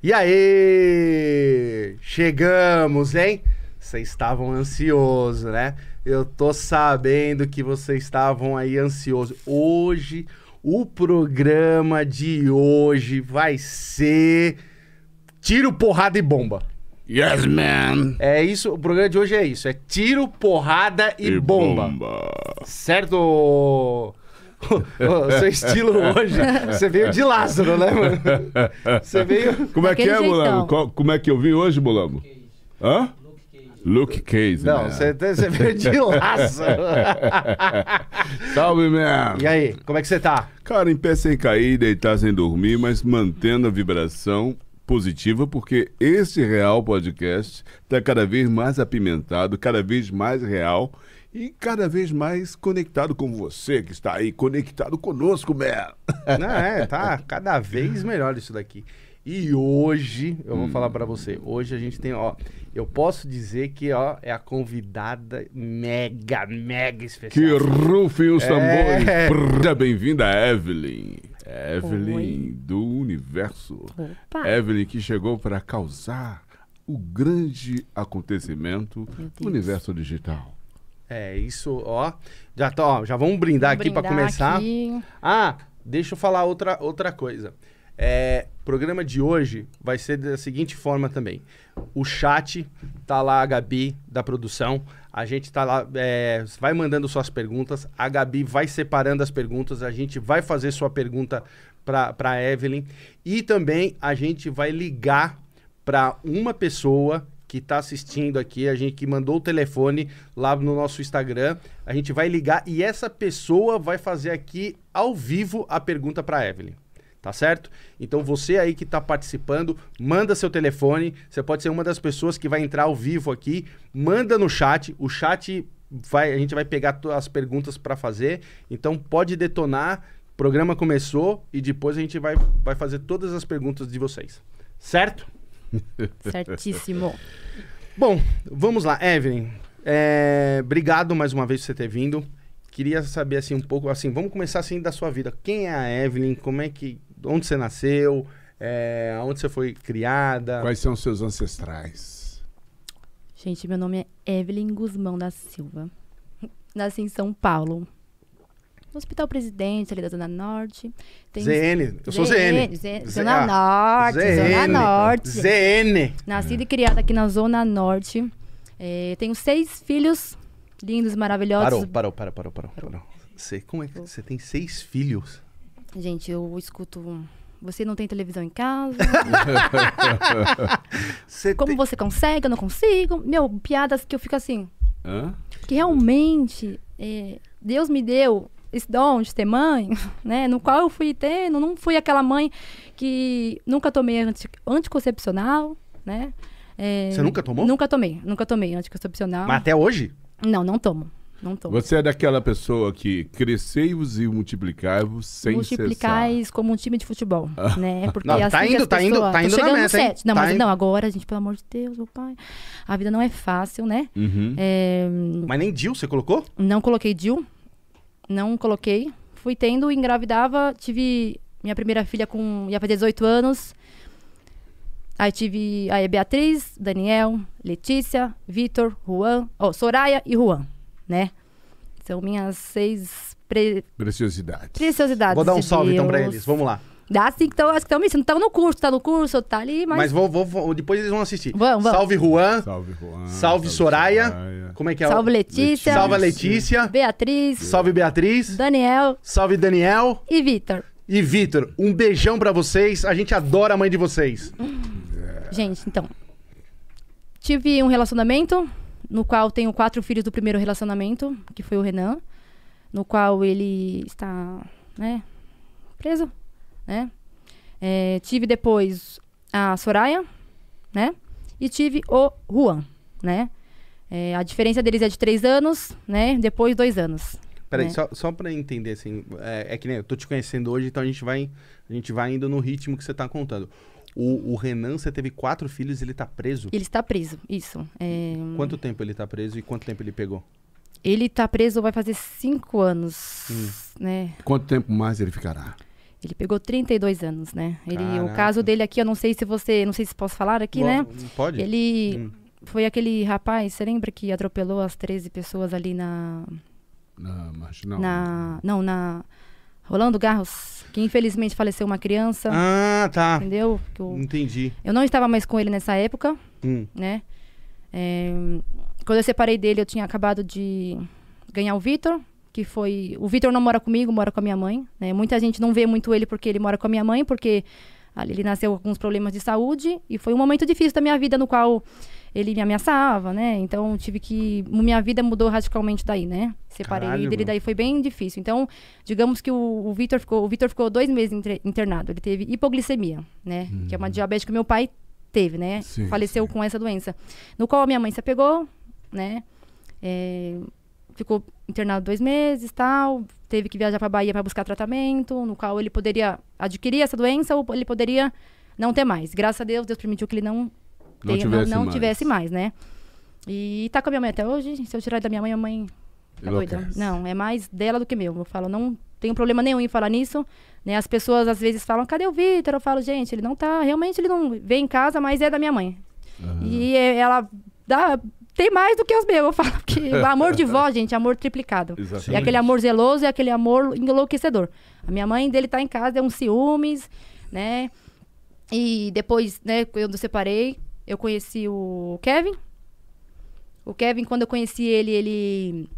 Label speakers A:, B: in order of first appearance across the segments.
A: E aí? Chegamos, hein? Vocês estavam ansiosos, né? Eu tô sabendo que vocês estavam aí ansiosos. Hoje, o programa de hoje vai ser tiro, porrada e bomba.
B: Yes, man.
A: É isso, o programa de hoje é isso, é tiro, porrada e, bomba. Certo? O seu estilo hoje, você veio de Lázaro, né, mano? Você veio.
B: Como é que é,
C: jeitão.
B: Molambo? Qual- como é que eu vim hoje, Molambo? Hã? Luke Case.
A: Não, você, você veio de Lázaro.
B: Salve, man.
A: E aí, como é que você tá?
B: Cara, em pé sem cair, deitar sem dormir, mas mantendo a vibração positiva, porque esse real podcast está cada vez mais apimentado, cada vez mais real e cada vez mais conectado com você que está aí, conectado conosco, man.
A: Não, é, tá cada vez melhor isso daqui. E hoje, eu
B: Hum.
A: vou falar pra você, hoje a gente tem, ó, eu posso dizer que, ó, é a convidada mega, mega
B: Que
A: especial.
B: rufem os
A: É.
B: tambores. Brrr, Bem-vinda, Evelyn. Evelyn
C: Oi.
B: do universo.
C: Opa!
B: Evelyn que chegou para causar o grande acontecimento do universo digital.
A: É, isso, ó, já tá, ó, já vamos brindar
C: Vamos
A: aqui
C: brindar
A: começar.
C: aqui.
A: Ah, deixa eu falar outra, outra coisa. É, programa de hoje vai ser da seguinte forma também. O chat tá lá, a Gabi da produção. A gente tá lá, é, vai mandando suas perguntas. A Gabi vai separando as perguntas. A gente vai fazer sua pergunta para Evelyn. E também a gente vai ligar para uma pessoa que está assistindo aqui, a gente que mandou o telefone lá no nosso Instagram, a gente vai ligar e essa pessoa vai fazer aqui ao vivo a pergunta para Evelyn. Tá certo? Então você aí que está participando, manda seu telefone. Você pode ser uma das pessoas que vai entrar ao vivo aqui. Manda no chat. O chat vai, a gente vai pegar as perguntas para fazer. Então pode detonar. O programa começou e depois a gente vai, vai fazer todas as perguntas de vocês. Certo?
C: Certíssimo.
A: Bom, vamos lá, Evelyn. é, obrigado mais uma vez por você ter vindo. Queria saber assim um pouco, assim, vamos começar assim da sua vida. Quem é a Evelyn? Como é que, onde você nasceu? É, onde você foi criada?
B: Quais são seus ancestrais?
C: Gente, meu nome é Evelyn Guzmão da Silva. Nasci em São Paulo. No Hospital Presidente, ali da Zona Norte. Tem
A: ZN. Eu sou ZN.
C: Zona Norte, Zona Norte.
A: ZN.
C: Nascida e criada aqui na Zona Norte. É, tenho seis filhos lindos, maravilhosos.
A: Parou, parou, parou, parou, parou, parou. Você, como é que você tem seis filhos?
C: Gente, eu escuto. Você não tem televisão em casa?
A: Você
C: Como
A: tem-
C: você consegue? Eu não consigo. Meu, piadas que eu fico assim.
B: Hã?
C: Que realmente é, Deus me deu esse dom de ter mãe, né? No qual eu fui tendo. Não fui aquela mãe que nunca tomei anti, anticoncepcional, né? É,
A: Você nunca tomou?
C: Nunca tomei. Nunca tomei anticoncepcional.
A: Mas até hoje?
C: Não, não tomo. Não tomo.
B: Você é daquela pessoa que crescei-vos e multiplicai-vos sem
C: Multiplicais como um time de futebol, né? Porque
A: Não,
C: assim
A: tá indo,
C: as
A: tá indo- tá indo na
C: chegando no
A: meta.
C: Não,
A: Tá
C: mas
A: indo-
C: não, agora, gente, pelo amor de Deus, meu pai. A vida não é fácil, né?
B: cessar. Uhum.
C: É,
A: Mas nem Dil, você colocou?
C: não coloquei DIU. Não coloquei. Fui tendo, engravidava. Tive minha primeira filha com. ia fazer 18 anos. Aí tive a Beatriz, Daniel, Letícia, Vitor, Juan. Ó, Soraya e Juan, né? São minhas seis pre-
B: Preciosidade.
C: preciosidades.
A: Vou dar um salve então pra
C: Deus.
A: eles. Vamos lá.
C: Dá sim, que estão, acho que estão me ensinando. Estão no curso, tá no curso, tá ali, mas.
A: Mas vou, vou, vou- depois eles vão assistir.
C: Vamos, vamos.
A: Salve Juan.
B: Salve, Juan.
A: Salve, Soraya. Como é que é? o-
C: Salve Letícia,
A: Salve Letícia.
C: Beatriz,
A: Salve Beatriz.
C: Daniel
A: Salve Daniel.
C: e Vitor.
A: E Vitor, um beijão pra vocês. A gente adora a mãe de vocês.
C: Gente, então. Tive um relacionamento, no qual tenho quatro filhos do primeiro relacionamento, que foi o Renan, no qual ele está, né, preso, né? É, tive depois a Soraya, né? E tive o Juan, né? É, a diferença deles é de três anos, né? Depois dois anos.
A: Peraí,
C: né?
A: só, só pra entender, assim, é, é que nem eu tô te conhecendo hoje, então a gente vai, a gente vai indo no ritmo que você tá contando. O, o Renan, você teve quatro filhos, ele tá preso?
C: Ele está preso, isso. É,
A: Quanto tempo ele tá preso e quanto tempo ele pegou?
C: ele está preso vai fazer cinco anos,
A: Hum.
C: né?
B: Quanto tempo mais ele ficará?
C: Ele pegou 32 anos, né? Ele, o caso dele aqui, eu não sei se você, não sei se posso falar aqui, né?
A: Pode?
C: Ele
A: Hum.
C: foi aquele rapaz, você lembra que atropelou as 13 pessoas ali na
B: mas não.
C: na não, na Rolando Garros, que infelizmente faleceu uma criança,
A: Ah, tá.
C: entendeu? Que o-
A: Entendi.
C: eu não estava mais com ele nessa época,
A: Hum.
C: né? É, quando eu separei dele, eu tinha acabado de ganhar o Vitor, que foi. O Vitor não mora comigo, mora com a minha mãe. Né? Muita gente não vê muito ele porque ele mora com a minha mãe, porque ali ele nasceu com alguns problemas de saúde e foi um momento difícil da minha vida no qual ele me ameaçava, né? Então tive que. Minha vida mudou radicalmente daí, né? Separei
A: Caralho,
C: dele daí foi bem difícil. Então, digamos que o, o Vitor ficou, o Vitor ficou dois meses internado. Ele teve hipoglicemia, né? Que é uma diabetes que meu pai teve, né?
B: Sim,
C: Faleceu
B: sim.
C: com essa doença. No qual a minha mãe se apegou, né? É, ficou internado dois meses tal. Teve que viajar para Bahia para buscar tratamento, no qual ele poderia adquirir essa doença ou ele poderia não ter mais. Graças a Deus, Deus permitiu que ele não
B: Não
C: tenha-
B: tivesse
C: não
B: mais.
C: tivesse mais, né? E tá com a minha mãe até hoje. Se eu tirar da minha mãe, a mãe tá doida. Não, é mais dela do que meu. Eu falo, não tenho problema nenhum em falar nisso. Né? As pessoas às vezes falam, cadê o Vitor? Eu falo, gente, ele não tá. Realmente ele não vem em casa, mas é da minha mãe.
B: Aham.
C: E é- ela dá, tem mais do que os meus, eu falo. O amor de vó, gente, é amor triplicado.
B: Exatamente.
C: É aquele amor zeloso, é aquele amor enlouquecedor. A minha mãe dele tá em casa, é um ciúmes, né? E depois, né, quando eu separei, eu conheci o Kevin. O Kevin, quando eu conheci ele, ele.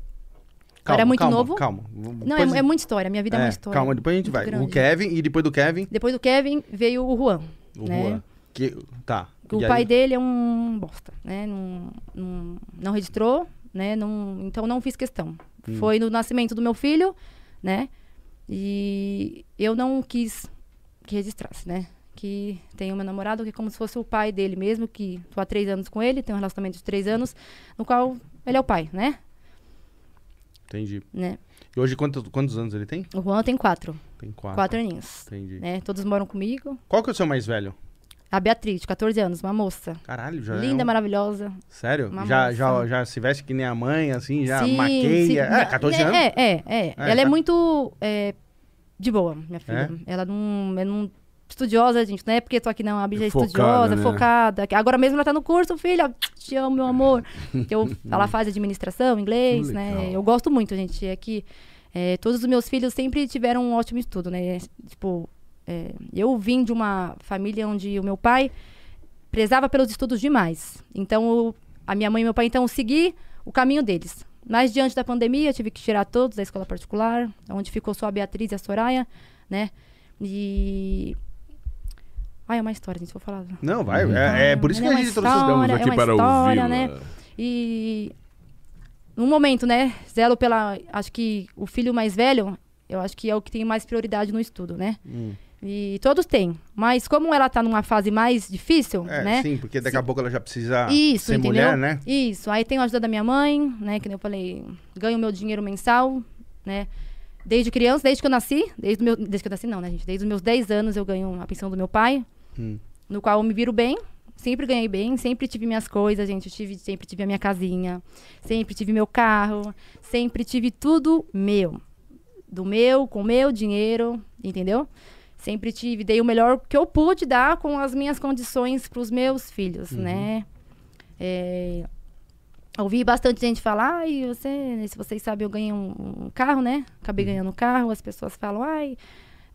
C: Era muito
A: calma,
C: novo?
A: Calma.
C: Não, é, é muita história. Minha vida é,
A: É,
C: uma história.
A: Calma, depois a gente vai. O
C: grande.
A: Kevin e depois do Kevin,
C: Depois do Kevin veio o Juan.
A: o
C: né?
A: Juan. Que, tá.
C: O
A: E
C: pai
A: aí?
C: dele é um bosta, né? Não, não, não registrou, né? Não, então não fiz questão.
A: Hum.
C: Foi no nascimento do meu filho, né? E eu não quis que registrasse, né? Que tem meu namorado que é como se fosse o pai dele mesmo, que tô há três anos com ele, tem um relacionamento de três anos, no qual ele é o pai, né?
A: Entendi.
C: né?
A: E hoje quantos, quantos anos ele tem?
C: O Juan tem quatro,
A: Tem quatro.
C: quatro aninhos,
A: Entendi.
C: né? Todos moram comigo.
A: Qual que é o seu mais velho?
C: A Beatriz, de 14 anos, uma moça.
A: Caralho, já
C: linda,
A: é um...
C: maravilhosa.
A: Sério?
C: Uma
A: Já, já,
C: moça.
A: já se veste que nem a mãe, assim, já
C: Sim,
A: maqueia.
C: sim.
A: É, 14
C: é,
A: anos.
C: É, é, é. Ela é
A: tá.
C: muito é, de boa, minha filha. Ela não é não, estudiosa, gente. Não é porque tô aqui, não. A bicha é
B: Focada,
C: estudiosa,
B: né?
C: focada. Agora mesmo ela tá no curso, filha. Te amo, meu amor. Eu, ela faz administração, inglês, né? Eu gosto muito, gente. É que é, todos os meus filhos sempre tiveram um ótimo estudo, né? Tipo, é, eu vim de uma família onde o meu pai prezava pelos estudos demais. Então, o- a minha mãe e meu pai, então, segui o caminho deles. Mas, diante da pandemia, eu tive que tirar todos da escola particular, onde ficou só a Beatriz e a Soraya, né? E... Ai, é uma história, gente, vou falar.
A: Não, vai. É, é por isso
C: É
A: que a gente trouxe...
C: história.
B: Estamos
C: é
B: aqui
C: uma
B: para
C: história,
B: ouvi-la.
C: né? E num momento, né, zelo pela, acho que o filho mais velho, eu acho que é o que tem mais prioridade no estudo, né?
A: Hum.
C: E todos têm, mas como ela tá numa fase mais difícil,
A: É,
C: né?
A: sim, porque daqui a pouco ela já precisa
C: Isso,
A: ser
C: entendeu?
A: mulher, né?
C: Isso. Aí tenho a ajuda da minha mãe, né? Que nem eu falei, ganho meu dinheiro mensal, né? Desde criança, desde que eu nasci, desde, meu, desde que eu nasci não, né, gente? Desde os meus 10 anos eu ganho a pensão do meu pai,
A: Hum.
C: no qual eu me viro bem. Sempre ganhei bem, sempre tive minhas coisas, gente. Eu tive, sempre tive a minha casinha, sempre tive meu carro, sempre tive tudo meu. Do meu, com meu dinheiro, entendeu? Sempre tive, dei o melhor que eu pude dar com as minhas condições para os meus filhos, né? É, ouvi bastante gente falar, ai, você, se vocês sabem, eu ganhei um, um carro, né? Acabei ganhando um carro, as pessoas falam, ai,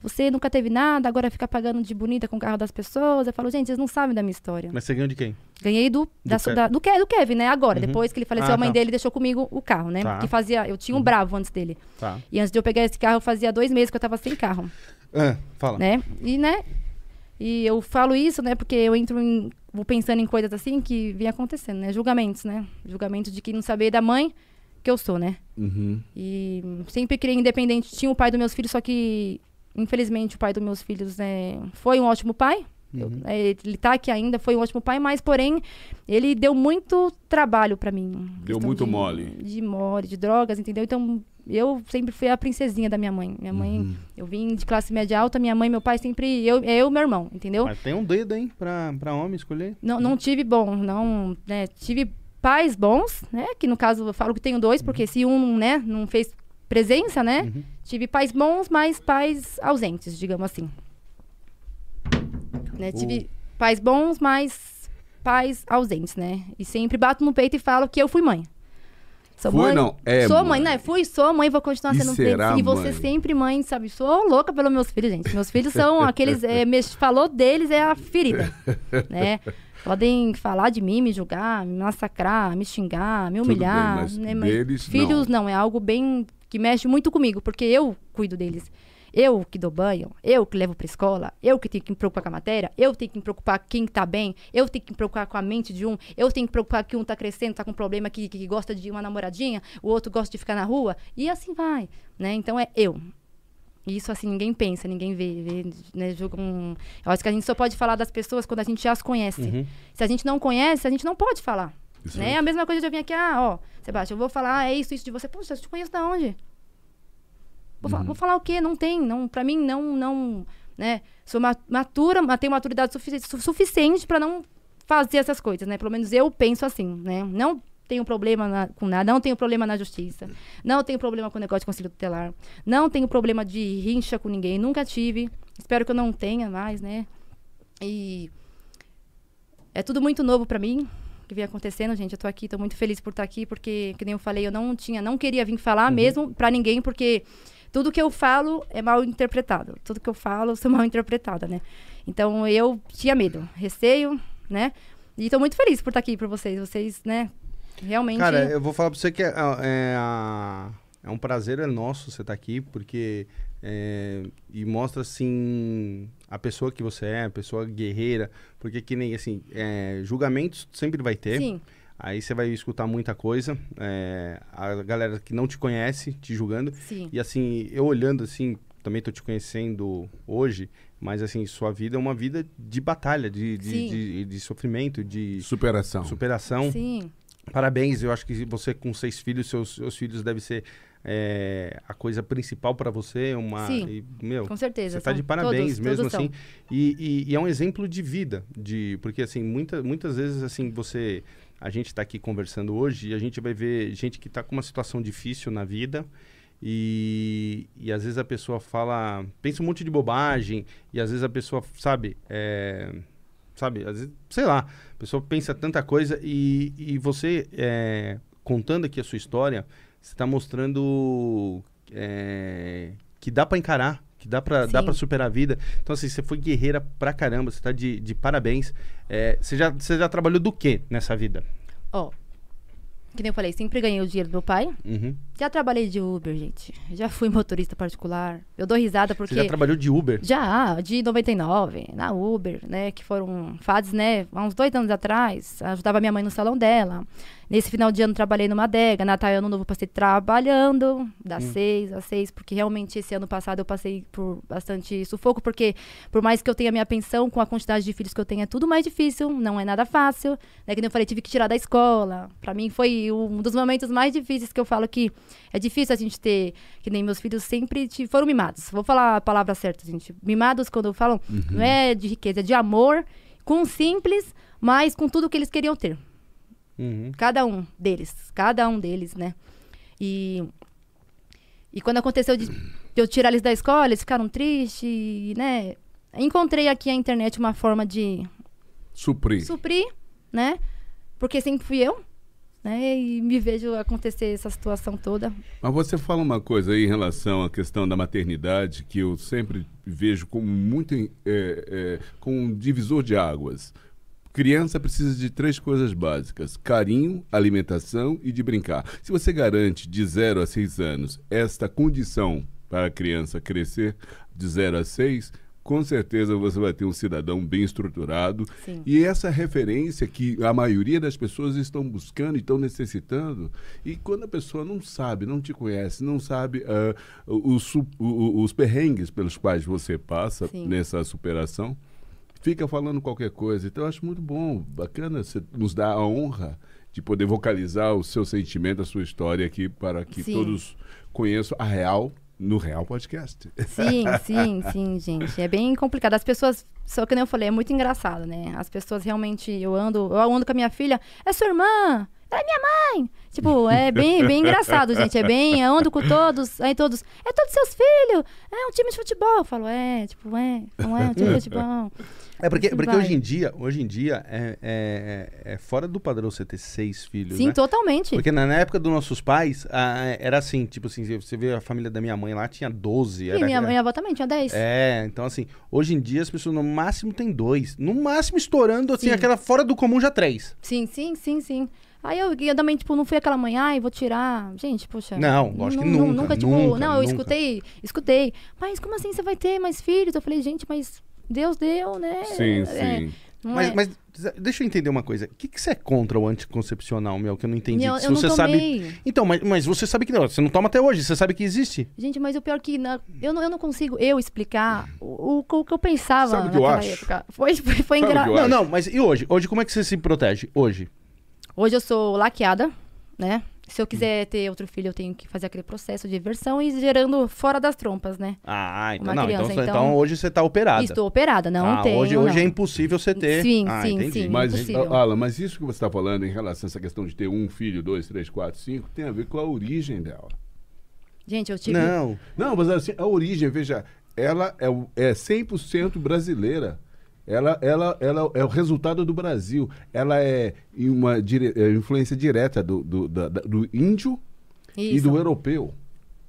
C: você nunca teve nada, agora fica pagando de bonita com o carro das pessoas. Eu falo, gente, vocês não sabem da minha história.
A: Mas você ganhou de quem?
C: Ganhei do, da,
A: Kevin.
C: da- do, do Kevin, né? Agora,
A: Uhum.
C: depois que ele faleceu,
A: Ah,
C: a mãe
A: tá.
C: dele deixou comigo o carro, né?
A: Tá.
C: Que fazia, eu tinha um bravo antes dele.
A: Tá.
C: E antes de eu pegar esse carro, fazia dois meses que eu tava sem carro,
A: Ah, fala.
C: né? E, né? E eu falo isso, né? Porque eu entro em, vou pensando em coisas assim que vem acontecendo, né? Julgamentos, né? Julgamentos de que não saber da mãe que eu sou, né?
B: Uhum.
C: E sempre criei independente. Tinha o pai dos meus filhos, só que, infelizmente, o pai dos meus filhos né, foi um ótimo pai.
A: Uhum.
C: é, ele tá aqui ainda, foi um ótimo pai, mas, porém, ele deu muito trabalho pra mim.
B: Deu muito
C: de-
B: mole.
C: De mole, de drogas, entendeu? Então, eu sempre fui a princesinha da minha mãe. Minha mãe,
B: Uhum.
C: eu vim de classe média alta, minha mãe e meu pai sempre. Eu, é eu e meu irmão, entendeu?
A: Mas tem um dedo, hein, pra, pra homem escolher.
C: Não, não tive bom, não, né? Tive pais bons, né? Que no caso eu falo que tenho dois, porque se um, né, não fez presença, né?
A: Uhum.
C: Tive pais bons, mas pais ausentes, digamos assim. Né? Tive pais bons, mas pais ausentes, né? E sempre bato no peito e falo que eu fui mãe. Sou
B: Foi,
C: mãe.
B: não, é
C: sou
B: mãe.
C: mãe, né? Fui, sou mãe, vou continuar
B: E
C: sendo
B: será
C: mãe. E você sempre mãe, sabe? Sou louca pelos meus filhos, gente. Meus filhos são aqueles. É, me falou deles é a ferida. né? Podem falar de mim, me julgar, me massacrar, me xingar, me
B: Tudo bem,
C: humilhar.
B: mas
C: né?
B: deles,
C: filhos não. é algo bem que mexe muito comigo, porque eu cuido deles. Eu que dou banho, eu que levo pra escola, eu que tenho que me preocupar com a matéria, eu tenho que me preocupar com quem tá bem, eu tenho que me preocupar com a mente de um, eu tenho que me preocupar que um tá crescendo, tá com problema, que, que gosta de uma namoradinha, o outro gosta de ficar na rua, e assim vai, né? Então é eu. Isso assim, ninguém pensa, ninguém vê, vê né, julga um... Eu acho que a gente só pode falar das pessoas quando a gente já as conhece.
A: Uhum.
C: Se a gente não conhece, a gente não pode falar.
B: Isso
C: Né?
B: aí.
C: A mesma coisa de eu vir aqui, ah, ó, Sebastião, eu vou falar, é isso, isso de você. Poxa, eu te conheço da onde? Vou, falar, vou falar o quê? Não tem, não, pra mim, não, não, né? Sou ma- matura, mas tenho maturidade sufici- su- suficiente pra não fazer essas coisas, né? Pelo menos eu penso assim, né? Não tenho problema na- com nada, não tenho problema na justiça, não tenho problema com o negócio de conselho tutelar, não tenho problema de rincha com ninguém, nunca tive, espero que eu não tenha mais, né? E é tudo muito novo pra mim que vem acontecendo, gente. Eu tô aqui, tô muito feliz por estar aqui, porque, que nem eu falei, eu não tinha, não queria vir falar mesmo pra ninguém, porque tudo que eu falo é mal interpretado. Tudo que eu falo, eu sou mal interpretada, né? Então eu tinha medo, receio, né? E tô muito feliz por estar aqui por vocês. Vocês, né? Realmente.
A: Cara, eu vou falar pra você que é, é, a- é um prazer é nosso você estar aqui, porque é, e mostra assim a pessoa que você é, a pessoa guerreira, porque que nem assim, é, julgamentos sempre vai ter.
C: Sim,
A: Aí você vai escutar muita coisa, é, a galera que não te conhece te julgando.
C: sim.
A: E assim, eu olhando assim, também tô te conhecendo hoje, mas assim, sua vida é uma vida de batalha, de, de, de, de sofrimento, de
B: Superação.
A: superação.
C: Sim,
A: Parabéns, eu acho que você com seis filhos, seus, seus filhos devem ser é, a coisa principal para você. Uma,
C: Sim,
A: e, meu,
C: com certeza.
A: você tá de parabéns
C: todos,
A: mesmo
C: todos
A: assim. E, e- e é um exemplo de vida, de porque assim muita, muitas vezes assim você, a gente está aqui conversando hoje e a gente vai ver gente que está com uma situação difícil na vida. E, e às vezes a pessoa fala, pensa um monte de bobagem, e às vezes a pessoa, sabe, é, sabe, às vezes, sei lá, a pessoa pensa tanta coisa e, e você, é, contando aqui a sua história, você está mostrando é, que dá para encarar, que dá para dá pra superar a vida. Então, assim, você foi guerreira pra caramba, você tá de, de parabéns. É, você, já, você já trabalhou do que nessa vida?
C: Ó, que nem eu falei, sempre ganhei o dinheiro do meu pai.
A: Uhum.
C: Já trabalhei de Uber, gente. Já fui motorista particular. Eu dou risada porque...
A: Você já trabalhou de Uber?
C: Já, de 99, na Uber, né? Que foram fases, né? Há uns dois anos atrás, ajudava minha mãe no salão dela. Nesse final de ano trabalhei numa adega. Natal e Ano Novo passei trabalhando, das seis às seis, porque realmente esse ano passado eu passei por bastante sufoco, porque por mais que eu tenha minha pensão, com a quantidade de filhos que eu tenho, é tudo mais difícil, não é nada fácil. Né? Que nem eu falei, tive que tirar da escola. Pra mim foi um dos momentos mais difíceis que eu falo que é difícil a gente ter, que nem meus filhos sempre te- foram mimados. Vou falar a palavra certa, gente. Mimados, quando falam, não é de riqueza, é de amor, com simples, mas com tudo que eles queriam ter.
A: Uhum.
C: Cada um deles. Cada um deles, né? E, e quando aconteceu de eu tirar eles da escola, eles ficaram tristes, né? Encontrei aqui na internet uma forma de
B: Suprir.
C: suprir, né? Porque sempre fui eu, né? E me vejo acontecer essa situação toda.
B: Mas você fala uma coisa aí em relação à questão da maternidade que eu sempre vejo como muito é, é, com um divisor de águas. Criança precisa de três coisas básicas: carinho, alimentação e de brincar. Se você garante de 0 a 6 anos esta condição para a criança crescer de 0 a 6, com certeza você vai ter um cidadão bem estruturado
C: Sim.
B: e essa referência que a maioria das pessoas estão buscando e estão necessitando. E quando a pessoa não sabe, não te conhece, não sabe ah, os, os perrengues pelos quais você passa
C: Sim.
B: nessa superação, fica falando qualquer coisa. Então eu acho muito bom, bacana você nos dar a honra de poder vocalizar o seu sentimento, a sua história aqui para que
C: Sim.
B: todos conheçam a real no Real Podcast.
C: Sim, sim, sim, gente. É bem complicado. As pessoas, só que nem eu falei, é muito engraçado, né? As pessoas realmente, eu ando, eu ando com a minha filha, é sua irmã, Ela é minha mãe. Tipo, é bem, bem engraçado, gente. É bem, eu ando com todos, aí todos, é todos seus filhos, é um time de futebol. Eu falo, é, tipo, é, não é um time de futebol.
A: É porque, porque
C: vai.
A: hoje em dia, hoje em dia é, é, é fora do padrão você ter seis filhos,
C: Sim,
A: né?
C: totalmente.
A: Porque na, na época dos nossos pais, ah, era assim, tipo assim, você vê a família da minha mãe lá, tinha 12.
C: E
A: Era,
C: minha, minha avó também tinha 10.
A: É, então assim, hoje em dia as pessoas no máximo tem dois. No máximo estourando, assim,
C: Sim.
A: aquela fora do comum já três.
C: Sim, sim, sim, sim. Aí eu, eu também, tipo, não fui aquela mãe, ai, vou tirar. Gente, poxa.
A: Não, lógico que
C: nu- nu-
A: nunca,
C: Nunca, tipo,
A: nunca,
C: não, eu
A: nunca.
C: escutei, escutei. Mas como assim você vai ter mais filhos? Eu falei, gente, mas Deus deu, né?
B: Sim,
C: É,
B: sim.
C: não
A: Mas,
C: é-
A: mas deixa eu entender uma coisa. O que, que você é contra o anticoncepcional, meu? Que eu não entendi.
C: Eu-
A: Se
C: eu não
A: você
C: tomei.
A: sabe. Então, mas, mas você sabe que não. Você não toma até hoje, você sabe que existe.
C: Gente, mas o pior que na- eu, não, eu não consigo eu explicar o, o, o que eu pensava
B: Sabe o que eu
C: naquela
B: acho?
C: época. Foi, foi, foi
B: Sabe o que eu
C: engraçado.
A: Não,
B: acho.
A: não, mas e hoje? Hoje como é que você se protege? Hoje?
C: Hoje eu sou laqueada, né? Se eu quiser ter outro filho, eu tenho que fazer aquele processo de versão e gerando fora das trompas, né?
A: Ah, então
C: Uma
A: não.
C: criança,
A: então,
C: então-
A: então hoje você tá operada.
C: Estou operada, não
A: ah,
C: tenho.
A: hoje, hoje
C: não.
A: é impossível você ter.
C: Sim,
A: ah,
C: sim,
A: entendi.
C: sim.
B: Mas,
C: impossível.
B: Alan, mas isso que você está falando em relação a essa questão de ter um filho, dois, três, quatro, cinco, tem a ver com a origem dela.
C: Gente, eu tive.
A: Não.
B: Não, mas assim, a origem, veja, ela é, é 100% brasileira. Ela, ela, ela é o resultado do Brasil. Ela é uma dire- é influência direta do, do, da- do índio e
C: Isso.
B: do europeu.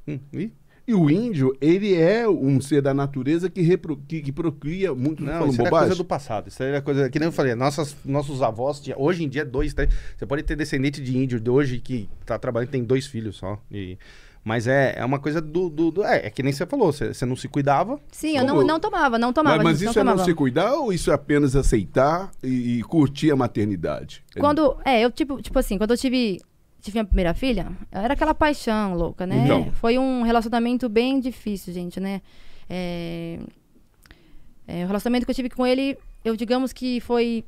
A: Hum, ih?
B: E o índio, ele é um ser da natureza que, repro, que, que procria muito.
A: Não,
B: falando
A: isso
B: bobagem?
A: coisa do passado. Isso era coisa. Que nem eu falei, nossas, nossos avós, tinha, hoje em dia, dois, três. Você pode ter descendente de índio de hoje que tá trabalhando tem dois filhos só. E, mas é, é uma coisa do. do, do- é, é que nem você falou, você, você não se cuidava.
C: Sim, eu não, não tomava, não tomava.
B: Mas, mas isso é
C: não
B: não
C: tomava.
B: se cuidar ou isso é apenas aceitar e, e curtir a maternidade?
C: Quando, é, eu tipo, tipo assim, quando eu tive, tive minha primeira filha, era aquela paixão louca, né?
B: Então.
C: Foi um relacionamento bem difícil, gente, né? É, é, o relacionamento que eu tive com ele, eu digamos que foi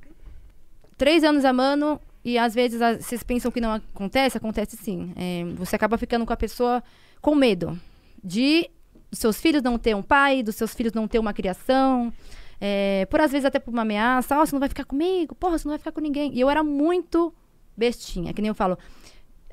C: três anos amando e às vezes as- vocês pensam que não acontece, acontece sim. É, você acaba ficando com a pessoa com medo de seus filhos não ter um pai, dos seus filhos não ter uma criação. é, por às vezes até por uma ameaça, ó, você não vai ficar comigo, porra, você não vai ficar com ninguém. E eu era muito bestinha, que nem eu falo.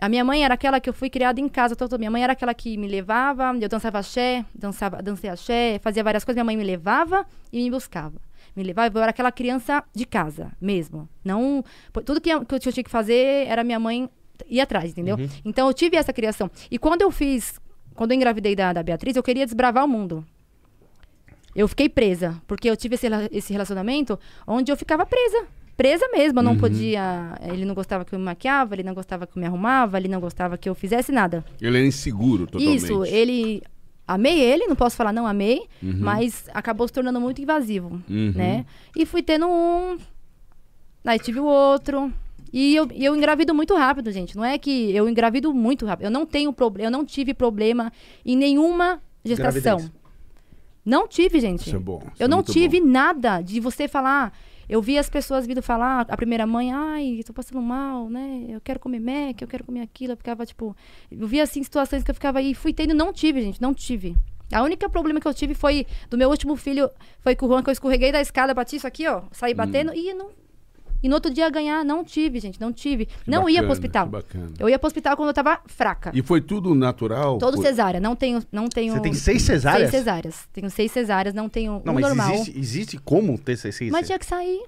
C: A minha mãe era aquela que eu fui criada em casa toda. Minha mãe era aquela que me levava, eu dançava axé, dançava, dancei axé, fazia várias coisas. Minha mãe me levava e me buscava. Me levava, eu era aquela criança de casa mesmo. Não, tudo que eu, que eu tinha que fazer era minha mãe ir atrás, entendeu? Então eu tive essa criação. E quando eu fiz, quando eu engravidei da, da Beatriz, eu queria desbravar o mundo. Eu fiquei presa, porque eu tive esse, esse relacionamento onde eu ficava presa. Presa mesmo, eu não podia. Ele não gostava que eu me maquiava, ele não gostava que eu me arrumava, ele não gostava que eu fizesse nada.
B: Ele é inseguro totalmente.
C: Isso, ele. Amei ele, não posso falar não amei,
B: Uhum.
C: mas acabou se tornando muito invasivo,
B: Uhum.
C: né? E fui tendo um, aí tive o outro. E eu, eu engravido muito rápido, gente. Não é que eu engravido muito rápido. Eu não tenho problema, eu não tive problema em nenhuma gestação.
A: Gravidez.
C: Não tive, gente.
B: Isso é bom. isso
C: Eu
B: é
C: não tive
B: bom.
C: nada de você falar. Eu vi as pessoas vindo falar, a primeira mãe, ai, tô passando mal, né? Eu quero comer Mac, eu quero comer aquilo. Eu ficava, tipo. Eu via assim situações que eu ficava aí, fui tendo, não tive, gente, não tive. A única problema que eu tive foi do meu último filho, foi com o Juan, que eu escorreguei da escada, bati isso aqui, ó, saí
B: Hum.
C: batendo e não. E no outro dia ganhar, não tive, gente, não tive.
B: Que
C: não ia
B: bacana,
C: pro hospital.
B: que bacana.
C: Eu ia pro hospital quando eu tava fraca.
B: E foi tudo natural?
C: Todo
B: Foi-
C: cesárea, não tenho, não tenho.
A: Você tem seis cesáreas?
C: Seis cesáreas. Tenho seis cesáreas, não tenho
A: Não,
C: um
A: mas
C: normal.
A: existe, existe como ter seis seis-
C: Mas tinha que sair.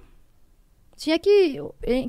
C: Tinha que.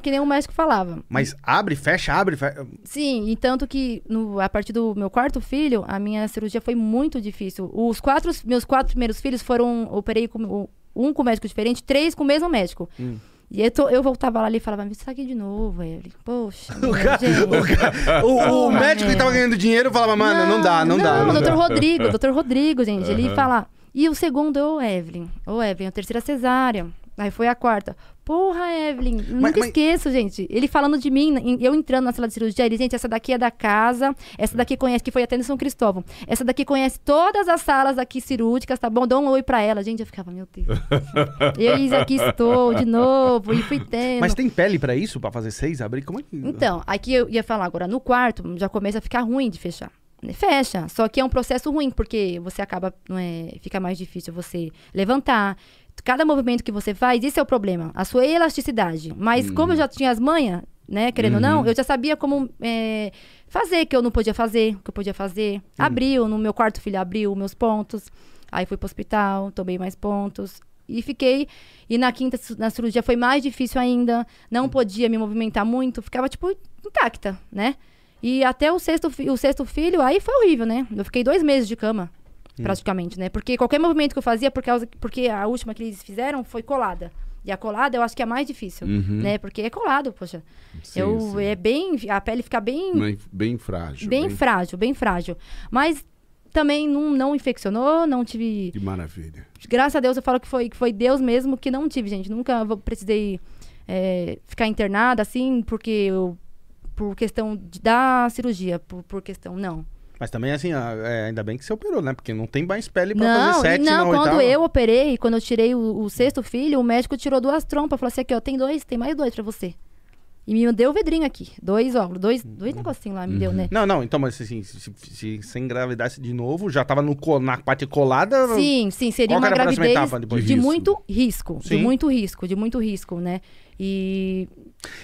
C: Que nem o médico falava.
A: Mas abre, fecha, abre, fecha.
C: Sim, e tanto que no, a partir do meu quarto filho, a minha cirurgia foi muito difícil. Os quatro, meus quatro primeiros filhos foram. Operei com o- um com médico diferente, três com o mesmo médico.
A: Hum.
C: E eu, tô- eu voltava lá e falava, me isso aqui de novo, Evelyn. Poxa. gente.
A: O, o
C: Porra,
A: médico que
C: é.
A: tava ganhando dinheiro falava, mano, não, dá, não, dá.
C: Não,
A: Não
C: doutor. Rodrigo, doutor Rodrigo, gente. Ele
B: Aham.
C: fala. E o segundo, ô Evelyn. Ô Evelyn, a terceira cesárea. Aí foi a quarta. Porra, Evelyn, nunca
A: mas-
C: esqueço, gente. Ele falando de mim, eu entrando na sala de cirurgia, ele, gente, essa daqui é da casa, essa daqui conhece, que foi até em São Cristóvão. Essa daqui conhece todas as salas aqui cirúrgicas, tá bom? Dá um oi pra ela. Gente, eu ficava, meu Deus. Eis aqui estou, de novo, e fui tendo.
A: Mas tem pele pra isso? Pra fazer seis, abrir? Como é que...
C: Então, aqui eu ia falar agora, no quarto já começa a ficar ruim de fechar. Fecha, só que é um processo ruim, porque você acaba, não é, fica mais difícil você levantar. Cada movimento que você faz, isso é o problema, a sua elasticidade. Mas como eu já tinha as manhas, né, querendo ou não, eu já sabia como é, fazer que eu não podia fazer, que eu podia fazer. Abriu, no meu quarto filho abriu meus pontos. Aí fui pro hospital, tomei mais pontos. E fiquei. E na quinta, na cirurgia, foi mais difícil ainda. Não podia me movimentar muito. Ficava, tipo, intacta, né? E até o sexto, o sexto filho, aí foi horrível, né? Eu fiquei dois meses de cama, praticamente, né? Porque qualquer movimento que eu fazia, por causa, porque a última que eles fizeram foi colada. E a colada eu acho que é a mais difícil,
B: Uhum.
C: né? Porque é colado, poxa.
B: Sim,
C: eu,
B: sim.
C: É bem. A pele fica bem
B: Bem, bem frágil.
C: bem frágil, bem frágil. Mas também não, não infeccionou, não tive.
B: Que maravilha.
C: Graças a Deus eu falo que foi, que foi Deus mesmo que não tive, gente. Nunca precisei é, ficar internada assim, porque eu. Por questão de- da cirurgia, por, por questão. Não.
A: Mas também, assim, é, ainda bem que você operou, né? Porque não tem mais pele pra
C: Não,
A: fazer sete
C: não
A: na
C: quando
A: oitava.
C: eu operei, quando eu tirei o, o sexto filho, o médico tirou duas trompas. Falou assim: aqui, ó, tem dois, tem mais dois pra você. E me deu o vidrinho aqui. Dois óculos, dois, dois negocinhos lá, me deu, né?
A: Não, não, então, mas assim, se, se, se engravidasse de novo, já tava no, na parte colada.
C: Sim, sim, seria uma gravidez
A: depois
C: de
B: disso?
C: muito risco, de
A: Sim.
C: muito risco, de muito risco, né? E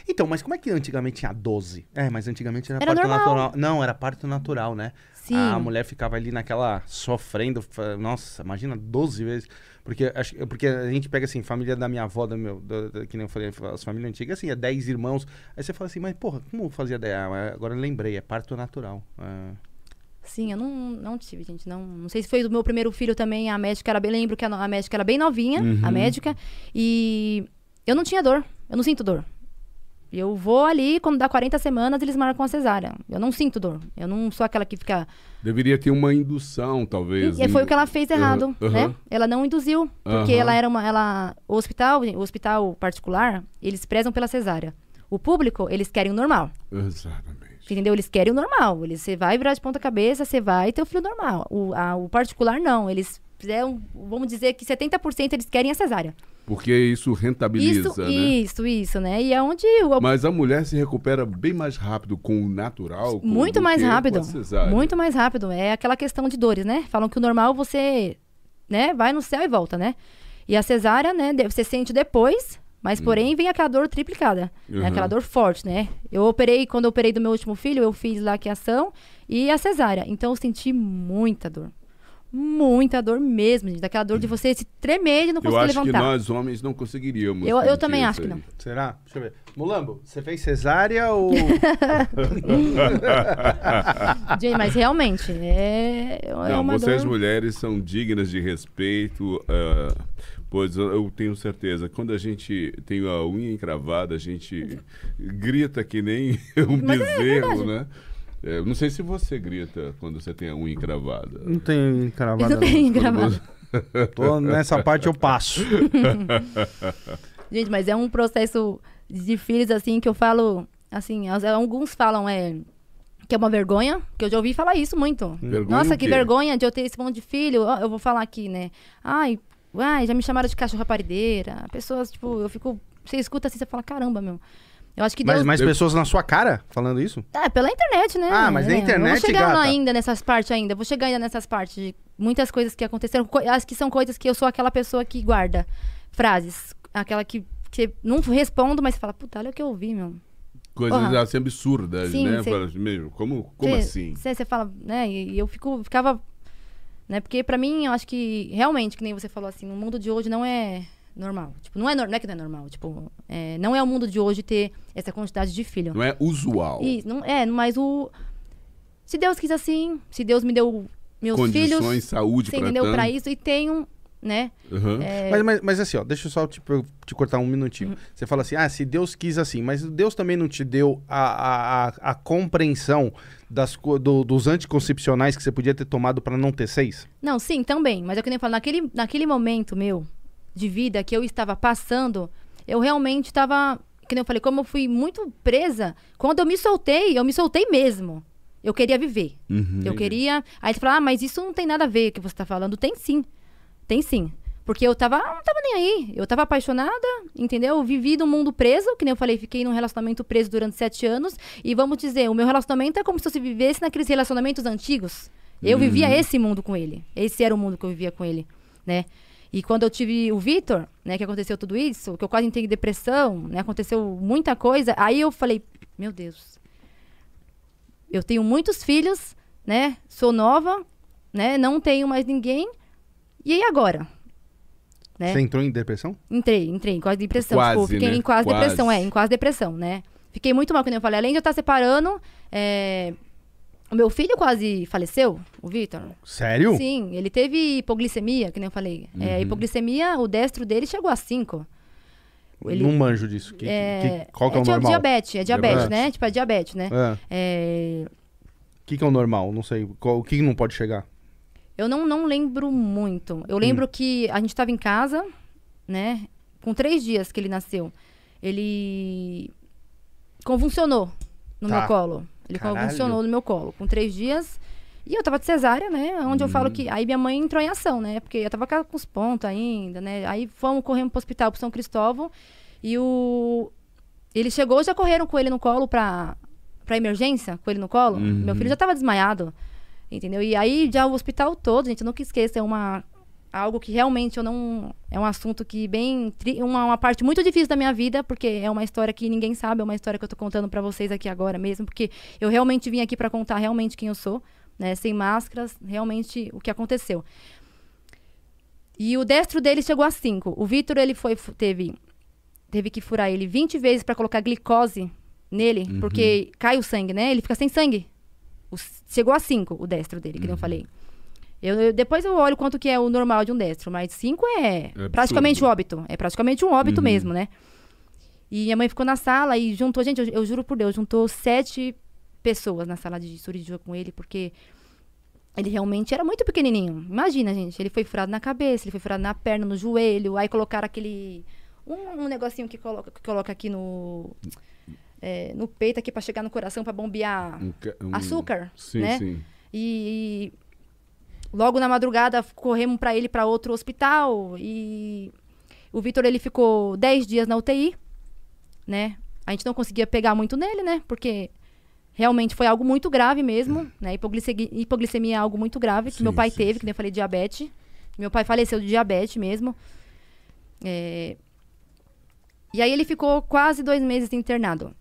A: Então, mas como é que antigamente tinha 12? É, mas antigamente era,
C: Era
A: parto
C: normal.
A: natural. Não, era parto natural, né?
C: sim,
A: A mulher ficava ali naquela sofrendo, nossa, imagina 12 vezes. Porque, porque a gente pega assim, família da minha avó, do meu, do- do- que nem eu falei, as famílias antigas, assim, é 10 irmãos. Aí você fala assim, mas porra, como fazia 10? Ah, agora eu lembrei, é parto natural. Ah,
C: sim, eu não, não tive, gente, não, não sei se foi do meu primeiro filho também, a médica era bem, lembro que a, a médica era bem novinha, a médica, e eu não tinha dor, eu não sinto dor. Eu vou ali, quando dá 40 semanas, eles marcam a cesárea. Eu não sinto dor. Eu não sou aquela que fica.
B: Deveria ter uma indução, talvez.
C: E foi o que ela fez errado, né? Ela não induziu, porque ela era uma, ela, o hospital, o hospital particular, eles prezam pela cesárea. O público, eles querem o normal,
B: Exatamente.
C: entendeu? Eles querem o normal. Eles, você vai virar de ponta cabeça, você vai ter o filho normal. O, a- o particular não, eles fizeram, vamos dizer que 70% eles querem a cesárea.
B: Porque isso rentabiliza,
C: isso,
B: né?
C: isso, isso, né? E é onde o,
B: Mas a mulher se recupera bem mais rápido com o natural. com-
C: muito mais rápido. Muito mais rápido. É aquela questão de dores, né? Falam que o normal você, né, vai no céu e volta, né? E a cesárea, né, você sente depois, mas porém vem aquela dor triplicada.
B: Uhum.
C: É aquela dor forte, né? Eu operei, quando eu operei do meu último filho, eu fiz laqueação e a cesárea. Então eu senti muita dor. Muita dor mesmo, gente. Daquela dor de você se tremer e não
B: Eu
C: conseguir
B: acho que
C: levantar.
B: nós homens não conseguiríamos.
C: Eu- eu também acho que não.
A: será? Deixa eu ver. Mulambo, você fez cesárea ou.
C: Gente, mas realmente, é, é
B: Não,
C: uma
B: vocês
C: dor...
B: mulheres são dignas de respeito, ah, pois eu- eu tenho certeza, quando a gente tem a unha encravada, a gente grita que nem um
C: Mas é
B: bezerro, né? É, eu não sei se você grita quando você tem a unha encravada.
A: Não tem
C: Eu
A: encravada.
C: não tenho gravado.
A: Tô nessa parte eu passo.
C: Gente, mas é um processo de filhos, assim, que eu falo, assim, as- alguns falam, é, que é uma vergonha, que eu já ouvi falar isso muito.
B: Vergonha
C: Nossa, que vergonha de eu ter esse monte de filho. Eu vou falar aqui, né? Ai, ai, já me chamaram de cachorra parideira. Pessoas, tipo, eu fico... Você escuta assim, você fala, caramba, meu. Eu acho que
A: Mas,
C: Deus...
A: mas pessoas na sua cara falando isso?
C: É, pela internet, né?
A: Ah, mas na
C: É,
A: internet,
C: Eu vou chegar
A: gata.
C: ainda nessas partes ainda. Vou chegar ainda nessas partes de muitas coisas que aconteceram. co- As que são coisas que eu sou aquela pessoa que guarda frases. Aquela que, que não respondo, mas fala, puta, olha o que eu ouvi, meu.
B: Coisas
C: Porra.
B: assim absurdas,
C: Sim,
B: né?
C: cê-
B: Fala assim, Mesmo, como como assim?
C: Você fala, né? E, eu fico, ficava. Né, porque pra mim, eu acho que realmente, que nem você falou assim, no mundo de hoje não é normal. Tipo, não é, nor- não é que não é normal. Tipo, é, não é o mundo de hoje ter essa quantidade de filho.
B: Não é usual.
C: Isso, não, é, mas o. Se Deus quis assim, se Deus me deu meus
B: Condições,
C: filhos,
B: saúde
C: você
B: para
C: entendeu?
B: tanto.
C: Pra isso, e tenho, né?
B: Aham.
C: É,
A: Mas, mas, mas assim, ó, deixa eu só te, te cortar um minutinho.
C: Uhum.
A: Você fala assim, ah, se Deus quis assim, mas Deus também não te deu a, a, a, a compreensão das, do- dos anticoncepcionais que você podia ter tomado pra não ter seis?
C: Não, sim, também. Mas é que eu nem falo, naquele, naquele momento meu de vida que eu estava passando, eu realmente estava. Que eu falei, como eu fui muito presa, quando eu me soltei, eu me soltei mesmo. Eu queria viver.
B: Uhum.
C: Eu queria. Aí você fala, ah, mas isso não tem nada a ver com o que você tá falando. Tem sim. Tem sim. Porque eu tava, não tava nem aí. Eu tava apaixonada, entendeu? Eu vivi num mundo preso, que nem eu falei, fiquei num relacionamento preso durante sete anos. E vamos dizer, o meu relacionamento é como se eu vivesse naqueles relacionamentos antigos. Eu vivia esse mundo com ele. Esse era o mundo que eu vivia com ele, né? E quando eu tive o Vitor, né, que aconteceu tudo isso, que eu quase entrei em depressão, né, aconteceu muita coisa, aí eu falei, meu Deus. Eu tenho muitos filhos, né? Sou nova, né? Não tenho mais ninguém. E aí agora? Né?
A: Você entrou em depressão?
C: Entrei, entrei em quase depressão.
B: Quase,
C: tipo, fiquei
B: né?
C: em quase,
B: Quase.
C: depressão, é, em quase depressão, né? Fiquei muito mal, quando eu falei. Além de eu estar separando, é, o meu filho quase faleceu, o Vitor.
A: Sério?
C: Sim, ele teve hipoglicemia, que nem eu falei. É, hipoglicemia, o destro dele chegou a 5. Ele-
A: Não manjo disso. Que,
C: É,
A: que- qual que é, o
C: dia-
A: normal?
C: diabetes, é diabetes,
B: Diabetes.
C: né? Tipo, é diabetes, né?
A: É.
C: É,
A: O que, que é o normal? Não sei. Qual- o que, que não pode chegar?
C: Eu não, não lembro muito. Eu
A: Hum.
C: lembro que a gente estava em casa, né? Com três dias que ele nasceu. Ele convulsionou no
A: Tá.
C: meu colo. Ele
A: Caralho.
C: convulsionou no meu colo. Com três dias. E eu tava de cesárea, né? Onde eu
A: Uhum.
C: falo que. Aí minha mãe entrou em ação, né? Porque eu tava com os pontos ainda, né? Aí fomos correndo pro hospital, pro São Cristóvão. E o. Ele chegou, já correram com ele no colo pra, pra emergência, com ele no colo.
B: Uhum.
C: Meu filho já tava desmaiado. Entendeu? E aí já o hospital todo, gente, eu nunca esqueça, é uma algo que realmente eu não é um assunto que bem uma, uma parte muito difícil da minha vida, porque é uma história que ninguém sabe, é uma história que eu tô contando pra vocês aqui agora mesmo, porque eu realmente vim aqui pra contar realmente quem eu sou, né, sem máscaras, realmente o que aconteceu. E o destro dele chegou a 5. O Vitor, ele foi teve teve que furar ele 20 vezes pra colocar glicose nele, porque cai o sangue, né? Ele fica sem sangue. O chegou a 5 o destro dele, que nem eu falei. Eu, eu- depois eu olho quanto que é o normal de um destro, mas 5 é,
B: absurdo.
C: praticamente um óbito. É praticamente um óbito mesmo, né? E a mãe ficou na sala e juntou, gente, eu, eu juro por Deus, juntou sete pessoas na sala de cirurgia com ele, porque ele realmente era muito pequenininho. Imagina, gente, ele foi furado na cabeça, ele foi furado na perna, no joelho, aí colocaram aquele um, um negocinho que coloca, que coloca aqui no é, no peito aqui pra chegar no coração pra bombear
B: Um um-
C: açúcar,
B: Sim,
C: né?
B: sim.
C: e, e logo na madrugada corremos para ele para outro hospital e o Vitor ele ficou 10 dias na UTI, né? A gente não conseguia pegar muito nele, né? Porque realmente foi algo muito grave mesmo, né? Hipoglicemia, hipoglicemia é algo muito grave que
B: Sim,
C: meu pai
B: sim,
C: teve,
B: sim.
C: que nem eu falei diabetes. Meu pai faleceu de diabetes mesmo. É, E aí ele ficou quase dois meses internado,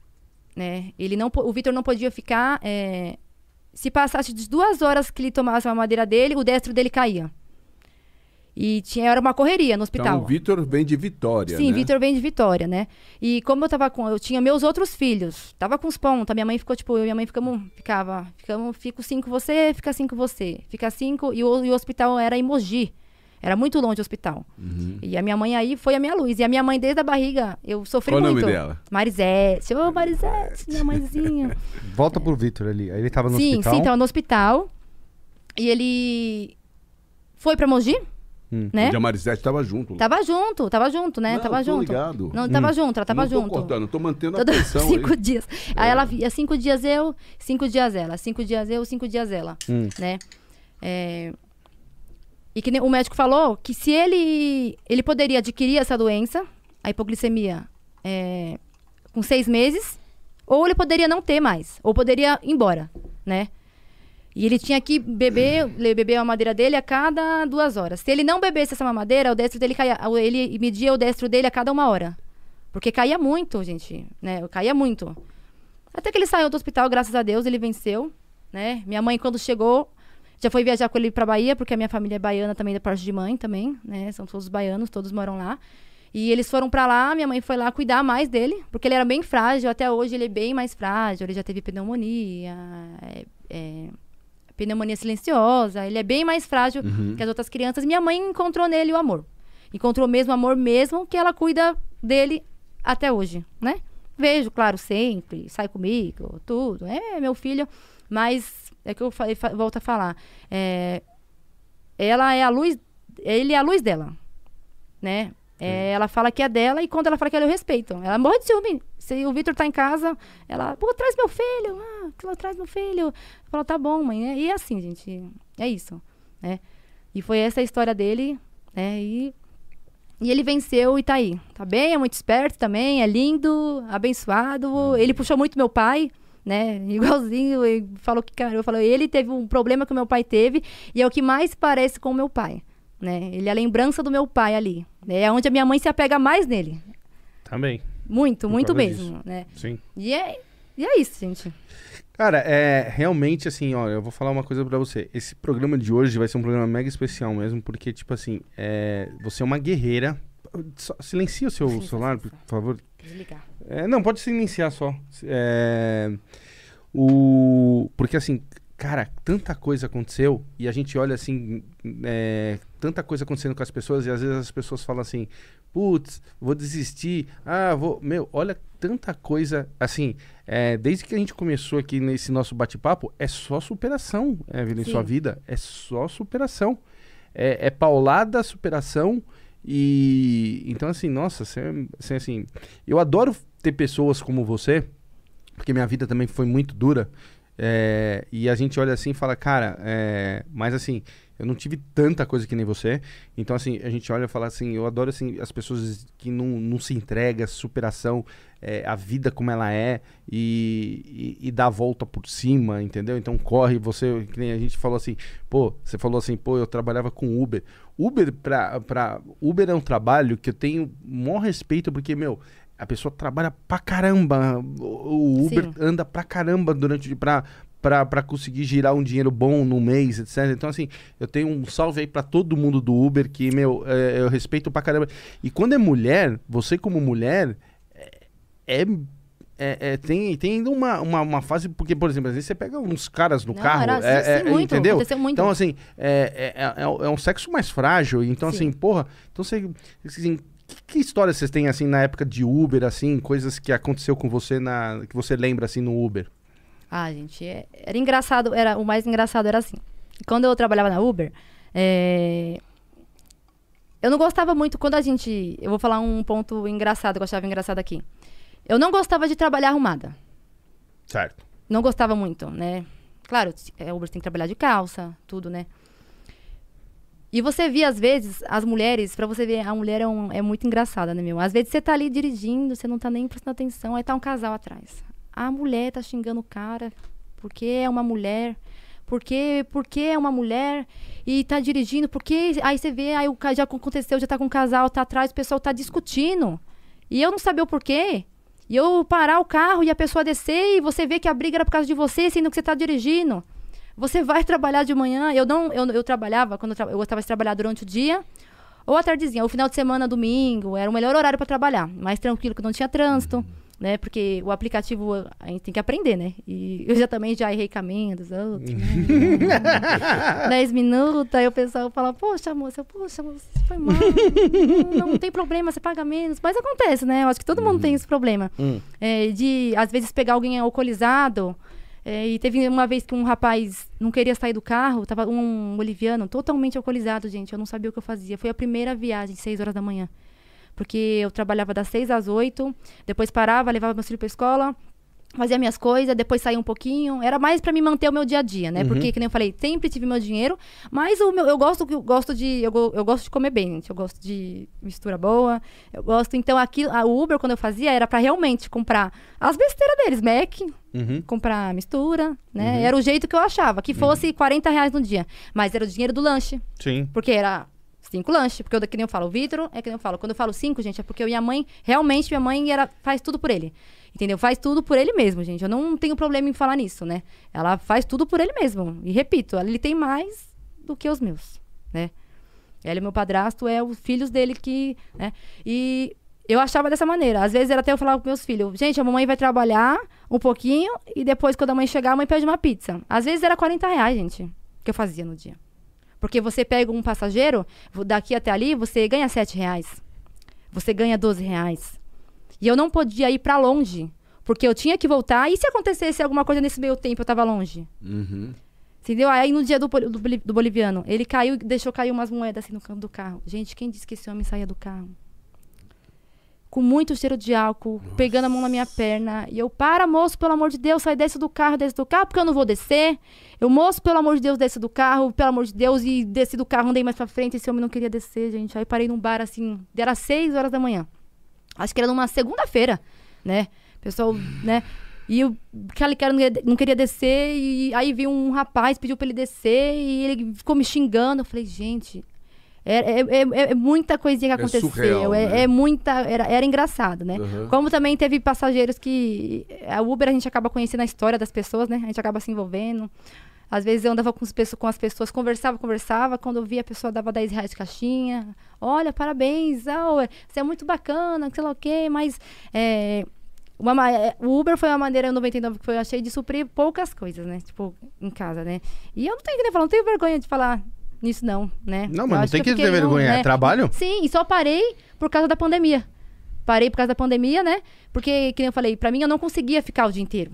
C: né? Ele não, o Vitor não podia ficar é, se passasse de duas horas que ele tomasse a madeira dele, o destro dele caía. E tinha, era uma correria no hospital.
B: Então, o Vitor vem de Vitória,
C: Sim,
B: né?
C: Vitor vem de Vitória, né? E como eu tava com. Eu tinha meus outros filhos. Tava com os pontos. Minha mãe ficou, tipo, eu e minha mãe ficamos. Ficava. Ficamos, fico cinco você, fica cinco você. Fica cinco. E o, e o hospital era em Mogi. Era muito longe o hospital.
B: Uhum.
C: E a minha mãe aí foi a minha luz. E a minha mãe, desde a barriga, eu sofri
B: Qual o
C: muito.
B: nome dela?
C: Marisete. Ô, Marisete, minha mãezinha.
A: Volta pro Vitor ali. Aí ele tava no
C: sim,
A: hospital.
C: sim, tava no hospital. E ele foi pra Mogi,
A: Hum.
C: né?
B: E a Marisete estava junto. lá.
C: Tava junto, tava junto, né?
B: Não,
C: tava
B: tô
C: junto.
B: ligado.
C: Não, tava junto, ela tava
B: não tô
C: junto.
B: cortando, tô mantendo a atenção
C: cinco
B: aí.
C: dias. Aí ela via cinco dias eu, cinco dias ela. Cinco dias eu, cinco dias ela.
A: Hum.
C: Né? É, E que o médico falou que se ele, ele poderia adquirir essa doença, a hipoglicemia, é, com seis meses, ou ele poderia não ter mais, ou poderia ir embora, né? E ele tinha que beber, beber a madeira dele a cada duas horas. Se ele não bebesse essa mamadeira, o destro dele caía, ele media o destro dele a cada uma hora. Porque caía muito, gente, né? Caía muito. Até que ele saiu do hospital, graças a Deus, ele venceu, né? Minha mãe, quando chegou, já foi viajar com ele pra Bahia, porque a minha família é baiana também, da parte de mãe também, né? São todos baianos, todos moram lá. E eles foram pra lá, minha mãe foi lá cuidar mais dele, porque ele era bem frágil, até hoje ele é bem mais frágil, ele já teve pneumonia, é, é, pneumonia silenciosa, ele é bem mais frágil que as outras crianças. Minha mãe encontrou nele o amor. Encontrou mesmo amor mesmo, que ela cuida dele até hoje, né? Vejo, claro, sempre, sai comigo, tudo. É meu filho, mas é que eu falei, fa- volto a falar. É, ela é a luz, ele é a luz dela, né? É, ela fala que é dela e quando ela fala que ela eu respeito. Ela morre de ciúme. Se o Vitor tá em casa, ela, pô, traz meu filho. Ah, ela traz meu filho. Fala, tá bom, mãe. E é assim, gente. É isso, né? E foi essa a história dele, né? E, e ele venceu e tá aí. Tá bem, é muito esperto também, é lindo, abençoado. Ele puxou muito meu pai, né? Igualzinho, ele falou que, cara, eu falei, ele teve um problema que o meu pai teve e é o que mais parece com o meu pai, né? Ele é a lembrança do meu pai ali. né? É onde a minha mãe se apega mais nele.
A: Também.
C: Muito,
A: Por
C: muito mesmo, né?
A: Sim.
C: E é, E é isso, gente.
A: Cara, é realmente assim, ó, eu vou falar uma coisa pra você. Esse programa de hoje vai ser um programa mega especial mesmo, porque, tipo assim, é, você é uma guerreira. Silencia o seu
C: Sim,
A: celular, por favor.
C: Desligar.
A: É, não, pode silenciar só. É, o, porque assim, cara, tanta coisa aconteceu e a gente olha assim, é, tanta coisa acontecendo com as pessoas e às vezes as pessoas falam assim, putz, vou desistir, ah, vou, meu, olha tanta coisa, assim, é, desde que a gente começou aqui nesse nosso bate-papo, é só superação, Evelyn, em
C: Sim.
A: sua vida, é só superação, é, é paulada superação e então assim, nossa, você, assim, eu adoro ter pessoas como você, porque minha vida também foi muito dura. é, e a gente olha assim e fala, cara, é, mas assim, eu não tive tanta coisa que nem você. Então, assim, a gente olha e fala assim, eu adoro assim, as pessoas que não, não se entregam, superação, é, a vida como ela é e, e, e dá a volta por cima, entendeu? Então corre, você, que nem a gente falou assim, pô, você falou assim, pô, eu trabalhava com Uber. Uber, pra, pra, Uber é um trabalho que eu tenho maior respeito, porque, meu, a pessoa trabalha pra caramba. O Uber
C: Sim.
A: anda pra caramba durante pra, pra, pra conseguir girar um dinheiro bom no mês, etc. Então, assim, eu tenho um salve aí pra todo mundo do Uber que, meu, é, eu respeito pra caramba. E quando é mulher, você como mulher, é. é- é- tem, tem ainda uma, uma, uma fase, porque, por exemplo, às vezes você pega uns caras no
C: Não,
A: carro,
C: era-
A: é,
C: sim,
A: é-
C: muito,
A: entendeu?
C: aconteceu muito.
A: Então, assim, é, é, é, é um sexo mais frágil, então,
C: Sim.
A: assim, porra, então você, assim, que, que histórias vocês têm, assim, na época de Uber, assim, coisas que aconteceu com você, na, que você lembra, assim, no Uber?
C: Ah, gente, é- era engraçado, era, o mais engraçado era assim. Quando eu trabalhava na Uber, é, eu não gostava muito, quando a gente, eu vou falar um ponto engraçado, que eu achava engraçado aqui. Eu não gostava de trabalhar arrumada.
A: Certo.
C: Não gostava muito, né? Claro, é, Uber tem que trabalhar de calça, tudo, né? E você via, às vezes, as mulheres, pra você ver, a mulher é, um- é muito engraçada, né, meu? Às vezes você tá ali dirigindo, você não tá nem prestando atenção, aí tá um casal atrás. A mulher tá xingando o cara, porque é uma mulher, porque, porque é uma mulher, e tá dirigindo, porque. Aí você vê, aí o já aconteceu, já tá com um casal, tá atrás, o pessoal tá discutindo. E eu não sabia o porquê. E eu parar o carro e a pessoa descer e você vê que a briga era por causa de você, sendo que você tá dirigindo. Você vai trabalhar de manhã. Eu não, eu, eu trabalhava, quando eu, tra- eu gostava de trabalhar durante o dia ou à tardezinha. O final de semana, domingo, era o melhor horário para trabalhar. Mais tranquilo, que não tinha trânsito, né? Porque o aplicativo a gente tem que aprender, né? E eu já também já errei caminho dos outros. né? 10 minutos, aí o pessoal fala, poxa, moça, poxa, moça, foi mal. não, não tem problema, você paga menos. Mas acontece, né? Eu acho que todo mundo tem esse problema.
A: Hum.
C: É, de, às vezes, pegar alguém alcoolizado. É, e teve uma vez que um rapaz não queria sair do carro, tava um boliviano totalmente alcoolizado, gente. Eu não sabia o que eu fazia. Foi a primeira viagem, 6 horas da manhã. Porque eu trabalhava das 6 às 8, depois parava, levava meu filho pra escola, fazia minhas coisas, depois saía um pouquinho. Era mais pra me manter o meu dia a dia, né? Porque, que nem eu falei, sempre tive meu dinheiro, mas o meu, eu gosto eu gosto de eu, eu gosto de comer bem, gente. Eu gosto de mistura boa. Eu gosto, então aquilo, a Uber quando eu fazia era pra realmente comprar as besteiras deles, Mac,
A: Uhum.
C: comprar mistura, né? Era o jeito que eu achava, que fosse 40 reais no dia. Mas era o dinheiro do lanche.
A: Sim.
C: Porque era cinco lanches. Porque eu, que nem eu falo, o Vitor é que nem eu falo. Quando eu falo cinco, gente, é porque minha mãe, realmente, minha mãe era, faz tudo por ele. Entendeu? Faz tudo por ele mesmo, gente. Eu não tenho problema em falar nisso, né? Ela faz tudo por ele mesmo. E repito, ele tem mais do que os meus, né? Ela e meu padrasto é os filhos dele que, né? E eu achava dessa maneira. Às vezes era até eu falar com meus filhos, gente, a mamãe vai trabalhar um pouquinho e depois, quando a mãe chegar, a mãe pede uma pizza. Às vezes era 40 reais, gente, que eu fazia no dia. Porque você pega um passageiro, daqui até ali, você ganha 7 reais. Você ganha 12 reais. E eu não podia ir pra longe. Porque eu tinha que voltar. E se acontecesse alguma coisa nesse meio tempo, eu tava longe?
B: Uhum.
C: Entendeu? Aí no dia do, do, do boliviano, ele caiu, deixou cair umas moedas assim no canto do carro. Gente, quem disse que esse homem saía do carro? Com muito cheiro de álcool, pegando a mão na minha perna. E eu, para, moço, pelo amor de Deus, sai, desce do carro, desce do carro, porque eu não vou descer. Eu, moço, pelo amor de Deus, desce do carro, pelo amor de Deus, e desci do carro, andei mais pra frente. Esse homem não queria descer, gente. Aí parei num bar assim, era seis horas da manhã. Acho que era numa segunda-feira, né? Pessoal, né? E o aquele cara não queria- não queria descer, e aí veio um rapaz, pediu pra ele descer, e ele ficou me xingando. Eu falei, gente, É, é, é- é muita coisinha que
B: É
C: aconteceu.
B: surreal,
C: é,
B: né?
C: é muita. Era, era engraçado, né?
B: Uhum.
C: Como também teve passageiros que. A Uber a gente acaba conhecendo a história das pessoas, né? A gente acaba se envolvendo. Às vezes eu andava com, as pessoas, com as pessoas, conversava, conversava. Quando eu via a pessoa dava 10 reais de caixinha. Olha, parabéns, ué, você é muito bacana, sei lá o quê, mas. é, uma ma- é, o Uber foi uma maneira 99 que eu achei de suprir poucas coisas, né? Tipo, em casa, né? E eu não tenho que nem falar, não tenho vergonha de falar nisso, não, né?
A: Não, mas não tem
C: eu
A: que ter
C: fiquei, não,
A: vergonha. É
C: né?
A: trabalho?
C: Sim, e só parei por causa da pandemia. Parei por causa da pandemia, né? Porque, que nem eu falei, pra mim eu não conseguia ficar o dia inteiro.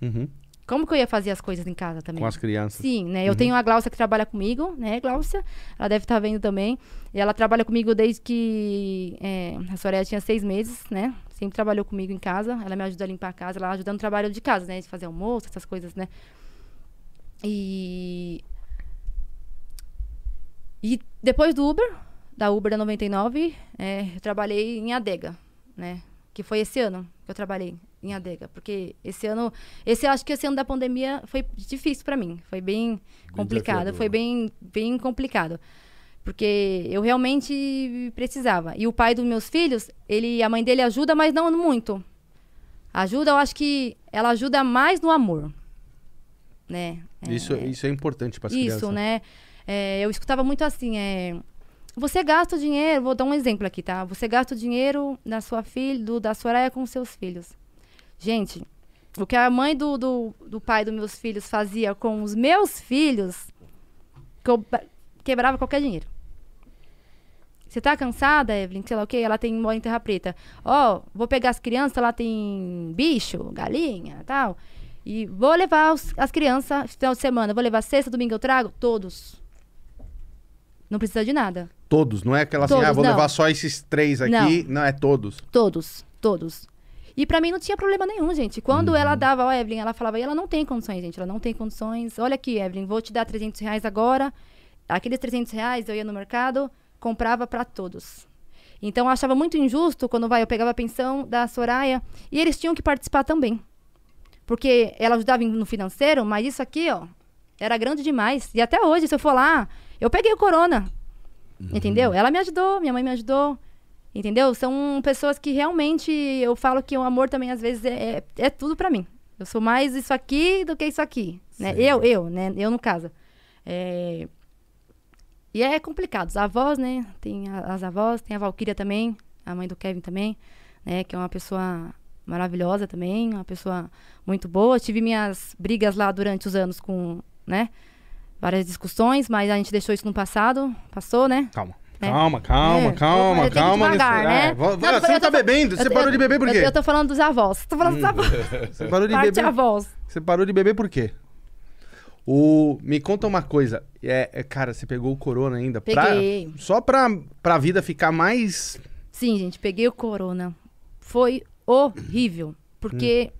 A: Uhum.
C: Como que eu ia fazer as coisas em casa também?
A: Com as crianças.
C: Sim, né? Eu tenho a Gláucia que trabalha comigo, né, Gláucia? Ela deve estar vendo também. E ela trabalha comigo desde que é, a Soraya tinha seis meses, né? Sempre trabalhou comigo em casa. Ela me ajuda a limpar a casa, ela ajuda no trabalho de casa, né? De fazer almoço, essas coisas, né? E. E depois do Uber, da Uber da 99, é, eu trabalhei em Adega, né? Que foi esse ano que eu trabalhei em Adega. Porque esse ano, esse acho que esse ano da pandemia foi difícil pra mim. Foi bem complicado,
B: desafiador.
C: foi bem, bem complicado. Porque eu realmente precisava. E o pai dos meus filhos, ele, a mãe dele ajuda, mas não muito. Ajuda, eu acho que ela ajuda mais no amor. Né? É,
A: Isso, isso é importante para as
C: isso,
A: crianças.
C: né? É, eu escutava muito assim, é, você gasta o dinheiro, vou dar um exemplo aqui, tá? Você gasta o dinheiro da sua filha, do, da Soraya com seus filhos. Gente, o que a mãe do, do, do pai dos meus filhos fazia com os meus filhos, que eu quebrava qualquer dinheiro. Você tá cansada, Evelyn? Sei lá o quê? Ela tem mora em Terra Preta. Ó, vou pegar as crianças, lá tem bicho, galinha tal. E vou levar os- as crianças final de semana. Vou levar sexta, domingo eu trago? Todos. Não precisa de nada.
A: Todos, não é aquela assim,
C: Todos,
A: ah, vou
C: não.
A: levar só esses três aqui. Não, é todos.
C: Todos, todos. E pra mim não tinha problema nenhum, gente. Quando ela dava, ó, Evelyn, ela falava, e ela não tem condições, gente, ela não tem condições. Olha aqui, Evelyn, vou te dar 300 reais agora. Aqueles 300 reais eu ia no mercado, comprava pra todos. Então eu achava muito injusto quando vai, eu pegava a pensão da Soraya e eles tinham que participar também. Porque ela ajudava no financeiro, mas isso aqui, ó, era grande demais. E até hoje, se eu for lá, eu peguei o corona. Entendeu? Ela me ajudou, minha mãe me ajudou. Entendeu? São pessoas que realmente eu falo que o amor também às vezes é, é, é tudo pra mim. Eu sou mais isso aqui do que isso aqui, né?
B: Sim.
C: Eu, eu, né? Eu no caso. É... E é complicado. Os avós, né? Tem a- as avós, tem a Valquíria também, a mãe do Kevin também, né? Que é uma pessoa maravilhosa também, uma pessoa muito boa. Tive minhas brigas lá durante os anos com, né? Várias discussões, mas a gente deixou isso no passado, passou, né?
A: Calma.
C: É.
A: Calma, calma,
C: É,
A: calma,
C: eu que
A: calma.
C: devagar, né?
A: É,
C: Não,
A: você
C: eu
A: não tá
C: tô-
A: bebendo? Você
C: eu-
A: parou de beber por
C: eu-
A: quê? Hum.
C: Eu, tô falando dos avós. Tô falando dos avós.
A: Você parou de
C: Parte
A: beber.
C: avós.
A: Você parou de beber por quê? O... Me conta uma coisa. É, é, cara, você pegou o corona ainda? pra-
C: Peguei.
A: Só pra, pra vida ficar mais.
C: Sim, gente, peguei o corona. Foi horrível. Porque
A: Hum.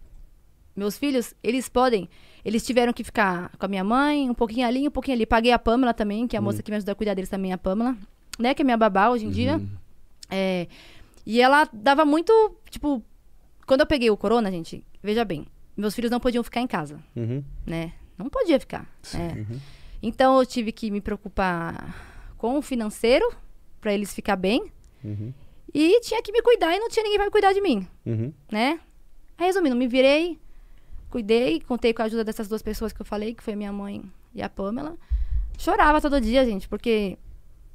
C: meus filhos, eles podem. Eles tiveram que ficar com a minha mãe, um pouquinho ali, um pouquinho ali. Paguei a Pamela também, que é a
A: Hum.
C: moça que me ajuda a cuidar deles também, a Pamela. Né, que é minha babá hoje em dia.
A: Uhum.
C: É, e ela dava muito. Tipo, quando eu peguei o corona, gente, veja bem, meus filhos não podiam ficar em casa,
A: Uhum.
C: né? Não podia ficar. né? Então eu tive que me preocupar com o financeiro para eles ficar bem.
A: Uhum.
C: E tinha que me cuidar e não tinha ninguém pra cuidar de mim,
A: Uhum.
C: né? Aí, resumindo, me virei, cuidei, contei com a ajuda dessas duas pessoas que eu falei, que foi a minha mãe e a Pamela. Chorava todo dia, gente, porque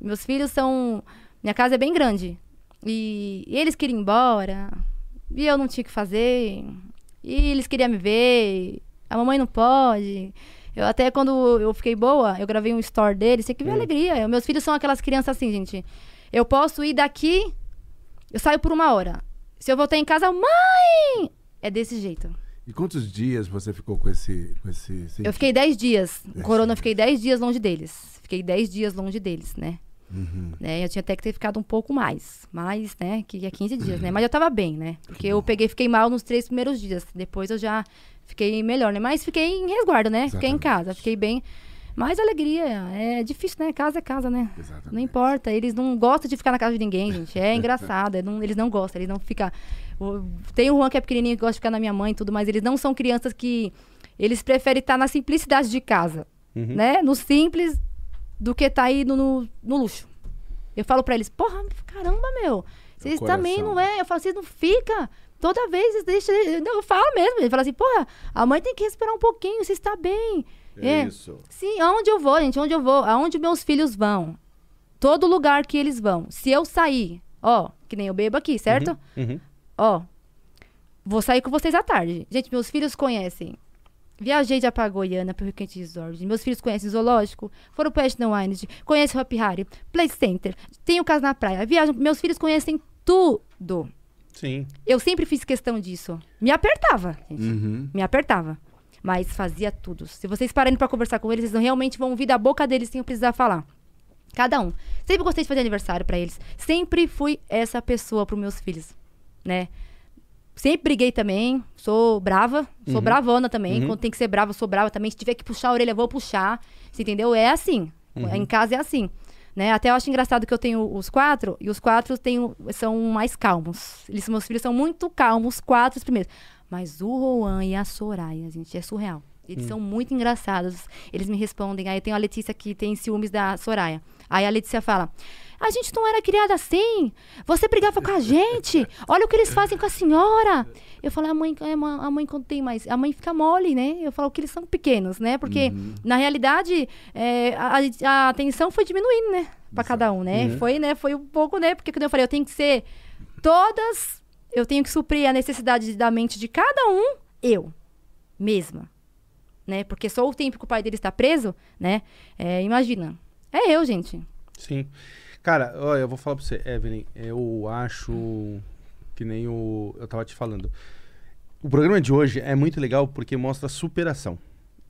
C: meus filhos são. Minha casa é bem grande. E, e eles queriam ir embora. E eu não tinha o que fazer. E eles queriam me ver. A mamãe não pode. Eu até quando eu fiquei boa, eu gravei um story deles, você que vê a alegria. Meus filhos são aquelas crianças assim, gente. Eu posso ir daqui, eu saio por uma hora. Se eu voltar em casa, mãe! É desse jeito.
B: E quantos dias você ficou com esse. Com esse
C: Eu fiquei 10 dias.
B: Dez
C: Corona, eu
B: dias.
C: fiquei 10 dias longe deles. Fiquei 10 dias longe deles, né?
B: Uhum.
C: né? Eu tinha até que ter ficado um pouco mais. Mais, né? Que é 15 dias, né? Mas eu tava bem, né? Porque eu peguei, fiquei mal nos três primeiros dias. Depois eu já fiquei melhor, né? Mas fiquei em resguardo, né? Fiquei em
B: Exatamente.
C: casa, fiquei bem. Mas alegria, é difícil, né? Casa é casa, né?
B: Exatamente.
C: Não importa, eles não gostam de ficar na casa de ninguém, gente. É engraçado, é não- eles não gostam, eles não ficam. Tem o Juan que é pequenininho que gosta de ficar na minha mãe e tudo, mas eles não são crianças que. Eles preferem estar na simplicidade de casa,
A: Uhum.
C: né? No simples do que estar aí no, no, no luxo. Eu falo pra eles, porra, caramba, meu. Vocês também não é. Eu falo, vocês não fica. Toda vez. Não, eu falo mesmo. Ele fala assim, porra, a mãe tem que respirar um pouquinho, você está bem.
B: É isso.
C: Sim, aonde eu vou, gente, aonde eu vou, aonde meus filhos vão. Todo lugar que eles vão. Se eu sair, ó, que nem eu bebo aqui, certo?
A: Uhum.
C: Ó, vou sair com vocês à tarde. Gente, meus filhos conhecem. Viajei já pra Goiânia, pro Rio Quente Resort. Meus filhos conhecem Zoológico, foram pro Ashton Wines, conhecem o Happy Harry, Play Center, tem o Casa na Praia, viajam. Meus filhos conhecem tudo.
A: Sim.
C: Eu sempre fiz questão disso. Me apertava, gente.
B: Uhum.
C: Me apertava. Mas fazia tudo. Se vocês pararem pra conversar com eles, eles realmente vão ouvir da boca deles sem eu precisar falar. Cada um. Sempre gostei de fazer aniversário pra eles. Sempre fui essa pessoa pros meus filhos, né? Sempre briguei também. Sou brava. Sou bravona também.
A: Uhum.
C: Quando tem que ser brava, sou brava também. Se tiver que puxar a orelha, eu vou puxar. Você entendeu? É assim. Em casa é assim. Né? Até eu acho engraçado que eu tenho os quatro, e os quatro tenho, são mais calmos. Eles, meus filhos são muito calmos, os quatro os primeiros. Mas o Juan e a Soraya, gente, é surreal. Eles são muito engraçados. Eles me respondem. Aí tenho a Letícia que tem ciúmes da Soraya. Aí a Letícia fala: A gente não era criada assim. Você brigava com a gente. Olha o que eles fazem com a senhora. Eu falo: A mãe, é, ma- a mãe quando tem mais. A mãe fica mole, né? Eu falo que eles são pequenos, né? Porque, na realidade, é, a, a- atenção foi diminuindo, né? Pra cada um, né? Foi, né? Foi um pouco, né? Porque, quando eu falei, eu tenho que ser todas. Eu tenho que suprir a necessidade da mente de cada um, eu mesma né? Porque só o tempo que o pai dele está preso, né? É, imagina. É eu, gente.
A: Sim. Cara, olha, eu vou falar pra você, Evelyn, eu acho que nem o. Eu tava te falando. O programa de hoje é muito legal porque mostra superação.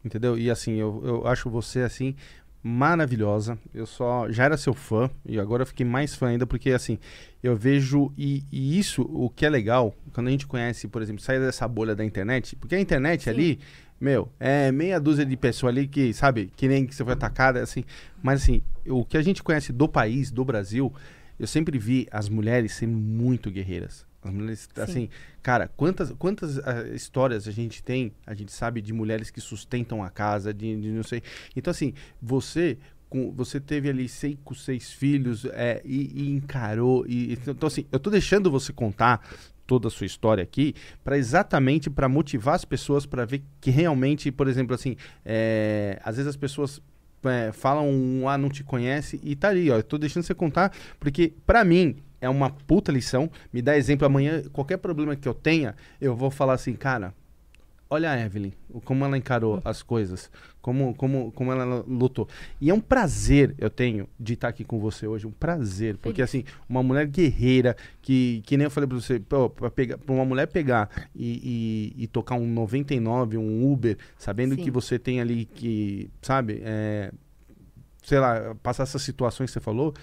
A: Entendeu? E assim, eu, eu acho você assim maravilhosa. Eu só já era seu fã e agora eu fiquei mais fã ainda porque assim, eu vejo e, e isso o que é legal quando a gente conhece, por exemplo, sai dessa bolha da internet, porque a internet
C: Sim.
A: ali, meu, é meia dúzia de pessoas ali que, sabe, que nem que você foi atacada, assim, mas assim, o que a gente conhece do país, do Brasil, eu sempre vi as mulheres sendo muito guerreiras. As mulheres,
C: Sim.
A: assim, cara, quantas, quantas ah, histórias a gente tem, a gente sabe de mulheres que sustentam a casa, de, de não sei. Então, assim, você você teve ali cinco, seis filhos é, e, e encarou. E, então, assim, eu tô deixando você contar toda a sua história aqui para exatamente para motivar as pessoas para ver que realmente, por exemplo, assim, é, às vezes as pessoas é, falam um, ah, não te conhece e tá ali, ó, eu tô deixando você contar porque para mim é uma puta lição, me dá exemplo amanhã, qualquer problema que eu tenha, eu vou falar assim, cara, olha a Evelyn, como ela encarou as coisas, como, como, como ela lutou. E é um prazer eu tenho de estar aqui com você hoje, um prazer, porque assim, uma mulher guerreira, que, que nem eu falei pra você, pra uma mulher pegar e, e, e tocar um 99, um Uber, sabendo
C: Sim.
A: que você tem ali que, sabe, é, sei lá, passar essas situações que você falou,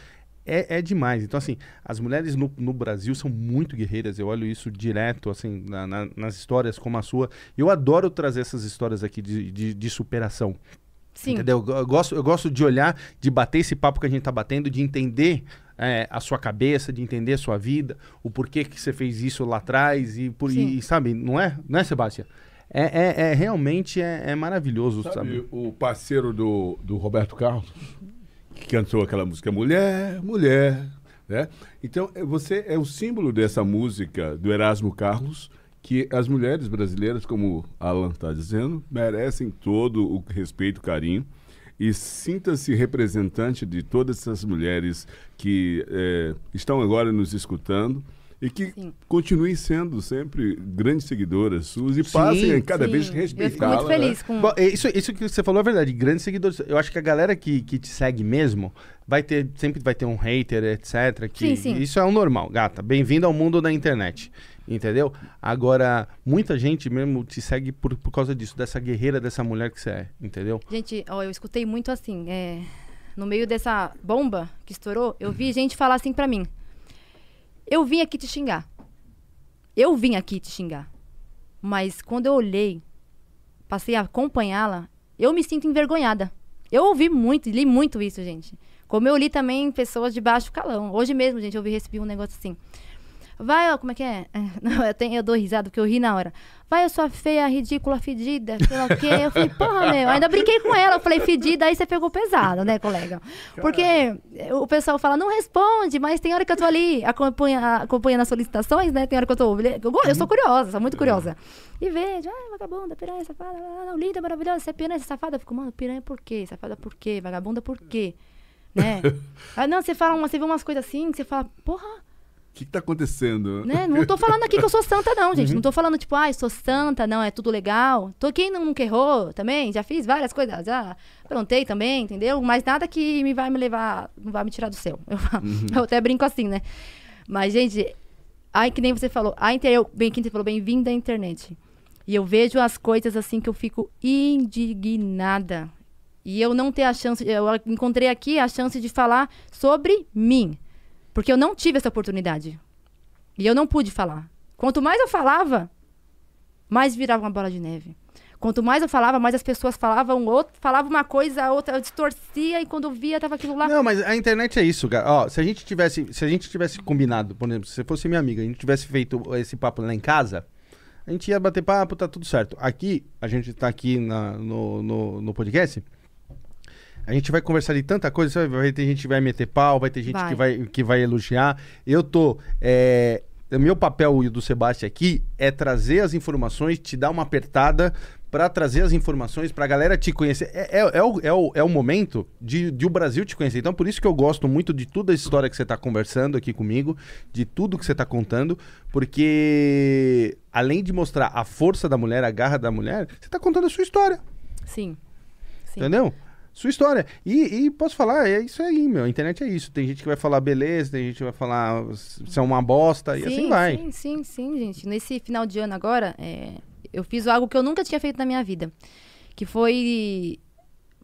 A: é, é demais. Então, assim, as mulheres no, no Brasil são muito guerreiras. Eu olho isso direto, assim, na- na- nas histórias como a sua. Eu adoro trazer essas histórias aqui de, de, de superação.
C: Sim.
A: Entendeu? Eu gosto, eu gosto de olhar, de bater esse papo que a gente tá batendo, de entender é, a sua cabeça, de entender a sua vida, o porquê que você fez isso lá atrás e, por, e, sabe, não é? Não é, Sebastião? É, é, é realmente é, é maravilhoso, sabe?
B: Sabe o parceiro do, do Roberto Carlos, que cantou aquela música Mulher, Mulher, né? Então, é- você é o símbolo dessa música do Erasmo Carlos, que as mulheres brasileiras, como Alan está dizendo, merecem todo o respeito, carinho. E sinta-se representante de todas essas mulheres que eh, estão agora nos escutando e que
C: Sim.
B: continuem sendo sempre grandes seguidoras suas e
A: Sim,
B: passem cada
C: Sim.
B: vez
C: Eu fico
B: respeitá-la.
C: muito
B: né?
C: feliz com.
A: Bom, isso, isso que você falou é verdade. Grandes seguidores. Eu acho que a galera que, que te segue mesmo vai ter. Sempre vai ter um hater, etc. Que
C: Sim, sim.
A: Isso é o normal, gata. Bem-vindo ao mundo da internet. Entendeu? Agora, muita gente mesmo te segue por, por causa disso, dessa guerreira, dessa mulher que você é, entendeu?
C: Gente, ó, eu escutei muito assim, é, no meio dessa bomba que estourou, eu vi gente falar assim pra mim. Eu vim aqui te xingar. Eu vim aqui te xingar. Mas quando eu olhei, passei a acompanhá-la, eu me sinto envergonhada. Eu ouvi muito, li muito isso, gente. Como eu li também pessoas de baixo calão. Hoje mesmo, gente, eu vi recebi um negócio assim. Vai, ó, como é que é? É, Não, eu, tenho, eu dou risada porque eu ri na hora. Vai, a sua feia, ridícula, fedida, sei lá o quê. Eu falei, porra, meu. Ainda brinquei com ela. Eu falei, fedida, aí você pegou pesado, né, colega? Porque o pessoal fala, não responde, mas tem hora que eu tô ali acompanha, acompanhando as solicitações, né? Tem hora que eu tô. Eu, go- eu sou curiosa, sou muito curiosa. E vejo, ah, vagabunda, piranha, safada, não, linda, maravilhosa, você é piranha, você é safada. Eu fico, mano, piranha por quê? Safada por quê? Vagabunda por quê? Né? ah, não, você fala uma, você vê umas coisas assim, que você fala, porra,
B: que, que tá acontecendo?
C: né? Não tô falando aqui que eu sou santa, não, gente. Não tô falando, tipo, ai, sou santa, não, é tudo legal. Tô quem não- nunca errou também, já fiz várias coisas, já aprontei também, entendeu? Mas nada que me vai me levar, não vai me tirar do céu. Eu, eu até brinco assim, né? Mas, gente, ai, que nem você falou, a inter... eu, bem que você falou, bem-vindo à internet. E eu vejo as coisas assim que eu fico indignada. E eu não ter a chance, eu encontrei aqui a chance de falar sobre mim. Porque eu não tive essa oportunidade. E eu não pude falar. Quanto mais eu falava, mais virava uma bola de neve. Quanto mais eu falava, mais as pessoas falavam outro, falava uma coisa, a outra eu distorcia e quando eu via tava aquilo lá.
A: Não, mas a internet é isso, cara. Ó, se a gente tivesse, se a gente tivesse combinado, por exemplo, se você fosse minha amiga, a gente tivesse feito esse papo lá em casa, a gente ia bater papo, tá tudo certo. Aqui, a gente tá aqui na- no, no, no podcast, a gente vai conversar de tanta coisa, vai ter gente que vai meter pau, vai ter gente
C: Vai.
A: que vai, que vai elogiar. Eu tô. É, o meu papel e o do Sebastião aqui é trazer as informações, te dar uma apertada pra trazer as informações pra galera te conhecer. É, é, é o, é, o, é o momento de, de o Brasil te conhecer. Então, por isso que eu gosto muito de toda a história que você tá conversando aqui comigo, de tudo que você tá contando, porque além de mostrar a força da mulher, a garra da mulher, você tá contando a sua história.
C: Sim. Sim.
A: Entendeu? Sua história. E, e posso falar, é isso aí, meu. A internet é isso. Tem gente que vai falar beleza, tem gente que vai falar se é uma bosta, e assim vai.
C: Sim, sim, sim, gente. Nesse final de ano agora, é, eu fiz algo que eu nunca tinha feito na minha vida. Que foi.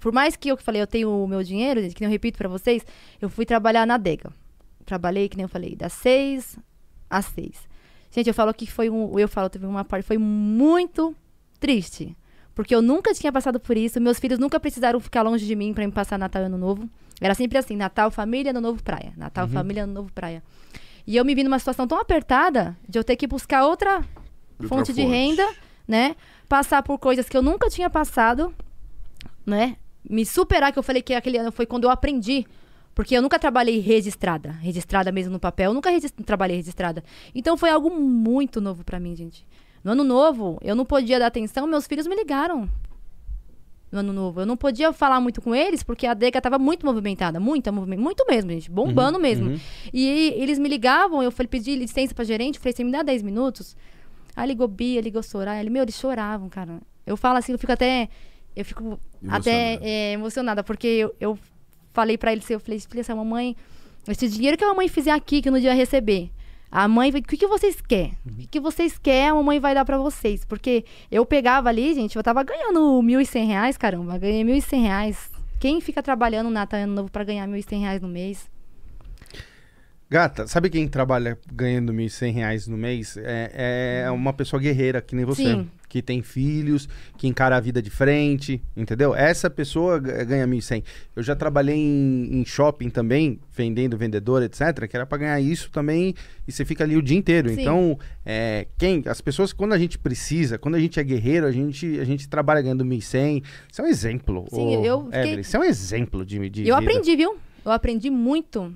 C: Por mais que eu falei, eu tenho o meu dinheiro, gente, que nem eu repito pra vocês, eu fui trabalhar na adega. Trabalhei, que nem eu falei, das seis às seis. Gente, eu falo que foi um. Eu falo, teve uma parte, foi muito triste. Porque eu nunca tinha passado por isso. Meus filhos nunca precisaram ficar longe de mim pra me passar Natal e Ano Novo. Era sempre assim: Natal, família, Ano Novo, praia. Natal, família, Ano Novo, praia. E eu me vi numa situação tão apertada de eu ter que buscar outra
B: Outra
C: fonte de
B: fonte.
C: renda, né? Passar por coisas que eu nunca tinha passado, né? Me superar, que eu falei que aquele ano foi quando eu aprendi. Porque eu nunca trabalhei registrada, registrada mesmo no papel, eu nunca trabalhei registrada. Então foi algo muito novo pra mim, gente. No ano novo, eu não podia dar atenção, meus filhos me ligaram. No ano novo, eu não podia falar muito com eles porque a adega tava muito movimentada, muito, movimento, muito mesmo, gente, bombando mesmo. E eles me ligavam, eu falei, pedi licença pra gerente, falei, você me dá 10 minutos? Aí ligou Bia, ligou Soraya, ele, meu, eles choravam, cara. Eu falo assim, eu fico até, eu fico até
B: Emocionada.
C: é, emocionada, porque eu, eu falei pra eles, eu falei, filha, essa mamãe, esse dinheiro que a mamãe fizer aqui, que eu não dia receber, a mãe, vai- o que, que vocês querem? O que, que vocês querem, a mamãe vai dar pra vocês. Porque eu pegava ali, gente, eu tava ganhando 1.100 reais, caramba, ganhei 1.100 reais. Quem fica trabalhando no Natal e Ano Novo pra ganhar 1.100 reais no mês?
A: Gata, sabe quem trabalha ganhando 1.100 reais no mês? É, é uma pessoa guerreira, que nem você.
C: Sim.
A: Que tem filhos, que encara a vida de frente, entendeu? Essa pessoa g- ganha 1.100. Eu já trabalhei em, em shopping também, vendendo vendedor, etc., que era pra ganhar isso também, e você fica ali o dia inteiro.
C: Sim.
A: Então, é, quem, as pessoas, quando a gente precisa, quando a gente é guerreiro, a gente, a gente trabalha ganhando 1.100. Isso é um exemplo.
C: Sim,
A: ô,
C: eu fiquei-
A: Evelyn, isso é um exemplo de, de
C: E eu
A: vida.
C: aprendi, viu? Eu aprendi muito.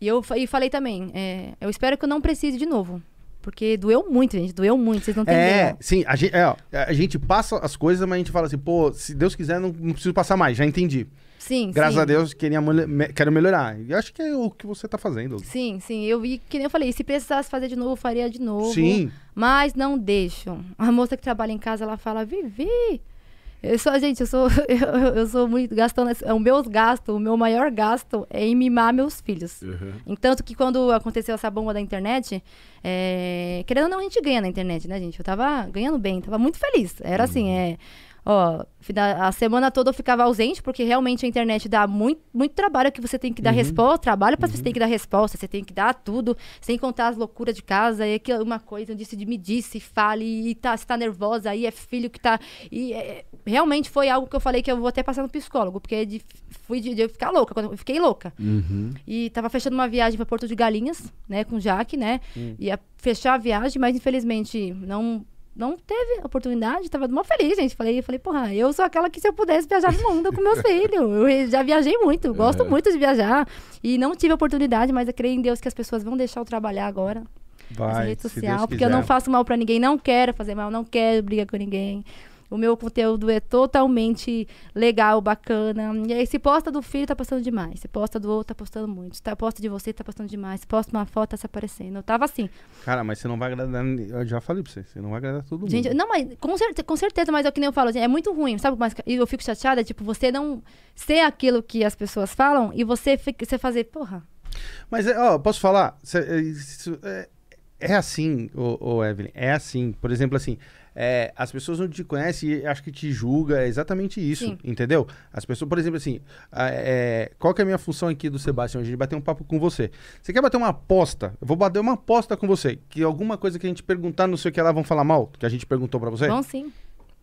C: E eu e falei também, é, eu espero que eu não precise de novo. Porque doeu muito, gente. Doeu muito, vocês não têm
A: É,
C: ideia.
A: sim, a gente, é, ó, a gente passa as coisas, mas a gente fala assim, pô, se Deus quiser, não, não preciso passar mais, já entendi.
C: Sim,
A: Graças
C: sim.
A: a Deus, queria, me- quero melhorar. E acho que é o que você tá fazendo.
C: Sim, sim. Eu vi, que nem eu falei, se precisasse fazer de novo, eu faria de novo.
A: Sim.
C: Mas não deixam. A moça que trabalha em casa, ela fala, Vivi. Eu sou, gente, eu sou, eu, eu sou muito gastando. esse- O meus gastos, o meu maior gasto é em mimar meus filhos.
B: Uhum.
C: Entanto que quando aconteceu essa bomba da internet, é, querendo ou não, a gente ganha na internet, né, gente? Eu tava ganhando bem, tava muito feliz. Era assim, é. Ó, a semana toda eu ficava ausente, porque realmente a internet dá muito, muito trabalho que você tem que dar resposta, trabalho para você tem que dar resposta, você tem que dar tudo, sem contar as loucuras de casa, e que uma coisa, disse me disse, fale, e tá, você tá nervosa, aí é filho que tá. E é, realmente foi algo que eu falei que eu vou até passar no psicólogo, porque é de, fui de, de eu ficar louca, quando eu fiquei louca. E tava fechando uma viagem para Porto de Galinhas, né, com o Jaque, né? Ia fechar a viagem, mas infelizmente não não teve oportunidade, tava mó feliz, gente. Falei, falei, porra, eu sou aquela que se eu pudesse viajar no mundo com meus filhos. Eu já viajei muito, gosto muito de viajar. E não tive oportunidade, mas eu creio em Deus que as pessoas vão deixar eu trabalhar agora
A: Vai,
C: rede
A: se
C: social, porque eu não faço mal pra ninguém, não quero fazer mal, não quero brigar com ninguém. O meu conteúdo é totalmente legal, bacana. E aí, se posta do filho, tá postando demais. Se posta do outro, tá postando muito. Se tá, posta de você, tá postando demais. Se posta uma foto, tá se aparecendo. Eu tava assim.
A: Cara, mas você não vai agradar. Eu já falei pra você, você não vai agradar todo mundo.
C: Gente, não, mas com, certe com certeza, mas é o que nem eu falo, gente, é muito ruim, sabe? Mas e eu fico chateada, tipo, você não ser aquilo que as pessoas falam e você, você fazer, porra.
A: Mas, ó, posso falar? É, isso é, é assim, ô, ô, Evelyn, é assim. Por exemplo, assim, é, as pessoas não te conhecem e acho que te julga, é exatamente isso,
C: Sim.
A: entendeu? As pessoas, por exemplo, assim, a- é, qual que é a minha função aqui do Sebastião? A gente bater um papo com você. Você quer bater uma aposta? Eu vou bater uma aposta com você, que alguma coisa que a gente perguntar, não sei o que lá, vão falar mal, que a gente perguntou pra você,
C: Bom, sim.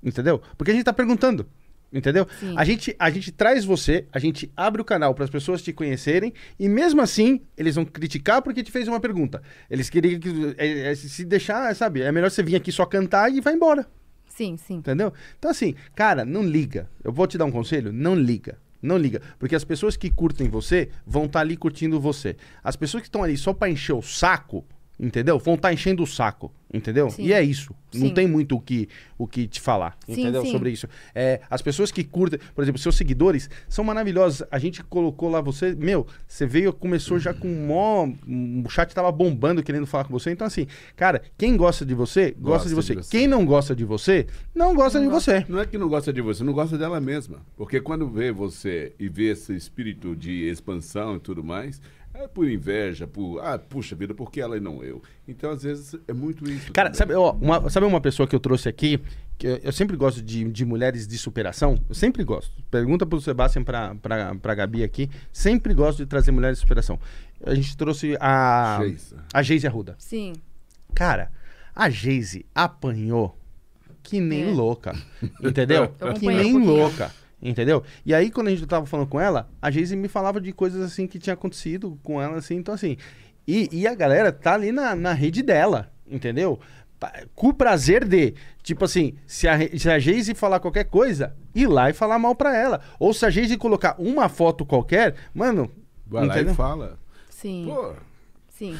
A: entendeu? Porque a gente tá perguntando. Entendeu?
C: Sim.
A: A gente, a gente traz você, a gente abre o canal para as pessoas te conhecerem e mesmo assim eles vão criticar porque te fez uma pergunta. Eles queriam que é, é, se deixar, sabe? É melhor você vir aqui só cantar e vai embora,
C: Sim, sim.
A: entendeu? Então assim, cara, não liga. Eu vou te dar um conselho, não liga. Não liga, porque as pessoas que curtem você vão estar ali curtindo você. As pessoas que estão ali só para encher o saco, entendeu? Vão estar enchendo o saco, entendeu?
C: Sim.
A: E é isso. Não
C: Sim.
A: tem muito o que, o que te falar,
C: Sim,
A: entendeu?
C: sim.
A: Sobre isso. É, as pessoas que curtem, por exemplo, seus seguidores são maravilhosos. A gente colocou lá você, meu, você veio, começou já com mó. O chat tava bombando querendo falar com você. Então, assim, cara, quem gosta de você, gosta,
B: Gosta
A: de,
B: de
A: você.
B: você.
A: Quem não gosta de você, não gosta de você.
B: Não é que não gosta de você, não gosta dela mesma. Porque quando vê você e vê esse espírito de expansão e tudo mais, é por inveja, por, ah, puxa vida, por que ela e não eu? Então, às vezes, é muito isso.
A: Cara,
B: também.
A: sabe, ó, uma, sabe uma pessoa que eu trouxe aqui? Que eu, eu sempre gosto de, de mulheres de superação. Eu sempre gosto. Pergunta pro Sebastião pra, pra, pra Gabi aqui. Sempre gosto de trazer mulheres de superação. A gente trouxe a.
B: Geisa.
A: A Geise Arruda.
C: Sim.
A: Cara, a Geise apanhou que nem
C: É.
A: louca. Entendeu?
C: Eu
A: que
C: um
A: nem
C: pouquinho.
A: louca. Entendeu? E aí, quando a gente tava falando com ela, a Geise me falava de coisas assim que tinha acontecido com ela, assim. Então, assim. E, e a galera tá ali na, na rede dela, entendeu? Com o prazer de, tipo assim, se a, se a Geise falar qualquer coisa, ir lá e falar mal pra ela. Ou se a Geise colocar uma foto qualquer, mano.
B: Vai lá
A: entendeu?
B: e fala.
C: Sim.
B: Pô,
C: Sim.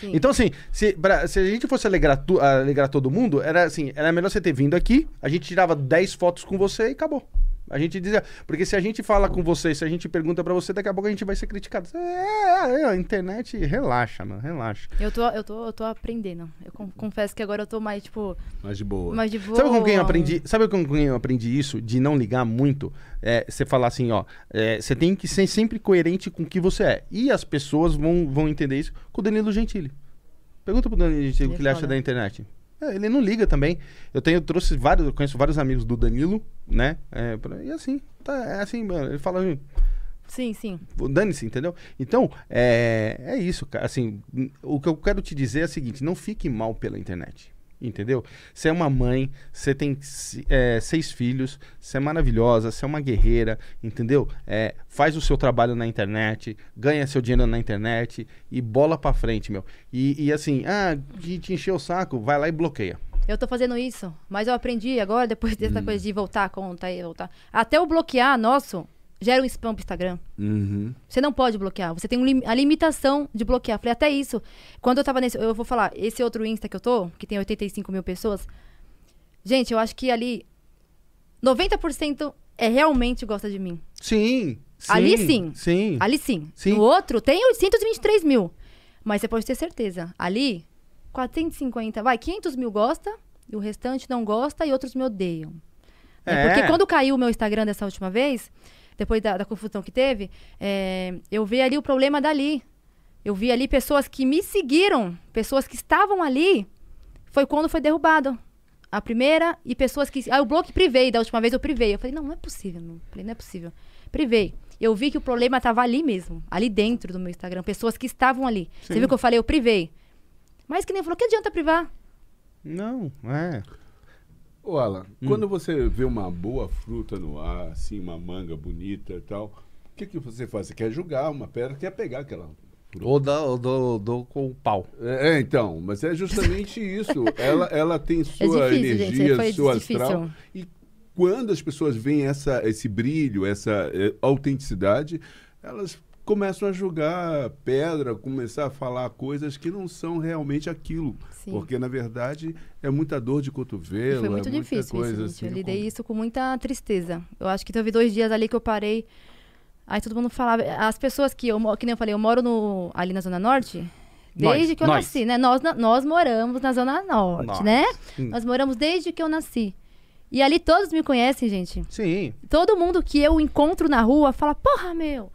C: Sim.
A: Então, assim, se, pra- se a gente fosse alegrar, tu- alegrar todo mundo, era assim, era melhor você ter vindo aqui, a gente tirava 10 fotos com você e acabou. A gente dizia. Porque se a gente fala com você, se a gente pergunta pra você, daqui a pouco a gente vai ser criticado. É, é, a internet, relaxa, mano, relaxa.
C: Eu tô, eu tô, eu tô aprendendo. Eu con- confesso que agora eu tô mais, tipo,
B: mas de boa.
C: mais de boa.
A: Sabe com quem eu aprendi? Sabe com quem eu aprendi isso? De não ligar muito? É, você falar assim, ó, é, você tem que ser sempre coerente com o que você é. E as pessoas vão, vão entender isso com o Danilo Gentili. Pergunta pro Danilo Gentili
C: Ele
A: o
C: é
A: que ele acha da internet. É, ele não liga também. Eu tenho, eu trouxe vários, eu conheço vários amigos do Danilo, né? É, e assim, tá, é assim, mano. Ele fala, "Hum,
C: Sim, sim.
A: dane-se, entendeu? Então, é, é isso, cara. Assim, o que eu quero te dizer é o seguinte: não fique mal pela internet. Entendeu? Você é uma mãe, você tem é, seis filhos, você é maravilhosa, você é uma guerreira, entendeu? É, faz o seu trabalho na internet, ganha seu dinheiro na internet e bola pra frente, meu. E, e assim, ah, de te encher o saco, vai lá e bloqueia.
C: Eu tô fazendo isso, mas eu aprendi agora, depois dessa coisa de voltar a conta e voltar. Até o bloquear nosso gera um spam pro Instagram.
B: Uhum.
C: Você não pode bloquear. Você tem um lim- a limitação de bloquear. Falei, até isso. Quando eu tava nesse. Eu vou falar, esse outro Insta que eu tô, que tem 85 mil pessoas. Gente, eu acho que ali. 90% é realmente gosta de mim.
A: Sim, sim.
C: Ali sim.
A: Sim.
C: Ali sim.
A: Sim.
C: No outro tem 823 mil. Mas você pode ter certeza. Ali, 450, vai, 500 mil gosta, e o restante não gosta e outros me odeiam. Né?
A: É.
C: Porque quando caiu o meu Instagram dessa última vez, depois da, da confusão que teve, é, eu vi ali o problema dali. Eu vi ali pessoas que me seguiram, pessoas que estavam ali. Foi quando foi derrubado. A primeira, e pessoas que. Ah, eu bloqueei privei, da última vez eu privei. Eu falei, não, não é possível. Não. Falei, não é possível. Privei. Eu vi que o problema tava ali mesmo, ali dentro do meu Instagram. Pessoas que estavam ali. Você
A: Sim.
C: viu que eu falei, eu privei. Mas que nem falou, que adianta privar?
A: Não, é.
B: Ô, Alan,
A: Hum.
B: quando você vê uma boa fruta no ar, assim, uma manga bonita e tal, o que, que você faz? Você quer julgar uma pedra, quer pegar aquela.
A: Ou dou, ou dou, ou dou com o pau.
B: É, é, então, mas é justamente isso. Ela, ela tem sua
C: É difícil,
B: energia,
C: difícil.
B: astral. E quando as pessoas veem essa, esse brilho, essa eh, autenticidade, elas começam a julgar pedra, começar a falar coisas que não são realmente aquilo.
C: Sim.
B: Porque, na verdade, é muita dor de
C: E
B: cotovelo,
C: foi muito
B: é muita
C: difícil
B: coisa
C: isso,
B: assim.
C: gente. Eu lidei
B: com-
C: isso com muita tristeza. Eu acho que teve dois dias ali que eu parei. Aí todo mundo falava. As pessoas que eu que nem eu falei, eu moro no, ali na Zona Norte. Desde
A: Nós,
C: que eu
A: nós.
C: nasci, né? Nós, nós moramos na Zona Norte,
A: Nós.
C: né?
A: Hum.
C: Nós moramos desde que eu nasci. E ali todos me conhecem, gente.
A: Sim.
C: Todo mundo que eu encontro na rua fala, porra, meu,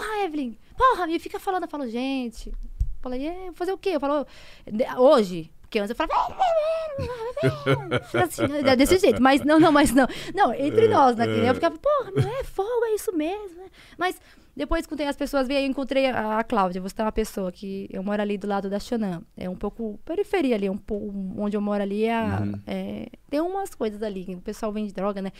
C: porra, Evelyn, porra, e fica falando, eu falo, gente. Falei, é, fazer o quê? Eu falo, "De- hoje, porque antes eu falava, assim, é desse jeito, mas não, não, mas não. Não, entre nós, né? Eu ficava, porra, meu, é fogo, é isso mesmo. né? Mas depois, quando as pessoas veio, eu encontrei a, a Cláudia. Você é uma pessoa que eu moro ali do lado da Xanã. É um pouco periferia ali, um pouco onde eu moro ali. É, a- é- tem umas coisas ali. O pessoal vende droga, né?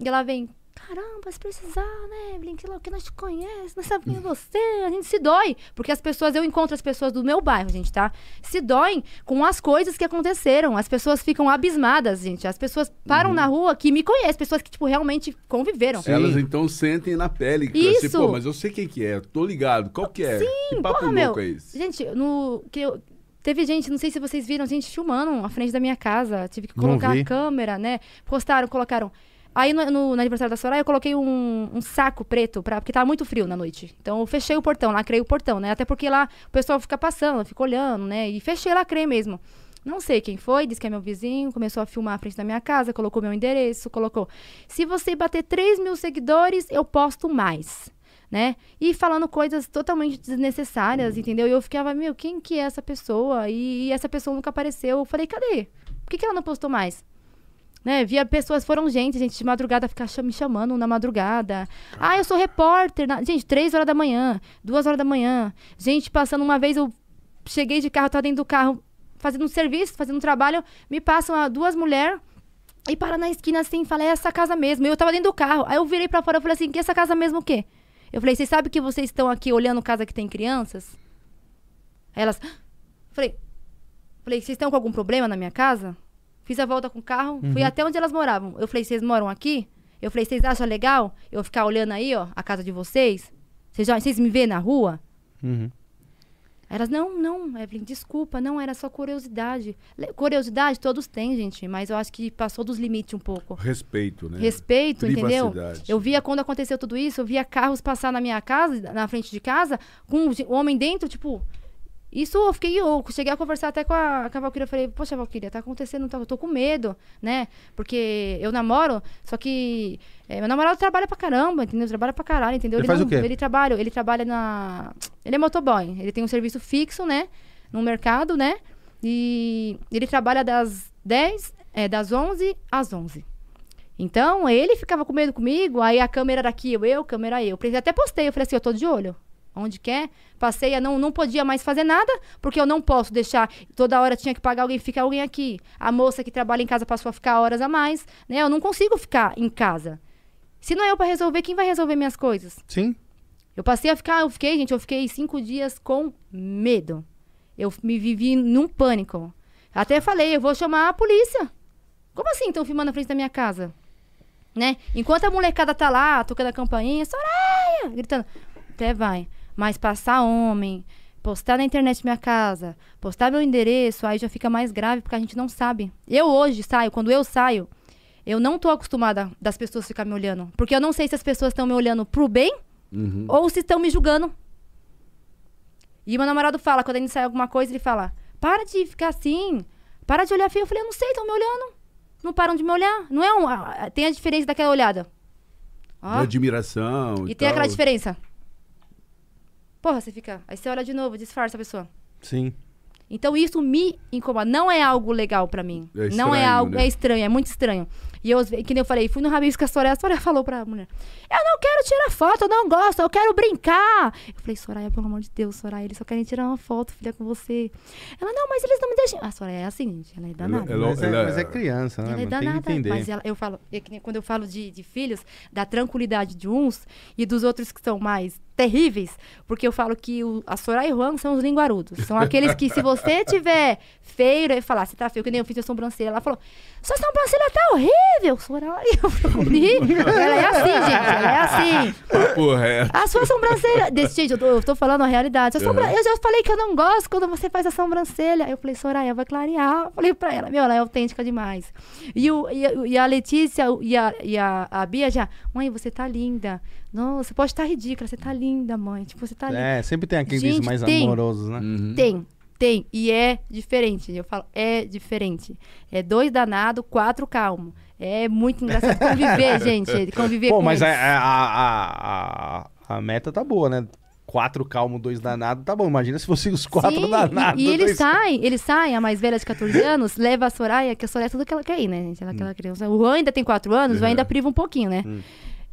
C: E ela vem, caramba, se precisar, né, Evelyn, que, que nós te conhecemos, nós sabemos quem é você, a gente se dói. Porque as pessoas, eu encontro as pessoas do meu bairro, gente, tá? Se doem com as coisas que aconteceram. As pessoas ficam abismadas, gente. As pessoas param na rua que me conhecem, pessoas que, tipo, realmente conviveram.
A: Sim.
B: Elas então sentem na pele. que
C: Isso.
B: Assim, Pô, mas eu sei quem que é, tô ligado. Qual que é? que papo
C: porra,
B: louco
C: meu.
B: é esse?
C: Gente, no. Que eu, teve gente, não sei se vocês viram, gente filmando à frente da minha casa. Tive que colocar a câmera, né? Postaram, colocaram. Aí no, no- no aniversário da Soraya eu coloquei um, um saco preto, pra, porque tava muito frio na noite. Então eu fechei o portão, lacrei o portão, né? Até porque lá o pessoal fica passando, fica olhando, né? E fechei, lacrei mesmo. Não sei quem foi, disse que é meu vizinho, começou a filmar à frente da minha casa, colocou meu endereço, colocou. Se você bater 3 mil seguidores, eu posto mais. Né? E falando coisas totalmente desnecessárias, entendeu? E eu ficava, meu, quem que é essa pessoa? E, e essa pessoa nunca apareceu. Eu falei, cadê? Por que, que ela não postou mais? Né? Via pessoas, foram gente, gente de madrugada ficar cham- me chamando na madrugada. Ah, eu sou repórter. na- Gente, três horas da manhã, duas horas da manhã. Gente passando uma vez, eu cheguei de carro, tava dentro do carro, fazendo um serviço, fazendo um trabalho, me passam ah, duas mulheres e para na esquina assim, falei, é essa casa mesmo. Eu tava dentro do carro. Aí eu virei pra fora e falei assim, que essa casa mesmo o quê? Eu falei, vocês sabem que vocês estão aqui olhando casa que tem crianças? Aí elas. Falei, falei, vocês estão com algum problema na minha casa? Fiz a volta com o carro, fui até onde elas moravam. Eu falei, vocês moram aqui? Eu falei, vocês acham legal eu ficar olhando aí, ó, a casa de vocês? Vocês, me vêem na rua?
A: Uhum.
C: Elas, não, não, Evelyn, desculpa, não, era só curiosidade. Le- Curiosidade todos têm, gente, mas eu acho que passou dos limites um pouco.
B: Respeito, né?
C: Respeito, entendeu? Eu via quando aconteceu tudo isso, eu via carros passar na minha casa, na frente de casa, com um um homem dentro, tipo. Isso eu fiquei, eu cheguei a conversar até com a, com a Valkyria, falei, poxa, Valkyria, tá acontecendo, tá- eu tô com medo, né? Porque eu namoro, só que é, meu namorado trabalha pra caramba, entendeu? Trabalha pra caralho, entendeu?
A: Ele faz
C: não,
A: o quê?
C: Ele trabalha, ele trabalha na... Ele é motoboy, ele tem um serviço fixo, né? No mercado, né? E ele trabalha das 10, é, das 11 às 11. Então, ele ficava com medo comigo, aí a câmera era aqui, eu, eu, câmera eu. Eu Até postei, eu falei assim, eu tô de olho. Onde quer? Passei, a não, não podia mais fazer nada, porque eu não posso deixar, toda hora tinha que pagar alguém, fica alguém aqui. A moça que trabalha em casa passou a ficar horas a mais, né? Eu não consigo ficar em casa. Se não é eu pra resolver, quem vai resolver minhas coisas?
A: Sim.
C: Eu passei a ficar, eu fiquei, gente, eu fiquei cinco dias com medo. Eu me vivi num pânico. Até falei, eu vou chamar a polícia. Como assim estão filmando na frente da minha casa? Né? Enquanto a molecada tá lá, tocando a campainha, Soraya! Gritando. Até vai. Mas passar homem, postar na internet minha casa, postar meu endereço, aí já fica mais grave, porque a gente não sabe. Eu hoje saio, quando eu saio, eu não tô acostumada das pessoas ficarem me olhando. Porque eu não sei se as pessoas estão me olhando pro bem
B: Uhum.
C: ou se estão me julgando. E meu namorado fala, quando a gente sai alguma coisa, ele fala: para de ficar assim, para de olhar feio. Eu falei: eu não sei, estão me olhando. Não param de me olhar. Não é um. Tem a diferença daquela olhada. Ó,
B: De admiração.
C: e tem aquela
B: tal.
C: diferença. Porra, você fica. Aí você olha de novo, disfarça a pessoa.
A: Sim.
C: Então isso me incomoda. Não é algo legal pra mim.
B: É
C: não é
B: estranho,
C: algo.
B: né?
C: É estranho, é muito estranho. E eu, que nem eu falei, fui no Rabisco com a Soraya, a Soraya falou pra mulher: Eu não quero tirar foto, eu não gosto, eu quero brincar. Eu falei, Soraya, pelo amor de Deus, Soraya, eles só querem tirar uma foto, filha, com você. Ela, não, mas eles não me deixam. A Soraya é assim, gente, ela é danada.
B: ela-
A: Mas, é,
B: ela-
A: mas é criança, né?
C: Ela é
A: mano? Tem que
C: danada,
A: entender.
C: mas ela, eu falo, é que nem quando eu falo de, de filhos, da tranquilidade de uns e dos outros que são mais terríveis, porque eu falo que o, a Soraya e o Juan são os linguarudos. São aqueles que, se você tiver feio e falar, você tá feio, que nem eu fiz a sobrancelha, ela falou, sua sobrancelha tá horrível, Soraya. Eu falei, ela é assim, gente, ela é assim.
B: Papo reto.
C: A sua sobrancelha. Desse, gente, eu tô, eu tô falando a realidade. A sobra- Eu já falei que eu não gosto quando você faz a sobrancelha. Eu falei, Soraya, vai clarear. Eu falei pra ela, meu, ela é autêntica demais. E, o, e, a, e a Letícia e, a, e a, a Bia já, mãe, você tá linda. Não, você pode estar ridícula, você tá linda, mãe. Tipo, você tá linda.
A: É, sempre tem aqueles
C: Gente,
A: mais
C: tem.
A: amorosos, né?
B: Uhum.
C: Tem, tem. E é diferente. Eu falo, é diferente. É dois danado, quatro calmo. É muito engraçado conviver, gente. Conviver
A: Pô,
C: com
A: mas a,
C: eles.
A: a, a, a, a meta tá boa, né? Quatro calmo, dois danados, tá bom. Imagina se fosse os quatro
C: Sim,
A: danados.
C: E, e eles
A: dois-
C: saem, eles saem, a mais velha de 14 anos, leva a Soraya, que a Soraya é tudo que ela quer ir, né, gente? Ela é aquela criança. O Juan ainda tem 4 anos, o
B: Uhum.
C: ainda priva um pouquinho, né?
A: Hum.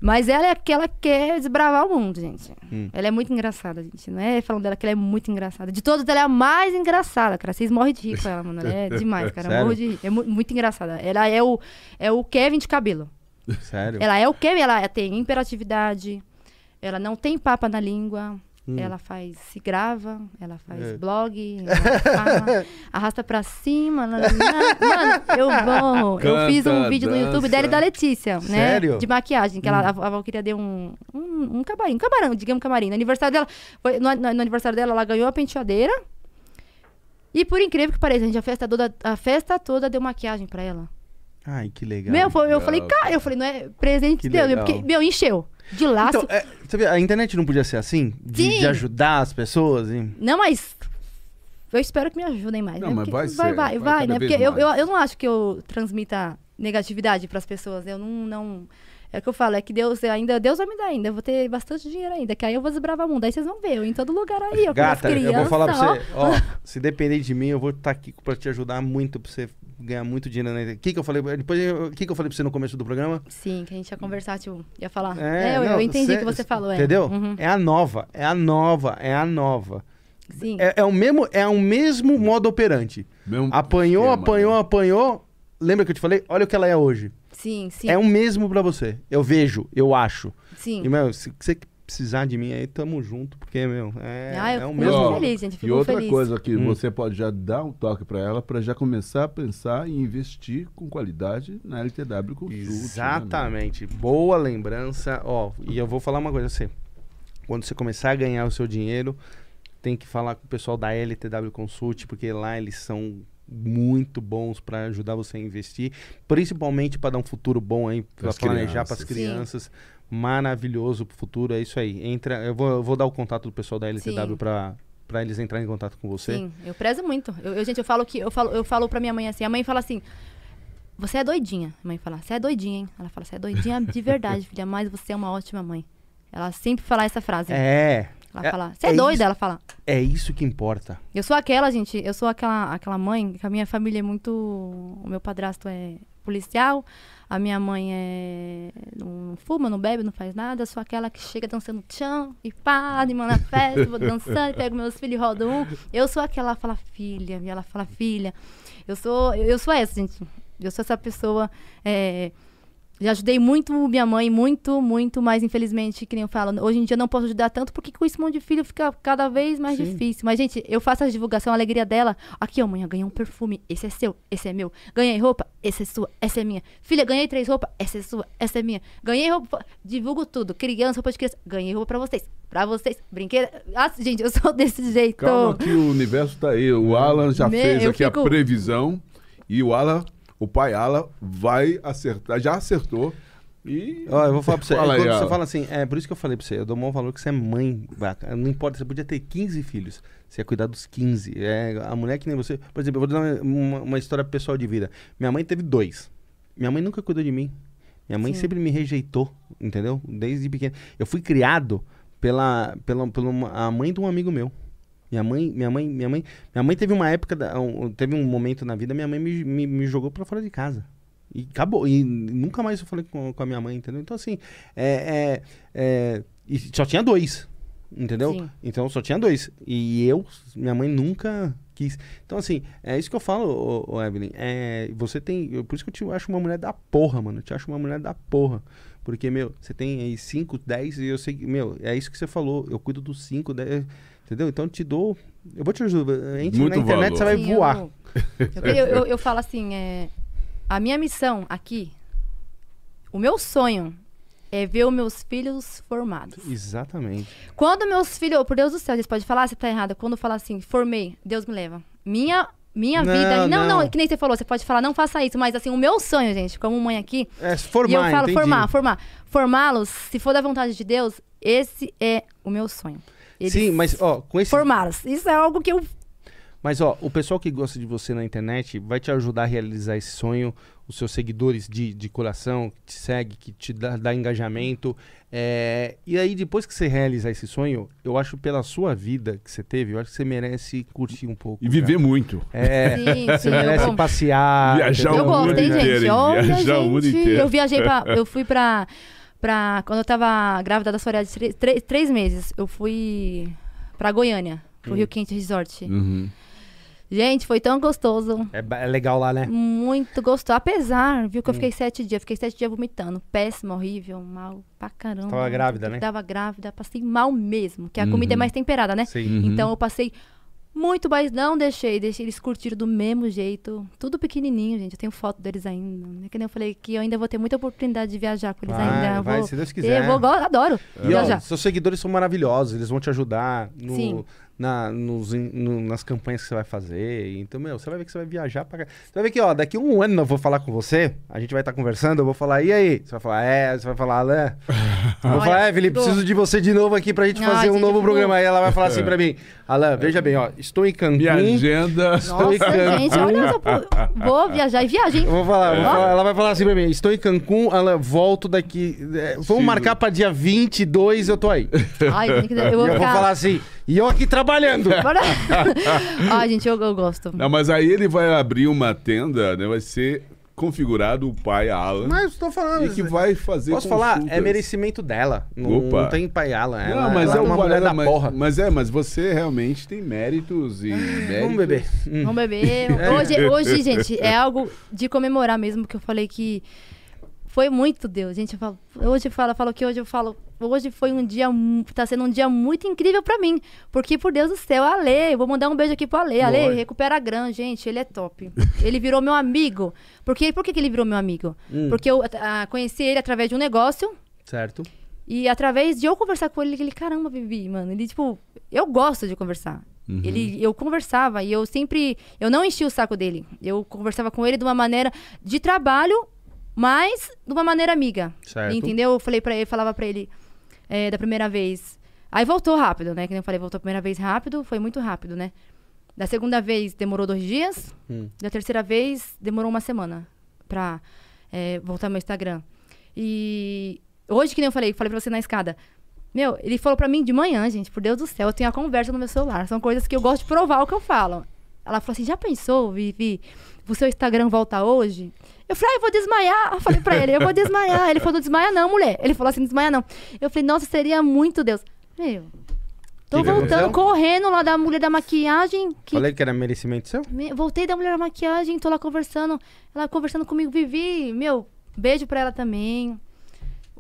C: Mas ela é aquela que quer desbravar o mundo, gente.
A: Hum.
C: Ela é muito engraçada, gente. Não é falando dela que ela é muito engraçada. De todas, ela é a mais engraçada, cara. Vocês morrem de rir com ela, mano. Ela é demais, cara.
A: Sério?
C: morro de rir. É mu- muito engraçada. Ela é o, é o Kevin de cabelo.
A: Sério?
C: Ela é o Kevin, ela tem imperatividade, ela não tem papa na língua,
A: Hum.
C: ela faz, se grava, ela faz
A: É.
C: blog, ela fala, arrasta pra cima. Mano, eu vou. Eu fiz um
B: Canta,
C: vídeo no YouTube
B: dança.
C: dela e da Letícia, né?
A: Sério?
C: De maquiagem, que ela, a, a Valkyria deu um, um, um camarim, um camarão, digamos camarim. No aniversário dela, foi- no, no- no aniversário dela, ela ganhou a penteadeira. E por incrível que pareça, gente, a festa toda, a festa toda deu maquiagem pra ela.
A: Ai, que legal.
C: Meu, foi- eu
B: legal.
C: falei, cara, eu falei, não é presente de Deus, porque, meu, encheu. De laço.
A: Então, é, você vê, a internet não podia ser assim? De,
C: Sim.
A: de ajudar as pessoas? hein?
C: Não, mas. Eu espero que me ajudem mais.
B: Não,
C: né?
B: mas
C: Porque
B: vai
C: vai,
B: ser,
C: vai,
B: vai
C: vai,
B: cada
C: né?
B: vez
C: Porque eu,
B: mais.
C: eu, eu não acho que eu transmita negatividade pras pessoas. Eu não, não. É o que eu falo, é que Deus ainda. Deus vai me dar ainda. Eu vou ter bastante dinheiro ainda. Que aí eu vou desbravar o mundo. Aí vocês vão ver. Eu em todo lugar aí. Eu com as
A: Gata, eu vou falar pra
C: crianças,
A: você,
C: ó.
A: ó, se depender de mim, eu vou estar aqui pra te ajudar muito, pra você ganhar muito dinheiro na internet. O que, que eu falei? Depois, o que, que eu falei pra você no começo do programa?
C: Sim, que a gente ia conversar, tipo, ia falar. É, eu,
A: não,
C: eu entendi o que você falou, é.
A: Entendeu?
C: Uhum.
A: É a nova, é a nova, é a nova.
C: Sim.
A: É, é o mesmo, é o mesmo modo operante.
B: Mesmo
A: Apanhou,
B: esquema,
A: apanhou,
B: né?
A: apanhou. Lembra que eu te falei? Olha o que ela é hoje.
C: Sim, sim.
A: É o mesmo pra você. Eu vejo, eu acho.
C: Sim.
A: E, meu, se você precisar de mim aí, tamo junto, porque, meu, é,
C: Ah, eu
A: é o mesmo.
C: Feliz, gente. Fico
B: E outra
C: feliz.
B: coisa que
A: Hum.
B: você pode já dar um toque para ela para já começar a pensar em investir com qualidade na LTW Consult. né,
A: Exatamente. Boa lembrança. Ó, e eu vou falar uma coisa você. Quando você começar a ganhar o seu dinheiro, tem que falar com o pessoal da LTW Consult, porque lá eles são muito bons para ajudar você a investir, principalmente para dar um futuro bom aí, para planejar para as
B: crianças.
A: crianças. Maravilhoso pro futuro, é isso aí. Entra, eu vou, eu vou dar o contato do pessoal da LTW para para eles entrarem em contato com você.
C: Sim, eu prezo muito. Eu, eu, gente, eu falo que eu falo, eu falo pra minha mãe assim, a mãe fala assim: "Você é doidinha". A mãe fala: "Você é doidinha, hein?". Ela fala: "Você é doidinha de verdade, filha, mas você é uma ótima mãe". Ela sempre fala essa frase.
A: É.
C: Ela
A: é-
C: fala: "Você
A: é
C: é doida",
A: isso.
C: ela fala.
A: É isso que importa.
C: Eu sou aquela, gente, eu sou aquela aquela mãe, que a minha família é muito, o meu padrasto é policial, a minha mãe é não fuma, não bebe, não faz nada, sou aquela que chega dançando tchan e pá, animando na festa, vou dançando, pego meus filhos e rodo um. Eu sou aquela que fala filha, e ela fala filha. Eu sou eu sou essa, gente. Eu sou essa pessoa é, já ajudei muito minha mãe, muito, muito, mas infelizmente, que nem eu falo, hoje em dia não posso ajudar tanto porque com esse monte de filho fica cada vez mais
A: Sim.
C: difícil. Mas, gente, eu faço a divulgação, a alegria dela. Aqui, ó, mãe, ganhei um perfume, esse é seu, esse é meu. Ganhei roupa, essa é sua, essa é minha. Filha, ganhei três roupas, essa é sua, essa é minha. Ganhei roupa, divulgo tudo. Criança, roupa de criança, ganhei roupa pra vocês. Pra vocês, brinquedo. Ah, gente, eu sou desse jeito.
B: Calma que o universo tá aí. O Alan já fez aqui a
C: fico-
B: previsão e o Alan, o pai Alan, vai acertar, já acertou. E
A: Ó, eu vou falar pra você.
B: Fala
A: é,
B: aí,
A: quando você fala assim, é por isso que eu falei pra você, eu dou o maior valor que você é mãe. Não importa, você podia ter 15 filhos. Você ia cuidar dos 15. É, a mulher que nem você. Por exemplo, eu vou dar uma, uma- uma história pessoal de vida. Minha mãe teve dois. Minha mãe nunca cuidou de mim. Minha mãe
C: Sim.
A: sempre me rejeitou, entendeu? Desde pequeno. Eu fui criado pela, pela, pela uma- a mãe de um amigo meu. Minha mãe, minha mãe, minha mãe, minha mãe teve uma época, da- um- teve um momento na vida, minha mãe me, me, me jogou pra fora de casa. E acabou. E nunca mais eu falei com, com a minha mãe, entendeu? Então, assim, é, é, é, e só tinha dois, entendeu?
C: Sim.
A: Então, só tinha dois. E eu, minha mãe nunca quis. Então, assim, é isso que eu falo, ô, ô Evelyn. É, você tem. eu- por isso que eu te acho uma mulher da porra, mano. Eu te acho uma mulher da porra. Porque, meu, você tem aí 5, 10 e eu sei meu, é isso que você falou. Eu cuido dos 5, 10. Entendeu? Então eu te dou. Eu vou te ajudar. Entre
B: Muito
A: na internet,
B: valor.
A: você vai
C: Sim,
A: voar.
C: Eu, eu, eu, eu- eu falo assim, é, a minha missão aqui, o meu sonho é ver os meus filhos formados.
A: Exatamente.
C: Quando meus filhos, por Deus do céu, vocês podem falar se tá errado. Quando falar assim, formei, Deus me leva. Minha, minha
A: Não,
C: vida. Não, não,
A: não.
C: que nem você falou, você pode falar, não faça isso, mas assim, o meu sonho, gente, como mãe aqui,
A: É,
C: e
A: formar,
C: eu falo
A: entendi.
C: formar, formar. Formá-los, se for da vontade de Deus, esse é o meu sonho. Eles
A: Sim, mas, ó, com esse.
C: Formá-los. Isso é algo que eu.
A: Mas, ó, o pessoal que gosta de você na internet vai te ajudar a realizar esse sonho. Os seus seguidores de, de coração que te segue, que te dá, dá engajamento. É, E aí, depois que você realizar esse sonho, eu acho pela sua vida que você teve, eu acho que você merece curtir um pouco.
B: E viver muito.
A: cara. É,
C: Sim,
A: você
C: sim, eu
A: merece passear.
B: Viajar?
C: Eu
B: o mundo
C: gosto, hein, gente? Olha,
B: Viajar o mundo inteiro.
C: Eu viajei pra. Eu fui pra. Pra quando eu tava grávida da Soraya de três, três, três meses, eu fui pra Goiânia, pro Rio Quente Resort.
B: Uhum.
C: Gente, foi tão gostoso.
A: É, é legal lá, né?
C: Muito gostoso. Apesar, viu, que eu fiquei sete dias. Fiquei sete dias vomitando. Péssimo, horrível, mal pra caramba.
A: Tava grávida, né?
C: Tava grávida, passei mal mesmo. Que a
B: Uhum.
C: comida é mais temperada, né?
B: Uhum.
C: Então eu passei muito, mas não deixei. Deixei eles curtiram do mesmo jeito. Tudo pequenininho, gente. Eu tenho foto deles ainda. É que nem eu falei que eu ainda vou ter muita oportunidade de viajar com eles
A: Vai,
C: ainda. Eu
A: vai,
C: vou,
A: se Deus quiser.
C: Eu vou, adoro
A: E ó,
C: viajar.
A: seus seguidores são maravilhosos, eles vão te ajudar no-
C: Sim.
A: Na, nos, no- nas campanhas que você vai fazer. Então, meu, você vai ver que você vai viajar pra cá. Você vai ver que, ó, daqui um ano eu vou falar com você, a gente vai estar conversando, eu vou falar, e aí? Você vai falar, é, você vai falar, Alain. Eu vou falar, é, Felipe,
C: tô-
A: preciso de você de novo aqui pra gente
C: Ai,
A: fazer um
C: gente,
A: novo programa. Aí ela vai falar assim pra mim, Alain, veja bem, ó, estou em Cancún.
B: Minha agenda.
A: Estou em
C: Nossa,
A: Cancún.
C: gente, olha Vou viajar e viagem.
A: Vou falar, vou falar, ela vai falar assim pra mim, estou em Cancún, Alain, volto daqui. é, vamos
B: Sim.
A: marcar pra dia 22, eu tô aí.
C: Ai, tem que- eu vou
A: eu vou falar assim, e eu aqui trabalhando.
C: Bora. Ai, gente, eu, eu gosto.
B: Não, mas aí ele vai abrir uma tenda, né? Vai ser configurado o pai Alan.
A: Mas tô falando.
B: E que vai fazer
A: Posso falar? É
B: consultas.
A: merecimento dela. Não,
B: Opa.
A: não tem pai Alan. Ela,
B: Não, mas
A: ela
B: é
A: é uma mulher da
B: mas,
A: porra.
B: Mas é, mas você realmente tem méritos e méritos.
A: Vamos beber. Hum.
C: Vamos beber. Hoje, hoje, gente, é algo de comemorar mesmo, que eu falei que foi muito Deus. Gente, eu falo, hoje eu falo, eu falo que hoje eu falo, hoje foi um dia, tá sendo um dia muito incrível pra mim. Porque, por Deus do céu, Ale, vou mandar um beijo aqui pro Ale. Ale, recupera a Gran, gente, ele é top. ele virou meu amigo. Porque, por que, que ele virou meu amigo?
A: Hum.
C: Porque eu ah, conheci ele através de um negócio.
A: Certo.
C: E através de eu conversar com ele, ele, caramba, Vivi, mano, ele, tipo, eu gosto de conversar.
B: Uhum.
C: Ele, eu conversava e eu sempre, eu não enchia o saco dele. Eu conversava com ele de uma maneira de trabalho, mas de uma maneira amiga.
A: Certo.
C: Entendeu? Eu falei para ele, falava pra ele é, da primeira vez. Aí voltou rápido, né? Que nem eu falei, voltou a primeira vez rápido, foi muito rápido, né? Da segunda vez demorou dois dias.
A: Hum.
C: Da terceira vez demorou uma semana pra é, voltar meu Instagram. E hoje, que nem eu falei, falei pra você na escada. Meu, ele falou pra mim de manhã, gente, por Deus do céu, eu tenho a conversa no meu celular. São coisas que eu gosto de provar o que eu falo. Ela falou assim: já pensou, Vivi? O seu Instagram volta hoje? Eu falei, ah, eu vou desmaiar. Eu falei pra ele, eu vou desmaiar. Ele falou, desmaia não, mulher. Ele falou assim, desmaia não. Eu falei, nossa, seria muito Deus. Meu, tô
A: Que
C: voltando, correndo lá da mulher da maquiagem. Que
A: Falei que era merecimento seu?
C: me- Voltei da mulher da maquiagem, tô lá conversando. Ela conversando comigo, Vivi, meu, beijo pra ela também.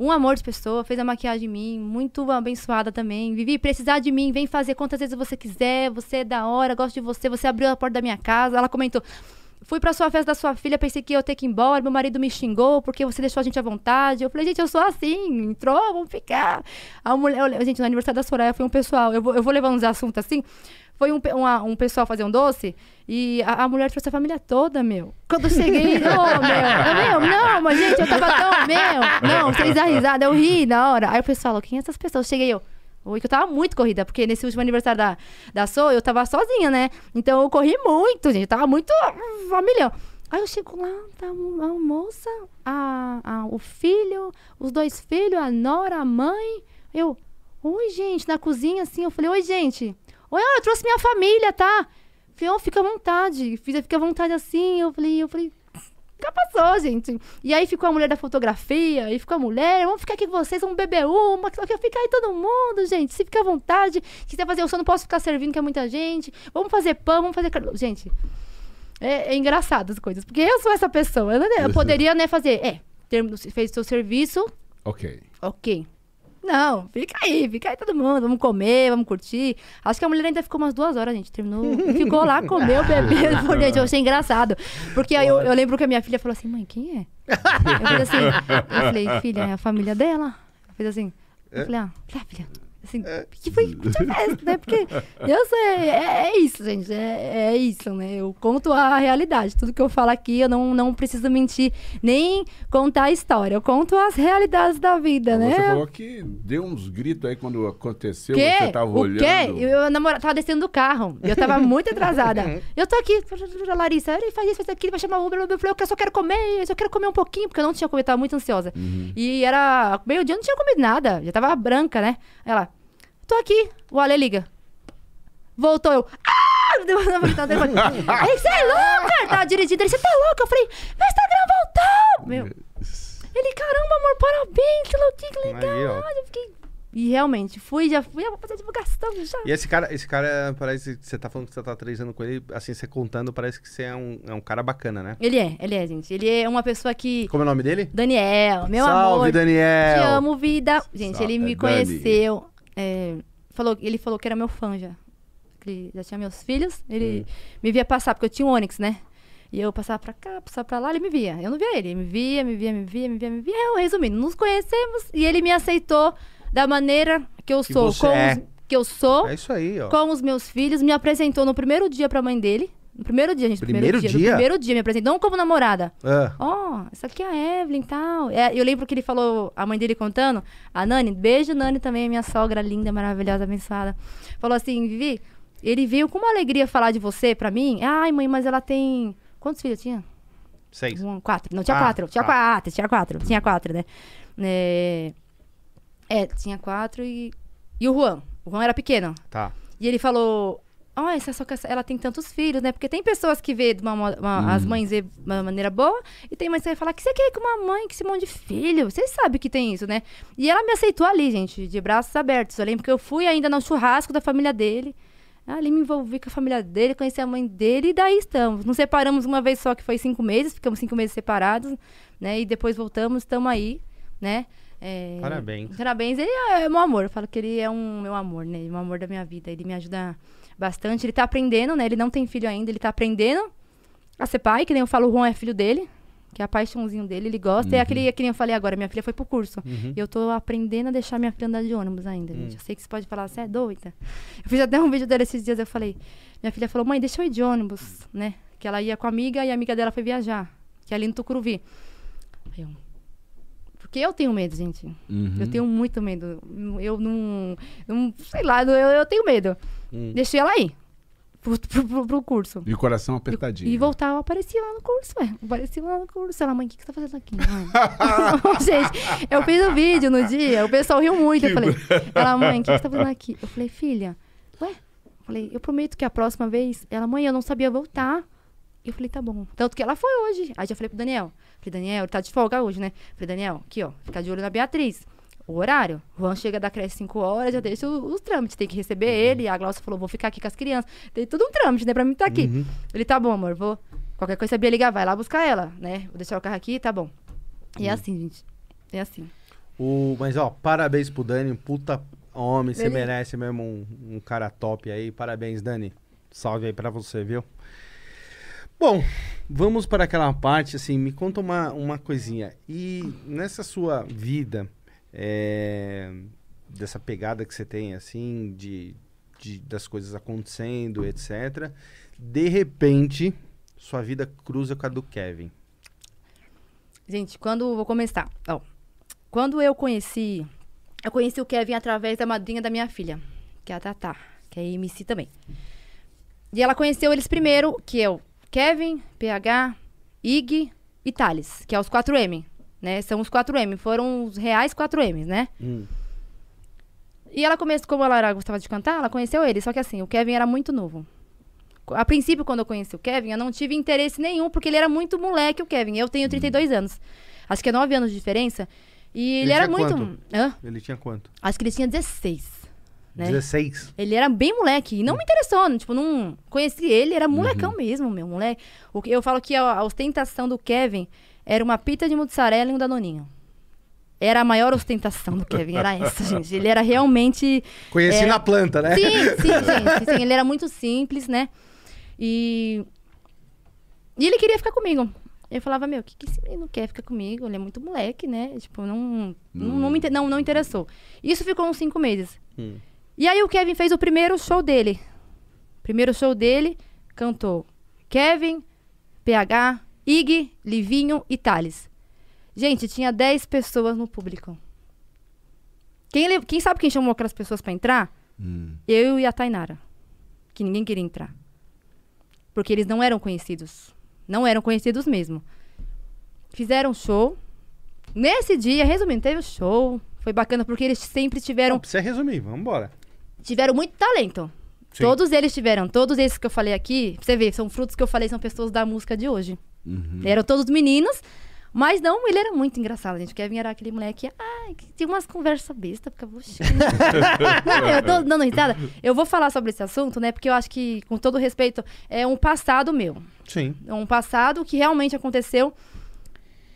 C: Um amor de pessoa, fez a maquiagem em mim, muito abençoada também. Vivi, precisar de mim, vem fazer quantas vezes você quiser, você é da hora, gosto de você, você abriu a porta da minha casa. Ela comentou, fui pra sua festa da sua filha, pensei que ia ter que ir embora, meu marido me xingou porque você deixou a gente à vontade. Eu falei, gente, eu sou assim, entrou, vamos ficar. A mulher, eu- gente, no aniversário da Soraya foi um pessoal, eu vou, eu vou levar uns assuntos assim. Foi um, uma- um pessoal fazer um doce e a, a mulher trouxe a família toda, meu. Quando eu cheguei, ô, meu, meu, não, mas gente, eu tava tão, meu, não, vocês dão risada, eu ri na hora. Aí o pessoal falou, quem é essas pessoas? Cheguei eu. Oi, que eu tava muito corrida, porque nesse último aniversário da, da So, eu tava sozinha, né? Então eu corri muito, gente. Eu tava muito hum, a. Aí eu chego lá, tá a moça, a, a, o filho, os dois filhos, a nora, a mãe. Eu, oi, gente, na cozinha, assim, eu falei, oi, gente. Oi, eu trouxe minha família, tá? Falei, ó, fica à vontade. Fiz, fica à vontade assim. Eu falei, eu falei, já passou, gente. E aí ficou a mulher da fotografia, aí ficou a mulher, vamos ficar aqui com vocês, vamos beber uma, que fica aí todo mundo, gente. Se fica à vontade, se quiser fazer, eu só não posso ficar servindo, que é muita gente. Vamos fazer pão, vamos fazer. Gente, é, é engraçado as coisas, porque eu sou essa pessoa. Eu, eu poderia, né, fazer, é, termo, fez seu serviço,
B: Ok.
C: ok. Não, fica aí, fica aí todo mundo, vamos comer, vamos curtir. Acho que a mulher ainda ficou umas duas horas, gente. Terminou, ficou lá, comeu, bebeu. Pô, gente, eu achei engraçado. Porque aí eu, eu lembro que a minha filha falou assim, mãe, quem é? Eu falei assim, eu falei, filha, é a família dela? Eu fiz assim, eu falei, ah, ah, filha, assim, que foi que festa, né? Porque eu sei, é, é isso, gente, é, é isso, né? Eu conto a realidade. Tudo que eu falo aqui, eu não, não preciso mentir, nem contar a história. Eu conto as realidades da vida, né?
B: Você falou que deu uns gritos aí quando aconteceu,
C: quê?
B: você tava
C: o
B: olhando.
C: quê? Eu, eu namora- tava descendo do carro. Eu tava muito atrasada. eu tô aqui, Larissa, ele faz isso, faz aquilo, vai chamar o Uber. Eu falei, eu só quero comer, eu só quero comer um pouquinho, porque eu não tinha comido, tava muito ansiosa.
B: Uhum.
C: E era meio-dia, eu não tinha comido nada, já tava branca, né? Ela, tô aqui. O Ale liga. Voltou eu. Ah! Deu uma Aí, você é louca? Tava dirigindo, ele, você tá louca? Eu falei, meu Instagram voltou! Meu. Ele, caramba, amor, parabéns, que legal.
A: Aí,
C: eu fiquei... E realmente, fui, já fui, eu vou fazer divulgação já.
A: E esse cara, esse cara parece que você tá falando que você tá três anos com ele, assim, você contando, parece que você é um, é um cara bacana, né?
C: Ele é, ele é, gente. Ele é uma pessoa que.
A: Como é o nome dele?
C: Daniel, meu
A: Salve,
C: amor.
A: Daniel!
C: Te amo, vida. Gente,
B: Salve,
C: ele me
B: Dani.
C: conheceu. É, falou, ele falou que era meu fã já. Que ele já tinha meus filhos. Ele me via passar, porque eu tinha um Onix, né? E eu passava pra cá, passava pra lá, ele me via. Eu não via ele. Ele me via, me via, me via, me via, me via. Eu, resumindo, nos conhecemos e ele me aceitou da maneira que eu
A: Que
C: sou. com
A: é.
C: os- que eu sou.
A: É isso aí, ó.
C: com os meus filhos, me apresentou no primeiro dia pra mãe dele. No primeiro dia, gente.
A: Primeiro
C: dia?
A: dia?
C: No primeiro dia me apresentou, não como namorada.
A: Ah,
C: Ó, essa aqui é a Evelyn e tal. É, eu lembro que ele falou, a mãe dele contando, a Nani, beijo Nani também, minha sogra linda, maravilhosa, abençoada. Falou assim, Vivi, ele veio com uma alegria falar de você pra mim. Ai, mãe, mas ela tem. Quantos filhos tinha?
A: seis.
C: Um, quatro. Não, tinha
A: Ah,
C: quatro. Tinha
A: tá.
C: quatro, tinha quatro. Tinha quatro, né? É, é, tinha quatro e. E o Juan. O Juan era pequeno.
A: Tá.
C: E ele falou: Ó, essa só que essa- ela tem tantos filhos, né? Porque tem pessoas que vê uma, uma- as mães vê de uma maneira boa, e tem mães que vai falar que você quer ir com uma mãe, que esse monte de filho. Vocês sabem que tem isso, né? E ela me aceitou ali, gente, de braços abertos. Eu lembro que eu fui ainda no churrasco da família dele. Ali me envolvi com a família dele, conheci a mãe dele e daí estamos. Nos separamos uma vez só, que foi cinco meses, ficamos cinco meses separados, né? E depois voltamos, estamos aí, né? É,
A: Parabéns.
C: Parabéns, ele é meu amor. Eu falo que ele é um meu amor, né? Ele é um amor da minha vida. Ele me ajuda bastante. Ele tá aprendendo, né? Ele não tem filho ainda, ele tá aprendendo a ser pai, que nem eu falo, o Juan é filho dele, que é a paixãozinho dele, ele gosta. É aquele que nem eu falei agora, minha filha foi pro curso.
A: Uhum.
C: E eu tô aprendendo a deixar minha filha andar de ônibus ainda,
A: Hum.
C: gente. Eu sei que você pode falar, você é doida. Eu fiz até um vídeo dela esses dias, eu falei, minha filha falou, mãe, deixa eu ir de ônibus, né? Que ela ia com a amiga e a amiga dela foi viajar, que é ali no Tucuruvi. Eu, porque eu tenho medo, gente.
B: Uhum.
C: Eu tenho muito medo. Eu não. não sei lá, eu, eu tenho medo.
A: Hum.
C: Deixei ela ir pro, pro, pro- curso.
B: E o coração
C: E,
B: apertadinho.
C: e voltar, eu apareci lá no curso, ué. Apareci lá no curso. Ela, mãe, o que, que você tá fazendo aqui? mãe?" Gente, eu fiz o vídeo no dia, o pessoal riu muito. Eu falei, ela, mãe, o que, que você tá fazendo aqui? Eu falei, filha, ué? Eu falei, eu prometo que a próxima vez, ela, mãe, eu não sabia voltar. Eu falei, tá bom. Tanto que ela foi hoje. Aí já falei pro Daniel. Falei, Daniel, ele tá de folga hoje, né? Falei, Daniel, aqui, ó, fica de olho na Beatriz. O horário. Juan chega da creche 5 horas, já deixa os, trâmites. Tem que receber ele. A Glaucia falou, vou ficar aqui com as crianças. Tem tudo um trâmite, né? Pra mim tá aqui.
A: Uhum.
C: Ele, tá bom, amor, vou. Qualquer coisa, sabia ligar, vai lá buscar ela, né? Vou deixar o carro aqui, tá bom. E é assim, gente. É assim.
A: O, mas, ó, parabéns pro Dani, um puta homem, você merece mesmo um, um cara top aí. Parabéns, Dani. Salve aí pra você, viu? Bom, vamos para aquela parte, assim, me conta uma, uma coisinha. E nessa sua vida, é, dessa pegada que você tem, assim, de, de- das coisas acontecendo, etc. De repente, sua vida cruza com a do Kevin.
C: Gente, quando. Vou começar. Ó, quando eu conheci. Eu conheci o Kevin através da madrinha da minha filha, que é a Tatá, que é MC também. E ela conheceu eles primeiro, que é o Kevin, PH, Ig e Thales, que é os 4M. Né? São os 4M. Foram os reais 4Ms, né?
A: Hum.
C: E ela começou, como ela era- gostava de cantar, ela conheceu ele. Só que assim, o Kevin era muito novo. A princípio, quando eu conheci o Kevin, eu não tive interesse nenhum, porque ele era muito moleque, o Kevin. Eu tenho 32 anos. Acho que é 9 anos de diferença. E ele,
A: Ele
C: era muito.
A: quanto?
C: Hã?
A: Ele tinha quanto?
C: Acho que ele tinha 16. Né?
A: 16.
C: Ele era bem moleque. E não me interessou. Tipo, não conheci ele, era
A: Uhum.
C: molecão mesmo, meu moleque. O que eu falo que a, a ostentação do Kevin era uma pita de mussarela e um danoninho. Era a maior ostentação do Kevin, era essa, gente. Ele era realmente.
A: Conheci
C: É.
A: na planta, né?
C: Sim, sim, gente. Sim, ele era muito simples, né? E. E ele queria ficar comigo. Eu falava, meu, o que, que esse menino quer ficar comigo? Ele é muito moleque, né? Tipo, não. Não, não, me inter- não, não interessou. Isso ficou uns cinco meses.
A: Hum.
C: E aí o Kevin fez o primeiro show dele. Primeiro show dele, cantou Kevin, PH, Ig, Livinho e Thales. Gente, tinha 10 pessoas no público. Quem, quem sabe quem chamou aquelas pessoas pra entrar?
B: Hum.
C: Eu e a Tainara. Que ninguém queria entrar. Porque eles não eram conhecidos. Não eram conhecidos mesmo. Fizeram show. Nesse dia, resumindo, teve o show. Foi bacana porque eles sempre tiveram
A: Não precisa resumir, vamos embora.
C: tiveram muito talento.
A: Sim.
C: Todos eles tiveram. Todos esses que eu falei aqui, pra você ver, são frutos que eu falei, são pessoas da música de hoje.
B: Uhum.
C: Eram todos meninos, mas não, ele era muito engraçado, gente. O Kevin era aquele moleque, ai, que tinha umas conversas bestas, ficava, "Oxi". Não, eu tô dando risada. Eu vou falar sobre esse assunto, né, porque eu acho que, com todo respeito, é um passado meu.
A: Sim.
C: É um passado que realmente aconteceu.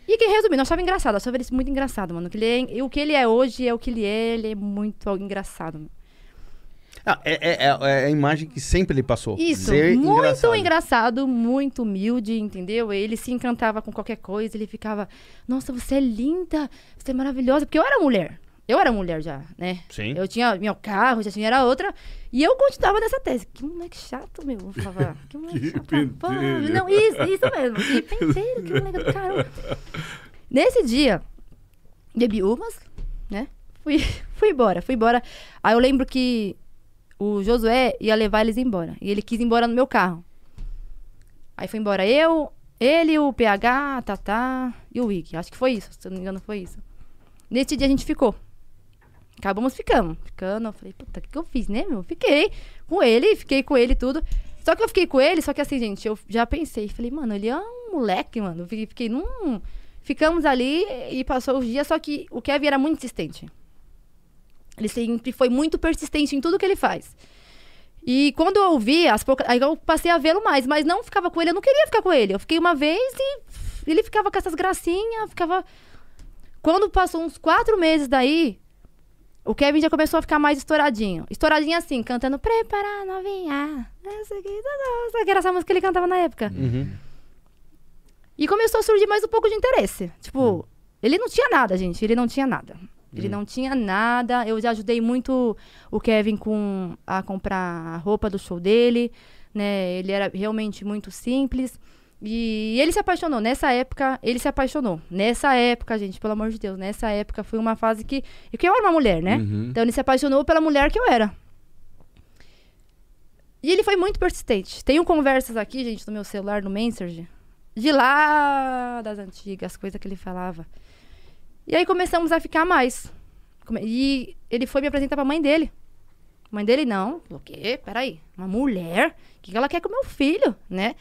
C: E que, resumindo, eu achava engraçado. Eu achava ele muito engraçado, mano. Que ele é- o que ele é hoje é o que ele é. Ele é muito engraçado.
A: Ah, é, é- é- é a imagem que sempre ele passou.
C: Isso,
A: Ser
C: muito
A: engraçado.
C: engraçado. muito humilde, entendeu? Ele se encantava com qualquer coisa, ele ficava, nossa, você é linda, você é maravilhosa, porque eu era mulher. Eu era mulher já, né?
A: Sim.
C: Eu tinha meu carro, já tinha era outra, e eu continuava nessa tese. Que moleque chato, meu. Eu falava, que moleque
B: Que
C: chato. pá. Não, isso, isso mesmo. Que penteiro, que moleque do caramba. Nesse dia, bebi umas, né? Fui, fui embora, fui embora. Aí eu lembro que o Josué ia levar eles embora. E ele quis ir embora no meu carro. Aí foi embora eu, ele, o PH, a Tatá e o Wig. Acho que foi isso, se não me engano, foi isso. Nesse dia a gente ficou. Acabamos ficando. Ficando, eu falei, puta, o que, que eu fiz, né, meu? Fiquei com ele, fiquei com ele tudo. Só que eu fiquei com ele, só que assim, gente, eu já pensei, falei, mano, ele é um moleque, mano. Fiquei, fiquei num. Ficamos ali e passou os dias, só que o Kevin era muito insistente. Ele sempre foi muito persistente em tudo que ele faz. E quando eu ouvi, as aí eu passei a vê-lo mais, mas não ficava com ele, eu não queria ficar com ele. Eu fiquei uma vez e ele ficava com essas gracinhas, ficava. Quando passou uns quatro meses daí, o Kevin já começou a ficar mais estouradinho. Estouradinho assim, cantando Prepara novinha. Essa aqui nossa, que era essa música que ele cantava na época.
A: Uhum.
C: E começou a surgir mais um pouco de interesse. Tipo, ele não tinha nada, gente. Ele não tinha nada. Ele não tinha nada. Eu já ajudei muito o Kevin com a comprar a roupa do show dele, né? Ele era realmente muito simples. E ele se apaixonou. Nessa época, ele se apaixonou. Nessa época, gente, pelo amor de Deus, nessa época foi uma fase que. E que eu era uma mulher, né?
B: Uhum.
C: Então ele se apaixonou pela mulher que eu era. E ele foi muito persistente. Tenho conversas aqui, gente, no meu celular, no Messenger, de lá das antigas, coisas que ele falava. E aí começamos a ficar mais. E ele foi me apresentar pra mãe dele. Mãe dele, não. O quê? Peraí. Uma mulher? O que ela quer com meu filho, né?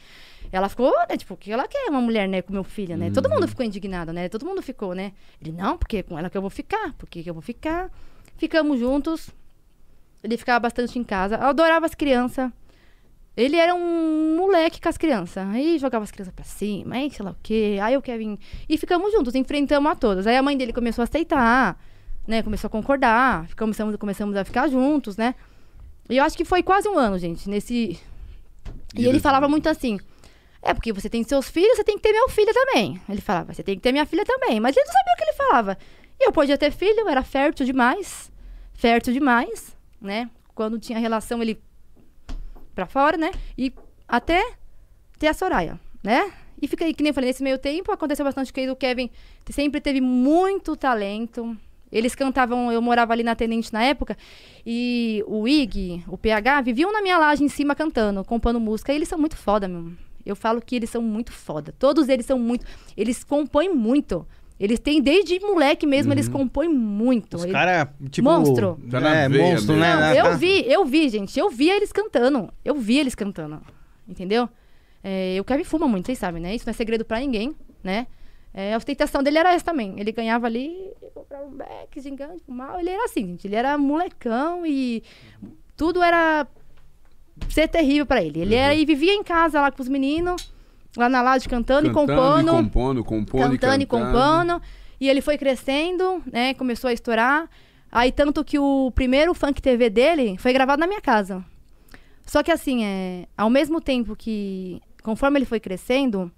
C: Ela ficou, né? Tipo, o que ela quer uma mulher, né? Com meu filho, né? Todo mundo ficou indignado, né? Todo mundo ficou, né? Ele, não, porque com ela que eu vou ficar. Por que eu vou ficar? Ficamos juntos. Ele ficava bastante em casa. Eu adorava as crianças. Ele era um moleque com as crianças. Aí jogava as crianças pra cima, aí sei lá o quê. Aí o Kevin. E ficamos juntos, enfrentamos a todas. Aí a mãe dele começou a aceitar, né? Começou a concordar. Ficamos, começamos a ficar juntos, né? E eu acho que foi quase um ano, gente, nesse. E ele falava muito assim. É, porque você tem seus filhos, você tem que ter meu filho também. Ele falava, você tem que ter minha filha também. Mas ele não sabia o que ele falava. E eu podia ter filho, eu era fértil demais. Fértil demais, né? Quando tinha relação, ele pra fora, né? E até ter a Soraya, né? E fica aí, que nem eu falei, nesse meio tempo aconteceu bastante que o Kevin sempre teve muito talento. Eles cantavam, eu morava ali na Tenente na época, e o Ig, o PH, viviam na minha laje em cima cantando, compondo música, e eles são muito foda, meu. Eu falo que eles são muito foda. Todos eles são muito. Eles compõem muito. Eles têm, desde moleque mesmo, eles compõem muito.
A: Os caras, tipo.
C: Monstro.
B: Tá na
A: é,
B: veia
A: monstro,
B: mesmo.
A: né?
C: Não, eu
A: na-
C: vi, eu vi, gente. Eu vi eles cantando. Eu vi eles cantando. Entendeu? É, o Kevin fuma muito, vocês sabem, né? Isso não é segredo pra ninguém, né? É, a ostentação dele era essa também. Ele ganhava ali, comprava um beck, gigante, fumava. Ele era assim, gente. Ele era molecão e tudo era ser terrível pra ele. Ele era, e vivia em casa lá com os meninos, lá na laje cantando, e
B: Cantando
C: compondo
B: e compondo, compondo
C: cantando
B: e
C: e compondo. E ele foi crescendo, né? Começou a estourar. Aí, tanto que o primeiro funk TV dele foi gravado na minha casa. Só que, assim, é, ao mesmo tempo que, conforme ele foi crescendo,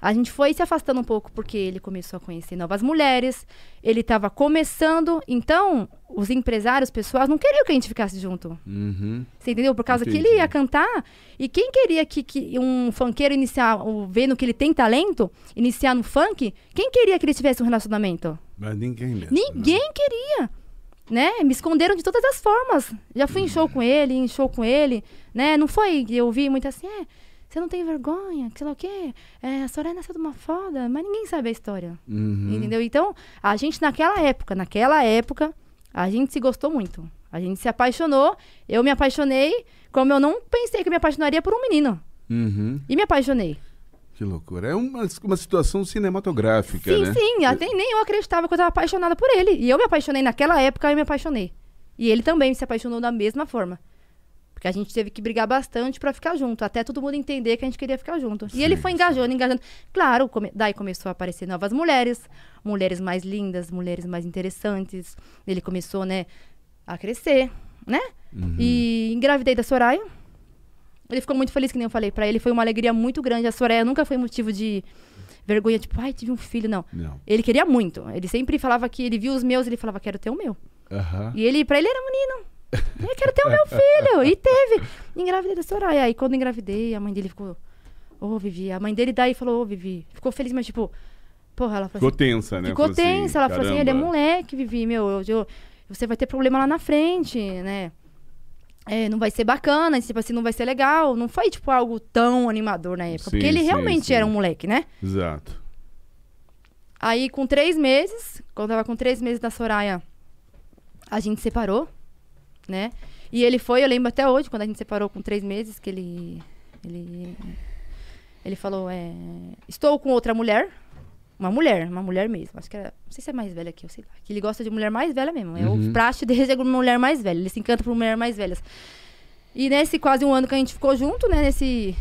C: a gente foi se afastando um pouco porque ele começou a conhecer novas mulheres, ele estava começando. Então, os empresários, pessoas, não queriam que a gente ficasse junto.
B: Uhum.
C: Você entendeu? Por causa que
B: Entendi.
C: ele ia cantar. E quem queria que, que um funkeiro iniciar, vendo que ele tem talento, iniciar no funk, quem queria que ele tivesse um relacionamento?
B: Mas ninguém mesmo.
C: Ninguém queria. Né? Me esconderam de todas as formas. Já fui em show com ele, em show com ele, né? Não foi, eu vi muito assim, é, você não tem vergonha, que sei lá o quê. É, a Soraya nasceu de uma foda, mas ninguém sabe a história.
B: Uhum.
C: Entendeu? Então, a gente naquela época, naquela época, a gente se gostou muito. A gente se apaixonou. Eu me apaixonei como eu não pensei que eu me apaixonaria por um menino.
B: Uhum.
C: E me apaixonei.
B: Que loucura. É uma, uma situação cinematográfica,
C: sim,
B: né?
C: sim. Até nem eu acreditava que eu estava apaixonada por ele. E eu me apaixonei naquela época, eu me apaixonei. E ele também se apaixonou da mesma forma. Porque a gente teve que brigar bastante pra ficar junto, até todo mundo entender que a gente queria ficar junto. E ele
B: Sim,
C: foi engajando, engajando. Claro, come- daí começou a aparecer novas mulheres, mulheres mais lindas, mulheres mais interessantes. Ele começou, né, a crescer, né?
B: Uhum.
C: E engravidei da Soraya. Ele ficou muito feliz, que nem eu falei. Pra ele foi uma alegria muito grande. A Soraya nunca foi motivo de vergonha, tipo, ai, tive um filho, não.
B: Não.
C: Ele queria muito. Ele sempre falava que ele viu os meus, ele falava, quero ter o meu.
B: Aham.
C: E ele, pra ele era menino. Eu quero ter o meu filho. E teve. Engravidei da Soraya. Aí quando engravidei, a mãe dele ficou. Ô, Vivi. A mãe dele daí falou, ô, Vivi. Ficou feliz, mas tipo. Porra, ela falou
B: Ficou
C: assim.
B: tensa, né?
C: Ficou
B: assim,
C: tensa. Ela falou assim: ele é
B: caramba.
C: moleque, Vivi, meu. Eu, eu- você vai ter problema lá na frente, né? É, não vai ser bacana, tipo assim, não vai ser legal. Não foi, tipo, algo tão animador na época. porque
B: Sim,
C: ele
B: sim,
C: realmente
B: sim.
C: era um moleque, né?
B: Exato.
C: Aí, com três meses, quando eu tava com três meses da Soraya, a gente separou, né? E ele foi, eu lembro até hoje, quando a gente separou com três meses, que ele. Ele, ele falou: é, Estou com outra mulher. Uma mulher, uma mulher mesmo. Acho que era. Não sei se é mais velha que eu, sei lá. Que ele gosta de mulher mais velha mesmo. É
B: Uhum.
C: o praxe dele é mulher mais velha. Ele se encanta por mulher mais velhas. E nesse quase um ano que a gente ficou junto, né? Nesse.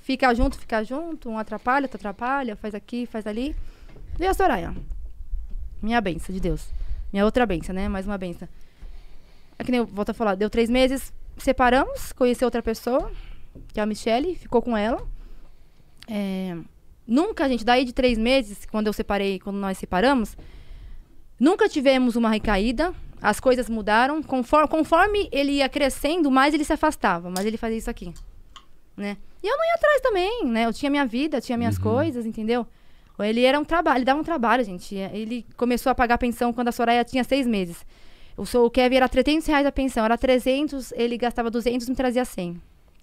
C: Fica junto, fica junto, um atrapalha, outro atrapalha, faz aqui, faz ali. E a Soraya? Minha benção de Deus. Minha outra benção, né? Mais uma benção. É que nem eu volto a falar, deu três meses, separamos, conheci outra pessoa, que é a Michelle, ficou com ela. É, nunca, gente, daí de três meses, quando eu separei, quando nós separamos, nunca tivemos uma recaída, as coisas mudaram. Conforme, conforme ele ia crescendo, mais ele se afastava, mas ele fazia isso aqui, né? E eu não ia atrás também, né? Eu tinha minha vida, tinha minhas coisas, entendeu? Ele era um trabalho, ele dava um trabalho, gente. Ele começou a pagar pensão quando a Soraya tinha seis meses. O, seu, Kevin era 300 reais a pensão, era 300, ele gastava 200 e me trazia 100.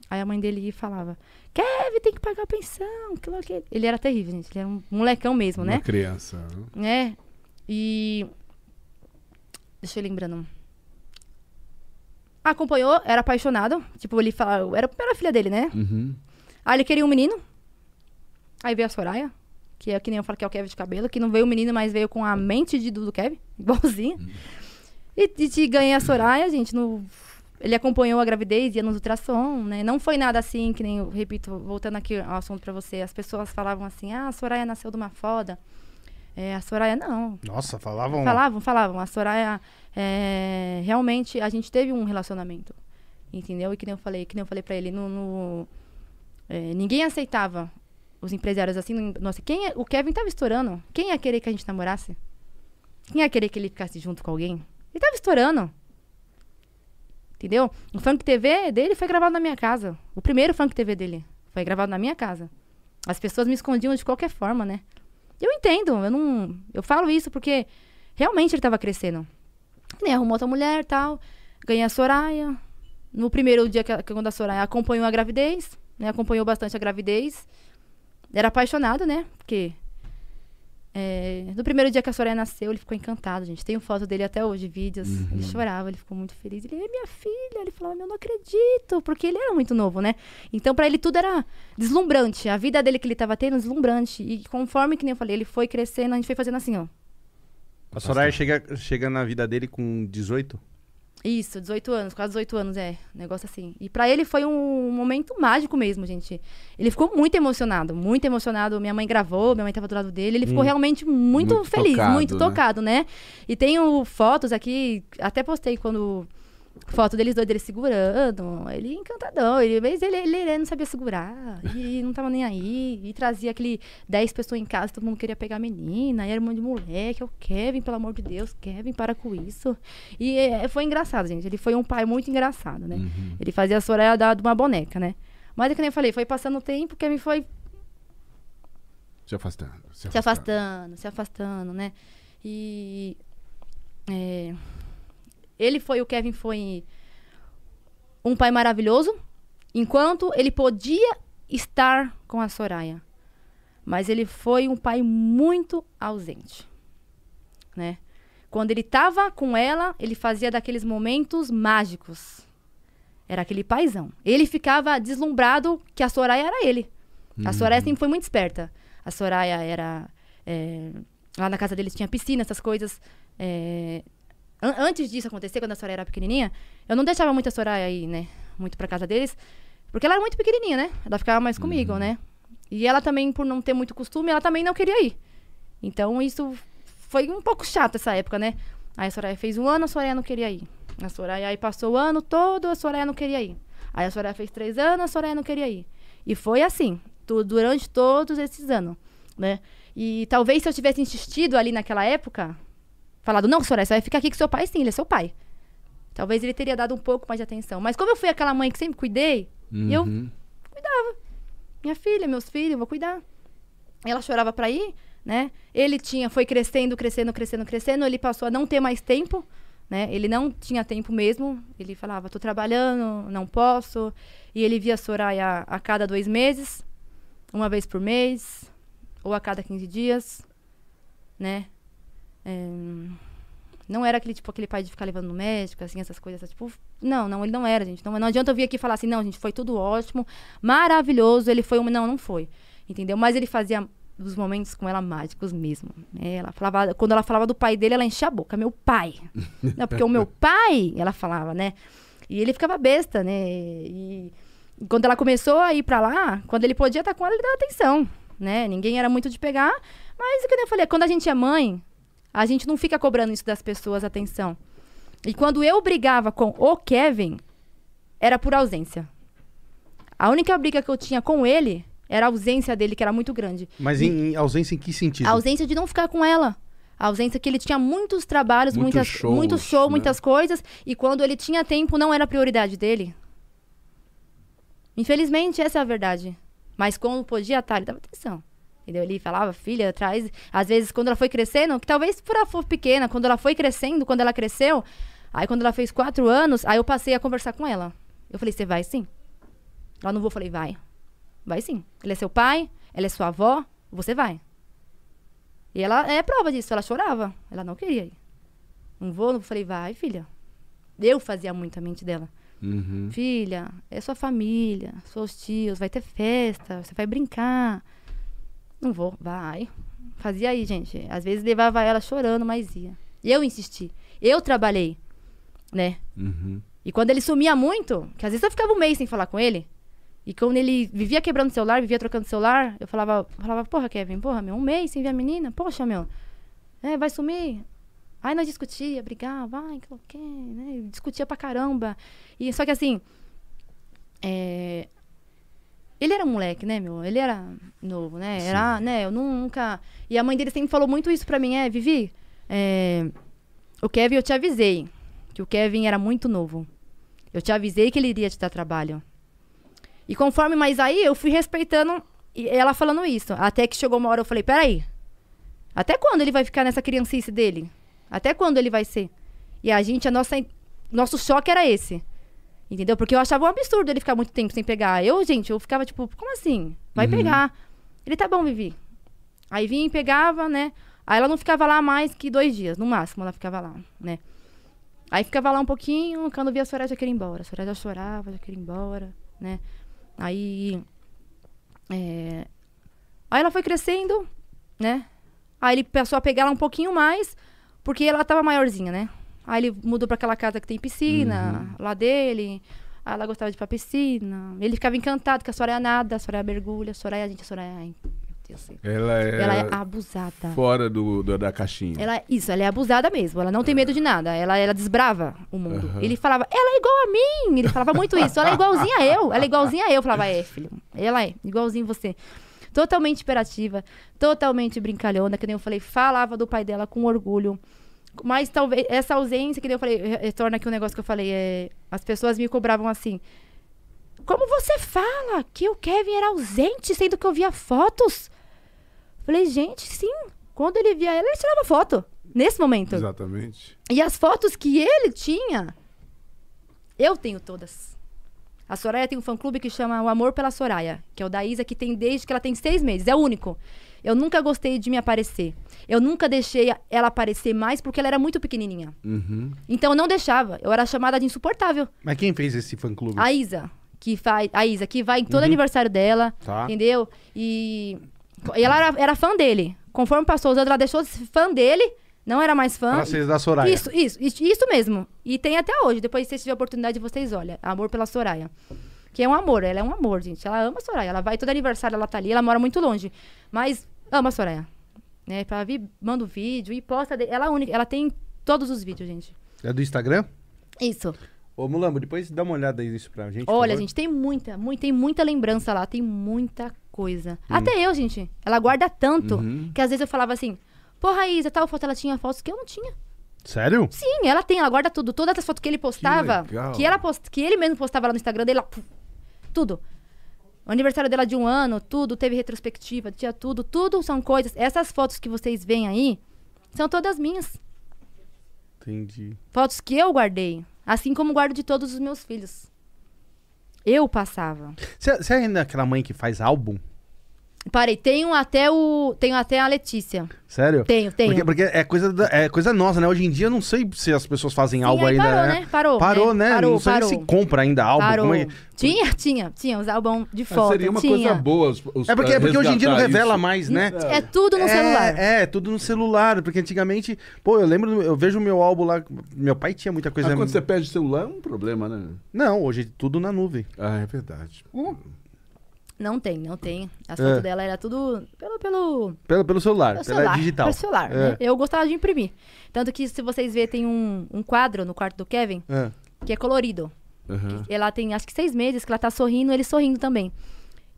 C: Aí a mãe dele falava, Kevin, tem que pagar a pensão. que lá que-" Ele era terrível, gente. Ele era um molecão mesmo,
B: Uma
C: né?
B: criança.
C: né? E. Deixa eu lembrando. Acompanhou, era apaixonado. Tipo, ele falava. Era, era a filha dele, né?
B: Uhum.
C: Aí ele queria um menino. Aí veio a Soraya, que é que nem eu falo que é o Kevin de cabelo, que não veio o menino, mas veio com a mente de, do Kevin, igualzinho. E, e te ganhei a Soraya, gente, no. Ele acompanhou a gravidez, ia nos ultrassom, né? Não foi nada assim, que nem eu repito, voltando aqui ao assunto pra você. As pessoas falavam assim, ah, a Soraya nasceu de uma foda. É, a Soraya, não.
A: Nossa, falavam.
C: Falavam, falavam. A Soraya, é, realmente, a gente teve um relacionamento. Entendeu? E que nem eu falei, que nem eu falei pra ele, no, no- é, ninguém aceitava os empresários assim. no- Nossa, quem é- o Kevin tava estourando. Quem ia querer que a gente namorasse? Quem ia querer que ele ficasse junto com alguém? Ele tava estourando. Entendeu? O Funk TV dele foi gravado na minha casa. O primeiro Funk TV dele foi gravado na minha casa. As pessoas me escondiam de qualquer forma, né? Eu entendo, eu não. Eu falo isso porque realmente ele tava crescendo. Nem arrumou outra mulher tal. Ganhei a Soraya. No primeiro dia que, que quando a Soraya acompanhou a gravidez, né? Acompanhou bastante a gravidez. Era apaixonado, né? Porque É, no primeiro dia que a Soraya nasceu, ele ficou encantado, gente. Tenho foto dele até hoje, vídeos. Ele chorava, ele ficou muito feliz. Ele, é minha filha. Ele falava, eu não acredito, porque ele era muito novo, né? Então, pra ele, tudo era deslumbrante. A vida dele que ele tava tendo, deslumbrante. E conforme, que nem eu falei, ele foi crescendo, a gente foi fazendo assim, ó.
A: A Soraya chega, chega na vida dele com 18?
C: Isso, 18 anos, quase 18 anos, é. Negócio assim. E pra ele foi um momento mágico mesmo, gente. Ele ficou muito emocionado, muito emocionado. Minha mãe gravou, minha mãe tava do lado dele. Ele ficou realmente muito,
B: Muito
C: feliz,
B: tocado,
C: muito
B: né?
C: tocado, né? E tenho fotos aqui, até postei quando. Foto deles dois, dele segurando. Ele encantadão. Ele, mas ele, ele, ele não sabia segurar. E não tava nem aí. E trazia aquele 10 pessoas em casa, todo mundo queria pegar a menina. E era um monte de moleque. É o Kevin, pelo amor de Deus. Kevin, para com isso. E é, foi engraçado, gente. Ele foi um pai muito engraçado, né? Ele fazia a Soraya dar de uma boneca, né? Mas é que nem eu falei, foi passando o tempo, Kevin foi
B: Se afastando. Se
C: se afastando, se afastando, né? E é, ele foi, o Kevin foi um pai maravilhoso, enquanto ele podia estar com a Soraya. Mas ele foi um pai muito ausente, né? Quando ele estava com ela, ele fazia daqueles momentos mágicos. Era aquele paizão. Ele ficava deslumbrado que a Soraya era ele. A Soraya sempre foi muito esperta. A Soraya era. é, lá na casa deles tinha piscina, essas coisas. É, an- antes disso acontecer, quando a Soraya era pequenininha, eu não deixava muito a Soraya ir, né? Muito pra casa deles. Porque ela era muito pequenininha, né? Ela ficava mais comigo, né? E ela também, por não ter muito costume, ela também não queria ir. Então isso foi um pouco chato essa época, né? Aí a Soraya fez um ano, a Soraya não queria ir. A Soraya aí passou o ano todo, a Soraya não queria ir. Aí a Soraya fez três anos, a Soraya não queria ir. E foi assim, durante todos esses anos, né? E talvez se eu tivesse insistido ali naquela época, falado, não, Soraya, você vai ficar aqui com seu pai, sim, ele é seu pai. Talvez ele teria dado um pouco mais de atenção. Mas como eu fui aquela mãe que sempre cuidei, eu
B: Uhum.
C: minha filha, meus filhos, eu vou cuidar. Ela chorava pra ir, né? Ele tinha, foi crescendo, crescendo, crescendo, crescendo. Ele passou a não ter mais tempo, né? Ele não tinha tempo mesmo. Ele falava, tô trabalhando, não posso. E ele via a Soraya a cada dois meses, uma vez por mês, ou a cada 15 dias, né? É, Não era aquele tipo aquele pai de ficar levando no médico, assim, essas coisas, tipo, não, não, ele não era, gente. Não, não adianta eu vir aqui e falar assim, não, gente, foi tudo ótimo, maravilhoso, ele foi um, não, não foi. Entendeu? Mas ele fazia os momentos com ela mágicos mesmo. né? Ela falava, quando ela falava do pai dele, ela enchia a boca, meu pai. não, porque o meu pai, ela falava, né? E ele ficava besta, né? E quando ela começou a ir pra lá, quando ele podia estar com ela, ele dava atenção, né? Ninguém era muito de pegar, mas, como eu falei, quando a gente é mãe, a gente não fica cobrando isso das pessoas, atenção. E quando eu brigava com o Kevin, era por ausência. A única briga que eu tinha com ele era a ausência dele, que era muito grande.
A: Mas em, em ausência em que sentido?
C: A ausência de não ficar com ela. A ausência que ele tinha muitos trabalhos,
B: Muitos
C: muitas,
B: shows,
C: muito show,
B: né?
C: muitas coisas. E quando ele tinha tempo, não era prioridade dele. Infelizmente, essa é a verdade. Mas quando podia estar, ele dava atenção. Entendeu? Ele falava, filha, traz. Às vezes, quando ela foi crescendo, que talvez por ela for pequena, quando ela foi crescendo, quando ela cresceu, aí quando ela fez quatro anos, aí eu passei a conversar com ela. Eu falei, você vai sim? Ela não vou, falei, vai. Vai sim. Ele é seu pai, ela é sua avó, você vai. E ela é prova disso, ela chorava. Ela não queria ir. Não vou, não falei, vai, filha. Eu fazia muito a mente dela.
B: Uhum.
C: Filha, é sua família, seus tios, vai ter festa, você vai brincar. Não vou, vai. Fazia aí, gente. Às vezes levava ela chorando, mas ia. E eu insisti. Eu trabalhei, né?
B: Uhum.
C: E quando ele sumia muito, que às vezes eu ficava um mês sem falar com ele, e quando ele vivia quebrando o celular, vivia trocando o celular, eu falava, falava, porra, Kevin, porra, meu, um mês sem ver a menina, poxa, meu, é, vai sumir. Aí nós discutia, brigava, ai, que né? Discutia pra caramba. E só que assim, é, ele era um moleque, né, meu? Ele era novo, né? Era, né? Eu nunca. E a mãe dele sempre falou muito isso pra mim, é, Vivi, é, o Kevin, eu te avisei que o Kevin era muito novo. Eu te avisei que ele iria te dar trabalho. E conforme, mas aí eu fui respeitando e ela falando isso. Até que chegou uma hora eu falei, peraí. Até quando ele vai ficar nessa criancice dele? Até quando ele vai ser? E a gente, a nossa, nosso choque era esse. Entendeu? Porque eu achava um absurdo ele ficar muito tempo sem pegar. Eu, gente, eu ficava tipo, como assim? Vai
B: Uhum.
C: pegar. Ele tá bom, Vivi. Aí vinha e pegava, né? Aí ela não ficava lá mais que dois dias, no máximo ela ficava lá, né? Aí ficava lá um pouquinho, quando via a Soraya já queria ir embora. A Soraya já chorava, já queria ir embora, né? Aí. é, Aí ela foi crescendo, né? Aí ele passou a pegar ela um pouquinho mais, porque ela tava maiorzinha, né? Aí ele mudou pra aquela casa que tem piscina, lá dele. Aí ela gostava de ir pra piscina. Ele ficava encantado que a Soraya nada, a Soraya mergulha, a Soraya, gente, a Soraya.
B: Ela é,
C: Ela é abusada.
B: fora do, do- da caixinha.
C: Ela, isso, ela é abusada mesmo. Ela não tem medo de nada. Ela, ela desbrava o mundo.
B: Aham.
C: Ele falava, ela é igual a mim. Ele falava muito isso. Ela é igualzinha a eu. Ela é igualzinha a eu. Eu falava, é, filho. Ela é, igualzinho você. Totalmente imperativa, totalmente brincalhona, que nem eu falei, falava do pai dela com orgulho. Mas talvez essa ausência, que eu falei, re- retorna aqui um negócio que eu falei, é, as pessoas me cobravam assim. Como você fala que o Kevin era ausente, sendo que eu via fotos? Falei, gente, sim. Quando ele via ela, ele tirava foto. Nesse momento.
B: Exatamente.
C: E as fotos que ele tinha, eu tenho todas. A Soraya tem um fã-clube que chama O Amor pela Soraya, que é o da Isa, que tem desde que ela tem seis meses. É o único. Eu nunca gostei de me aparecer. Eu nunca deixei ela aparecer mais porque ela era muito pequenininha.
B: Uhum.
C: Então eu não deixava. Eu era chamada de insuportável.
A: Mas quem fez esse fã-clube?
C: A Isa, que faz, a Isa, que vai em
A: Uhum.
C: todo aniversário dela,
A: Tá.
C: entendeu? E, e ela era, era fã dele. Conforme passou os anos, ela deixou de ser fã dele, não era mais fã.
A: Pra vocês da Soraya.
C: Isso, isso, isso, mesmo. E tem até hoje. Depois, se vocês tiverem a oportunidade, vocês olham. Amor pela Soraya. Que é um amor, ela é um amor, gente. Ela ama a Soraya. Ela vai todo aniversário, ela tá ali, ela mora muito longe. Mas ama a Soraya. Né? Pra vir, manda o vídeo e posta. de- Ela é única, ela tem todos os vídeos, gente.
A: É do Instagram?
C: Isso.
A: Ô, Mulambo, depois dá uma olhada nisso pra gente.
C: Olha, gente, tem muita, muita, tem muita lembrança lá, tem muita coisa. Até eu, gente. Ela guarda tanto
B: Uhum.
C: que às vezes eu falava assim, porra, Isa, tal foto ela tinha fotos que eu não tinha.
A: Sério?
C: Sim, ela tem, ela guarda tudo. Todas as fotos que ele postava,
B: legal.
C: que, ela post, que ele mesmo postava lá no Instagram dele, ela, tudo. O aniversário dela de um ano, tudo, teve retrospectiva, tinha tudo, tudo são coisas. Essas fotos que vocês veem aí são todas minhas.
A: Entendi.
C: Fotos que eu guardei. Assim como guardo de todos os meus filhos. Eu passava.
A: Você é ainda aquela mãe que faz álbum?
C: Parei, tenho até o. Tenho até a Letícia.
A: Sério?
C: Tenho, tenho.
A: Porque, porque é, coisa da- é coisa nossa, né? Hoje em dia eu não sei se as pessoas fazem
C: Sim,
A: álbum
C: aí
A: ainda.
C: parou,
A: né?
C: né? Parou,
A: Parou,
C: né?
A: né?
C: Parou,
A: não sei
C: parou.
A: se compra ainda álbum.
C: Parou.
A: como é-
C: Tinha, tinha, tinha. Os álbuns de
B: Mas
C: foto.
B: seria uma
C: tinha.
B: coisa boa. Os, os,
A: É porque,
B: eh,
A: porque hoje em dia não
B: resgatar
A: revela
B: isso.
A: mais, né?
C: É tudo no
A: é,
C: celular.
A: É, tudo no celular. Porque antigamente, pô, eu lembro, eu vejo o meu álbum lá. Meu pai tinha muita coisa.
B: Mas quando você perde o celular é um problema, né?
A: Não, hoje tudo na nuvem.
B: Ah, é verdade.
C: Não tem, não tem. As
A: É.
C: fotos dela era tudo pelo, pelo,
A: Pelo, pelo celular,
C: pelo
A: pela
C: celular.
A: digital.
C: Pelo celular,
A: É.
C: né? Eu gostava de imprimir. Tanto que, se vocês verem, tem um, um quadro no quarto do Kevin
A: É.
C: que é colorido.
B: Aham.
C: Ela tem acho que seis meses que ela tá sorrindo, ele sorrindo também.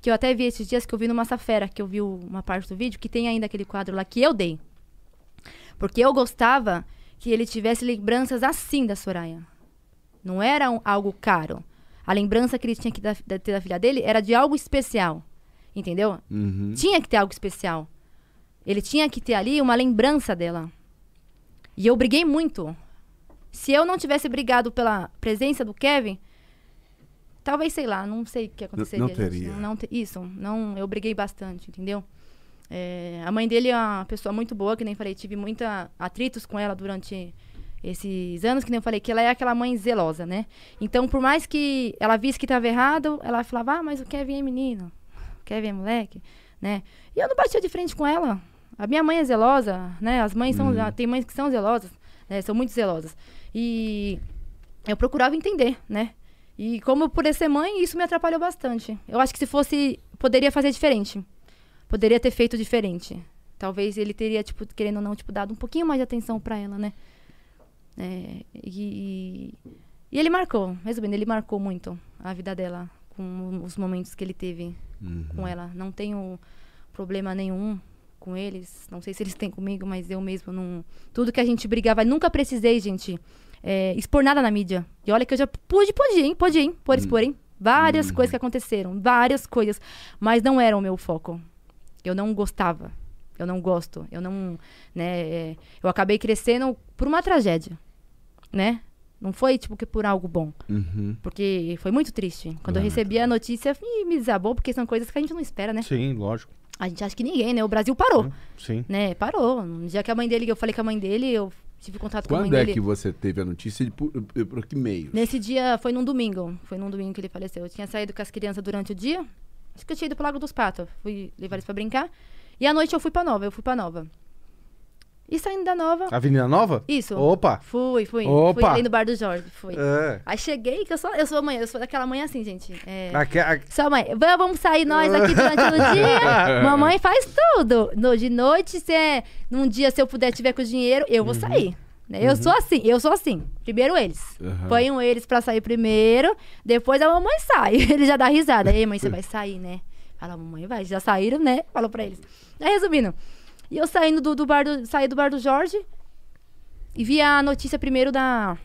C: Que eu até vi esses dias que eu vi no Massafera, que eu vi uma parte do vídeo, que tem ainda aquele quadro lá que eu dei. Porque eu gostava que ele tivesse lembranças assim da Soraya. Não era um- algo caro. A lembrança que ele tinha que dar- da- ter da filha dele era de algo especial. Entendeu?
B: Uhum.
C: Tinha que ter algo especial. Ele tinha que ter ali uma lembrança dela. E eu briguei muito. Se eu não tivesse brigado pela presença do Kevin, talvez, sei lá, não sei o que aconteceria.
B: não
C: gente.
B: teria.
C: Não, não te- isso, não, eu briguei bastante, entendeu? É, a mãe dele é uma pessoa muito boa, que nem falei, tive muita atritos com ela durante esses anos, que nem eu falei, que ela é aquela mãe zelosa, né? Então, por mais que ela visse que estava errado, ela falava, ah, mas o Kevin é menino, o Kevin é moleque, né? E eu não batia de frente com ela. A minha mãe é zelosa, né? As mães são,
B: Uhum.
C: tem mães que são zelosas, né? São muito zelosas. E eu procurava entender, né? E como por ser mãe, isso me atrapalhou bastante. Eu acho que se fosse, poderia fazer diferente. Poderia ter feito diferente. Talvez ele teria, tipo, querendo ou não, tipo, dado um pouquinho mais de atenção pra ela, né? É, e, e ele marcou, resumindo, ele marcou muito a vida dela com os momentos que ele teve
B: Uhum.
C: com ela. Não tenho problema nenhum com eles. Não sei se eles têm comigo, mas eu mesmo não. Tudo que a gente brigava, nunca precisei, gente, é, expor nada na mídia. E olha que eu já pude, pude, hein? Pode, hein? Por expor, hein? Várias coisas que aconteceram, várias coisas. Mas não era o meu foco. Eu não gostava. Eu não gosto. Eu não. Né, é, eu acabei crescendo por uma tragédia. Né? Não foi, tipo, que por algo bom.
B: Uhum.
C: Porque foi muito triste. Quando eu
B: Ah,
C: recebi a notícia, me desabou, porque são coisas que a gente não espera, né?
A: Sim, lógico.
C: A gente acha que ninguém, né? O Brasil parou,
A: Sim.
C: né? Parou. No dia que a mãe dele, eu falei com a mãe dele, eu tive contato com a mãe
B: Quando é
C: dele.
B: que você teve a notícia por, por que meio?
C: Nesse dia, foi num domingo. Foi num domingo que ele faleceu. Eu tinha saído com as crianças durante o dia. Acho que eu tinha ido pro Lago dos Patos. Fui levar eles pra brincar. E à noite eu fui pra Nova. Eu fui pra Nova. E saindo da Nova...
A: Avenida Nova?
C: Isso.
A: Opa!
C: Fui, fui.
A: Opa!
C: Fui ali no bar do Jorge. Fui.
A: É.
C: Aí cheguei, que eu sou, eu sou mãe, eu sou daquela mãe assim, gente. É,
A: Aque- a-
C: sua mãe, "Vamos- sair nós aqui durante o dia. Mamãe faz tudo. No, de noite, se é, num dia, se eu puder, tiver com dinheiro, eu vou sair. né? Eu sou assim, eu sou assim. Primeiro eles.
B: Aham.
C: Ponham eles pra sair primeiro, depois a mamãe sai. Ele já dá risada. Ei, mãe, você vai sair, né? Fala, mamãe, vai. Já saíram, né? Falou pra eles. Aí, resumindo. E eu saindo do, do bar do. Saí do bar do Jorge e vi a notícia primeiro da,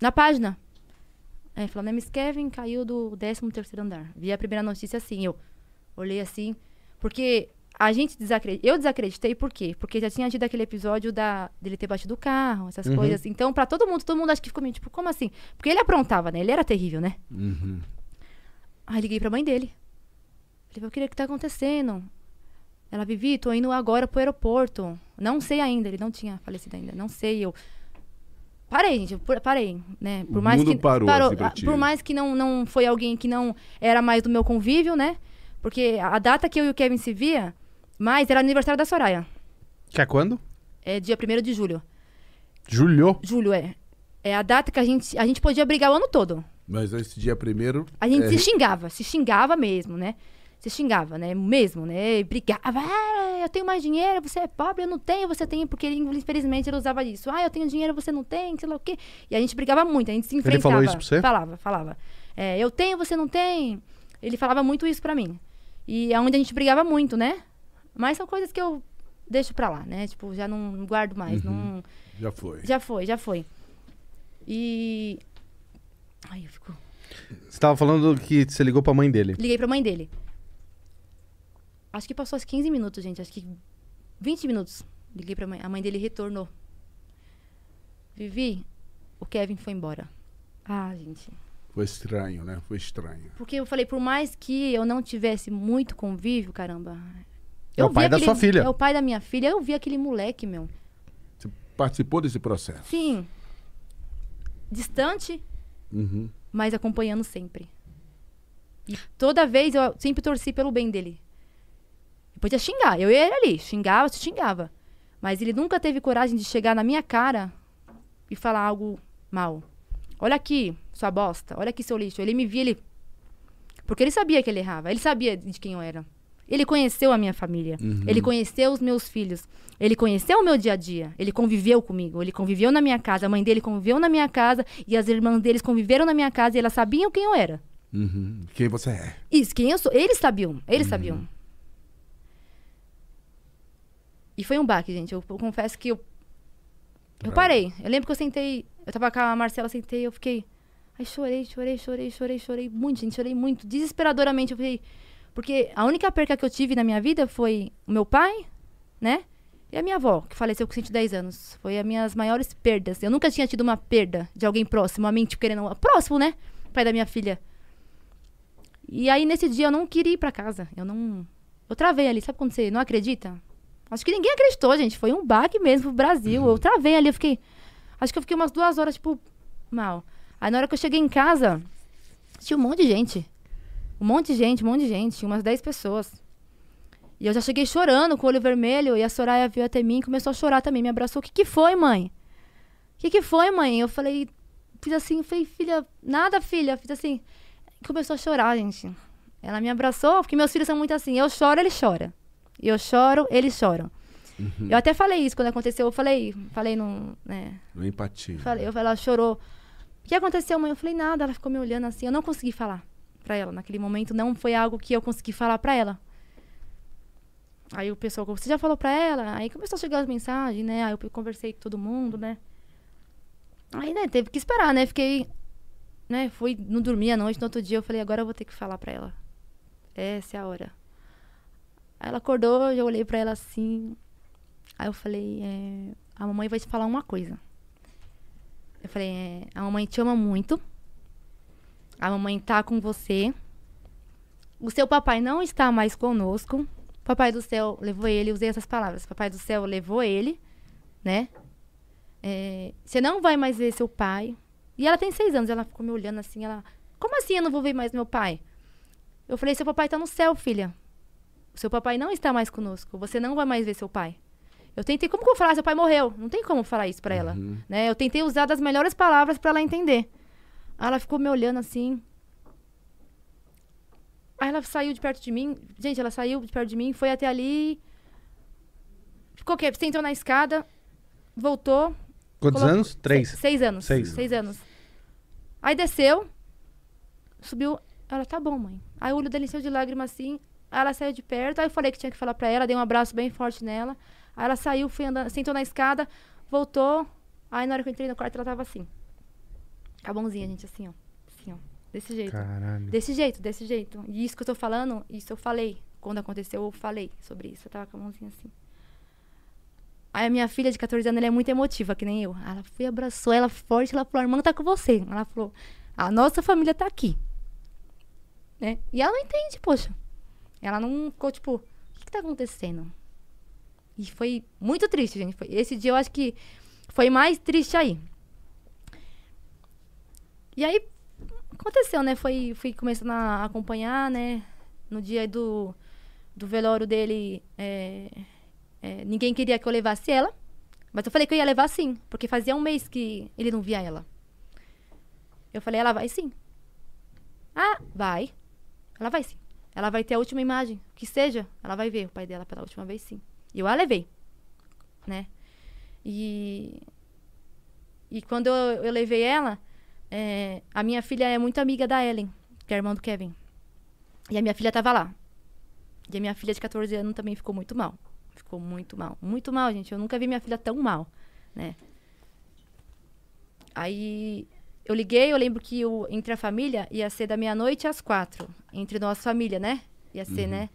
C: na página. Falou, Nemes Kevin caiu do 13 terceiro andar. Vi a primeira notícia assim, eu olhei assim, porque a gente desacreditou. Eu desacreditei por quê? Porque já tinha tido aquele episódio da, dele ter batido o carro, essas
A: Uhum.
C: coisas. Então, pra todo mundo, todo mundo acha que ficou meio tipo, como assim? Porque ele aprontava, né? Ele era terrível, né?
B: Uhum.
C: Aí liguei pra mãe dele. Falei, eu queria o que tá acontecendo. Ela, Vivi, tô indo agora pro aeroporto. Não sei ainda, ele não tinha falecido ainda. Não sei, eu. Parei, gente, parei, né? Por
B: O
C: mais
B: mundo
C: que
B: parou, assim,
C: ah,
B: ti.
C: por mais que não, não foi alguém que não era mais do meu convívio, né? Porque a data que eu e o Kevin se via, mais era aniversário da Soraya.
A: Que é quando?
C: É dia 1 de julho.
A: Julho.
C: Julho é. É a data que a gente, a gente podia brigar o ano todo.
B: Mas esse dia primeiro.
C: A gente
B: é,
C: se xingava, se xingava mesmo, né? Se xingava, né? Mesmo, né? E brigava. Ah, eu tenho mais dinheiro, você é pobre, eu não tenho, você tem. Porque ele, infelizmente ele usava isso. Ah, eu tenho dinheiro, você não tem, sei lá o quê. E a gente brigava muito, a gente se enfrentava.
A: falou isso pra você?
C: Falava, falava. É, eu tenho, você não tem. Ele falava muito isso pra mim. E é onde a gente brigava muito, né? Mas são coisas que eu deixo pra lá, né? Tipo, já não não guardo mais. Não,
B: Já foi.
C: já foi, já foi. E. Ai, eu fico.
A: Você tava falando que você ligou pra mãe dele.
C: Liguei pra mãe dele. Acho que passou uns 15 minutos, gente. Acho que 20 minutos. Liguei pra mãe. A mãe dele retornou. Vivi, o Kevin foi embora. Ah, gente.
B: Foi estranho, né? Foi estranho.
C: Porque eu falei, por mais que eu não tivesse muito convívio, caramba.
A: É o pai da sua filha.
C: É o pai da minha filha. Eu vi aquele moleque, meu.
B: Você participou desse processo?
C: Sim. Distante,
B: Uhum.
C: mas acompanhando sempre. E toda vez eu sempre torci pelo bem dele. Podia xingar, eu e ele ali, xingava, se xingava. Mas ele nunca teve coragem de chegar na minha cara e falar algo mal. Olha aqui, sua bosta, olha aqui seu lixo. Ele me via, ele. Porque ele sabia que ele errava, ele sabia de quem eu era. Ele conheceu a minha família, ele conheceu os meus filhos, ele conheceu o meu dia a dia, ele conviveu comigo, ele conviveu na minha casa, a mãe dele conviveu na minha casa e as irmãs deles conviveram na minha casa e elas sabiam quem eu era.
B: Uhum. Quem você é?
C: Isso, quem eu sou. Eles sabiam, eles sabiam. E foi um baque, gente. Eu, eu confesso que eu. Eu parei. Eu lembro que eu sentei. Eu tava com a Marcela, sentei, eu fiquei. Aí chorei, chorei, chorei, chorei, chorei muito, gente. Chorei muito. Desesperadoramente. Eu fiquei. Porque a única perca que eu tive na minha vida foi o meu pai, né? E a minha avó, que faleceu com 110 anos. Foi as minhas maiores perdas. Eu nunca tinha tido uma perda de alguém próximo, a mim, tipo, querendo. Próximo, né? Pai da minha filha. E aí, nesse dia, eu não queria ir pra casa. Eu não. Eu travei ali. Sabe quando você não acredita? Acho que ninguém acreditou, gente. Foi um baque mesmo pro Brasil. Eu travei ali, eu fiquei. Acho que eu fiquei umas duas horas, tipo, mal. Aí na hora que eu cheguei em casa, tinha um monte de gente. Um monte de gente, um monte de gente. Tinha umas 10 pessoas. E eu já cheguei chorando, com o olho vermelho. E a Soraya veio até mim e começou a chorar também. Me abraçou. O que, que foi, mãe? O que, que foi, mãe? Eu falei, fiz assim, falei, filha, nada, filha. Fiz assim. Começou a chorar, gente. Ela me abraçou, porque meus filhos são muito assim. Eu choro, ele chora. Eu choro, eles choram. Eu até falei isso quando aconteceu. Eu falei, falei no. Né,
B: Uma empatia.
C: falei, eu, ela chorou. O que aconteceu, mãe? Eu falei, nada. Ela ficou me olhando assim. Eu não consegui falar pra ela. Naquele momento não foi algo que eu consegui falar pra ela. Aí o pessoal, você já falou pra ela? Aí começou a chegar as mensagens, né? Aí eu conversei com todo mundo, né? Aí, né, teve que esperar, né? Fiquei, né? Fui, não dormi à noite. No outro dia eu falei, agora eu vou ter que falar pra ela. Essa é a hora. Aí ela acordou, eu olhei pra ela assim. Aí eu falei, é, a mamãe vai te falar uma coisa. Eu falei, é, a mamãe te ama muito. A mamãe tá com você. O seu papai não está mais conosco. Papai do céu levou ele, usei essas palavras. Papai do céu levou ele, né? É, você não vai mais ver seu pai. E ela tem seis anos, ela ficou me olhando assim, ela. Como assim eu não vou ver mais meu pai? Eu falei, seu papai tá no céu, filha. Seu papai não está mais conosco. Você não vai mais ver seu pai. Eu tentei, como que eu vou falar? Seu pai morreu. Não tem como falar isso pra ela. Né? Eu tentei usar das melhores palavras pra ela entender. Aí ela ficou me olhando assim. Aí ela saiu de perto de mim. Gente, ela saiu de perto de mim, foi até ali. Ficou o quê? Sentou na escada, voltou.
A: Quantos
C: Colo-
A: anos? Três.
C: Se- seis anos.
A: Seis.
C: Seis anos. Aí desceu, subiu. Ela, tá bom, mãe. Aí o olho dele encheu de lágrima assim. Aí ela saiu de perto. Aí eu falei que tinha que falar pra ela, dei um abraço bem forte nela. Aí ela saiu, foi andando, sentou na escada, voltou. Aí na hora que eu entrei no quarto, ela tava assim. Com a mãozinha, gente, assim, ó. Assim, ó. Desse jeito.
A: Caralho.
C: Desse jeito, desse jeito. E isso que eu tô falando, isso eu falei. Quando aconteceu, eu falei sobre isso. Eu tava com a mãozinha assim. Aí a minha filha de 14 anos, ela é muito emotiva, que nem eu. Ela foi, abraçou ela forte, ela falou, a irmã tá com você. Ela falou, a nossa família tá aqui. Né? E ela não entende, poxa. Ela não ficou, tipo, o que, que tá acontecendo? E foi muito triste, gente. Foi, esse dia eu acho que foi mais triste aí. E aí, aconteceu, né? Foi, fui começando a acompanhar, né? No dia do, do velório dele, é, é, ninguém queria que eu levasse ela. Mas eu falei que eu ia levar sim, porque fazia um mês que ele não via ela. Eu falei, ela vai sim. Ah, vai. Ela vai sim. Ela vai ter a última imagem, que seja, ela vai ver o pai dela pela última vez sim. E eu a levei, né? E, e quando eu, eu levei ela, é, a minha filha é muito amiga da Ellen, que é irmã do Kevin. E a minha filha tava lá. E a minha filha de 14 anos também ficou muito mal. Ficou muito mal. Muito mal, gente. Eu nunca vi minha filha tão mal, né? Aí eu liguei, eu lembro que o, entre a família ia ser da meia-noite às quatro. Entre nossa família, né? Ia ser, né?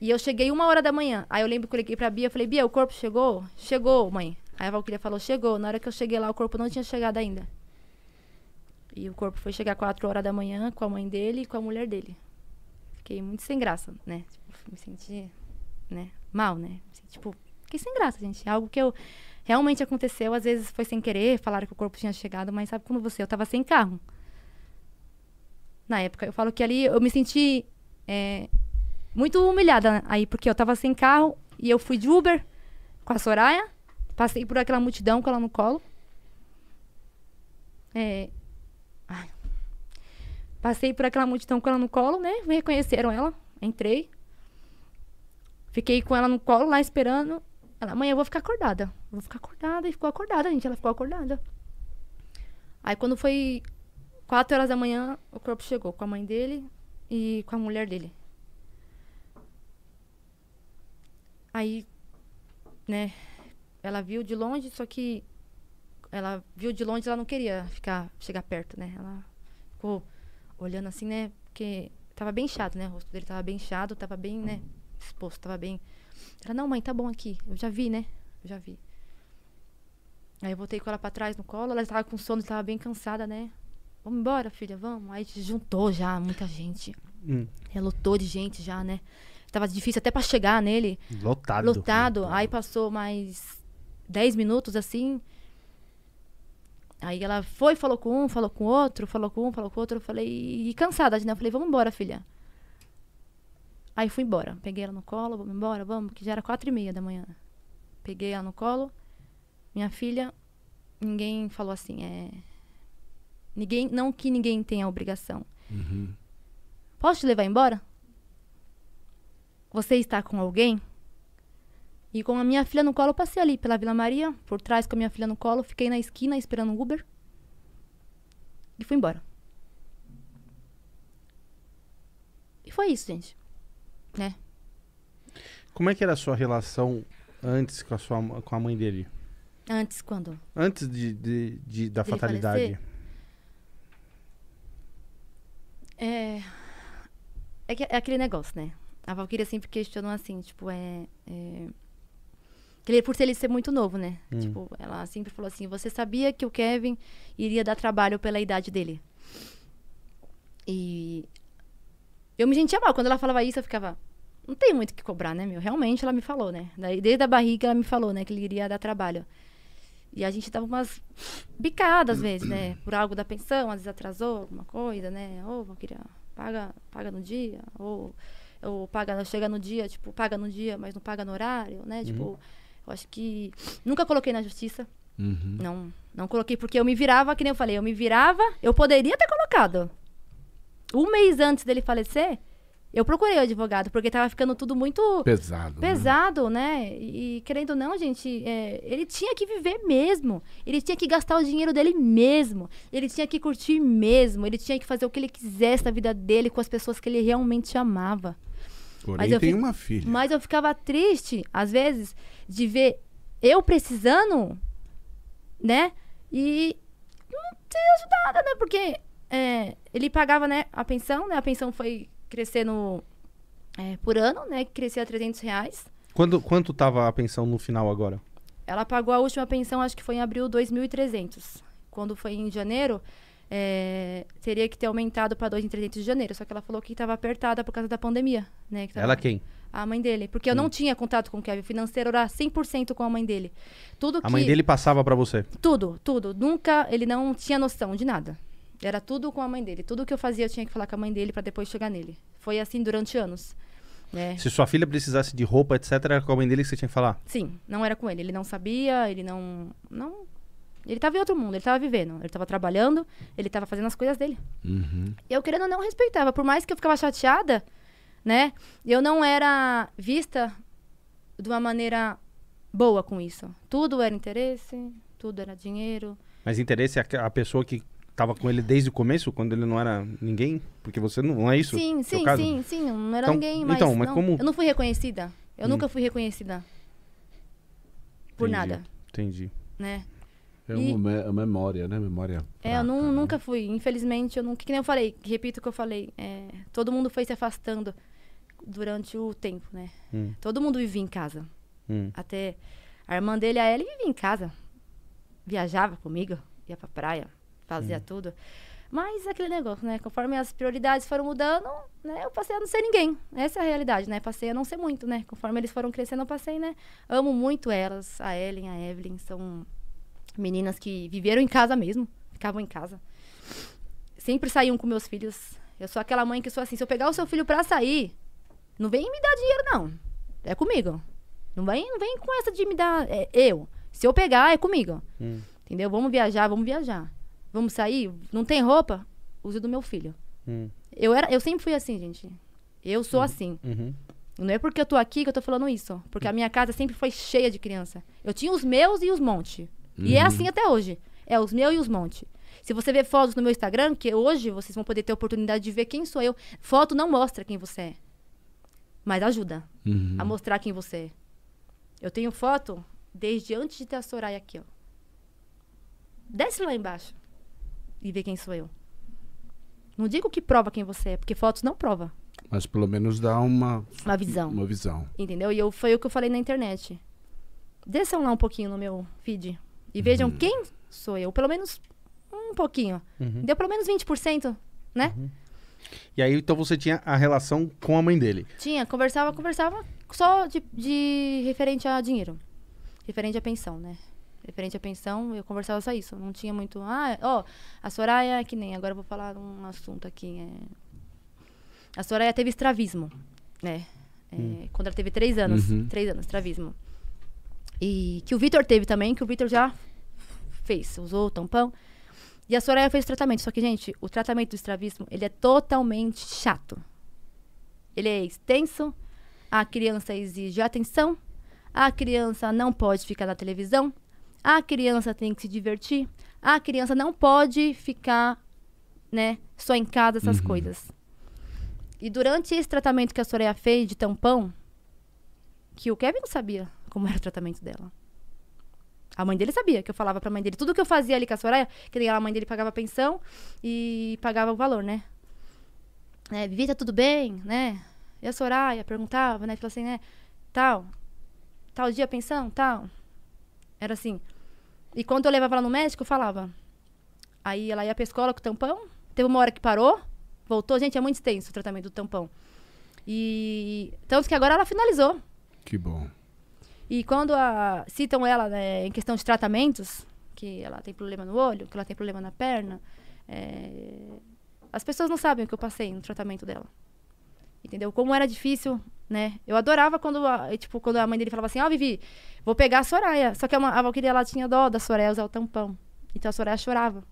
C: E eu cheguei uma hora da manhã. Aí eu lembro que eu liguei pra Bia, eu falei, Bia, o corpo chegou? Chegou, mãe. Aí a Valkyria falou, chegou. Na hora que eu cheguei lá, o corpo não tinha chegado ainda. E o corpo foi chegar quatro horas da manhã com a mãe dele e com a mulher dele. Fiquei muito sem graça, né? Tipo, me senti, né? Mal, né? Tipo, fiquei sem graça, gente. É Algo que eu realmente aconteceu, às vezes foi sem querer, falaram que o corpo tinha chegado, mas sabe como você? Eu tava sem carro. Na época, eu falo que ali eu me senti é, muito humilhada aí, porque eu tava sem carro e eu fui de Uber com a Soraya, passei por aquela multidão com ela no colo. É. Passei por aquela multidão com ela no colo, né? Me reconheceram ela, entrei. Fiquei com ela no colo lá esperando. Ela, mãe, eu vou ficar acordada. Eu vou ficar acordada. E ficou acordada, gente. Ela ficou acordada. Aí quando foi quatro horas da manhã, o corpo chegou com a mãe dele e com a mulher dele. Aí, né, ela viu de longe, só que ela viu de longe, ela não queria ficar, chegar perto, né? Ela ficou olhando assim, né? Porque tava bem inchado, né? O rosto dele tava bem inchado, tava bem, né? Exposto, tava bem. Ela, não, mãe, tá bom aqui. Eu já vi, né? Eu já vi. Aí eu voltei com ela pra trás no colo, ela estava com sono, estava bem cansada, né? Vamos embora, filha, vamos. Aí juntou já muita gente.
A: Hum,
C: É, lotou de gente já, né? Tava difícil até pra chegar nele.
A: lotado.
C: Lotado. Aí passou mais 10 minutos assim. Aí ela foi, falou com um, falou com outro, falou com um, falou com outro. Eu falei, e cansada, né? Eu falei, vamos embora, filha. Aí fui embora. Peguei ela no colo, vamos embora, vamos, que já era quatro e meia da manhã. Peguei ela no colo. Minha filha, ninguém falou assim, é. Ninguém, não que ninguém tenha obrigação. Posso te levar embora? Você está com alguém? E com a minha filha no colo, eu passei ali pela Vila Maria, por trás com a minha filha no colo, fiquei na esquina esperando o Uber. E fui embora. E foi isso, gente. Né?
A: Como é que era a sua relação antes com a, sua, com a mãe dele?
C: Antes, quando?
A: Antes de, de- de- da
C: Dele
A: fatalidade?
C: falecer? É. É, que- é aquele negócio, né? A Valkyria sempre questionou assim, tipo, é. é... que ele- Por ser ele ser muito novo, né?
A: Hum.
C: Tipo, ela sempre falou assim: você sabia que o Kevin iria dar trabalho pela idade dele? E. Eu me sentia mal. Quando ela falava isso, eu ficava. Não tem muito o que cobrar, né, meu? Realmente ela me falou, né? Daí, desde a barriga ela me falou, né, que ele iria dar trabalho. E a gente dava umas bicadas às vezes, né? Por algo da pensão, às vezes atrasou alguma coisa, né? Ou eu queria, paga, paga no dia, ou, ou paga, chega no dia, tipo, paga no dia, mas não paga no horário, né? Tipo, eu acho que nunca coloquei na justiça.
B: Uhum.
C: Não, não coloquei porque eu me virava, que nem eu falei, eu me virava, eu poderia ter colocado. Um mês antes dele falecer, eu procurei o advogado, porque tava ficando tudo muito
B: Pesado. né?
C: pesado, né? E, e, querendo ou não, gente, é, ele tinha que viver mesmo. Ele tinha que gastar o dinheiro dele mesmo. Ele tinha que curtir mesmo. Ele tinha que fazer o que ele quisesse na vida dele com as pessoas que ele realmente amava.
B: Porém,
C: Mas eu
B: tem uma filha.
C: Mas eu ficava triste, às vezes, de ver eu precisando, né? E não ter ajudada, né? Porque é, ele pagava, né, a pensão, né? A pensão foi crescendo é, por ano, né? Que crescia a 300 reais.
A: Quando, quanto tava a pensão no final agora?
C: Ela pagou a última pensão, acho que foi em abril 2.300. Quando foi em janeiro, é, teria que ter aumentado para 2.300 de janeiro. Só que ela falou que estava apertada por causa da pandemia, né? tava-
A: Ela quem?
C: A mãe dele. Porque eu não tinha contato com o Kevin. O financeiro era 100% com a mãe dele. Tudo
A: A
C: que...
A: mãe dele passava pra você.
C: Tudo, tudo. Nunca, ele não tinha noção de nada. Era tudo com a mãe dele. Tudo que eu fazia eu tinha que falar com a mãe dele para depois chegar nele. Foi assim durante anos. Né?
A: Se sua filha precisasse de roupa, etc., era com a mãe dele que você tinha que falar.
C: Sim, não era com ele. Ele não sabia, ele não. não ele estava em outro mundo, ele estava vivendo. Ele estava trabalhando, ele estava fazendo as coisas dele.
B: Uhum.
C: Eu, querendo ou não, respeitava. Por mais que eu ficava chateada, né? Eu não era vista de uma maneira boa com isso. Tudo era interesse, tudo era dinheiro.
A: Mas interesse é a a pessoa que tava com ele desde o começo, quando ele não era ninguém? Porque você não, não é isso?
C: sim, sim,
A: caso?
C: sim, sim. Não era
A: Então-
C: ninguém, mas.
A: então, mas
C: não,
A: como-
C: Eu não fui reconhecida. Eu
A: Hum.
C: nunca fui reconhecida. Por
A: Entendi,
C: nada,
A: Entendi.
C: né?
B: É uma me- memória, né? Memória.
C: É, eu nu-
B: né?
C: nunca fui. Infelizmente, eu nunca. Que nem eu falei, repito o que eu falei. é, todo mundo foi se afastando durante o tempo, né?
A: Hum,
C: Todo mundo vivia em casa.
A: hum.
C: Até a irmã dele, a Ellie, vivia em casa. Viajava comigo, ia pra praia, fazia tudo. Mas aquele negócio, né? Conforme as prioridades foram mudando, né? Eu passei a não ser ninguém. Essa é a realidade, né? Passei a não ser muito, né? Conforme eles foram crescendo, eu passei, né? Amo muito elas, a Ellen, a Evelyn. São meninas que viveram em casa mesmo. Ficavam em casa. Sempre saíam com meus filhos. Eu sou aquela mãe que sou assim, se eu pegar o seu filho pra sair, não vem me dar dinheiro, não. É comigo. Não vem, não vem com essa de me dar. É, eu. Se eu pegar, é comigo.
A: Hum.
C: Entendeu? Vamos viajar, vamos viajar. Vamos sair? Não tem roupa? Use do meu filho.
A: Hum.
C: Eu, era, eu sempre fui assim, gente. Eu sou assim.
A: Uhum.
C: Não é porque eu tô aqui que eu tô falando isso. Porque a minha casa sempre foi cheia de criança. Eu tinha os meus e os monte. E é assim até hoje. É os meus e os monte. Se você ver fotos no meu Instagram, que hoje vocês vão poder ter a oportunidade de ver quem sou eu. Foto não mostra quem você é. Mas ajuda
B: Uhum.
C: a mostrar quem você é. Eu tenho foto desde antes de ter a Soraya aqui, ó. Desce lá embaixo e vê quem sou eu. Não digo que prova quem você é, porque fotos não prova
B: Mas pelo menos dá uma,
C: uma visão.
B: uma visão.
C: Entendeu? E eu, foi o que eu falei na internet. Desçam lá um pouquinho no meu feed e vejam quem sou eu. Pelo menos um pouquinho.
A: Uhum.
C: Deu pelo menos 20%, né?
A: E aí, então você tinha a relação com a mãe dele.
C: Tinha, conversava, conversava só de, de referente a dinheiro. Referente à pensão, né? Referente à pensão, eu conversava só isso. Não tinha muito. Ah, ó, a Soraya, que nem. Agora eu vou falar um assunto aqui. É... A Soraya teve estravismo, né? É, Quando ela teve três anos.
B: Uhum.
C: Três anos, estravismo. E que o Vitor teve também, que o Vitor já fez, usou o tampão. E a Soraya fez o tratamento. Só que, gente, o tratamento do estravismo, ele é totalmente chato. Ele é extenso, a criança exige atenção, a criança não pode ficar na televisão, a criança tem que se divertir, a criança não pode ficar, né, só em casa, essas coisas. E durante esse tratamento que a Soraya fez de tampão, que o Kevin não sabia como era o tratamento dela. A mãe dele sabia, que eu falava pra mãe dele. Tudo que eu fazia ali com a Soraya, que a mãe dele pagava pensão e pagava o valor, né? né? Vivi, tá tudo bem, né? E a Soraya perguntava, né? Falou assim, né? Tal, tal dia pensão, tal. Era assim. E quando eu levava ela no médico, eu falava. Aí ela ia pra escola com o tampão. Teve uma hora que parou, voltou. Gente, é muito extenso o tratamento do tampão. E tanto que agora ela finalizou.
B: Que bom.
C: E quando a- citam ela né, em questão de tratamentos, que ela tem problema no olho, que ela tem problema na perna, é, as pessoas não sabem o que eu passei no tratamento dela. Entendeu? Como era difícil, né? Eu adorava quando a, tipo, quando a mãe dele falava assim, ó, Vivi, vou pegar a Soraya. Só que a, a Valkyria, ela tinha dó da Soraya usar o tampão. Então a Soraya chorava.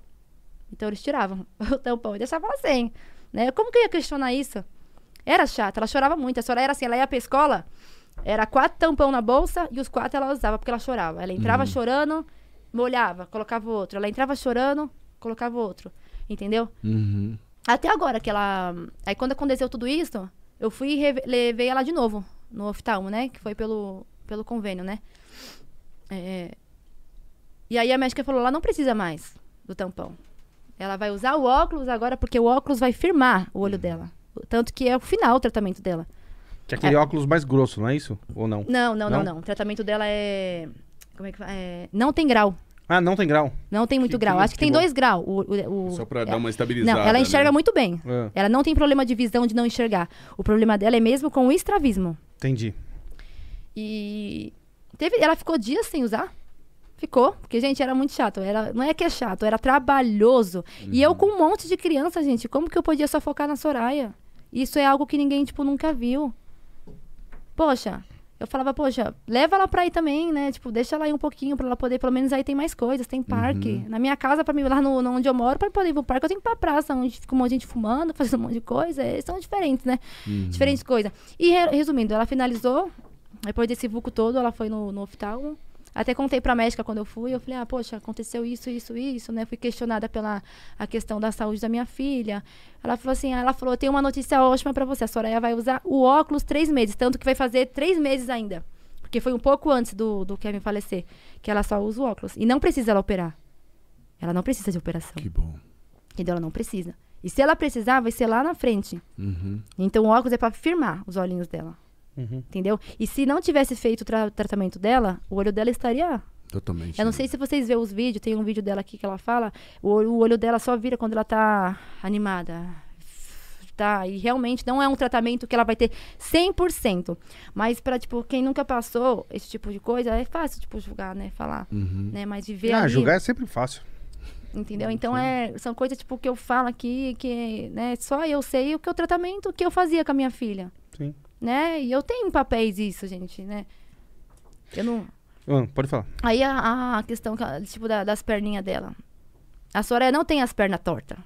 C: Então eles tiravam o tampão e deixavam ela sem. Né? Como que eu ia questionar isso? Era chato, ela chorava muito. A Soraya era assim, ela ia pra escola, era quatro tampão na bolsa e os quatro ela usava porque ela chorava. Ela entrava chorando, molhava, colocava outro. Ela entrava chorando, colocava outro. Entendeu?
B: Uhum.
C: Até agora que ela. Aí quando aconteceu tudo isso, eu fui e levei ela de novo no oftalmo, né? Que foi pelo, pelo convênio, né? É, E aí a médica falou: ela não precisa mais do tampão. Ela vai usar o óculos agora porque o óculos vai firmar o olho dela. Tanto que é o final o tratamento dela.
A: Que é aquele óculos mais grosso, não é isso? Ou não?
C: Não, não, não,
A: Não?
C: não. O tratamento dela é. Como é que fala? É, não tem grau.
A: Ah, não tem grau.
C: Não tem muito
A: Que-
C: grau.
A: que-
C: Acho que,
A: que
C: tem
A: bom.
C: dois graus. O, o- o-
B: Só pra
C: é-
B: dar uma estabilizada.
C: Não, ela enxerga
B: né?
C: muito bem.
A: Ah,
C: Ela não tem problema de visão de não enxergar. O problema dela é mesmo com o extravismo.
A: entendi.
C: E teve, ela ficou dias sem usar. Ficou, porque, gente, era muito chato. Era, não é que é chato, era trabalhoso. E eu com um monte de criança, gente, como que eu podia só focar na Soraya? Isso é algo que ninguém, tipo, nunca viu. Poxa, eu falava, poxa, leva ela pra aí também, né? Tipo, deixa ela aí um pouquinho pra ela poder, pelo menos aí tem mais coisas, tem parque. Na minha casa, pra mim, lá no, no onde eu moro, pra poder ir pro parque, eu tenho que ir pra praça, onde fica um monte de gente fumando, fazendo um monte de coisa. Eles são diferentes, né? Diferentes coisas. E re- resumindo, ela finalizou, depois desse vulco todo, ela foi no, no oftalmo. Até contei pra médica quando eu fui, eu falei, ah, poxa, aconteceu isso, isso, isso, né? Fui questionada pela a questão da saúde da minha filha. Ela falou assim, ela falou, tenho uma notícia ótima pra você, a Soraya vai usar o óculos três meses, tanto que vai fazer três meses ainda. Porque foi um pouco antes do, do Kevin falecer, que ela só usa o óculos. E não precisa ela operar. Ela não precisa de operação.
B: Que bom.
C: Entendeu? Ela não precisa. E se ela precisar, vai ser lá na frente.
B: Uhum.
C: Então o óculos é pra firmar os olhinhos dela.
A: Uhum.
C: Entendeu? E se não tivesse feito o tra- tratamento dela, o olho dela estaria.
B: Totalmente.
C: Eu não sei se vocês vêem os vídeos, tem um vídeo dela aqui que ela fala, o, olho- o olho dela só vira quando ela tá animada. Tá, e realmente não é um tratamento que ela vai ter 100%. Mas para tipo, quem nunca passou esse tipo de coisa, é fácil, tipo, julgar, né? Falar,
B: Uhum.
C: né? Mas viver
A: Ah,
C: ali,
A: julgar é sempre fácil.
C: entendeu? Então, é, são coisas, tipo, que eu falo aqui, que, né? Só eu sei o que é o tratamento que eu fazia com a minha filha
A: Sim.
C: Né? E eu tenho papéis isso, gente, né? Eu não.
A: Ah, pode falar.
C: Aí a, a questão, tipo, da- das perninhas dela. A Soraya não tem as pernas tortas.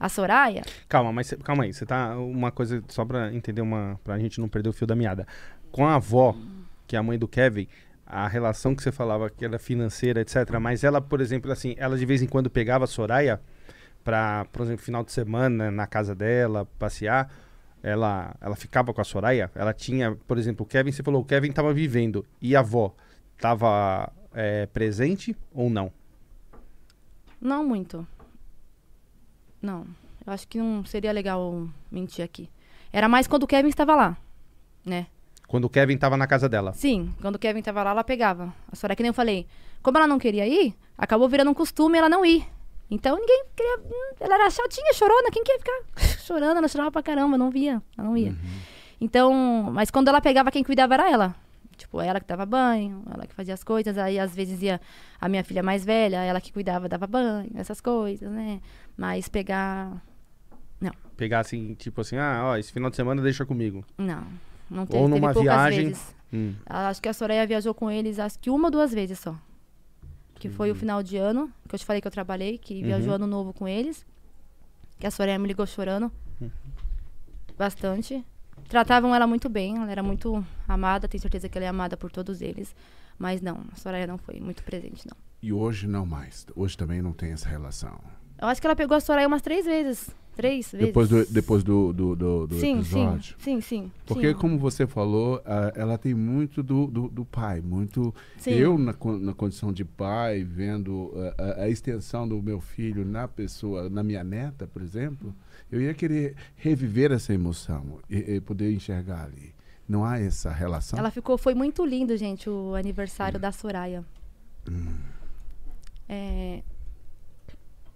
C: A Soraya,
A: Calma, mas cê- calma aí. Você tá. Uma coisa só pra entender uma. pra gente não perder o fio da meada. Com a avó, que é a mãe do Kevin, a relação que você falava que era financeira, etc. Mas ela, por exemplo, assim, ela de vez em quando pegava a Soraya pra, por exemplo, final de semana na casa dela, passear. Ela, ela ficava com a Soraya. Ela tinha, por exemplo, o Kevin, você falou, o Kevin tava vivendo. E a avó tava é, presente ou não?
C: não muito. Não. Eu acho que não seria legal mentir aqui. Era mais quando o Kevin estava lá, né?
A: Quando o Kevin tava na casa dela.
C: Sim, quando o Kevin estava lá, ela pegava. A Soraya, que nem eu falei. Como ela não queria ir, acabou virando um costume ela não ir. Então ninguém queria. hum, Ela era chatinha, chorona. Quem quer ficar chorando? Ela chorava pra caramba, não via. Ela não ia. Então, mas quando ela pegava, quem cuidava era ela. Tipo, ela que dava banho, ela que fazia as coisas. Aí às vezes ia a minha filha mais velha, ela que cuidava, dava banho, essas coisas, né? Mas pegar.
A: Pegar assim, tipo assim, ah, ó, esse final de semana deixa comigo.
C: Não. Não teve,
A: Ou
C: teve
A: numa
C: poucas
A: viagem.
C: vezes.
A: Hum.
C: Acho que a Soraya viajou com eles, acho que uma ou duas vezes só. Que foi o
A: Uhum.
C: final de ano, que eu te falei que eu trabalhei, que viajou ano novo com eles. Que a Soraya me ligou chorando.
A: Uhum.
C: Bastante. Tratavam ela muito bem, ela era muito amada, tenho certeza que ela é amada por todos eles. Mas não, a Soraya não foi muito presente, não.
B: E hoje não mais. Hoje também não tem essa relação.
C: Eu acho que ela pegou a Soraya umas três vezes. Três vezes.
B: Depois do, depois do, do, do, do
C: sim,
B: episódio.
C: sim, sim, sim.
B: Porque,
C: sim.
B: como você falou, ela tem muito do, do, do pai. Muito.
C: Sim.
B: Eu, na, na condição de pai, vendo a, a extensão do meu filho na pessoa, na minha neta, por exemplo, eu ia querer reviver essa emoção e, e poder enxergar ali. Não há essa relação?
C: Ela ficou, foi muito lindo, gente, o aniversário da Soraya.
B: Hum.
C: É,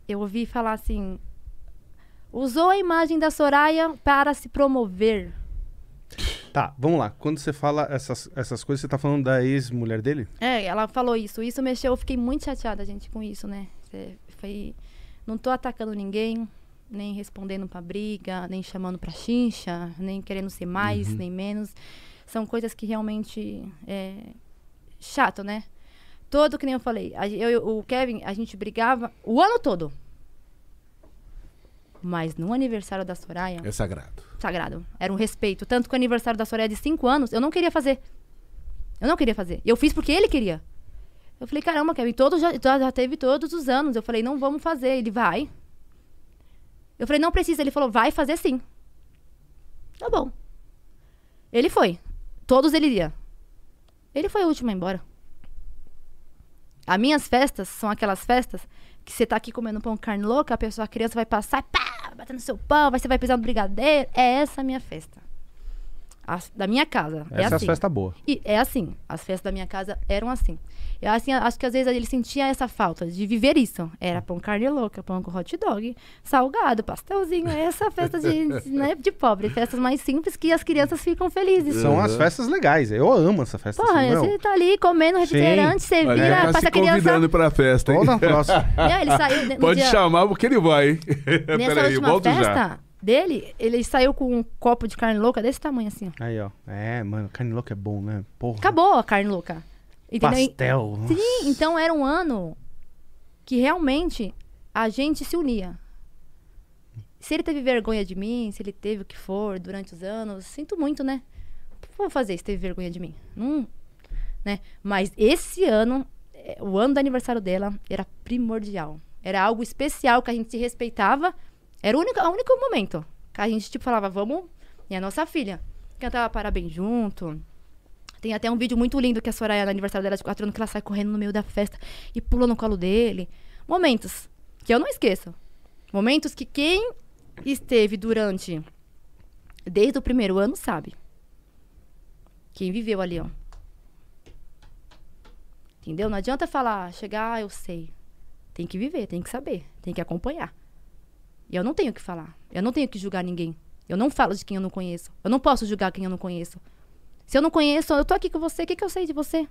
C: eu ouvi falar assim, usou a imagem da Soraya para se promover.
A: Tá, vamos lá. Quando você fala essas, essas coisas, você tá falando da ex-mulher dele?
C: É, ela falou isso. Isso mexeu, eu fiquei muito chateada, gente, com isso, né? Foi. Não tô atacando ninguém, nem respondendo pra briga, nem chamando pra chincha, nem querendo ser mais, nem menos. São coisas que realmente é chato, né? Todo que nem eu falei. a- eu- o Kevin, a gente brigava o ano todo. Mas no aniversário da Soraya,
D: É sagrado.
C: sagrado. Era um respeito. Tanto que o aniversário da Soraya de 5 anos, eu não queria fazer. Eu não queria fazer. Eu fiz porque ele queria. Eu falei, caramba, Kevin, todos já, já já teve todos os anos. Eu falei, não vamos fazer. Ele vai. Eu falei, não precisa. Ele falou, vai fazer sim. Tá bom. Ele foi. Todos ele iria. Ele foi o último a ir embora. As minhas festas são aquelas festas que você tá aqui comendo pão carne louca, a pessoa, a criança vai passar, pá, batendo seu pão, você vai pisar no brigadeiro. É essa a minha festa. As- da minha casa.
A: Essa
C: é
A: é
C: assim.
A: a festa boa.
C: E é assim, as festas da minha casa eram assim. Eu assim, acho que às vezes ele sentia essa falta de viver isso. Era pão carne louca, pão com hot dog, salgado, pastelzinho. Essa festa de, né, de pobre. Festas mais simples que as crianças ficam felizes.
A: São as festas legais. Eu amo essa festa.
C: Porra,
A: assim,
C: você tá ali comendo refrigerante, você
B: Olha,
C: vira,
B: tá
C: passa
B: se
C: a criança.
B: convidando pra festa, hein?
A: Toda a próxima.
C: Não, ele saiu
B: Pode
C: dia,
B: chamar porque ele vai. hein?
C: Nessa
B: Peraí,
C: última
B: volto
C: festa
B: já.
C: Dele, ele saiu com um copo de carne louca desse tamanho assim, ó.
A: Aí, ó. É, mano, carne louca é bom, né? Porra.
C: Acabou a carne louca. Entendeu? E-
A: Pastel.
C: Sim, então era um ano que realmente a gente se unia. Se ele teve vergonha de mim, se ele teve o que for durante os anos, sinto muito, né? O que eu vou fazer se teve vergonha de mim? Não, né? Mas esse ano, é, o ano do aniversário dela, era primordial. Era algo especial que a gente se respeitava. Era o único, o único momento que a gente, tipo, falava, vamos... E a nossa filha cantava parabéns junto. Tem até um vídeo muito lindo que a Soraya, no aniversário dela de 4 anos, que ela sai correndo no meio da festa e pula no colo dele. Momentos que eu não esqueço. Momentos que quem esteve durante. Desde o primeiro ano sabe. Quem viveu ali, ó. Entendeu? Não adianta falar, chegar, ah, eu sei. Tem que viver, tem que saber, tem que acompanhar. E eu não tenho que falar. Eu não tenho que julgar ninguém. Eu não falo de quem eu não conheço. Eu não posso julgar quem eu não conheço. Se eu não conheço, eu tô aqui com você, o que, que eu sei de você?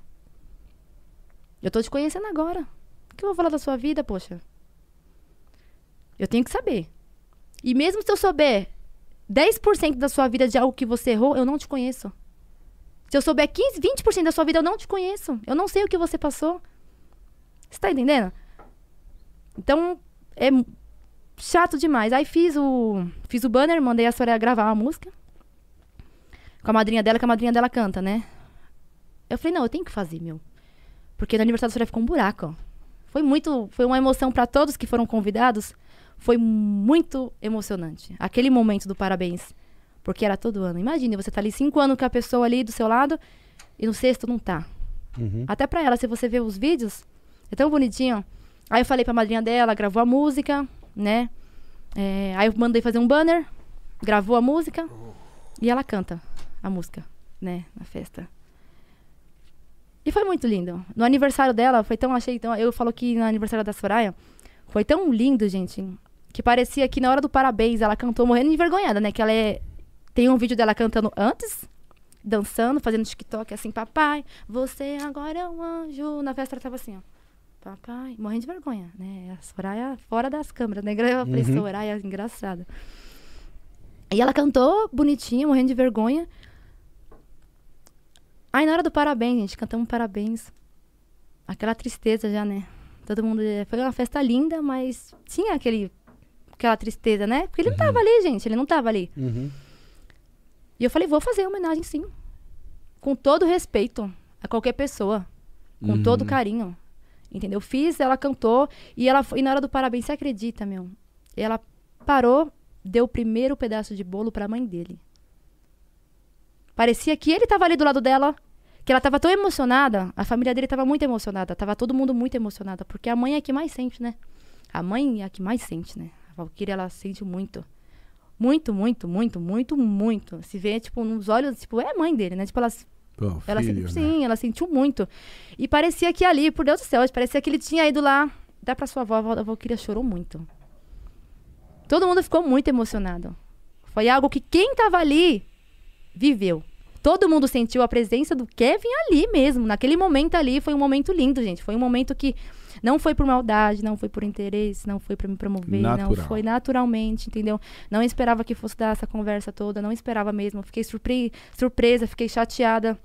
C: Eu tô te conhecendo agora. O que eu vou falar da sua vida, poxa? Eu tenho que saber. E mesmo se eu souber 10% da sua vida de algo que você errou, eu não te conheço. Se eu souber 15, 20% da sua vida, eu não te conheço. Eu não sei o que você passou. Você tá entendendo? Então, é chato demais. Aí fiz o fiz o banner, mandei a Soraya gravar uma música com a madrinha dela, que a madrinha dela canta, né? Eu falei, não, eu tenho que fazer, meu. Porque no aniversário da Soraya ficou um buraco, ó. Foi muito, foi uma emoção pra todos que foram convidados. Foi muito emocionante. Aquele momento do parabéns. Porque era todo ano. Imagine, você tá ali cinco anos com a pessoa ali do seu lado e no sexto não tá.
A: Uhum.
C: Até pra ela, se você ver os vídeos, é tão bonitinho. Aí eu falei pra madrinha dela, gravou a música, né? É, aí eu mandei fazer um banner, gravou a música e ela canta a música, né? Na festa. E foi muito lindo. No aniversário dela, foi tão, achei tão. Eu falo que no aniversário da Soraya, foi tão lindo, gente, que parecia que na hora do parabéns ela cantou morrendo envergonhada, né? Que ela é. Tem um vídeo dela cantando antes, dançando, fazendo TikTok, assim, papai, você agora é um anjo. Na festa ela tava assim, ó. Papai, morrendo de vergonha, né? A Soraya fora das câmeras, né? Eu falei,
A: Uhum.
C: Soraya, engraçada. E ela cantou bonitinha, morrendo de vergonha. Aí na hora do parabéns, gente, cantamos parabéns. Aquela tristeza já, né? Todo mundo. Foi uma festa linda, mas tinha aquele, aquela tristeza, né? Porque ele não tava ali, gente. Ele não tava ali.
A: Uhum.
C: E eu falei, vou fazer homenagem sim. Com todo respeito a qualquer pessoa. Com
B: Uhum.
C: todo carinho. Entendeu? Fiz, ela cantou. E, ela, foi- e na hora do parabéns, você acredita, meu? Ela parou, deu o primeiro pedaço de bolo pra mãe dele. Parecia que ele tava ali do lado dela. Que ela tava tão emocionada. A família dele tava muito emocionada. Tava todo mundo muito emocionada. Porque a mãe é a que mais sente, né? A mãe é a que mais sente, né? A Valkyria, ela sente muito. Muito, muito, muito, muito, muito. Se vê, tipo, nos olhos, tipo, é a mãe dele, né? Tipo, ela,
D: Pô,
C: ela
D: filho,
C: se-
D: né?
C: sim, ela sentiu muito. E parecia que ali, por Deus do céu, parecia que ele tinha ido lá. Dá pra sua avó, a Val- a Valkyria chorou muito. Todo mundo ficou muito emocionado. Foi algo que quem tava ali viveu. todo mundo sentiu a presença do Kevin ali mesmo. Naquele momento ali foi um momento lindo, gente. Foi um momento que não foi por maldade, não foi por interesse, não foi pra me promover, não
B: Natural.
C: foi naturalmente, entendeu? Não esperava que fosse dar essa conversa toda, não esperava mesmo. Fiquei surpre surpresa, fiquei chateada.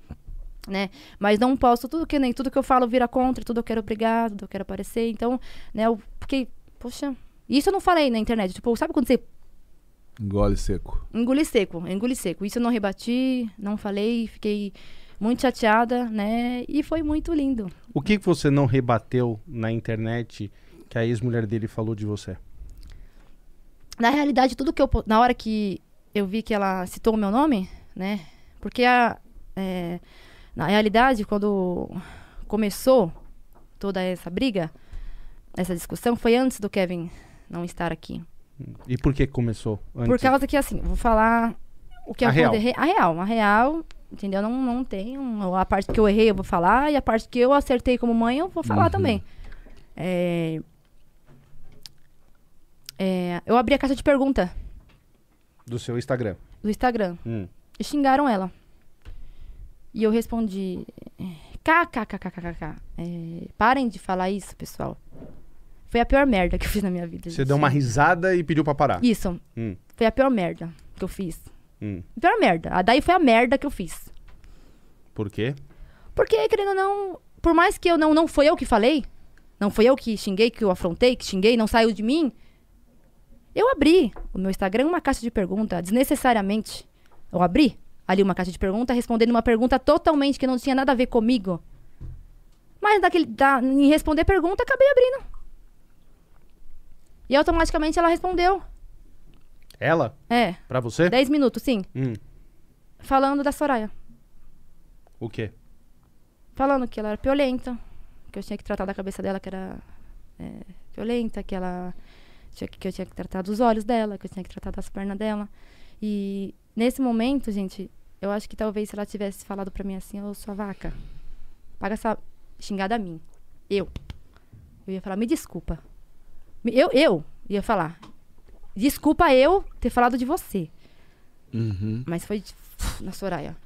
C: Né? Mas não posso, tudo que nem tudo que eu falo vira contra, tudo eu quero brigar, tudo eu quero aparecer. Então, né, eu fiquei, poxa, isso eu não falei na internet. Tipo, sabe quando você
B: Engole seco.
C: Engoli seco, engoli seco. Isso eu não rebati, não falei, fiquei muito chateada, né? E foi muito lindo.
A: O que, você não rebateu na internet que a ex-mulher dele falou de você?
C: Na realidade, tudo que eu. Na hora que eu vi que ela citou o meu nome, né? Porque a. é, na realidade, quando começou toda essa briga, essa discussão, foi antes do Kevin não estar aqui.
A: E por que começou? Antes?
C: Por causa que, assim, vou falar o que
A: A real.
C: aconteceu. A real, a real, entendeu? Não, não tem. um- a parte que eu errei, eu vou falar. E a parte que eu acertei como mãe, eu vou falar
B: Uhum.
C: também. É, é, eu abri a caixa de pergunta
A: Do seu Instagram.
C: do Instagram
A: Hum.
C: e xingaram ela. E eu respondi. KKKKKK. É, parem de falar isso, pessoal. Foi a pior merda que eu fiz na minha vida.
A: Você
C: gente.
A: deu uma risada e pediu pra parar.
C: Isso.
A: Hum.
C: Foi a pior merda que eu fiz.
A: Hum.
C: Pior merda. A daí foi a merda que eu fiz.
A: Por quê?
C: Porque, querendo ou não, por mais que eu não, não foi eu que falei, não foi eu que xinguei, que eu afrontei, que xinguei, não saiu de mim, eu abri o meu Instagram uma caixa de pergunta, desnecessariamente. Eu abri ali uma caixa de pergunta, respondendo uma pergunta totalmente que não tinha nada a ver comigo. Mas naquele, da, em responder pergunta, acabei abrindo. E automaticamente ela respondeu.
A: Ela?
C: É,
A: Pra você?
C: 10 minutos, sim.
A: Hum.
C: Falando da Soraya.
A: O quê?
C: falando que ela era violenta, que eu tinha que tratar da cabeça dela que era é, violenta, que ela tinha que, que eu tinha que tratar dos olhos dela, que eu tinha que tratar das pernas dela. E nesse momento, gente, eu acho que talvez se ela tivesse falado pra mim assim, ô sua vaca, paga essa xingada a mim. Eu. Eu ia falar, me desculpa. Eu, eu ia falar. Desculpa eu ter falado de você.
B: Uhum.
C: Mas foi na Soraya.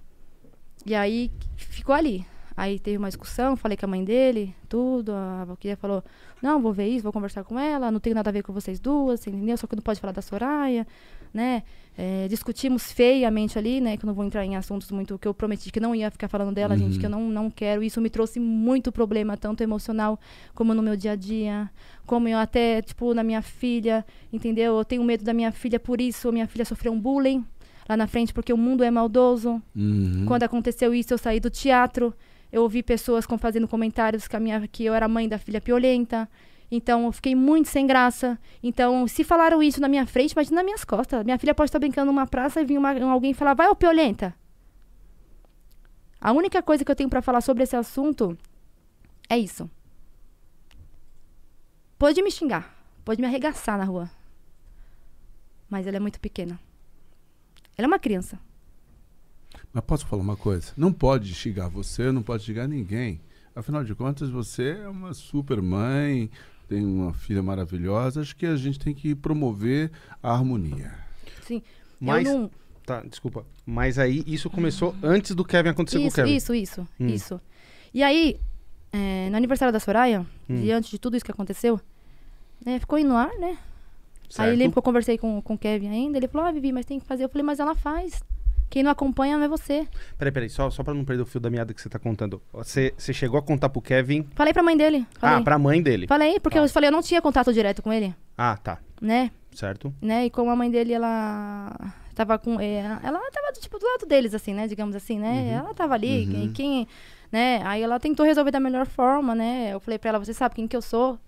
C: E aí ficou ali. Aí teve uma discussão, falei com a mãe dele, tudo. A Valkyria falou: Não, vou ver isso, vou conversar com ela, não tem nada a ver com vocês duas, entendeu? Só que não pode falar da Soraya, né? É, discutimos feiamente ali, né? Que eu não vou entrar em assuntos muito. Que eu prometi que não ia ficar falando dela, gente, que eu não, não quero. Isso me trouxe muito problema, tanto emocional como no meu dia a dia, como eu até, tipo, na minha filha, entendeu? Eu tenho medo da minha filha por isso, minha filha sofreu um bullying lá na frente porque o mundo é maldoso.
B: Uhum.
C: Quando aconteceu isso, eu saí do teatro. Eu ouvi pessoas com, fazendo comentários que, a minha, que eu era mãe da filha piolenta. Então, eu fiquei muito sem graça. Então, se falaram isso na minha frente, imagina nas minhas costas. Minha filha pode estar brincando numa praça e vir alguém falar, vai, ô piolenta. A única coisa que eu tenho pra falar sobre esse assunto é isso. Pode me xingar, pode me arregaçar na rua. Mas ela é muito pequena. Ela é uma criança.
B: Mas posso falar uma coisa? Não pode xingar você, não pode xingar ninguém. Afinal de contas, você é uma super mãe, tem uma filha maravilhosa. Acho que a gente tem que promover a harmonia.
C: Sim.
A: Mas,
C: eu não,
A: tá, desculpa. Mas aí isso começou antes do Kevin acontecer com o
C: Isso,
A: Kevin.
C: isso, isso,
A: Hum.
C: isso. E aí, é, no aniversário da Soraya,
A: Hum.
C: diante de tudo isso que aconteceu, né, ficou indo no ar, né?
A: Certo?
C: Aí eu lembro que eu conversei com, com o Kevin ainda, ele falou, ah, Vivi, mas tem que fazer. Eu falei, mas ela faz. Quem não acompanha não é você.
A: Peraí, peraí, só, só pra não perder o fio da meada que você tá contando. Você, você chegou a contar pro Kevin.
C: Falei pra mãe dele. Falei,
A: Ah, pra mãe dele.
C: falei porque
A: Tá.
C: eu falei, eu não tinha contato direto com ele,
A: Ah, tá.
C: né?
A: Certo.
C: né? E como a mãe dele, ela tava com. é, ela tava, tipo, do lado deles, assim, né? Digamos assim, né? Ela tava ali,
B: Uhum.
C: quem, quem. né? Aí ela tentou resolver da melhor forma, né? Eu falei pra ela, você sabe quem que eu sou?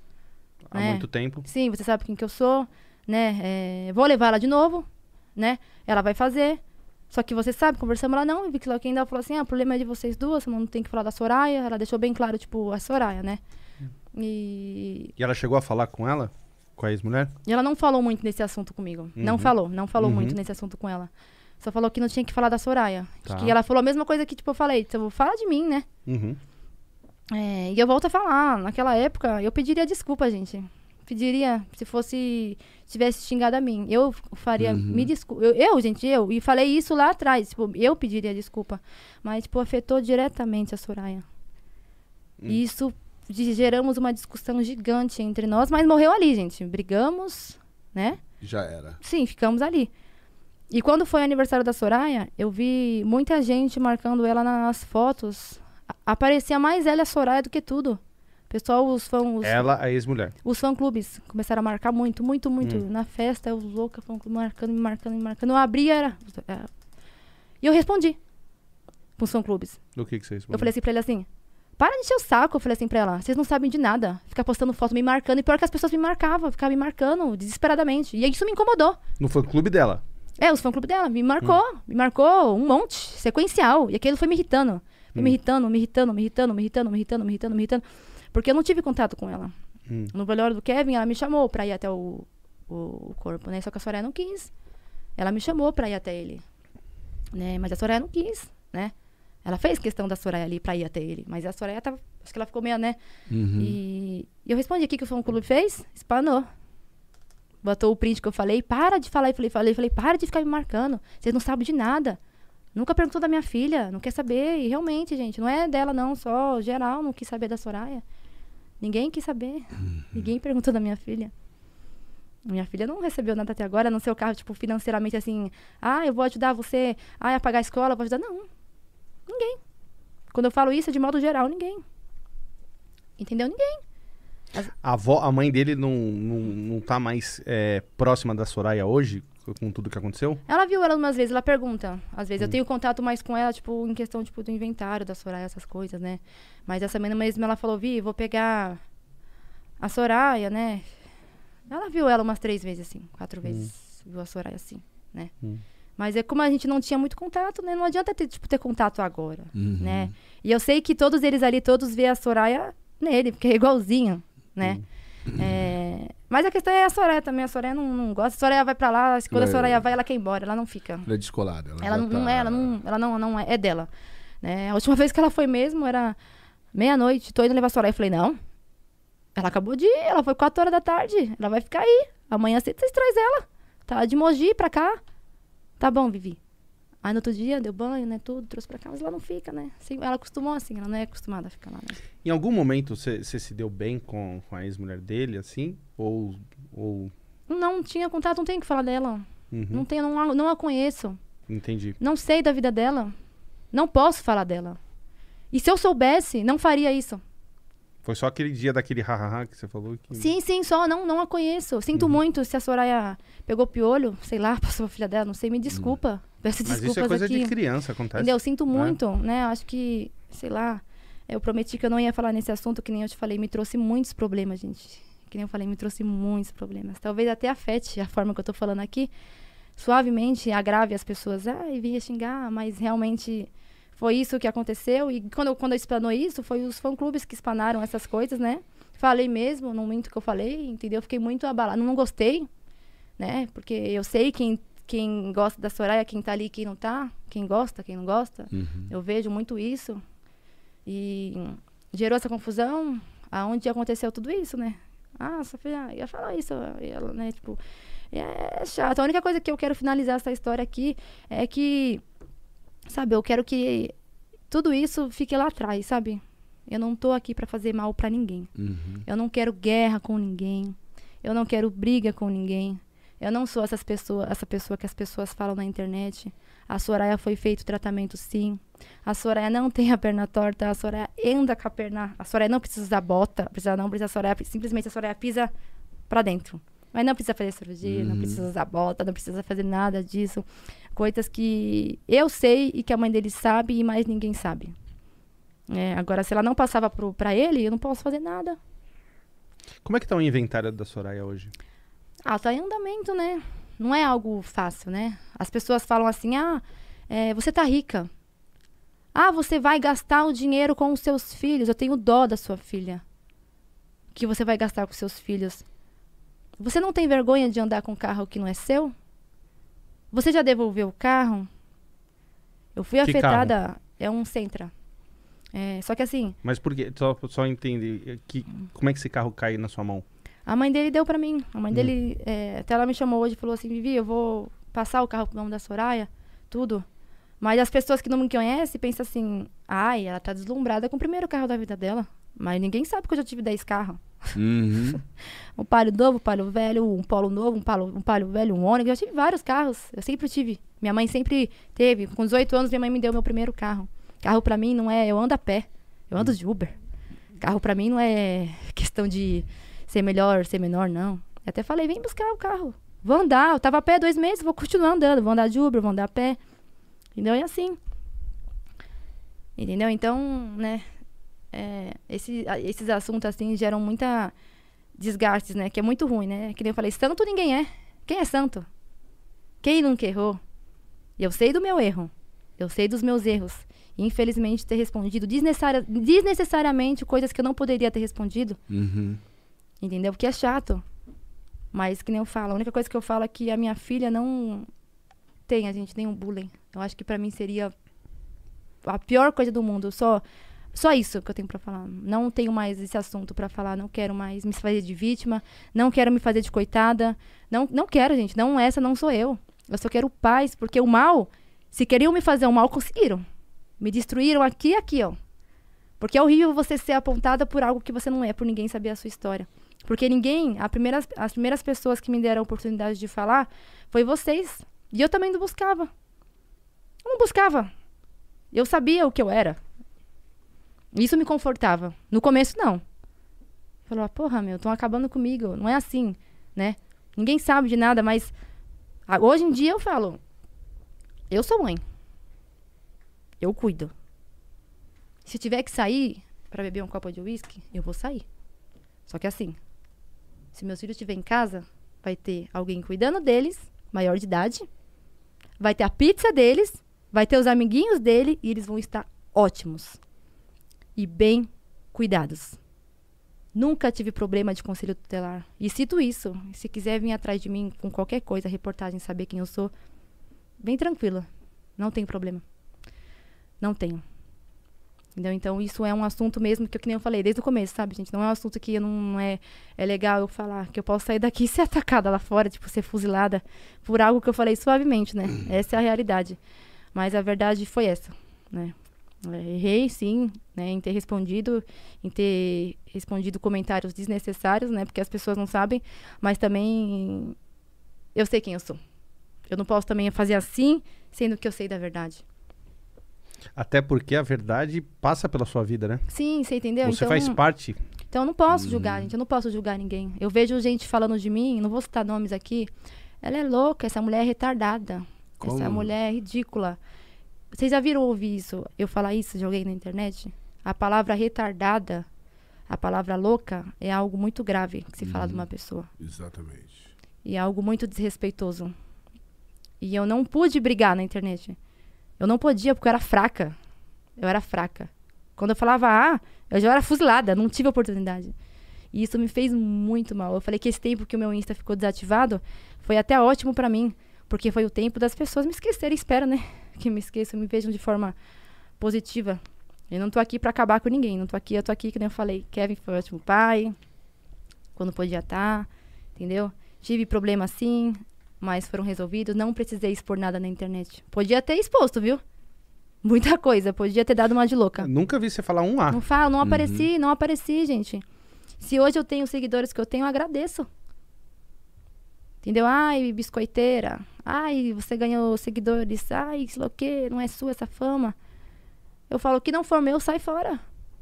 A: Há
C: É.
A: muito tempo.
C: Sim, você sabe quem que eu sou, né? É, vou levar ela de novo, né? Ela vai fazer. Só que você sabe, conversamos ela não, e vi que ela ainda falou assim, ah, o problema é de vocês duas, você não tem que falar da Soraya. Ela deixou bem claro, tipo, a Soraya, né? E
A: E ela chegou a falar com ela? Com a ex-mulher?
C: E ela não falou muito nesse assunto comigo. Não
A: Uhum.
C: falou, não falou
A: Uhum.
C: muito nesse assunto com ela. Só falou que não tinha que falar da Soraya.
A: Tá.
C: Que ela falou a mesma coisa que, tipo, eu falei. Então, fala de mim, né?
A: Uhum.
C: É, e eu volto a falar. Naquela época, eu pediria desculpa, gente. Pediria se fosse tivesse xingado a mim. Eu faria, me desculpa. Eu, eu, gente, eu. E falei isso lá atrás. Tipo, eu pediria desculpa. Mas, tipo, afetou diretamente a Soraya. E isso de- geramos uma discussão gigante entre nós, mas morreu ali, gente. Brigamos, né?
D: Já era.
C: Sim, ficamos ali. E quando foi o aniversário da Soraya, eu vi muita gente marcando ela nas fotos. Aparecia mais ela a Soraya do que tudo. Pessoal, os fãs, os,
A: Ela, a ex-mulher.
C: os fã-clubes começaram a marcar muito, muito, muito.
A: Hum.
C: Na festa, os loucos fã-clube marcando, me marcando, me marcando. Eu abria, era... era- E eu respondi pros fã-clubes.
A: Do que, que você
C: Eu
A: respondeu?
C: falei assim pra ele assim, para de encher o saco, eu falei assim pra ela. Vocês não sabem de nada. Ficar postando foto me marcando. E pior que as pessoas me marcavam, ficavam me marcando desesperadamente. E isso me incomodou.
A: No fã-clube dela.
C: É, os fã-clube dela. Me marcou. Me marcou um monte. Sequencial. E aquilo foi me irritando. Foi me irritando, me irritando, me irritando, me irritando, me irritando, me irritando, me irritando. Porque eu não tive contato com ela.
A: Hum.
C: No velório do Kevin, ela me chamou pra ir até o, o, o corpo, né? Só que a Soraya não quis. Ela me chamou pra ir até ele. Né? Mas a Soraya não quis, né? Ela fez questão da Soraya ali pra ir até ele. Mas a Soraya tava. Acho que ela ficou meio, né? E, e eu respondi: o que, que o fã clube fez? Espanou. Botou o print que eu falei, para de falar, e falei, falei, falei, para de ficar me marcando. Vocês não sabem de nada. Nunca perguntou da minha filha, não quer saber. E realmente, gente, não é dela, não, só geral não quis saber da Soraya. Ninguém quis saber. Ninguém perguntou da minha filha. Minha filha não recebeu nada até agora, no seu carro, tipo, financeiramente assim, ah, eu vou ajudar você, ah, a pagar a escola, vou ajudar. Não. Ninguém. Quando eu falo isso, é de modo geral, ninguém. Entendeu? Ninguém.
A: A, avó, a mãe dele não, não, não tá mais é, próxima da Soraya hoje, com tudo que aconteceu?
C: Ela viu ela umas vezes, ela pergunta. Às vezes eu tenho contato mais com ela, tipo, em questão, tipo, do inventário da Soraya, essas coisas, né? Mas essa semana mesmo ela falou, Vi, vou pegar a Soraya, né? Ela viu ela umas três vezes, assim, quatro vezes. Viu a Soraya assim, né?
A: Hum.
C: Mas é como a gente não tinha muito contato, né? Não adianta ter, tipo, ter contato agora, né? E eu sei que todos eles ali, todos vê a Soraya nele, porque é igualzinho, né? É, Mas a questão é a Soraya também. A Soraya não, não gosta. A Soraya vai pra lá, quando a
D: É.
C: Soraya vai, ela quer ir embora, ela não fica.
D: Ela é descolada. Ela,
C: Ela não,
D: tá...
C: não é, ela não, ela não, não é, é dela. Né? A última vez que ela foi mesmo era meia-noite, tô indo levar a Soraya. Eu falei, não. Ela acabou de ir, ela foi 4 horas da tarde. Ela vai ficar aí. Amanhã cedo vocês trazem ela. Tá de Mogi pra cá. Tá bom, Vivi. Aí no outro dia, deu banho, né, tudo, trouxe pra cá, mas ela não fica, né? Assim, ela acostumou assim, ela não é acostumada a ficar lá, né?
A: Em algum momento você se deu bem com, com a ex-mulher dele, assim? Ou. ou...
C: Não tinha contato, não tenho o que falar dela.
A: Uhum,
C: Não tenho, não, a- não a conheço.
A: Entendi.
C: Não sei da vida dela. Não posso falar dela. E se eu soubesse, não faria isso.
A: Foi só aquele dia daquele hahaha que você falou que.
C: Sim, sim, só não, não a conheço. Sinto
A: Uhum.
C: muito se a Soraya pegou piolho, sei lá, passou a filha dela, não sei, me desculpa. Peço
A: Uhum. Mas
C: desculpas
A: isso é coisa
C: aqui.
A: de criança, acontece.
C: Entendeu? Sinto muito, né? Acho que, sei lá, eu prometi que eu não ia falar nesse assunto, que nem eu te falei, me trouxe muitos problemas, gente. Que nem eu falei, me trouxe muitos problemas. Talvez até afete a forma que eu tô falando aqui. Suavemente agrave as pessoas. Ai, vinha xingar, mas realmente foi isso que aconteceu. E quando eu, quando eu explanou isso, foi os fã-clubes que explanaram essas coisas, né? Falei mesmo, no momento que eu falei, entendeu? Fiquei muito abalada. Não gostei, né? Porque eu sei quem, quem gosta da Soraya, quem tá ali, quem não tá. Quem gosta, quem não gosta.
D: Uhum.
C: Eu vejo muito isso. E gerou essa confusão aonde aconteceu tudo isso, né? Ah, sua filha ia falar isso. e ela, né? Tipo, é chato. A única coisa que eu quero finalizar essa história aqui é que, sabe, eu quero que tudo isso fique lá atrás, sabe? Eu não tô aqui pra fazer mal pra ninguém.
D: Uhum.
C: Eu não quero guerra com ninguém. Eu não quero briga com ninguém. Eu não sou essas pessoas, essa pessoa que as pessoas falam na internet. A Soraya foi feito tratamento sim. A Soraya não tem a perna torta. A Soraya anda com a perna. A Soraya não precisa usar bota. Precisa não precisa a Soraya. Simplesmente a Soraya pisa pra dentro. Mas não precisa fazer cirurgia, não precisa usar bota, não precisa fazer nada disso. Coisas que eu sei e que a mãe dele sabe e mais ninguém sabe. É, agora, se ela não passava pro, pra ele, eu não posso fazer nada.
A: Como é que tá o inventário da Soraya hoje?
C: Ah, tá em andamento, né? Não é algo fácil, né? As pessoas falam assim: ah, é, você tá rica. Ah, você vai gastar o dinheiro com os seus filhos. Eu tenho dó da sua filha. Que você vai gastar com seus filhos. Você não tem vergonha de andar com um carro que não é seu? Você já devolveu o carro? Eu fui
A: Que
C: afetada. É um Sentra. É, só que assim,
A: Mas por quê? Só, só entender. Que, como é que esse carro cai na sua mão?
C: A mãe dele deu pra mim. A mãe dele, é, até ela me chamou hoje e falou assim, Vivi, eu vou passar o carro pro nome da Soraya, tudo. Mas as pessoas que não me conhecem pensam assim, ai, ela tá deslumbrada com o primeiro carro da vida dela. Mas ninguém sabe que eu já tive 10 carros.
B: Uhum.
C: Um palio novo, um palio velho, um polo novo, um palio, um palio velho, um ônibus. Eu tive vários carros. Eu sempre tive. Minha mãe sempre teve. Com 18 anos, minha mãe me deu meu primeiro carro. Carro pra mim não é. Eu ando a pé. Eu ando de Uber. Carro pra mim não é questão de ser melhor, ser menor, não. Eu até falei, vem buscar o carro. Vou andar. Eu tava a pé dois meses, vou continuar andando. Vou andar de Uber, vou andar a pé. Entendeu? E assim. Entendeu? Então, né? É, esse- esses assuntos assim geram muita desgastes, né? Que é muito ruim, né? Que nem eu falei, santo ninguém é. Quem é santo? Quem nunca errou? Eu sei do meu erro. Eu sei dos meus erros. E, infelizmente, ter respondido desnecessária- desnecessariamente coisas que eu não poderia ter respondido.
B: Uhum.
C: Entendeu? Porque é chato. Mas, que nem eu falo, a única coisa que eu falo é que a minha filha não tem, a gente, nenhum bullying. Eu acho que pra mim seria a pior coisa do mundo. Só, só isso que eu tenho pra falar. Não tenho mais esse assunto pra falar. Não quero mais me fazer de vítima. Não quero me fazer de coitada. Não, não quero, gente. Não, essa não sou eu. Eu só quero paz, porque o mal, se queriam me fazer o mal, conseguiram. Me destruíram aqui e aqui, ó. Porque é horrível você ser apontada por algo que você não é, por ninguém saber a sua história. Porque ninguém, a primeiras, as primeiras pessoas que me deram a oportunidade de falar foi vocês. E eu também não buscava. Eu não buscava. Eu sabia o que eu era. Isso me confortava. No começo, não. Falou, porra, meu, estão acabando comigo. Não é assim, né? Ninguém sabe de nada, mas hoje em dia eu falo, eu sou mãe. Eu cuido. Se tiver que sair pra beber um copo de uísque, eu vou sair. Só que assim, se meus filhos estiverem em casa, vai ter alguém cuidando deles, maior de idade, vai ter a pizza deles, vai ter os amiguinhos dele e eles vão estar ótimos e bem cuidados. Nunca tive problema de conselho tutelar. E cito isso. Se quiser vir atrás de mim com qualquer coisa, reportagem, saber quem eu sou, bem tranquila. Não tem problema. Não tenho. Entendeu? Então, isso é um assunto mesmo que, eu- que nem eu falei desde o começo, sabe, gente? Não é um assunto que não, é, é legal eu falar. Que eu posso sair daqui e ser atacada lá fora, tipo, ser fuzilada por algo que eu falei suavemente, né? Essa é a realidade. Mas a verdade foi essa, né? É, errei, sim, né? Em ter respondido, em ter respondido comentários desnecessários, né? Porque as pessoas não sabem. Mas também eu sei quem eu sou. Eu não posso também fazer assim, sendo que eu sei da verdade.
A: Até porque a verdade passa pela sua vida, né?
C: Sim, você entendeu?
A: Você
C: então,
A: faz parte.
C: Então eu não posso julgar, gente. Eu não posso julgar ninguém. Eu vejo gente falando de mim, não vou citar nomes aqui. Ela é louca, essa mulher é retardada. Essa
B: Como?
C: mulher é ridícula. Vocês já viram ouvir isso? Eu falar isso de alguém na internet? A palavra retardada, a palavra louca, é algo muito grave que se fala de uma pessoa.
B: Exatamente.
C: E é algo muito desrespeitoso. E eu não pude brigar na internet. Eu não podia, porque eu era fraca. Eu era fraca. Quando eu falava ah, eu já era fuzilada, não tive oportunidade. E isso me fez muito mal. Eu falei que esse tempo que o meu Insta ficou desativado foi até ótimo pra mim. Porque foi o tempo das pessoas me esquecerem. Espero, né? Que me esqueçam, me vejam de forma positiva. Eu não tô aqui pra acabar com ninguém. Não tô aqui, eu tô aqui, que nem eu falei. Kevin foi um ótimo pai. Quando podia estar. entendeu? Tive problema sim, mas foram resolvidos. Não precisei expor nada na internet. Podia ter exposto, viu? Muita coisa. Podia ter dado uma de louca.
A: Nunca vi você falar um A.
C: Não falo, não apareci, não apareci, gente. Se hoje eu tenho seguidores que eu tenho, eu agradeço. Entendeu? Ai, biscoiteira. Ai, você ganhou seguidores. Ai, sei lá o quê, não é sua essa fama. Eu falo, que não for meu, sai fora.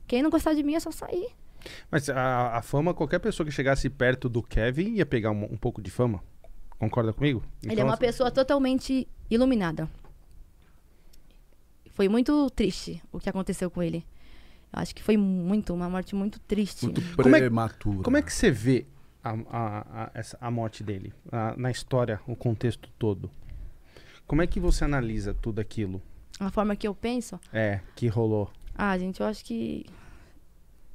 C: Quem não gostar de mim é só sair.
A: Mas a, a fama, qualquer pessoa que chegasse perto do Kevin ia pegar um, um pouco de fama. Concorda comigo?
C: Ele é
A: Então,
C: uma pessoa totalmente iluminada. Foi muito triste o que aconteceu com ele. Eu acho que foi muito, uma morte muito triste.
B: Muito
A: Como é-
B: prematura.
A: Como é que você vê a, a, a, essa, a morte dele? A- na história, o contexto todo? Como é que você analisa tudo aquilo?
C: A forma que eu penso,
A: É, que rolou.
C: Ah, gente, eu acho que.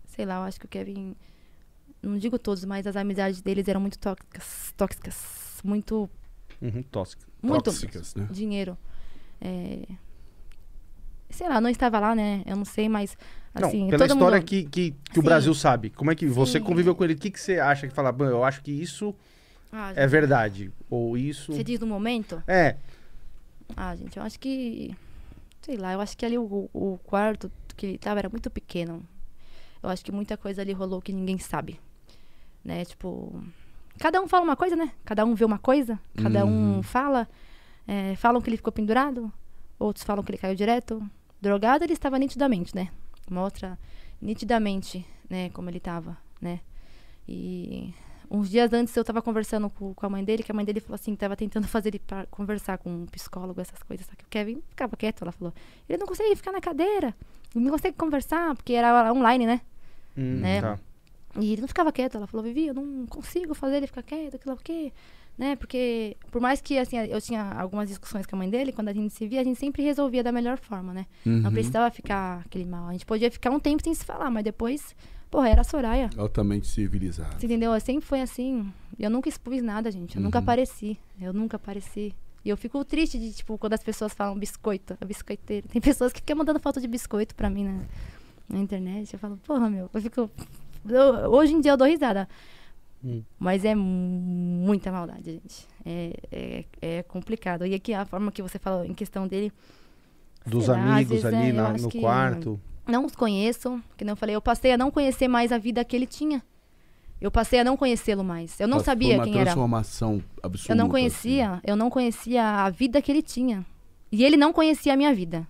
C: Sei lá, eu acho que o Kevin. Não digo todos, mas as amizades deles eram muito tóxicas. Tóxicas. Muito.
A: Uhum.
C: Muito
B: Tóxicas, né?
C: dinheiro. É, sei lá, não estava lá, né? Eu não sei, mas assim,
A: não, pela história
C: mundo...
A: que, que, que o. Brasil sabe. Como é que você
C: Sim.
A: conviveu com ele? O que, que você acha que fala? "Bom, Eu acho que isso
C: Ah,
A: é verdade. Ou isso.
C: Você diz no momento?
A: É.
C: Ah, gente, eu acho que. Sei lá, eu acho que ali o, o quarto que ele tava era muito pequeno. Eu acho que muita coisa ali rolou que ninguém sabe. Né? Tipo. Cada um fala uma coisa, né? Cada um vê uma coisa. Cada um fala. É, falam que ele ficou pendurado. Outros falam que ele caiu direto. Drogado ele estava nitidamente, né? Mostra nitidamente, né? Como ele estava, né? E uns dias antes eu tava conversando com, com a mãe dele, que a mãe dele falou assim, que tava tentando fazer ele pra conversar com um psicólogo, essas coisas. Só que o Kevin ficava quieto, ela falou. Ele não consegue ficar na cadeira, ele não consegue conversar, porque era online, né?
A: Hum,
C: Né?
A: tá.
C: E ele não ficava quieto. Ela falou, Vivi, eu não consigo fazer ele ficar quieto, aquilo quê? Né? Porque, por mais que, assim, eu tinha algumas discussões com a mãe dele, quando a gente se via, a gente sempre resolvia da melhor forma, né? Não precisava ficar aquele mal. A gente podia ficar um tempo sem se falar, mas depois, porra, era a Soraya.
B: Altamente civilizado.
C: Você entendeu? Eu sempre foi assim. Eu nunca expus nada, gente. Eu nunca apareci. Eu nunca apareci. E eu fico triste de, tipo, quando as pessoas falam biscoito, é biscoiteiro. Tem pessoas que ficam mandando foto de biscoito pra mim na, na internet. Eu falo, porra, meu, eu fico. eu- hoje em dia eu dou risada.
A: Hum.
C: Mas é muita maldade, gente. É, é, é complicado. E aqui a forma que você falou em questão dele.
A: Dos
C: lá,
A: amigos
C: vezes,
A: ali
C: é,
A: na- no quarto.
C: não os conheço, que não eu falei, eu passei a não conhecer mais a vida que ele tinha. Eu passei a não conhecê-lo mais. Eu não
B: Foi
C: sabia
B: uma
C: quem era.
B: transformação absoluta.
C: Eu não
B: assim.
C: conhecia, eu não conhecia a vida que ele tinha. E ele não conhecia a minha vida.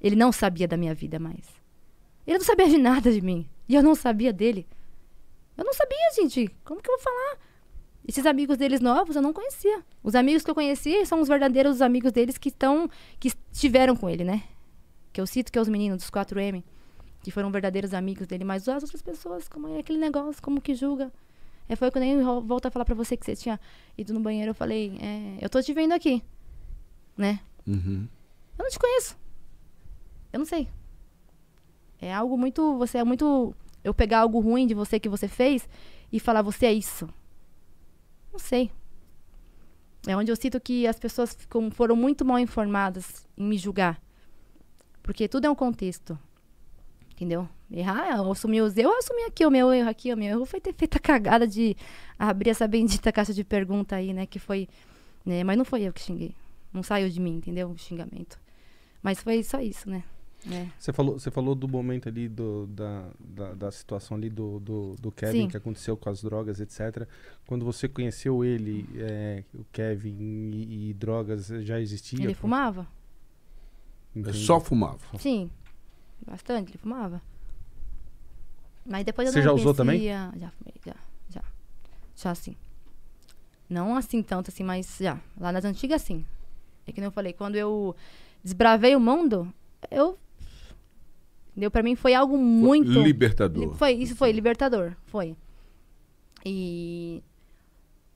C: Ele não sabia da minha vida mais. Ele não sabia de nada de mim. E eu não sabia dele. Eu não sabia, gente. Como que eu vou falar? Esses amigos deles novos eu não conhecia. Os amigos que eu conheci são os verdadeiros amigos deles que estão que estiveram com ele, né? Que eu cito que é os meninos dos 4M, que foram verdadeiros amigos dele, mas as outras pessoas, como é aquele negócio, como que julga? É, foi quando eu volto a falar pra você que você tinha ido no banheiro, eu falei, é, eu tô te vendo aqui, né?
B: Uhum.
C: Eu não te conheço. Eu não sei. É algo muito. Você é muito. Eu pegar algo ruim de você que você fez e falar, você é isso. Não sei. É onde eu sinto que as pessoas ficam, foram muito mal informadas em me julgar. Porque tudo é um contexto. Entendeu? Errar, eu assumi os eu assumi aqui o meu erro aqui, o meu erro foi ter feito a cagada de abrir essa bendita caixa de pergunta aí, né? Que foi. Né, mas não foi eu que xinguei. Não saiu de mim, entendeu? O xingamento. Mas foi só isso, né? É.
A: Você falou, você falou do momento ali do, da, da, da situação ali do, do, do Kevin
C: Sim.
A: que aconteceu com as drogas, etc. Quando você conheceu ele, é, o Kevin e, e drogas já existia?
C: Ele fumava?
B: Eu
A: Entendi.
B: só fumava.
C: Sim. Bastante, ele fumava. Mas depois eu
A: Você já usou
C: conhecia- Já fumei, já. Já. Já sim. Não assim tanto assim, mas já. Lá nas antigas sim. É que nem eu falei, quando eu desbravei o mundo, eu. Deu pra mim foi algo muito.
B: Libertador.
C: Foi, isso foi libertador, foi. E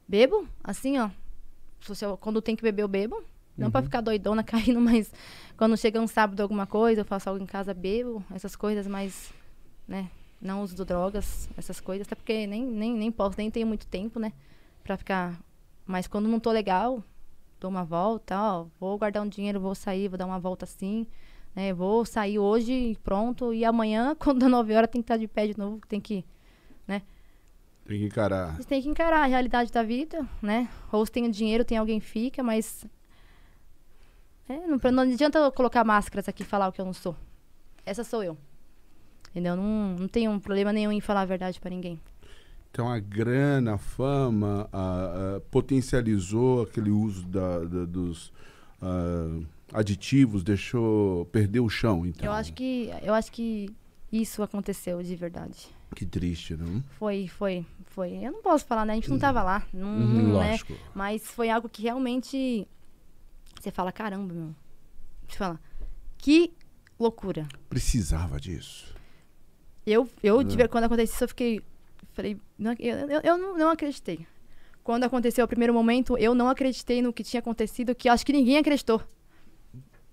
C: bebo, assim, ó. Eu- quando tem que beber, eu bebo. Não pra ficar doidona caindo, mas quando chega um sábado alguma coisa, eu faço algo em casa, bebo, essas coisas, mas, né, não uso drogas, essas coisas, até porque nem, nem, nem posso, nem tenho muito tempo, né, pra ficar. Mas quando não tô legal, dou uma volta, ó, vou guardar um dinheiro, vou sair, vou dar uma volta assim, né, vou sair hoje e pronto, e amanhã, quando dá 9 horas, tem que estar de pé de novo, tem que
B: Tem que encarar.
C: você tem que encarar a realidade da vida, né? Ou se tem dinheiro, tem alguém fica, mas. É, não, não adianta eu colocar máscaras aqui e falar o que eu não sou. Essa sou eu. Entendeu? Não, não tenho um problema nenhum em falar a verdade pra ninguém.
B: Então a grana, a fama, a- a- potencializou aquele uso da- da- dos ah, aditivos, deixou perder o chão. Então.
C: Eu acho que. Eu acho que isso aconteceu de verdade.
B: Que triste, não?
C: Foi, foi, foi. Eu não posso falar, né? A gente não tava lá. Não,
B: Uhum,
C: né?
B: lógico.
C: Mas foi algo que realmente. Você fala, caramba, meu. Você fala, que loucura.
B: Precisava disso.
C: Eu, eu
B: É.
C: tive- quando aconteceu isso, eu fiquei. Falei, não eu, eu, eu não, não acreditei. Quando aconteceu o primeiro momento, eu não acreditei no que tinha acontecido, que acho que ninguém acreditou.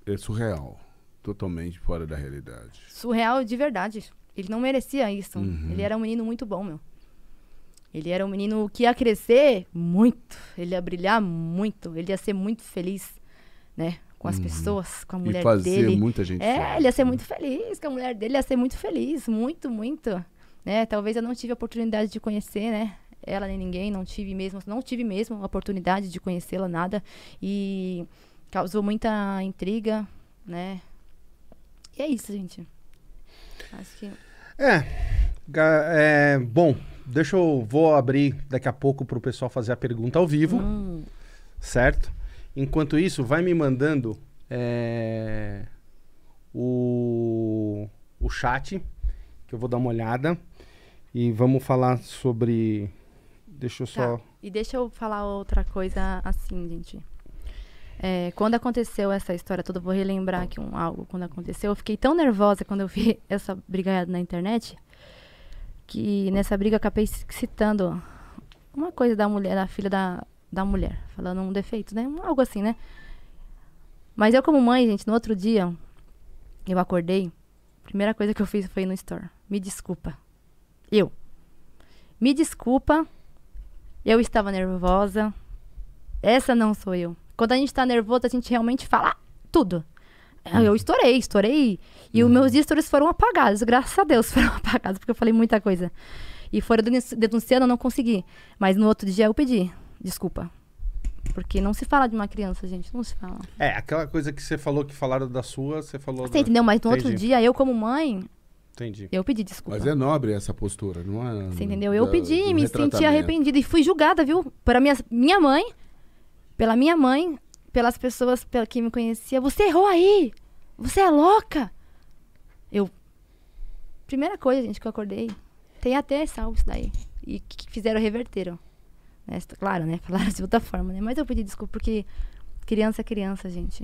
B: É surreal. Totalmente fora da realidade.
C: Surreal de verdade. Ele não merecia isso.
B: Uhum.
C: Ele era um menino muito bom, meu. Ele era um menino que ia crescer muito. Ele ia brilhar muito. Ele ia ser muito feliz, né? com as pessoas, com a mulher
B: E fazer
C: dele.
B: muita gente
C: É,
B: feliz.
C: ele ia ser muito feliz, com a mulher dele ia ser muito feliz, muito, muito. Né? Talvez eu não tive a oportunidade de conhecer, né? Ela nem ninguém, não tive mesmo, não tive mesmo a oportunidade de conhecê-la, nada. E causou muita intriga, né? E é isso, gente. Acho que.
A: É, é, bom, deixa eu vou abrir daqui a pouco pro pessoal fazer a pergunta ao vivo,
C: Hum,
A: certo? Enquanto isso, vai me mandando é, o, o chat, que eu vou dar uma olhada. E vamos falar sobre. Deixa eu só.
C: Tá. E deixa eu falar outra coisa assim, gente. É, quando aconteceu essa história toda, vou relembrar aqui um algo. Quando aconteceu, eu fiquei tão nervosa quando eu vi essa brigaiada na internet, que nessa briga acabei citando uma coisa da mulher, da filha da, da mulher, falando um defeito, né? Algo assim, né? Mas eu, como mãe, gente, no outro dia, eu acordei, primeira coisa que eu fiz foi ir no store. Me desculpa. Eu. Me desculpa eu estava nervosa. Essa não sou eu. Quando a gente tá nervoso, a gente realmente fala tudo. Ah, Eu estourei, estourei. E os meus stories foram apagados. Graças a Deus foram apagados, porque eu falei muita coisa. E foram denunci- denunciando, eu não consegui. Mas no outro dia eu pedi desculpa. Porque não se fala de uma criança, gente. Não se fala.
A: É, aquela coisa que você falou que falaram da sua, você falou.
C: Você
A: da...
C: entendeu? Mas no outro
A: Entendi.
C: dia, eu como mãe,
A: Entendi.
C: eu pedi desculpa.
B: Mas é nobre essa postura, não é?
C: Você entendeu? Eu
B: da-
C: pedi, me senti arrependida e fui julgada, viu? Para minha, minha mãe, pela minha mãe, pelas pessoas pela que me conhecia. Você errou aí! Você é louca! Eu. Primeira coisa, gente, que eu acordei. Tem até salvo isso daí. E que fizeram, reverteram. Né? Claro, né? Falaram de outra forma, né? Mas eu pedi desculpa porque criança é criança, gente.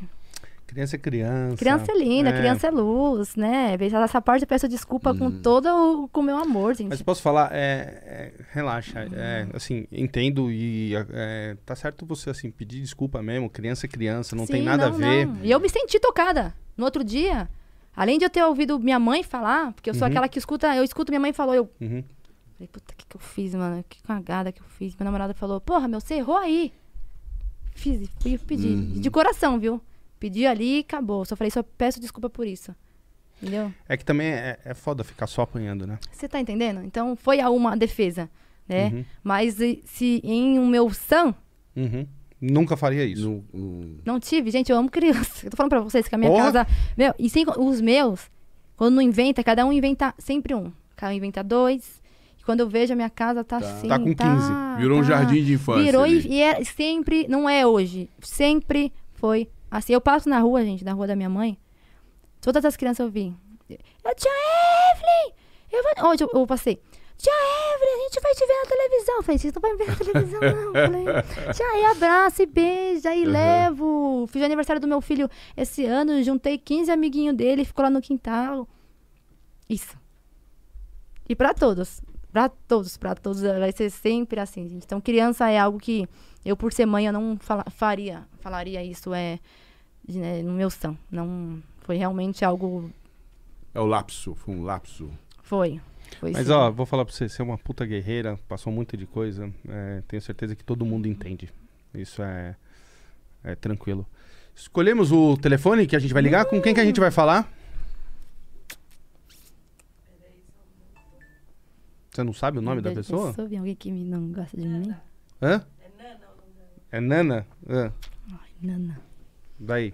A: Criança é criança.
C: Criança é linda, criança é luz, né? Essa parte eu peço desculpa com todo o com meu amor, gente.
A: Mas posso falar, é, é, relaxa, é, assim, entendo e é, tá certo você, assim, pedir desculpa mesmo, criança é criança, não tem
C: Sim,
A: nada a
C: não,
A: ver.
C: não. E eu me senti tocada. No outro dia, além de eu ter ouvido minha mãe falar, porque eu sou
A: Uhum.
C: aquela que escuta, eu escuto minha mãe falou, eu
A: Uhum.
C: falei, puta, o que, que eu fiz, mano? Que cagada que eu fiz. Meu namorado falou, porra, meu, você errou aí. Fiz, fui pedir.
B: Uhum.
C: De coração, viu? Pedi ali e acabou. Só falei, só peço desculpa por isso. Entendeu?
A: É que também é, é foda ficar só apanhando, né?
C: Você tá entendendo? Então foi a uma defesa, né?
A: Uhum.
C: Mas se em o meu sã
A: Uhum. Nunca faria isso.
B: Não- não-
C: Não tive, gente, eu amo criança. Eu tô falando pra vocês que a minha
A: Porra!
C: casa. Meu, e sem, os meus, quando não inventa, cada um inventa sempre um. Cada um inventa dois. E quando eu vejo a minha casa, tá,
B: Tá.
C: assim.
A: Tá com 15.
B: Virou um
C: tá.
B: jardim de infância.
C: Virou e, e é sempre, não é hoje. Sempre foi assim. Eu passo na rua, gente, na rua da minha mãe. Todas as crianças eu vi. Eu, tia Evelyn! Eu vou... Onde eu, eu passei? Tia Evelyn, a gente vai te ver na televisão. Eu falei, vocês não vão me ver na televisão, não. Falei, tia, aí abraça e beija e levo. Fiz o aniversário do meu filho esse ano, juntei 15 amiguinhos dele, ficou lá no quintal. Isso. E pra todos. Pra todos, pra todos. Vai ser sempre assim, gente. Então, criança é algo que eu, por ser mãe, eu não fala- faria, falaria isso é, né, no meu são. Não, foi realmente algo...
B: É o lapso, foi um lapso.
C: Foi. foi
A: Mas
C: sim.
A: ó, vou falar pra você, você é uma puta guerreira, passou muito de coisa, é, tenho certeza que todo mundo entende. Isso é, é tranquilo. Escolhemos o telefone que a gente vai ligar, com quem que a gente vai falar? Você não sabe o nome da pessoa?
C: pensou em alguém que me não gosta de mim?
A: Hã? É Nana? Hã?
C: Ai, Nana.
A: Daí.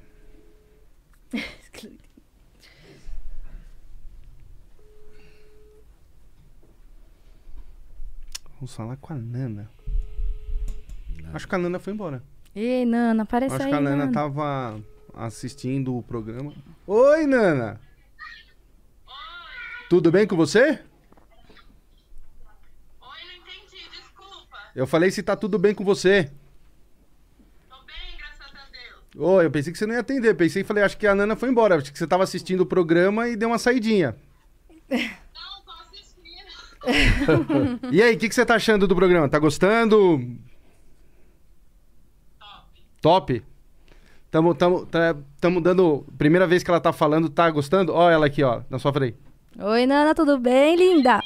A: Vamos falar com a Nana. Acho que a Nana foi embora.
C: Ei, Nana, aparece
A: Acho
C: aí,
A: que a Nana
C: Nana.
A: tava assistindo o programa. Oi, Nana! Tudo bem com você?
D: Oi, não entendi, desculpa.
A: Eu falei se tá tudo bem com você.
D: Deus.
A: Oi, eu pensei que você não ia atender. Pensei e falei, acho que a Nana foi embora. Acho que você tava assistindo o programa e deu uma saidinha.
D: Não, tô assistindo.
A: E aí, o que, que você tá achando do programa? Tá gostando?
D: Top.
A: Top? Tamo, tamo, tá, tamo dando. Primeira vez que ela tá falando, tá gostando? Ó, ela aqui, ó, na sua frente.
C: Oi, Nana, tudo bem, linda?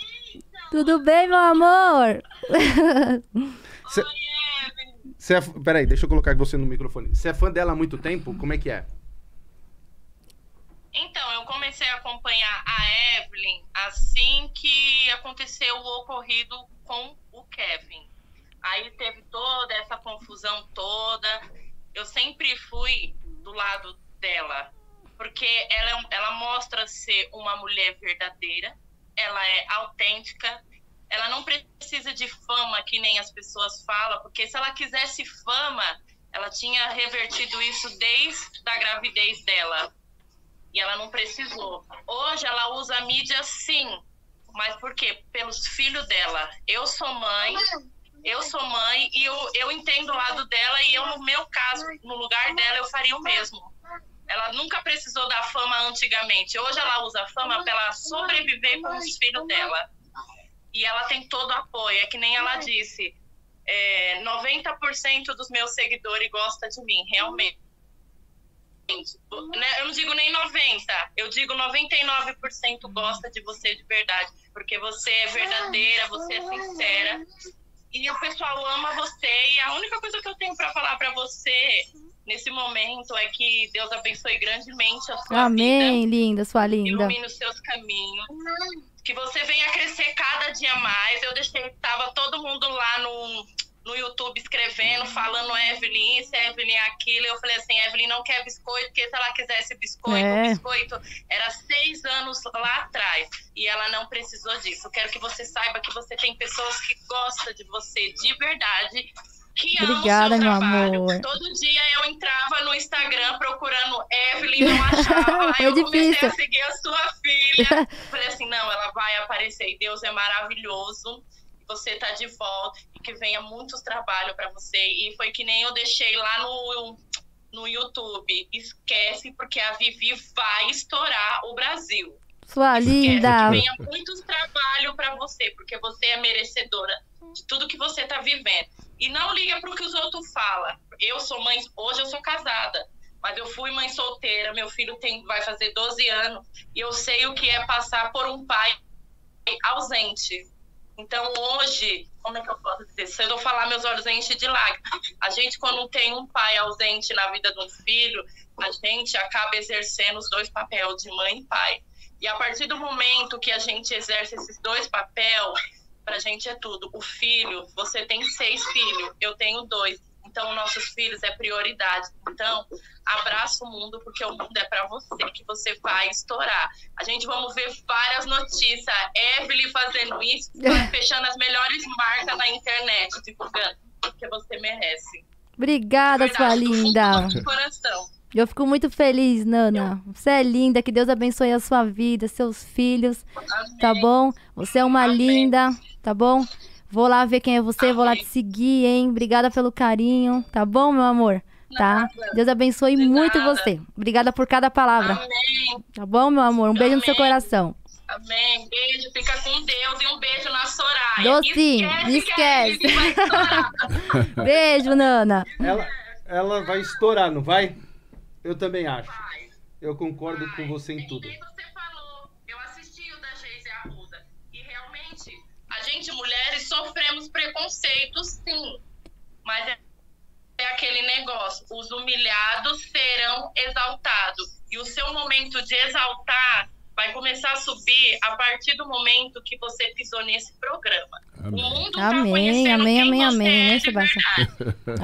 C: Tudo bem, meu amor?
A: Cê-
D: Oi.
A: Você é, peraí, deixa eu colocar você no microfone. Você é fã dela há muito tempo? Como é que é?
D: Então, eu comecei a acompanhar a Evelyn assim que aconteceu o ocorrido com o Kevin. Aí teve toda essa confusão toda. Eu sempre fui do lado dela, porque ela, é ela mostra ser uma mulher verdadeira, ela é autêntica, ela não precisa de fama que nem as pessoas falam, porque se ela quisesse fama, ela tinha revertido isso desde a gravidez dela. E ela não precisou. Hoje ela usa a mídia sim. Mas por quê? Pelos filhos dela. Eu sou mãe, eu sou mãe e eu, eu entendo o lado dela e eu, no meu caso, no lugar dela, eu faria o mesmo. Ela nunca precisou da fama antigamente. Hoje ela usa a fama para ela sobreviver com os filhos dela. E ela tem todo o apoio. É que nem ela disse. É, 90% dos meus seguidores gostam de mim, realmente. Né, Eu não digo nem 90, eu digo 99% gosta de você de verdade, porque você é verdadeira, você é sincera. E o pessoal ama você e a única coisa que eu tenho para falar para você nesse momento é que Deus abençoe grandemente a sua
C: Amém,
D: vida
C: linda, sua linda.
D: ilumine os seus caminhos. Que você venha crescer cada dia mais. Eu deixei, tava todo mundo lá no, no YouTube escrevendo, falando Evelyn isso, Evelyn aquilo. Eu falei assim, Evelyn não quer biscoito, porque se ela quisesse biscoito,
C: É.
D: biscoito era seis anos lá atrás. E ela não precisou disso. Eu quero que você saiba que você tem pessoas que gostam de você de verdade. Que
C: Obrigada, meu
D: trabalho.
C: amor.
D: Todo dia eu entrava no Instagram procurando Evelyn, não achava. Aí
C: Foi
D: eu comecei
C: difícil.
D: a seguir a sua filha. Falei assim, não, ela vai aparecer e Deus é maravilhoso. Você tá de volta e que venha muitos trabalhos para você. E foi que nem eu deixei lá no, no YouTube. Esquece, porque a Vivi vai estourar o Brasil.
C: Sua
D: Esquece
C: linda.
D: que venha muitos trabalhos para você, porque você é merecedora de tudo que você tá vivendo. E não liga pro que os outros falam. Eu sou mãe, hoje eu sou casada, mas eu fui mãe solteira, meu filho tem, vai fazer 12 anos, e eu sei o que é passar por um pai ausente. Então hoje, como é que eu posso dizer? Se eu não falar, meus olhos enchem de lágrimas. A gente, quando tem um pai ausente na vida de um filho, a gente acaba exercendo os dois papéis de mãe e pai. E a partir do momento que a gente exerce esses dois papéis, pra gente é tudo. O filho, você tem seis filhos, eu tenho dois. Então, nossos filhos é prioridade. Então, abraça o mundo, porque o mundo é pra você, que você vai estourar. A gente vamos ver várias notícias. Evelyn fazendo isso, fechando as melhores marcas na internet, divulgando, porque você merece.
C: Obrigada, sua
D: Verdade, do fundo
C: linda.
D: do coração.
C: Eu fico muito feliz, Nana. Você é linda, que Deus abençoe a sua vida, seus filhos,
D: Amém.
C: tá bom? Você é uma
D: Amém.
C: linda, tá bom? Vou lá ver quem é você, vou lá
D: Amém.
C: te seguir, hein? Obrigada pelo carinho, tá bom, meu amor? Tá?
D: Nada.
C: Deus abençoe
D: De
C: muito
D: nada.
C: você. Obrigada por cada palavra,
D: Amém.
C: tá bom, meu amor? Um beijo no seu
D: Amém.
C: coração.
D: Amém. Beijo, fica com Deus e um beijo na Soraya.
C: Sim,
D: esquece.
C: esquece. Beijo, Nana.
A: Ela, ela vai estourar, não vai? Eu também acho.
D: Vai.
A: Eu concordo com você em
D: É
A: tudo.
D: que nem você falou. Eu assisti o da Geise Arruda. E realmente, a gente, mulheres, sofremos preconceitos, sim. Mas é, é aquele negócio. Os humilhados serão exaltados. E o seu momento de exaltar vai começar a subir a partir do momento que você pisou nesse programa. O
B: Amém.
D: mundo tá
C: Amém,
D: conhecendo
C: amém,
D: quem
C: amém,
D: você
C: amém,
D: é
C: né, Sebastião?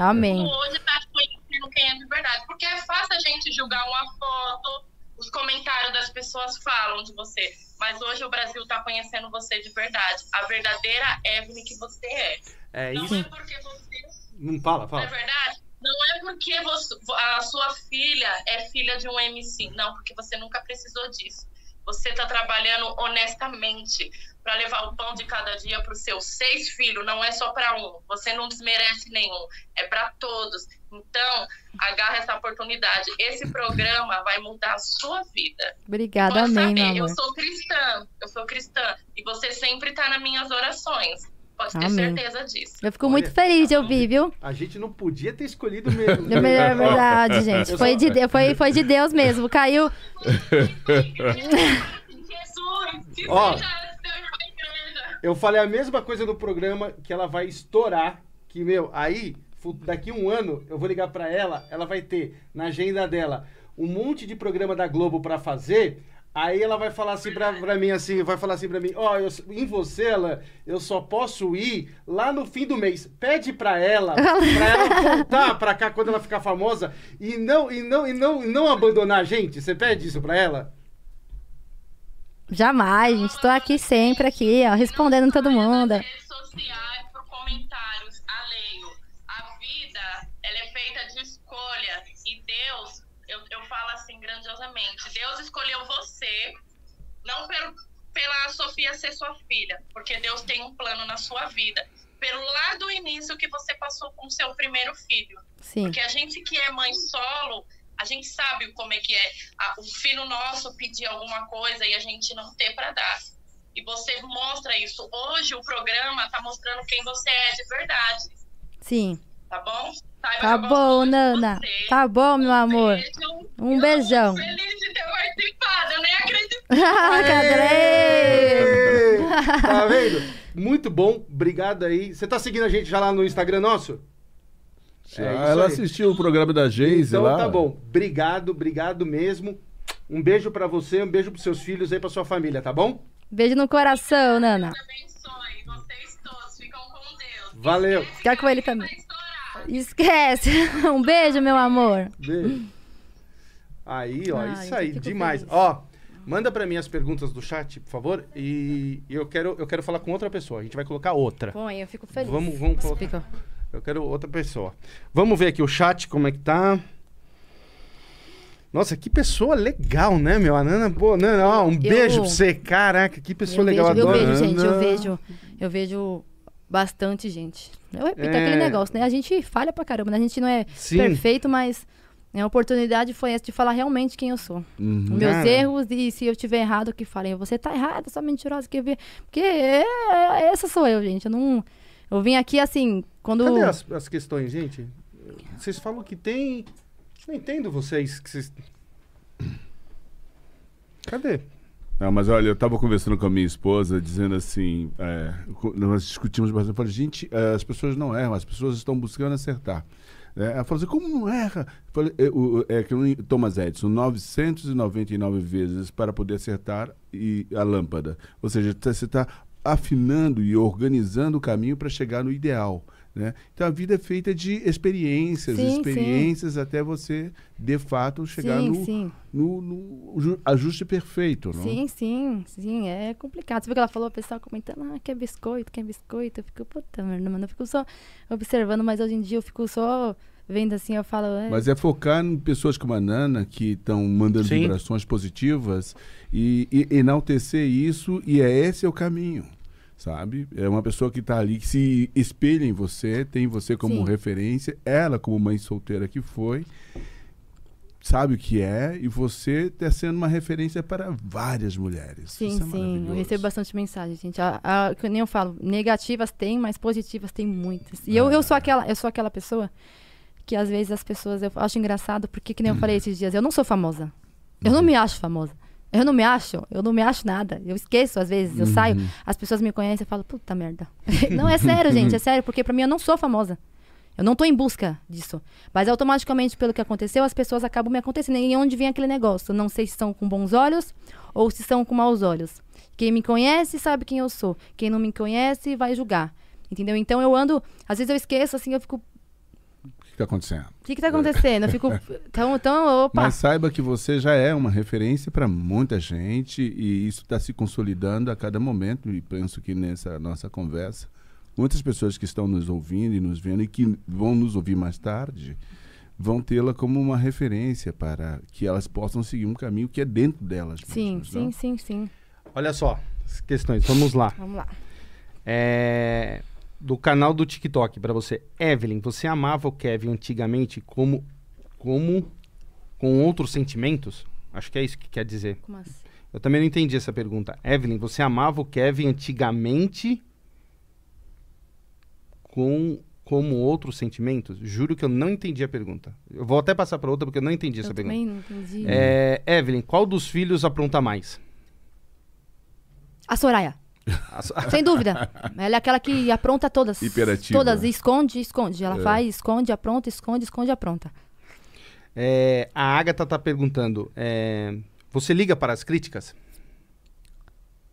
C: Amém.
D: hoje tá conhecendo quem é de verdade. Porque é fácil a gente julgar uma foto, os comentários das pessoas falam de você. Mas hoje o Brasil tá conhecendo você de verdade. A verdadeira Evelyn que você é.
A: É
D: Não
A: isso.
D: é porque você.
A: Não fala,
D: Não é
A: fala.
D: verdade? Não é porque você- a sua filha é filha de um MC. Não, porque você nunca precisou disso. Você tá trabalhando honestamente para levar o pão de cada dia para os seus seis filhos. Não é só para um. Você não desmerece nenhum. É para todos. Então, agarra essa oportunidade. Esse programa vai mudar a sua vida.
C: Obrigada,
D: Pode
C: amém,
D: saber, eu sou cristã. Eu sou cristã. E você sempre tá nas minhas orações. Pode ter
C: Amém.
D: certeza disso.
C: Eu fico
A: Olha.
C: muito feliz de ouvir, viu?
A: A gente não podia ter escolhido mesmo.
C: É melhor- é verdade, gente.
A: Eu
C: Foi de, foi, foi de Deus mesmo. Caiu.
D: Jesus, que
A: Ó.
D: seja.
A: Eu falei a mesma coisa no programa, que ela vai estourar. Que, meu, aí, daqui um ano, eu vou ligar pra ela, ela vai ter na agenda dela um monte de programa da Globo pra fazer. Aí ela vai falar assim pra, pra mim, assim, vai falar assim pra mim, ó, eu- em você, ela, eu só posso ir lá no fim do mês. Pede pra ela, pra ela voltar pra cá quando ela ficar famosa e não, e não, e não, e não abandonar a gente. Você pede isso pra ela?
C: Jamais, gente. Tô aqui sempre aqui, ó, respondendo todo mundo.
D: Redes sociais, por comentários alheio. A vida, ela é feita de escolha. E Deus, eu, eu falo assim grandiosamente, Deus escolheu você, não pelo, pela Sofia ser sua filha, porque Deus tem um plano na sua vida. Pelo lá do início que você passou com seu primeiro filho.
C: Sim.
D: Porque a gente que é mãe solo, a gente sabe como é que é a- o filho nosso pedir alguma coisa e a gente não ter para dar. E você mostra isso. Hoje o programa tá mostrando quem você é de verdade,
C: Sim.
D: tá bom? Saiba
C: Tá bom, Nana.
D: você.
C: Tá bom, meu amor.
D: Beijo.
C: Um
D: Eu
C: beijão.
D: feliz de ter participado, eu nem acredito.
C: Cadê?
A: Tá vendo? Muito bom, obrigado aí. Você tá seguindo a gente já lá no Instagram nosso? É
B: Ah, ela
A: aí.
B: assistiu o programa da Geise
A: Então
B: lá.
A: tá bom. Obrigado, obrigado mesmo. Um beijo pra você, um beijo pros seus filhos aí, pra sua família, tá bom?
C: Beijo no coração, Nana.
D: Deus abençoe vocês todos. Ficam com Deus.
A: Valeu.
D: Esquece
C: Fica com ele também. Esquece. Um beijo, meu amor.
A: Beijo. Aí, ó,
C: Ai,
A: isso aí,
C: fico
A: demais.
C: feliz.
A: Ó, manda pra mim as perguntas do chat, por favor, e eu quero, eu quero falar com outra pessoa. A gente vai colocar outra.
C: Põe, eu fico feliz.
A: Vamos, vamos colocar.
C: Fica.
A: Eu quero outra pessoa. Vamos ver aqui o chat, como é que tá. Nossa, que pessoa legal, né, meu? A Nana, pô, Nana, ó, um beijo pra você. Caraca, que pessoa
C: Eu
A: legal.
C: vejo, eu vejo, gente, eu vejo. Eu vejo bastante gente. Eu repito
A: É.
C: aquele negócio, né? A gente falha pra caramba, né? A gente não é
A: Sim.
C: perfeito, mas a oportunidade foi essa de falar realmente quem eu sou.
B: Uhum.
C: Meus
A: Cara.
C: erros e se eu tiver errado, que falem, você tá errada, sua mentirosa, quer ver? Porque é- é- essa sou eu, gente. Eu não. Eu vim aqui assim, quando.
A: Cadê as, as questões, gente? Vocês falam que tem. Não entendo vocês. Que vocês... Cadê?
B: Não, mas olha, eu tava conversando com a minha esposa, dizendo assim, é, nós discutimos bastante, eu falei, gente, é, as pessoas não erram, as pessoas estão buscando acertar. É, ela falou assim, como não erra? Eu falei, é, o- é que o Thomas Edison, 999 vezes para poder acertar e a lâmpada. Ou seja, você está afinando e organizando o caminho para chegar no ideal. Né? Então a vida é feita de experiências,
C: Sim, sim.
B: experiências até você, de fato, chegar
C: sim,
B: no,
C: sim.
B: no, no ju- ajuste perfeito, não?
C: Sim, sim, sim, é complicado. Você viu que ela falou, o pessoal comentando, ah, quer biscoito, quer biscoito. Eu fico, puta, mano, eu fico só observando, mas hoje em dia eu fico só vendo assim, eu falo, é,
B: Mas é focar em pessoas como a Nana, que estão mandando
A: Sim.
B: vibrações positivas e, e enaltecer isso, e é esse é o caminho, sabe? É uma pessoa que está ali, que se espelha em você, tem você como
C: Sim.
B: referência, ela como mãe solteira que foi, sabe o que é, e você está sendo uma referência para várias mulheres.
C: sim,
B: é
C: sim. Eu recebo bastante mensagem, gente. A, a, que nem eu falo, negativas tem, mas positivas tem muitas. E eu, eu sou aquela, eu sou aquela pessoa que às vezes as pessoas, eu acho engraçado, porque que nem eu falei esses dias, eu não sou famosa. Eu não me acho famosa. Eu não me acho, eu não me acho nada. Eu esqueço, às vezes, eu saio, as pessoas me conhecem e falam, puta merda. não, é sério, gente, é sério, porque pra mim eu não sou famosa. Eu não tô em busca disso. Mas automaticamente, pelo que aconteceu, as pessoas acabam me acontecendo. E onde vem aquele negócio? Não sei se são com bons olhos ou se são com maus olhos. Quem me conhece sabe quem eu sou. Quem não me conhece vai julgar. Entendeu? Então eu ando. Às vezes eu esqueço, assim, eu fico.
B: O que está acontecendo?
C: O que, que tá acontecendo? Eu fico. Tão, tão, opa.
B: Mas saiba que você já é uma referência para muita gente e isso está se consolidando a cada momento. E penso que nessa nossa conversa, muitas pessoas que estão nos ouvindo e nos vendo e que vão nos ouvir mais tarde vão tê-la como uma referência para que elas possam seguir um caminho que é dentro delas.
C: sim,
B: mesmas,
C: sim,
B: não?
C: sim, sim.
A: Olha só, as questões, vamos lá.
C: Vamos lá.
A: É, do canal do TikTok pra você. Evelyn, você amava o Kevin antigamente como como com outros sentimentos? Acho que é isso que quer dizer.
C: Como assim?
A: Eu também não entendi essa pergunta. Evelyn, você amava o Kevin antigamente com como outros sentimentos? Juro que eu não entendi a pergunta. Eu vou até passar para outra porque eu não entendi essa
C: Eu
A: pergunta.
C: também não entendi.
A: É, Evelyn, qual dos filhos apronta mais?
C: A Soraya. Sem dúvida. Ela é aquela que apronta todas.
B: Hiperativa.
C: Todas. Esconde, esconde. Ela
B: É.
C: faz, esconde, apronta, esconde, esconde, apronta.
A: É, a Agatha tá perguntando: é, você liga para as críticas?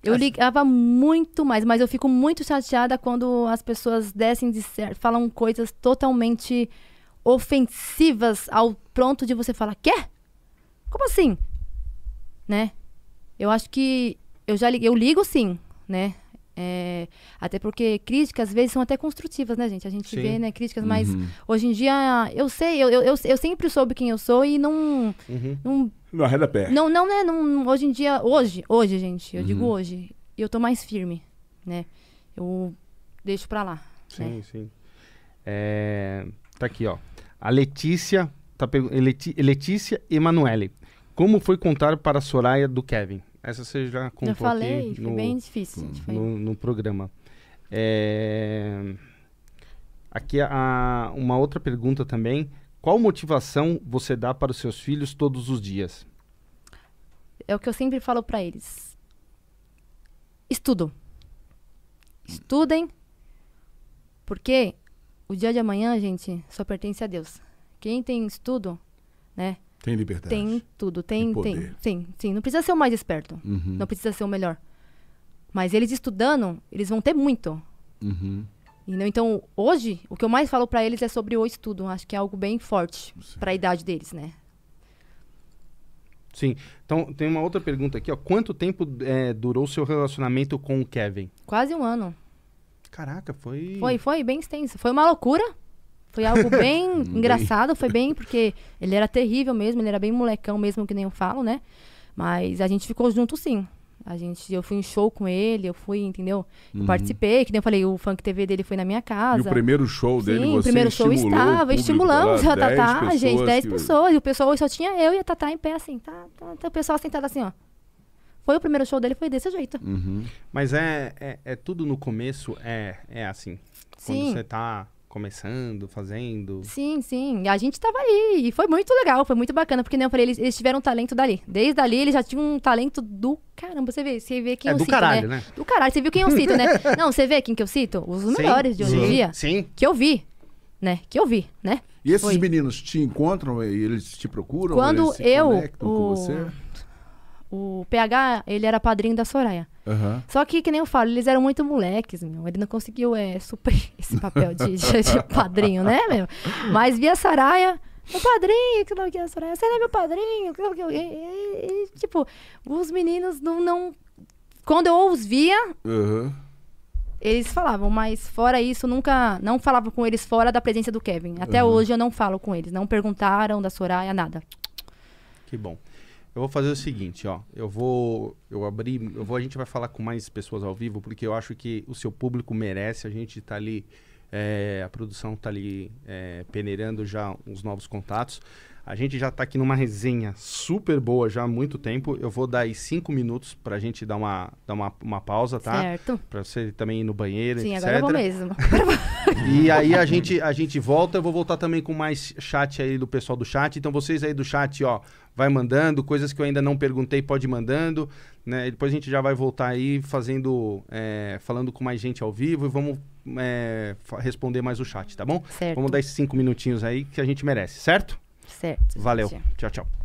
C: Eu ligava muito mais, mas eu fico muito chateada quando as pessoas descem de certo, falam coisas totalmente ofensivas ao pronto de você falar, quê? Como assim? Né? Eu acho que eu já li- eu ligo sim, né? É, até porque críticas às vezes são até construtivas, né, gente? A gente
A: Sim.
C: vê, né, críticas, mas hoje em dia eu sei, eu, eu, eu, eu sempre soube quem eu sou e não,
A: Uhum.
C: não
B: Não arreda pé.
C: não, não, né? Não, hoje em dia, hoje, hoje, gente, eu digo hoje, eu tô mais firme, né? Eu deixo pra lá.
A: Sim, sim. É, tá aqui, ó. A Letícia, tá Leti- Letícia Emanuele. Como foi contar para a Soraya do Kevin? Essa você já contou
C: Já falei,
A: aqui
C: foi
A: no,
C: bem difícil. foi-
A: no, no programa. É, Aqui a, uma outra pergunta também. Qual motivação você dá para os seus filhos todos os dias?
C: É o que eu sempre falo pra eles. Estudam. Estudem, porque o dia de amanhã, gente, só pertence a Deus. Quem tem estudo, né?
E: Tem liberdade.
C: Tem tudo, tem,
E: Tem
C: sim, sim. Não precisa ser o mais esperto,
B: Uhum,
C: não precisa ser o melhor. Mas eles estudando, eles vão ter muito.
B: uhum.
C: Entendeu? Então, hoje, o que eu mais falo pra eles é sobre o estudo. Acho que é algo bem forte pra idade deles, né?
A: Sim. Então, tem uma outra pergunta aqui, ó. Quanto tempo é, durou seu relacionamento com o Kevin?
C: Quase um ano.
A: Caraca, foi...
C: Foi, foi bem extenso. Foi uma loucura. Foi algo bem engraçado, foi bem, porque ele era terrível mesmo, ele era bem molecão mesmo, que nem eu falo, né? Mas a gente ficou junto sim. A gente, eu fui em show com ele, eu fui, entendeu? Eu participei, que nem eu falei, o funk TV dele foi na minha
B: E
C: casa.
B: o primeiro show dele,
C: Sim,
B: você
C: o primeiro show estava, estimulamos a
B: 10
C: Tatá, gente,
B: pessoas
C: 10
B: que-
C: pessoas. E o pessoal só tinha eu e a Tatá em pé, assim, tá, tá, tá, o pessoal sentado assim, ó. Foi o primeiro show dele, foi desse jeito.
B: Uhum.
A: Mas é, é, é tudo no começo, é, é assim. Quando
C: Sim.
A: você tá começando, fazendo...
C: Sim, sim. A gente tava ali. E foi muito legal, foi muito bacana. Porque, nem eu falei, eles, eles tiveram um talento dali. Desde ali, eles já tinham um talento do caramba. Você vê, você vê quem
A: É
C: eu
A: do
C: cito,
A: caralho,
C: né?
A: né?
C: Do caralho. Você viu quem eu cito, né? Não, você vê quem que eu cito? Os
A: Sim,
C: melhores de hoje em dia.
A: Sim.
C: Que eu vi, né? Que eu vi, né?
E: E esses
C: Foi.
E: meninos te encontram e eles te procuram?
C: Quando
E: eles se
C: eu, o-
E: você?
C: O PH, ele era padrinho da Soraya.
E: Aham.
C: Só que, que nem eu falo, eles eram muito moleques, meu. Ele não conseguiu é, suprir esse papel de, de- de padrinho, né, meu? Mas via Soraya, meu padrinho, que não que é Soraya, você não é meu padrinho, que não que eu... E, e- e, tipo, os meninos não, não... Quando eu os via,
B: Aham.
C: eles falavam, mas fora isso, nunca... Não falava com eles fora da presença do Kevin. Até
B: Uhum.
C: hoje eu não falo com eles. Não perguntaram da Soraya, nada.
A: Que bom. Eu vou fazer o seguinte, ó. Eu vou. Eu abrir. Eu vou, a gente vai falar com mais pessoas ao vivo, porque eu acho que o seu público merece. A gente tá ali. é, a produção tá ali é, peneirando já os novos contatos. A gente já tá aqui numa resenha super boa já há muito tempo. Eu vou dar aí cinco minutos pra gente dar uma, dar uma, uma pausa, tá?
C: Certo?
A: Pra você também ir no banheiro,
C: Sim,
A: etc.
C: agora eu vou mesmo.
A: E aí a gente, a gente volta, eu vou voltar também com mais chat aí do pessoal do chat. Então vocês aí do chat, ó, vai mandando, coisas que eu ainda não perguntei, pode ir mandando, né? E depois a gente já vai voltar aí fazendo, é, falando com mais gente ao vivo e vamos é, responder mais o chat, tá bom?
C: Certo.
A: Vamos dar esses cinco minutinhos aí que a gente merece, certo?
C: Certo.
A: Valeu. Tchau, tchau.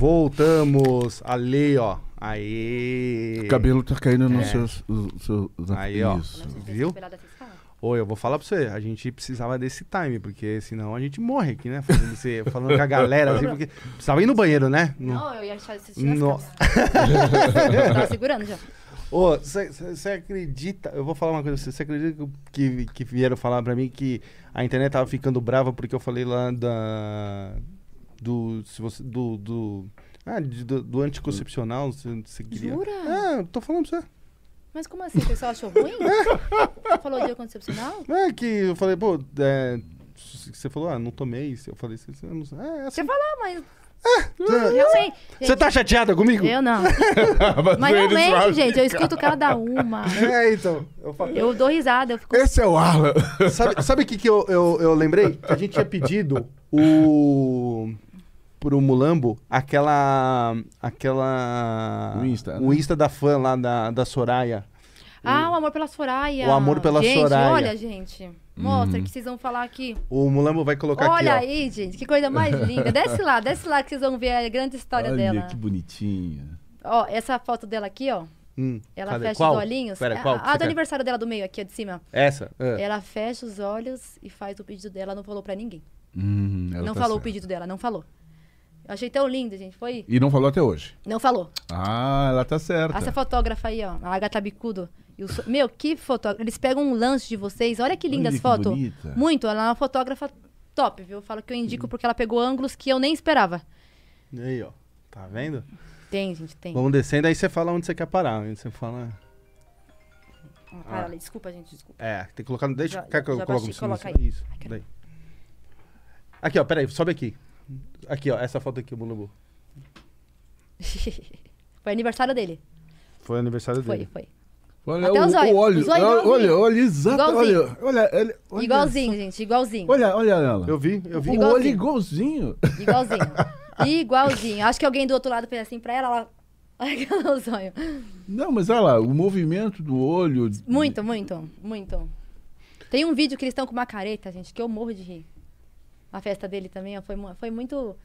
A: Voltamos. Ali, ó. Aí.
E: O cabelo tá caindo nos
A: É.
E: seus. Os, seus os-
A: Aí, ó.
E: Isso.
A: Viu? Oi, eu vou falar pra você, a gente precisava desse time, porque senão a gente morre aqui, né? Falando, você- falando com a galera, assim, porque precisava ir no banheiro, né? No-
C: Não, eu ia achar esse
A: No-
C: Tava segurando já.
A: Ô, você acredita? Eu vou falar uma coisa pra você. Você acredita que, que vieram falar pra mim que a internet tava ficando brava porque eu falei lá da. Do. Se você, do, do ah, de- do, do anticoncepcional, se você queria.
C: Jura?
A: É, tô falando pra você.
C: Mas como assim? O pessoal achou ruim? Você falou de anticoncepcional?
A: É que eu falei, pô, é, você falou, ah, não tomei. Eu falei, você, não é, é assim.
C: Você falou, mas
A: Você-
C: realmente.
A: Você tá chateada comigo?
C: Eu não.
B: Mas
C: Mas realmente,
B: falam-
C: gente, eu escuto cada uma.
A: É, então. Eu falo,
C: Eu dou risada, eu fico.
E: Esse é o Alan.
A: Sabe, sabe o que, que eu, eu, eu lembrei? Que a gente tinha pedido o. Pro Mulambo, aquela. Aquela.
E: O Insta, né?
A: O Insta da fã lá da, da Soraya.
C: Ah, o amor pela Soraya.
A: O amor pela
C: gente,
A: Soraya.
C: Olha, gente. Mostra que vocês vão falar aqui.
A: O Mulambo vai colocar
C: Olha
A: aqui.
C: aí, gente, que coisa mais linda. Desce lá, desce lá que vocês vão ver a grande história
E: Olha
C: dela.
E: que bonitinha.
C: Ó, essa foto dela aqui, ó.
A: Hum,
C: Ela
A: cadê?
C: fecha
A: qual?
C: os olhinhos.
A: Pera,
C: É
A: qual?
C: a, a
A: você
C: do
A: quer?
C: aniversário dela do meio, aqui, ó, de cima.
A: Essa? É.
C: Ela fecha os olhos e faz o pedido dela. Não falou pra ninguém.
E: Hum, ela
C: não
E: tá
C: falou o pedido dela, não falou. Eu achei tão lindo, gente. Foi?
E: E não falou até hoje.
C: Não falou.
E: Ah, ela tá certa.
C: Essa fotógrafa aí, ó, a Agatha Bicudo. so- Meu, que fotógrafa. Eles pegam um lance de vocês. Olha que linda
E: Olha
C: as fotos. Muito. Ela é uma fotógrafa top, viu? Eu falo que eu indico porque ela pegou ângulos que eu nem esperava.
A: E aí, ó. Tá vendo?
C: Tem, gente, tem.
A: Vamos descendo, aí você fala onde você quer parar. Aí você fala.
C: Ah, para ali. Desculpa, gente, desculpa.
A: É, tem que colocar no. Deixa.
C: Já-
A: quer que eu coloque no
C: coloca
A: silêncio?
C: aí.
A: Isso.
C: Ai.
A: Aqui, ó, peraí, sobe aqui. Aqui, ó, essa foto aqui, o Mulambo.
C: Foi aniversário dele.
A: Foi aniversário
C: Foi,
A: dele.
C: foi.
E: Olha
C: Até
E: o,
C: os olhos.
E: o olho.
C: Os olhos
E: olha,
C: igualzinho.
E: olha, olha, exato. Olha,
C: Igualzinho.
E: olha, olha, olha
C: igualzinho, gente, igualzinho.
E: Olha, olha ela.
A: Eu vi, eu vi.
E: O olho igualzinho.
C: Igualzinho. Igualzinho. Acho que alguém do outro lado fez assim pra ela, ela. Olha que meu sonho.
E: Não, mas olha lá, o movimento do olho.
C: Muito, muito, muito. Tem um vídeo que eles estão com uma careta, gente, que eu morro de rir. A festa dele também ó, foi, foi muito.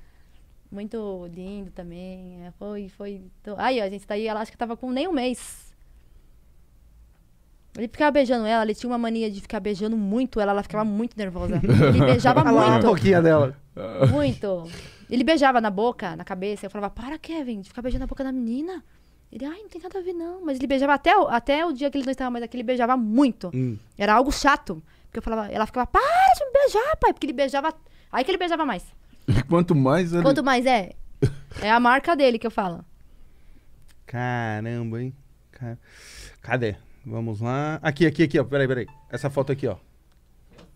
C: Muito lindo também. é, Foi, foi. to- Aí, ó, a gente tá aí, ela acho que tava com nem um mês. Ele ficava beijando ela, ele tinha uma mania de ficar beijando muito ela, ela ficava muito nervosa. Ele beijava
A: Olha lá, a
C: muito.
A: boquinha dela.
C: Muito. Ele beijava na boca, na cabeça. Eu falava, para, Kevin, de ficar beijando na boca da menina. Ele, ai, não tem nada a ver, não. Mas ele beijava até, o- até o dia que ele não estava mais aqui, ele beijava muito.
A: Hum.
C: Era algo chato. Porque eu falava, ela ficava, para de me beijar, pai. Porque ele beijava. Aí que ele beijava mais.
E: Quanto mais ele...
C: Quanto mais é. É a marca dele que eu falo.
A: Caramba, hein? Ca- Cadê? Vamos lá. Aqui, aqui, aqui, ó. Peraí, peraí. Essa foto aqui, ó.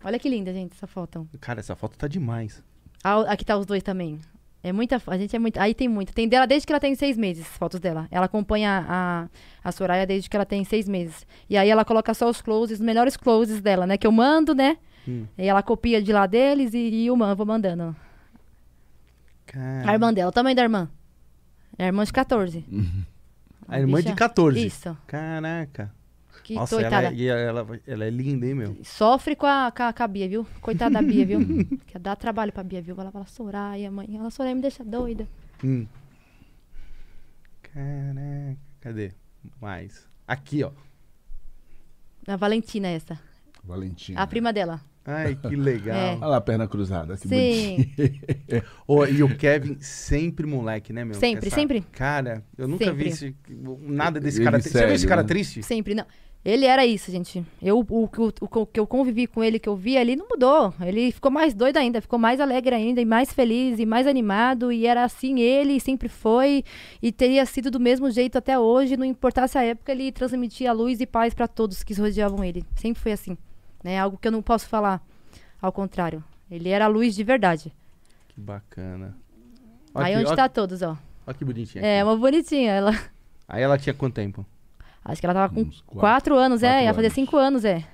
C: Olha que linda, gente, essa foto.
A: Cara, essa foto tá demais.
C: Ah, Aqui tá os dois também. É muita. A gente é muito. Aí tem muito. Tem dela desde que ela tem seis meses, fotos dela. Ela acompanha a, a Soraya desde que ela tem seis meses. E aí ela coloca só os closes, os melhores closes dela, né? Que eu mando, né?
A: Hum.
C: E ela copia de lá deles e, e eu man- vou mandando.
A: Cara,
C: A irmã dela, o tamanho da irmã. É a irmã de 14.
A: a irmã de
C: bicha-
A: 14.
C: Isso.
A: Caraca.
C: Que
A: Nossa,
C: coitada.
A: ela, é- e ela, ela é linda, hein, meu?
C: Sofre com a, com, a, com a Bia, viu? Coitada da Bia, viu? Quer dar trabalho pra Bia, viu? Ela fala, Soraya, mãe. Ela, Soraya, me deixa doida.
A: Hum. Caraca. Cadê? Mais. Aqui, ó.
C: A Valentina, essa.
E: Valentina.
C: A prima dela.
A: Ai, que legal.
C: É.
E: Olha lá a perna cruzada. Que
C: Sim.
E: bonitinho.
A: Ô, e o Kevin sempre moleque, né, meu?
C: Sempre, sempre.
A: Cara, eu nunca vi esse, nada desse
E: Ele
A: cara triste. Você viu esse cara
E: né?
A: triste?
C: Sempre, não. Ele era isso, gente. Eu, o, o, o que eu convivi com ele, que eu vi ali, não mudou. Ele ficou mais doido ainda, ficou mais alegre ainda, e mais feliz, e mais animado. E era assim ele, sempre foi. E teria sido do mesmo jeito até hoje. Não importasse a época, ele transmitia luz e paz para todos que rodeavam ele. Sempre foi assim. Né? Algo que eu não posso falar. Ao contrário. Ele era a luz de verdade.
A: Que bacana.
C: Aí
A: Aqui,
C: onde
A: ó,
C: tá todos, ó.
A: ó que bonitinha.
C: É,
A: aqui.
C: uma bonitinha. Ela.
A: Aí ela tinha quanto tempo?
C: Acho que ela tava com
E: quatro-
C: quatro, anos, é.
E: quatro
C: Ia fazer
E: anos.
C: cinco anos, é.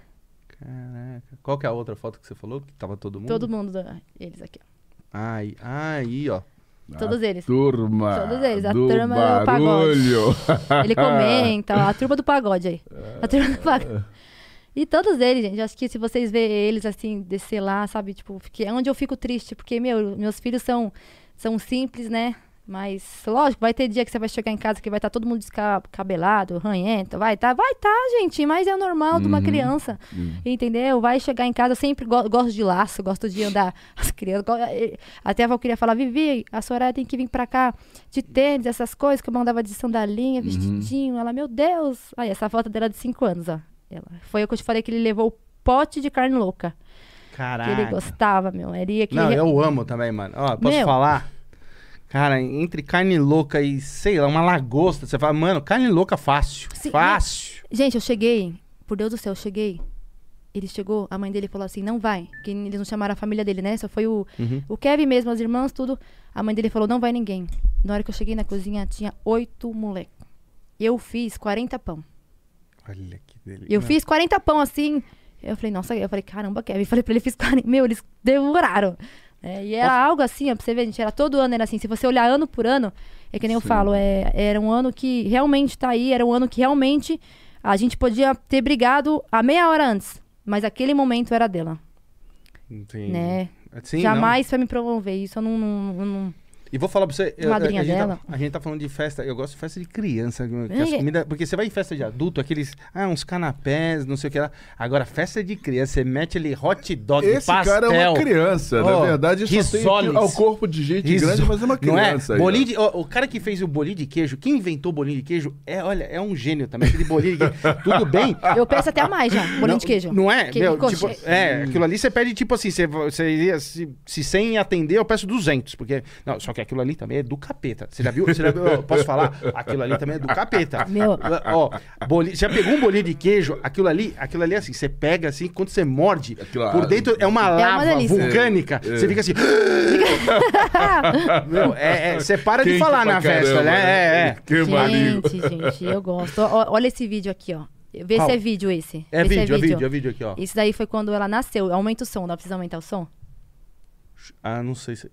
A: Caraca. Qual que é a outra foto que você falou? Que tava todo mundo?
C: Todo mundo, da- eles aqui. ó.
A: Aí, aí, ó.
C: Todos eles.
E: Turma.
C: Todos eles, a
E: do
C: turma do pagode.
E: barulho.
C: Ele comenta, ó, a turma do pagode aí. A turma do pagode. E todos eles, gente. Acho que se vocês verem eles assim, descer lá, sabe? Tipo, que é onde eu fico triste, porque, meu, meus filhos são, são simples, né? Mas, lógico, vai ter dia que você vai chegar em casa que vai estar todo mundo descabelado, ranhento. Vai tá, vai tá, gente. Mas é normal de uma
B: Uhum.
C: criança.
B: Uhum.
C: Entendeu? Vai chegar em casa, eu sempre go- gosto de laço, gosto de andar. As crianças. eh, Até a Val queria falar, Vivi, a Soraya tem que vir pra cá de tênis, essas coisas que eu mandava de sandalinha, vestidinho. Ela, meu Deus. Aí, essa foto dela de 5 anos, ó. Ela, foi o que eu te falei que ele levou o pote de carne louca. Que
A: Caraca.
C: ele gostava, meu. Ele ia que
A: Não,
C: ele-
A: eu amo também, mano. Ó, posso
C: Meu.
A: falar? Cara, entre carne louca e, sei lá, uma lagosta, você fala, mano, carne louca fácil.
C: Sim,
A: fácil.
C: Gente, eu cheguei. Por Deus do céu, eu cheguei. Ele chegou, a mãe dele falou assim: não vai. Porque eles não chamaram a família dele, né? Só foi o,
A: Uhum.
C: o Kevin mesmo, as irmãs, tudo. A mãe dele falou: não vai ninguém. Na hora que eu cheguei na cozinha, tinha oito moleques. Eu fiz 40 pão.
A: Olha delícia.
C: Eu fiz 40 pão assim. Eu falei, nossa, eu falei, caramba, Kevin. Falei pra ele, fiz 40. Meu, eles devoraram. É, e era algo assim, ó, pra você ver, gente, era todo ano, era assim. Se você olhar ano por ano, é que nem eu
B: Sim.
C: falo, é, era um ano que realmente tá aí, era um ano que realmente a gente podia ter brigado a meia hora antes. Mas aquele momento era dela,
A: Sim.
C: né?
A: Sim,
C: Jamais foi me promover isso, eu não... não, eu não-
A: E vou falar pra você. eu-
C: Madrinha
A: a, gente
C: dela.
A: Tá, a gente tá falando de festa. Eu gosto de festa de criança. que
C: É,
A: as
C: é.
A: comida- porque você vai em festa de adulto, aqueles. Ah, uns canapés, não sei o que lá. Agora, festa de criança, você mete ali hot dog,
B: Esse
A: pastel.
B: cara é uma criança. Na
A: Oh,
B: verdade, só tem
A: risoles.
B: aqui ao corpo de gente
A: Riso-
B: grande, mas é uma
A: Não é?
B: criança. aí, ó.
A: Bolinho de- ó, o cara que fez o bolinho de queijo, quem inventou o bolinho de queijo, é, olha, é um gênio também. Aquele bolinho de queijo. Tudo bem.
C: Eu peço até a mais já, bolinho
A: não,
C: de queijo.
A: Não é?
C: Que-
A: Meu, tipo, é, aquilo ali você pede tipo assim, você, você iria, se, se sem atender, eu peço 200, porque não, só que aquilo ali também é do capeta. Você já viu? Você já viu? Eu posso falar? Aquilo ali também é do capeta.
C: Meu.
A: Ó, boli, você já pegou um bolinho de queijo, aquilo ali, aquilo ali é assim, você pega assim, quando você morde,
B: Aquilo-
A: por dentro é uma
C: uma
A: lava
C: delícia.
A: vulcânica.
B: É.
A: Você fica assim, meu, é, é, você para de
B: Quente
A: falar
B: pra
A: na festa,
B: caramba,
A: né? É, é.
B: Que.
C: Gente, gente, eu gosto. Olha esse vídeo aqui, ó. Vê
A: Qual?
C: se é vídeo esse.
A: É
C: Vê se
A: vídeo, é vídeo, é vídeo aqui, ó.
C: Isso daí foi quando ela nasceu. Aumenta o som, dá pra aumentar o som?
A: Ah, não sei se.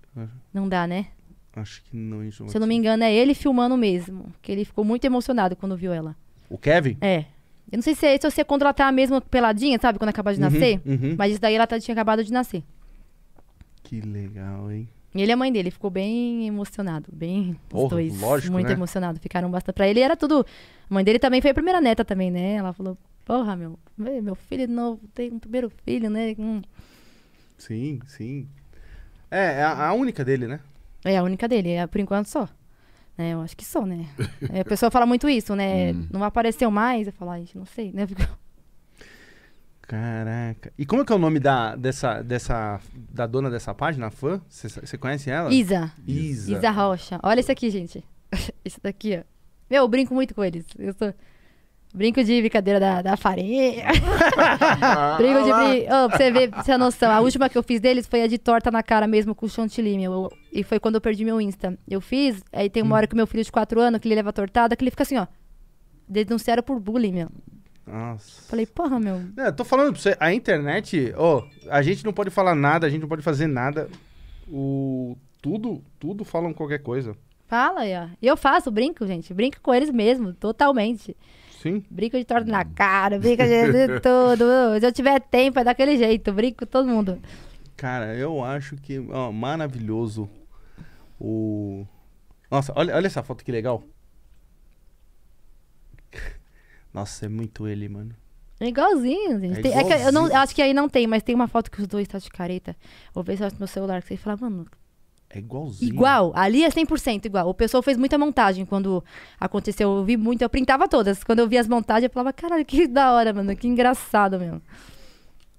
C: Não dá, né?
A: Acho que não. Isso
C: Se eu não me engano, é ele filmando mesmo. Que ele ficou muito emocionado quando viu ela.
A: O Kevin?
C: É. Eu não sei se é isso ou se é quando ela tá mesmo peladinha, sabe? Quando acaba de
A: Uhum,
C: nascer.
A: uhum.
C: Mas isso daí ela tá- tinha acabado de nascer.
A: Que legal, hein?
C: E ele e a mãe dele ficou bem emocionado. Bem. Os
A: Porra,
C: dois.
A: lógico,
C: muito
A: né?
C: emocionados. Ficaram bastante. Pra ele era tudo. A mãe dele também foi a primeira neta também, né? Ela falou: Porra, meu. vê, Meu filho novo tem um primeiro filho, né? Hum.
A: Sim, sim. É, é a, a única dele, né?
C: É a única dele, é por enquanto só. É, eu acho que só, né? É, a pessoa fala muito isso, né?
B: Hum.
C: Não apareceu mais. Eu falo, ai, gente, não sei, né? Fico-
A: Caraca. E como é que é o nome da, dessa, dessa, da dona dessa página, a fã? Você conhece ela?
C: Isa.
A: Isa.
C: Isa Rocha. Olha esse aqui, gente. Esse daqui, ó. Meu, eu brinco muito com eles. Eu sou. Brinco de brincadeira da, da farinha. brinco de. Brin... Ô, pra você ver, pra você ter noção. A última que eu fiz deles foi a de torta na cara mesmo com chantilly, meu. E foi quando eu perdi meu Insta. Eu fiz, aí tem uma hora que meu filho de 4 anos, que ele leva tortada, que ele fica assim, ó. Denunciaram por bullying, meu.
A: Nossa.
C: Falei, porra, meu.
A: É, tô falando pra você, a internet, ó, a gente não pode falar nada, a gente não pode fazer nada. O tudo, tudo falam qualquer coisa.
C: Fala aí, ó. E eu faço, brinco, gente. Brinco com eles mesmo, totalmente.
A: Sim.
C: Brinco de torta na cara, brinco de, tudo. Se eu tiver tempo, é daquele jeito. Brinco com todo mundo.
A: Cara, eu acho que, ó, maravilhoso o Nossa, olha, olha essa foto que legal. Nossa, é muito ele, mano.
C: É igualzinho, gente.
A: É
C: Tem- é eu não,
A: igualzinho.
C: acho que aí não tem, mas tem uma foto que os dois estão de careta. Vou ver se eu acho no meu celular. Que você fala, mano,
A: É igualzinho.
C: igual. Ali é 100% igual. O pessoal fez muita montagem quando aconteceu. Eu vi muito, eu printava todas. Quando eu vi as montagens, eu falava, caralho, que da hora, mano. Que engraçado, meu.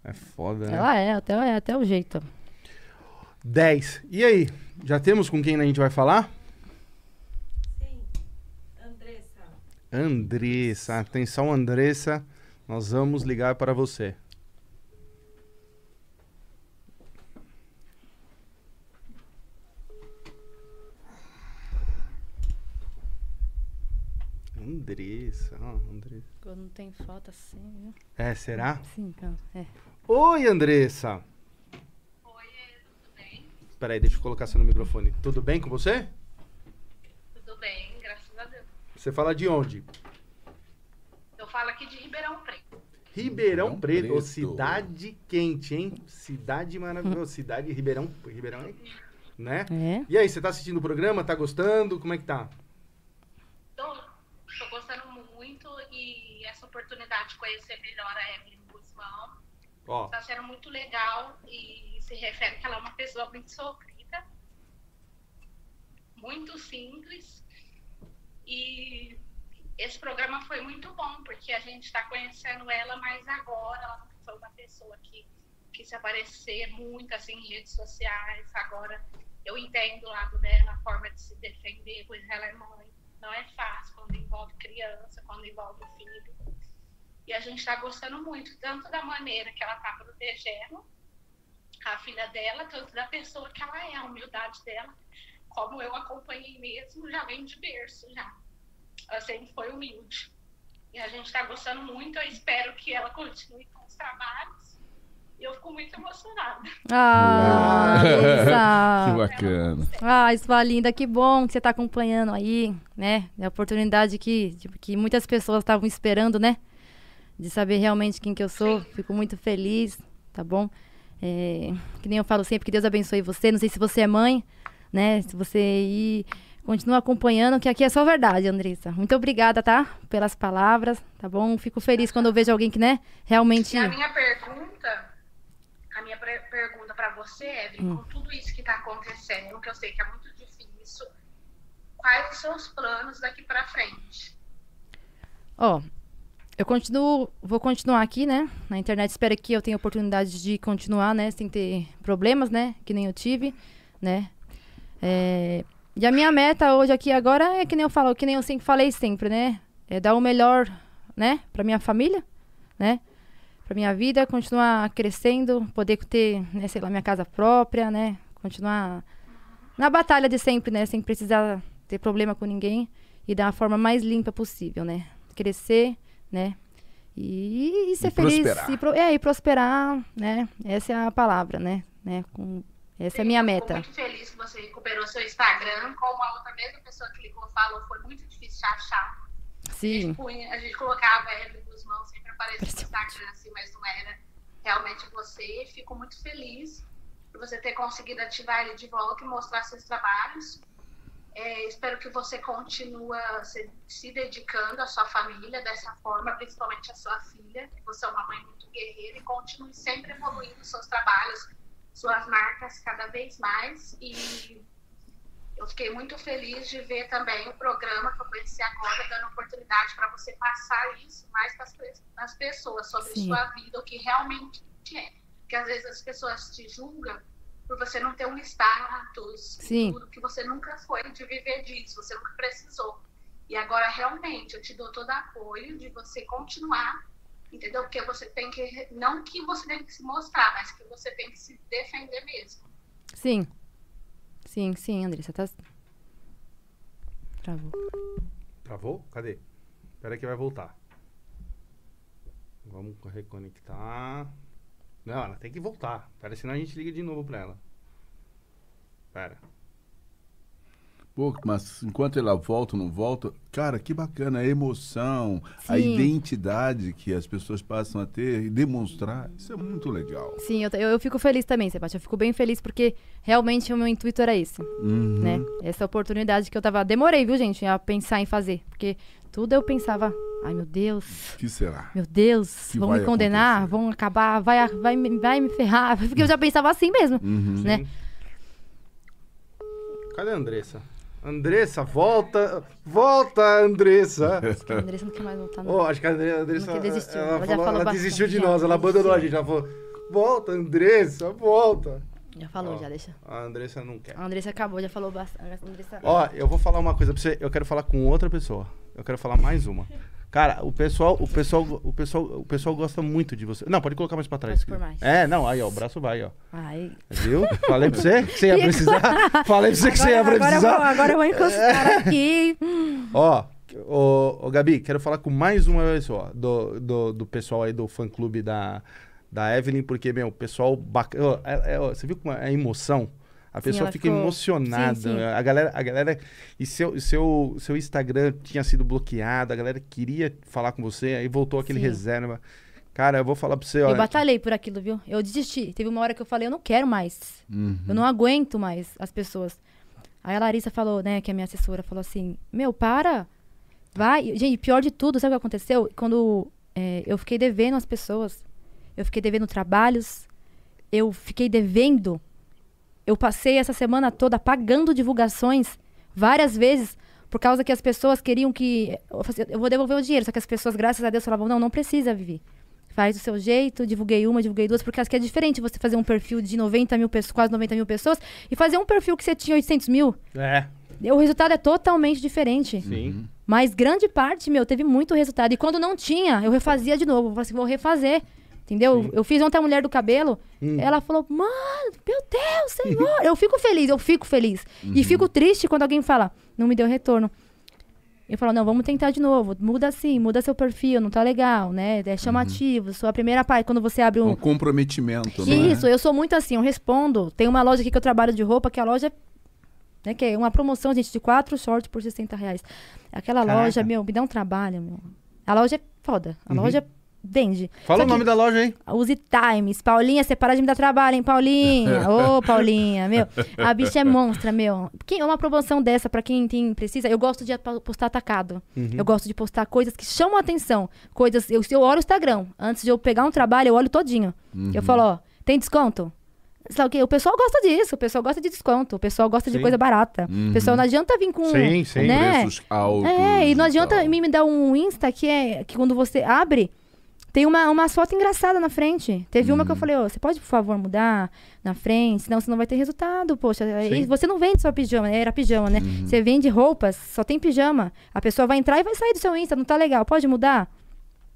A: É foda, né?
C: Ela é, até, é até o jeito.
A: 10. E aí? Já temos com quem a gente vai falar?
F: Sim, Andressa.
A: Andressa. Atenção, Andressa. Nós vamos ligar para você. Andressa, ó, Andressa.
C: Quando não tem foto assim, viu?
A: É, será?
C: Sim, então, é.
A: Oi, Andressa.
D: Oi, tudo bem?
A: Peraí, deixa eu colocar você no microfone. Tudo bem com você?
D: Tudo bem, graças a Deus.
A: Você fala de onde?
D: Eu falo aqui de Ribeirão Preto.
A: Ribeirão
B: Ribeirão
A: Preto, ô,
B: Preto.
A: cidade quente, hein? Cidade maravilhosa, cidade Ribeirão, Ribeirão é né?
C: É.
A: E aí, você tá assistindo o programa? Tá gostando? Como é que tá?
E: Tô gostando muito e essa oportunidade de conhecer melhor a Evelyn Guzmão
A: Ó,
E: está sendo muito legal e se refere que ela é uma pessoa muito sofrida, muito simples. E esse programa foi muito bom, porque a gente está conhecendo ela mais agora. Ela nunca foi uma pessoa que quis aparecer muito assim, em redes sociais. Agora eu entendo o lado dela, a forma de se defender, pois ela é mãe. Não é fácil quando envolve criança, quando envolve filho. E a gente está gostando muito, tanto da maneira que ela está protegendo a filha dela, tanto da pessoa que ela é, a humildade dela, como eu acompanhei mesmo, já vem de berço já. Ela sempre foi humilde. E a gente está gostando muito, eu espero que ela continue com os trabalhos. E eu fico muito emocionada.
C: Ah,
B: Que
C: Elisa.
B: bacana.
C: Ah, linda, que bom que você tá acompanhando aí, né? É a oportunidade que, tipo, que muitas pessoas estavam esperando, né? De saber realmente quem que eu sou. Fico muito feliz, tá bom? É, que nem eu falo sempre, que Deus abençoe você. Não sei se você é mãe, né? Se você ir, continua acompanhando, que aqui é só verdade, Andressa. Muito obrigada, tá? Pelas palavras, tá bom? Fico feliz quando eu vejo alguém que, né? Realmente...
E: E a minha pergunta, a minha pergunta para você, Evelyn, com tudo isso que está acontecendo, que eu sei que é muito difícil, quais os seus planos daqui para frente?
C: Ó, eu continuo, vou continuar aqui, né? Na internet, espero que eu tenha oportunidade de continuar, né? Sem ter problemas, né? Que nem eu tive, né? É, e a minha meta hoje aqui agora é que nem eu falo, que nem eu sempre falei sempre, né? É dar o melhor, né? Pra minha família, né? Pra minha vida, continuar crescendo, poder ter, né, sei lá, minha casa própria, né? Continuar na batalha de sempre, né? Sem precisar ter problema com ninguém e da forma mais limpa possível, né? Crescer, né? E, e ser
B: E
C: feliz.
B: prosperar.
C: E, pro- é, e prosperar, né? Essa é a palavra, né? né? Com, essa é a minha
E: Eu
C: meta.
E: Fico muito feliz que você recuperou seu Instagram, como a outra mesma pessoa que ligou falou, foi muito difícil de achar. A
C: Sim.
E: gente, punha- a gente colocava a Evelyn Guzmão, sempre aparecia no Instagram, assim, mas não era realmente você. Fico muito feliz por você ter conseguido ativar ele de volta e mostrar seus trabalhos. É, espero que você continue se, se dedicando à sua família dessa forma, principalmente à sua filha. que Você é uma mãe muito guerreira e continue sempre evoluindo seus trabalhos, suas marcas cada vez mais. E eu fiquei muito feliz de ver também o programa que eu conheci agora, dando oportunidade para você passar isso mais para as pessoas, sobre
C: Sim.
E: sua vida, o que realmente é. Porque às vezes as pessoas te julgam por você não ter um status,
C: Sim.
E: tudo que você nunca foi de viver disso, você nunca precisou. E agora realmente eu te dou todo apoio de você continuar, entendeu? Porque você tem que, não que você tem que se mostrar, mas que você tem que se defender mesmo.
C: Sim. Sim, sim, Andressa. Tá... Travou.
A: travou? Cadê? Espera que vai voltar. Vamos reconectar. Não, ela tem que voltar. Pera, senão a gente liga de novo pra ela. Pera.
B: Pô, mas enquanto ela volta ou não volta, cara, que bacana, a emoção, a
C: Sim.
B: identidade que as pessoas passam a ter e demonstrar, isso é muito legal.
C: Sim, eu, eu, eu fico feliz também, Sebastião. Eu fico bem feliz porque realmente o meu intuito era esse,
B: Uhum.
C: né? Essa oportunidade que eu tava... Demorei, viu, gente, a pensar em fazer. Porque tudo eu pensava... Ai, meu Deus...
B: Que será?
C: Meu Deus,
B: Que
C: vão me condenar,
B: acontecer?
C: vão acabar, vai, vai, me- vai me ferrar. Porque eu já pensava assim mesmo,
B: Uhum.
C: né?
A: Cadê a Andressa? Andressa, volta! Volta, Andressa!
C: A Andressa não quer mais voltar, não.
A: Oh, acho que a Andre- a Andressa.
C: Não quer desistir,
A: ela
C: ela já
A: falou-
C: falou
A: ela desistiu de nós, ela abandonou a
C: desistiu.
A: gente. Ela falou: Volta, Andressa, volta!
C: Já falou,
A: Ó,
C: já, deixa.
A: A Andressa não quer.
C: A Andressa acabou, já falou bastante. A Andressa...
A: Ó, eu vou falar uma coisa pra você. Eu quero falar com outra pessoa. Eu quero falar mais uma. Cara, o pessoal, o pessoal, o pessoal, o pessoal gosta muito de você. Não, pode colocar mais pra trás.
C: Mais.
A: É, não, aí, ó, o braço vai, ó.
C: Ai.
A: Viu? Falei pra você que você ia precisar. Falei pra você que você ia
C: agora,
A: precisar.
C: eu vou, agora eu vou encostar aqui.
A: Ó, ô, ô, Gabi, quero falar com mais uma pessoa do, do, do pessoal aí do fã clube da, da Evelyn, porque, meu, o pessoal bacana. ó, é- é- ó, você viu como é a emoção? A
C: Sim,
A: pessoa
C: ela
A: fica
C: ficou-
A: emocionada.
C: Sim, sim.
A: A galera, a galera. E seu, seu, seu Instagram tinha sido bloqueado, a galera queria falar com você, aí voltou aquele
C: Sim.
A: reserva. Cara, eu vou falar pra você,
C: Eu
A: olha.
C: batalhei por aquilo, viu? Eu desisti. Teve uma hora que eu falei, eu não quero mais.
E: Uhum.
C: Eu não aguento mais as pessoas. Aí a Larissa falou, né, que é a minha assessora, falou assim, meu, para. Vai. Gente, pior de tudo, sabe o que aconteceu? Quando é, eu fiquei devendo as pessoas, eu fiquei devendo trabalhos, eu fiquei devendo. Eu passei essa semana toda pagando divulgações várias vezes, por causa que as pessoas queriam que. Eu vou devolver o dinheiro, só que as pessoas, graças a Deus, falavam, não, não precisa, Vivi. Faz do seu jeito, divulguei uma, divulguei duas, porque acho que é diferente você fazer um perfil de 90 mil pessoas, quase 90 mil pessoas, e fazer um perfil que você tinha 800 mil.
A: É,
C: O resultado é totalmente diferente.
A: sim.
C: Mas grande parte, meu, teve muito resultado. E quando não tinha, eu refazia de novo. Eu falei assim, vou refazer. Entendeu? Eu fiz ontem a mulher do cabelo. Ela falou, mano, meu Deus, senhor. eu fico feliz, eu fico feliz. E fico triste quando alguém fala, não me deu retorno. Eu falo, não, vamos tentar de novo. Muda assim, muda seu perfil, não tá legal, né? É chamativo. Sua primeira parte, quando você abre um,
E: Um comprometimento, né?
C: isso, eu sou muito assim, eu respondo. Tem uma loja aqui que eu trabalho de roupa, que a loja. Né, que é uma promoção, gente, de quatro shorts por 60 reais. Aquela
A: Caraca.
C: loja, meu, me dá um trabalho, meu. A loja é foda. A loja vende.
A: Fala
C: Só
A: o nome da loja aí.
C: Use Times. Paulinha, você para de me dar trabalho, hein, Paulinha? Ô, Paulinha, meu. A bicha é monstra, meu. Quem, uma promoção dessa, pra quem tem, precisa, eu gosto de postar atacado. Eu gosto de postar coisas que chamam a atenção. Coisas. Eu, eu olho o Instagram, antes de eu pegar um trabalho, eu olho todinho. Eu falo, ó, tem desconto? O quê? O pessoal gosta disso, o pessoal gosta de desconto, o pessoal gosta de
A: Sim.
C: coisa barata. O pessoal não adianta vir com.
A: Sim, sim.
C: Né?
E: Preços altos.
C: É, e não adianta me dar um Insta que é que quando você abre, tem uma, uma foto engraçada na frente. Teve uma que eu falei, ó, você pode, por favor, mudar na frente, senão você não vai ter resultado, poxa.
A: Sim.
C: você não vende só pijama, né? Era pijama, né? Você vende roupas, só tem pijama. A pessoa vai entrar e vai sair do seu Insta, não tá legal, pode mudar?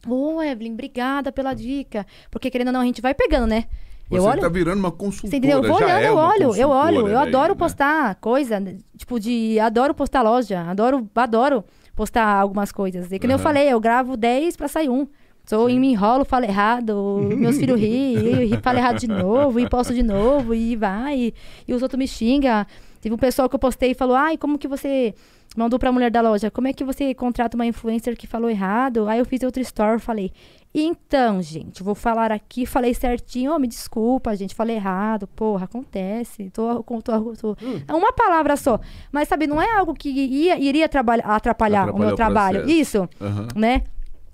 C: Ô, Evelyn, obrigada pela dica. Porque querendo ou não, a gente vai pegando, né?
E: Você tá virando uma consultora.
C: Você entendeu? Eu vou olhando,
E: é
C: eu olho, eu olho. Eu
E: daí,
C: adoro
E: né?
C: postar coisa, né, tipo de. Adoro postar loja, adoro, adoro postar algumas coisas. E que nem eu falei, eu gravo 10 pra sair um. Sou e me enrolo, falo errado, meus filhos riem, e falo errado de novo, e posto de novo, e vai, e, e os outros me xingam. Teve um pessoal que eu postei e falou, ai, como que você mandou pra mulher da loja? Como é que você contrata uma influencer que falou errado? Aí eu fiz outro story, falei, então, gente, vou falar aqui, falei certinho, oh, me desculpa, gente, falei errado, porra, acontece, tô, tô, tô- tô- É uma palavra só, mas sabe, não é algo que ia, iria trabalhar, atrapalhar, o
E: Atrapalhar
C: meu
E: o
C: trabalho,
E: processo.
C: isso,
E: Aham.
C: né?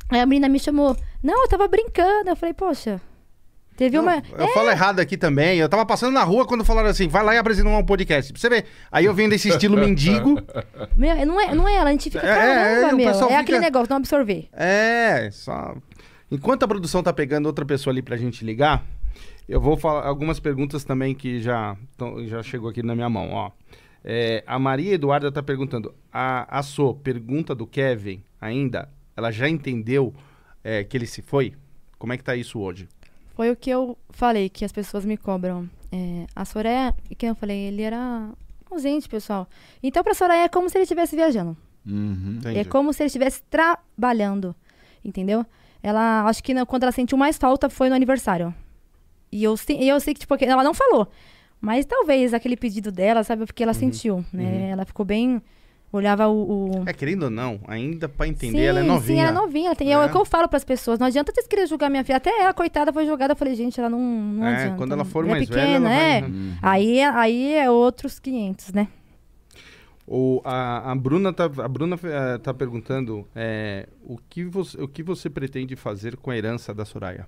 C: Aí a menina me chamou, não, eu tava brincando, eu falei, poxa, teve uma...
A: Eu falo errado aqui também. Eu tava passando na rua quando falaram assim, vai lá e apresenta um podcast. Pra você ver. Aí eu vendo esse estilo mendigo.
C: Meu, não, é, não é ela, a gente fica,
A: É, é, o
C: meu, é
A: fica-
C: aquele negócio, não absorver.
A: É, só. Enquanto a produção tá pegando outra pessoa ali pra gente ligar, eu vou falar algumas perguntas também que já, tão- já chegou aqui na minha mão, ó. É, a Maria Eduarda tá perguntando, a, a sua pergunta do Kevin ainda, ela já entendeu é, que ele se foi? Como é que tá isso hoje?
C: Foi o que eu falei, que as pessoas me cobram. É, a Soraya, que eu falei, ele era ausente, pessoal. Então, pra Soraya é como se ele estivesse viajando.
E: Uhum.
C: É como se ele estivesse trabalhando. Entendeu? Ela, acho que na- quando ela sentiu mais falta foi no aniversário. E eu, e eu sei que, tipo, ela não falou. Mas talvez aquele pedido dela, sabe? Porque ela sentiu, né? Ela ficou bem. Olhava o. o-
A: É, querendo ou não, ainda pra entender,
C: sim,
A: ela é novinha.
C: Sim, ela é novinha. Ela tem, é.
A: É.
C: o que eu falo pras pessoas. Não adianta vocês quererem julgar minha filha. Até ela, coitada, foi julgada. Eu falei, gente, ela não, não
A: É,
C: adianta.
A: quando ela for
C: é
A: mais velha,
C: pequena,
A: ela vai-
C: é.
A: Uhum.
C: Aí, é- aí é outros 500, né?
A: O, a, a Bruna tá, a Bruna, eh, tá perguntando é, o, que você, o que você pretende fazer com a herança da Soraya?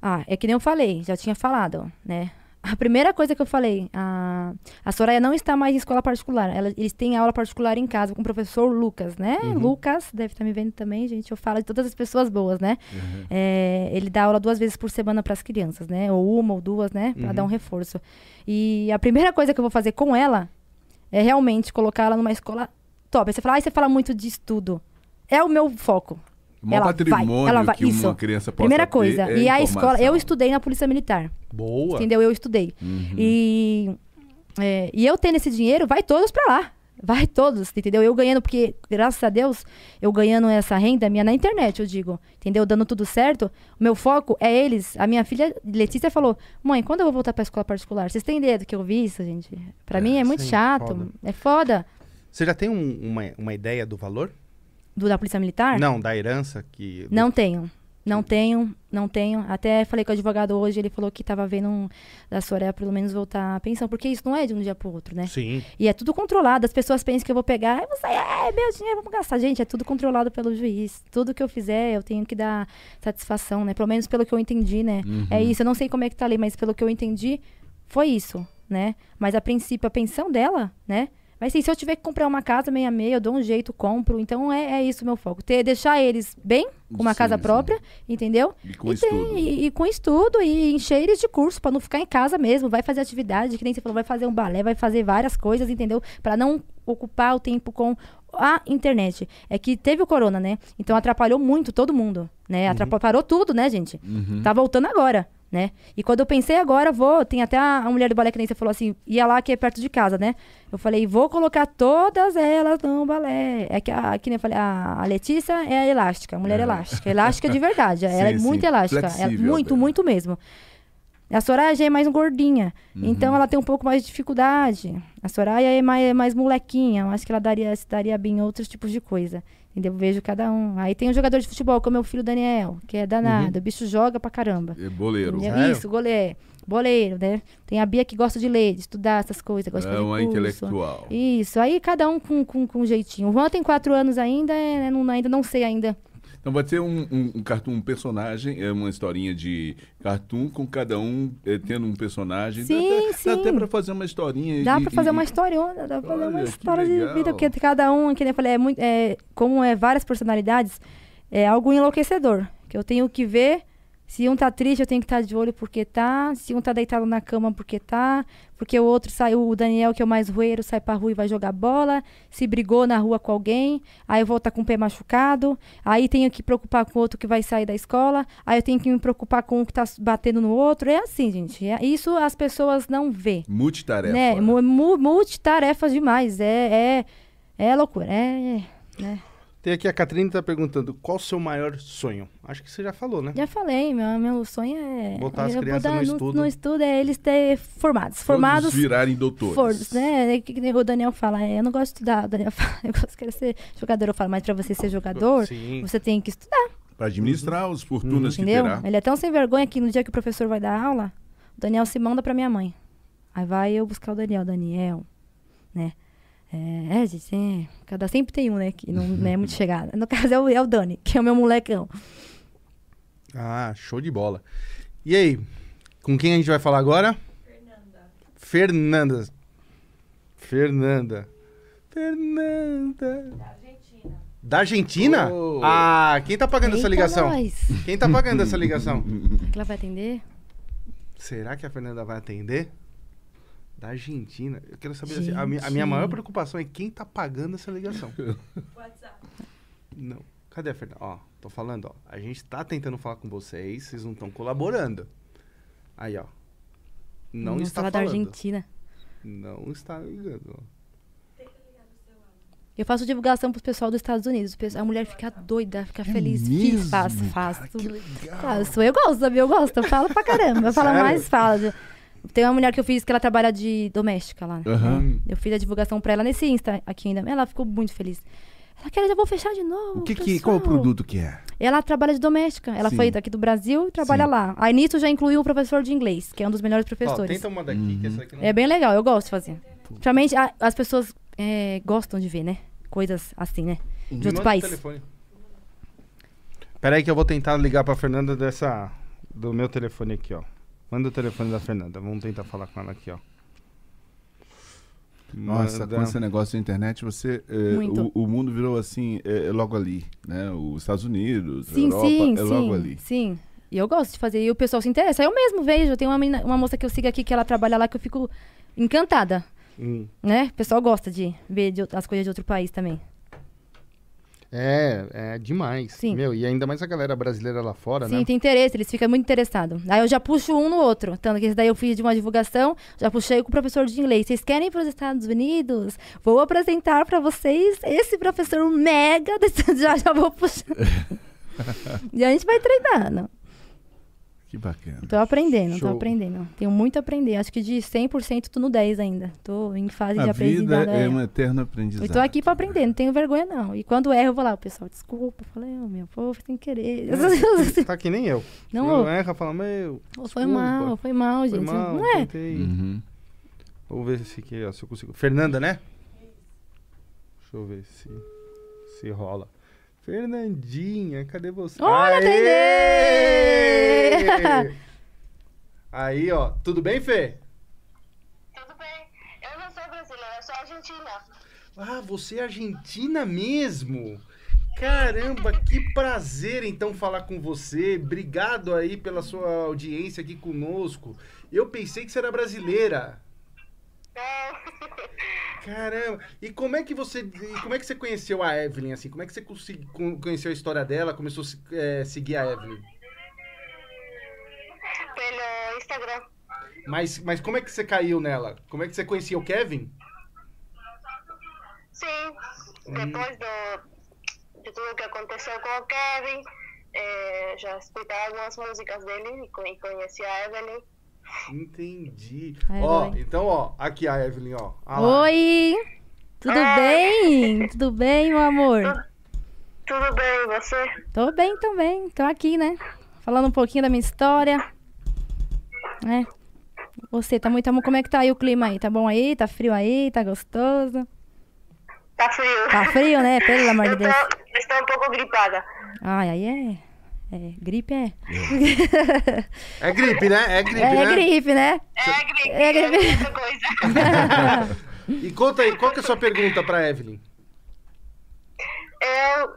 C: Ah, é que nem eu falei, já tinha falado, né? A primeira coisa que eu falei, a, a Soraya não está mais em escola particular. Ela- eles têm aula particular em casa com o professor Lucas, né? Lucas, deve estar me vendo também, gente. Eu falo de todas as pessoas boas, né? É, ele dá aula duas vezes por semana para as crianças, né? Ou uma ou duas, né? Para dar um reforço. E a primeira coisa que eu vou fazer com ela é realmente colocar ela numa escola top. Aí você fala, ah, você fala muito de estudo. É o meu foco.
E: O maior
C: Ela vai,
E: patrimônio
C: ela vai-
E: que
C: isso.
E: uma criança pode
C: Primeira coisa.
E: é
C: e a escola, eu estudei na Polícia Militar.
A: Boa.
C: Entendeu? Eu estudei. E, é, e eu tendo esse dinheiro, vai todos pra lá. Vai todos, entendeu? Eu ganhando, porque, graças a Deus, eu ganhando essa renda minha na internet, eu digo. Entendeu? Dando tudo certo. O meu foco é eles. A minha filha, Letícia, falou: Mãe, quando eu vou voltar pra escola particular? Vocês têm ideia do que eu vi isso, gente? Pra mim é muito
A: sim,
C: chato.
A: foda.
C: É foda.
A: Você já tem um- uma, uma ideia do valor?
C: Do da Polícia Militar?
A: Não, da herança que.
C: Não tenho. Não tenho, não tenho. Até falei com o advogado hoje, ele falou que tava vendo um, da Soraya pelo menos voltar a pensão, porque isso não é de um dia pro outro, né?
A: Sim.
C: E é tudo controlado. As pessoas pensam que eu vou pegar, eu vou sair, é meu dinheiro, vamos gastar. Gente, é tudo controlado pelo juiz. Tudo que eu fizer, eu tenho que dar satisfação, né? Pelo menos pelo que eu entendi, né? É isso. Eu não sei como é que tá ali, mas pelo que eu entendi, foi isso, né? Mas a princípio, a pensão dela, né? Mas assim, se eu tiver que comprar uma casa meia meia, eu dou um jeito, compro. Então é, é isso o meu foco. Ter, deixar eles bem, com uma
E: Sim,
C: casa
E: sim.
C: própria, entendeu?
E: E com
C: ter-
E: estudo.
C: e, e com estudo e encher eles de curso pra não ficar em casa mesmo. Vai fazer atividade, que nem você falou, vai fazer um balé, vai fazer várias coisas, entendeu? Pra não ocupar o tempo com a internet. É que teve o corona, né? Então atrapalhou muito todo mundo, né? Atrapalhou, parou tudo, né, gente? Tá voltando agora, né? E quando eu pensei agora, vou, tem até a, a mulher do balé que nem você falou assim, ia lá que é perto de casa, né? Eu falei, vou colocar todas elas no balé. É que, a, que nem eu falei, a, a Letícia é a elástica, a mulher elástica. Elástica de verdade. ela é
E: Sim,
C: muito
E: sim.
C: elástica. Ela-
E: Flexível,
C: muito, muito mesmo. A Soraya já é mais gordinha.
E: Uhum.
C: Então ela tem um pouco mais de dificuldade. A Soraya é mais, é mais molequinha. Eu acho que ela daria, se daria bem em outros tipos de coisa. Entendeu? Vejo cada um. Aí tem um jogador de futebol, como é o filho Daniel, que é danado. O bicho joga pra caramba.
E: É boleiro.
C: Entendeu?
A: Sério?
C: Isso, goleiro. Boleiro, né? Tem a Bia que gosta de ler, de estudar essas coisas. Gosta de
E: É
C: fazer
E: uma
C: curso.
E: intelectual.
C: Isso, aí cada um com, com, com um jeitinho. O Juan tem quatro anos ainda, é, não, ainda não sei ainda.
E: Então vai ter um, um, um cartoon, um personagem, é uma historinha de cartoon com cada um eh, tendo um personagem.
C: Sim,
E: dá até,
C: sim.
E: Dá até pra fazer uma historinha.
C: Dá
E: e-
C: pra fazer
E: e-
C: uma historiona, dá pra fazer uma história de vida, porque cada um, que nem eu falei, é muito, é, como é várias personalidades, é algo enlouquecedor. Que eu tenho que ver. Se um tá triste, eu tenho que estar de olho porque tá. Se um tá deitado na cama, porque tá. Porque o outro saiu, o Daniel, que é o mais rueiro, sai pra rua e vai jogar bola. Se brigou na rua com alguém, aí eu vou estar com o pé machucado. Aí tenho que preocupar com o outro que vai sair da escola. Aí eu tenho que me preocupar com o que tá batendo no outro. É assim, gente. É- isso as pessoas não vê
E: Multitarefa.
C: né? Mu- mu- multitarefas demais. É, é, é loucura. É, é, né?
A: Tem aqui a Catrine tá perguntando qual o seu maior sonho. Acho que você já falou, né?
C: Já falei, meu, meu sonho é.
A: Botar as crianças no estudo.
C: No estudo é eles ter formados.
E: Todos
C: Formados.
E: virarem doutores.
C: For, né? É que O Daniel fala, é, eu não gosto de estudar. O Daniel fala, eu gosto de ser jogador. Eu falo, mas pra você ser jogador,
A: Sim.
C: você tem que estudar,
E: Para administrar as fortunas que
C: entendeu?
E: terá.
C: Ele é tão sem vergonha que no dia que o professor vai dar aula, o Daniel se manda pra minha mãe. Aí vai eu buscar o Daniel, Daniel, né? É, é, gente, é, cada sempre tem um, né, que não, não é muito chegada. No caso é o, é o Dani, que é o meu molecão.
A: Ah, show de bola. E aí, com quem a gente vai falar agora? Fernanda. Fernanda. Fernanda.
F: Da Argentina.
A: Da Argentina?
E: Oh.
A: Ah, quem tá pagando essa
C: Eita,
A: ligação?
C: nós.
A: Quem tá pagando essa ligação?
C: Será que ela vai atender?
A: Será que a Fernanda vai atender? Da Argentina. Eu quero saber assim, a, minha, a minha maior preocupação é quem tá pagando essa ligação.
F: WhatsApp.
A: Não. Cadê a Fernanda? Ó, tô falando, ó. A gente tá tentando falar com vocês, vocês não estão colaborando. Aí, ó. Não
C: Vamos
A: está
C: falar da
A: falando.
C: Argentina.
A: Não está ligando. ó.
C: Eu faço divulgação pro pessoal dos Estados Unidos. O pessoal- A mulher fica doida, fica feliz. Fiz,
E: É
C: faço, faço.
E: Cara.
C: Faço. Eu gosto, sabia? Eu gosto. Eu falo pra caramba. Eu falo mais, falo. Tem uma mulher que eu fiz que ela trabalha de doméstica lá. né?
E: Aham.
C: Eu fiz a divulgação pra ela nesse Insta aqui ainda. Ela ficou muito feliz. Ela quer, já vou fechar de novo.
E: O que que, qual o
C: pessoal."
E: produto que é?
C: Ela trabalha de doméstica. Ela
E: Sim.
C: foi daqui do Brasil e trabalha
E: Sim.
C: lá. Aí nisso já incluiu o professor de inglês, que é um dos melhores
A: Ó,
C: professores.
A: tenta uma daqui, que essa aqui não...
C: É bem legal, eu gosto de fazer. Principalmente a- as pessoas é, gostam de ver, né? Coisas assim, né?
A: Me
C: De outro
A: manda o
C: país.
A: telefone. Pera aí que eu vou tentar ligar pra Fernanda dessa... Do meu telefone aqui, ó. Manda o telefone da Fernanda. Vamos tentar falar com ela aqui, ó.
E: Nossa,
A: Manda-
E: com esse negócio da internet, você.
C: Muito.
E: o, o mundo virou assim, é, é logo ali, né? Os Estados Unidos, a
C: Sim,
E: Europa,
C: sim,
E: é logo
C: sim.
E: ali.
C: Sim. E eu gosto de fazer. E o pessoal se interessa. Eu mesmo vejo. Tem uma, menina- uma moça que eu sigo aqui que ela trabalha lá que eu fico encantada.
A: Hum.
C: Né? O pessoal gosta de ver de as coisas de outro país também.
A: É, é demais.
C: Sim.
A: Meu, e ainda mais a galera brasileira lá fora,
C: Sim,
A: né?
C: tem interesse, eles ficam muito interessados. Aí eu já puxo um no outro. Tanto que esse daí eu fiz de uma divulgação, já puxei com o professor de inglês. Vocês querem ir para os Estados Unidos? Vou apresentar para vocês esse professor mega. desse- Já, já vou puxar. e a gente vai treinando.
B: Que bacana.
C: Tô aprendendo,
A: Show.
C: tô aprendendo. Tenho muito a aprender. Acho que de 100% tô no 10 ainda. Tô em fase de
B: A vida
C: aprendizado.
B: é
C: é.
B: um eterno aprendizado.
C: Eu tô aqui pra aprender, não tenho vergonha não. E quando erro, eu vou lá, o pessoal, desculpa. Eu falei, oh, meu povo, sem querer.
A: Tá que nem eu.
C: não,
A: Eu erra, fala, meu.
C: foi mal, foi mal,
A: Foi
C: gente.
A: mal,
C: não é?
B: Uhum.
A: Vou ver se, aqui, ó, se eu consigo. Fernanda, né? Deixa eu ver se, se rola. Fernandinha, cadê você?
C: Olha, atendei!
A: Aí, ó. Tudo bem, Fê?
G: Tudo bem. Eu não sou brasileira, eu sou argentina.
A: Ah, você é argentina mesmo? Caramba, que prazer então falar com você. Obrigado aí pela sua audiência aqui conosco. Eu pensei que você era brasileira. Caramba. E como é que você, e como é que você conheceu a Evelyn assim? Como é que você conheceu a história dela? Começou a eh, seguir a Evelyn?
G: Pelo Instagram.
A: Mas, mas como é que você caiu nela? Como é que você conhecia o Kevin?
G: Sim, depois do, de tudo que aconteceu com o Kevin, eh, já escutei algumas músicas dele e conheci a Evelyn.
A: Entendi.
C: A
A: Ó,
C: Evelyn.
A: então, ó, aqui a Evelyn, ó. Ah lá.
C: Oi! Tudo bem? Tudo bem, meu amor?
G: Tudo bem, e você?
C: Tô bem também, tô aqui, né? Falando um pouquinho da minha história. Né? Você, tá muito. Como é que tá aí o clima aí? Tá bom aí? Tá frio aí? Tá gostoso?
G: Tá frio.
C: Tá frio, né? Pelo amor de
G: Eu
C: Deus.
G: estou um pouco gripada.
C: Ai, aí é. É, gripe é.
A: É gripe, né? É gripe,
C: É,
A: né?
C: gripe, né?
G: É gripe,
C: É
G: é
C: gripe.
G: coisa.
A: E conta aí, qual que é a sua pergunta pra Evelyn?
G: Eu,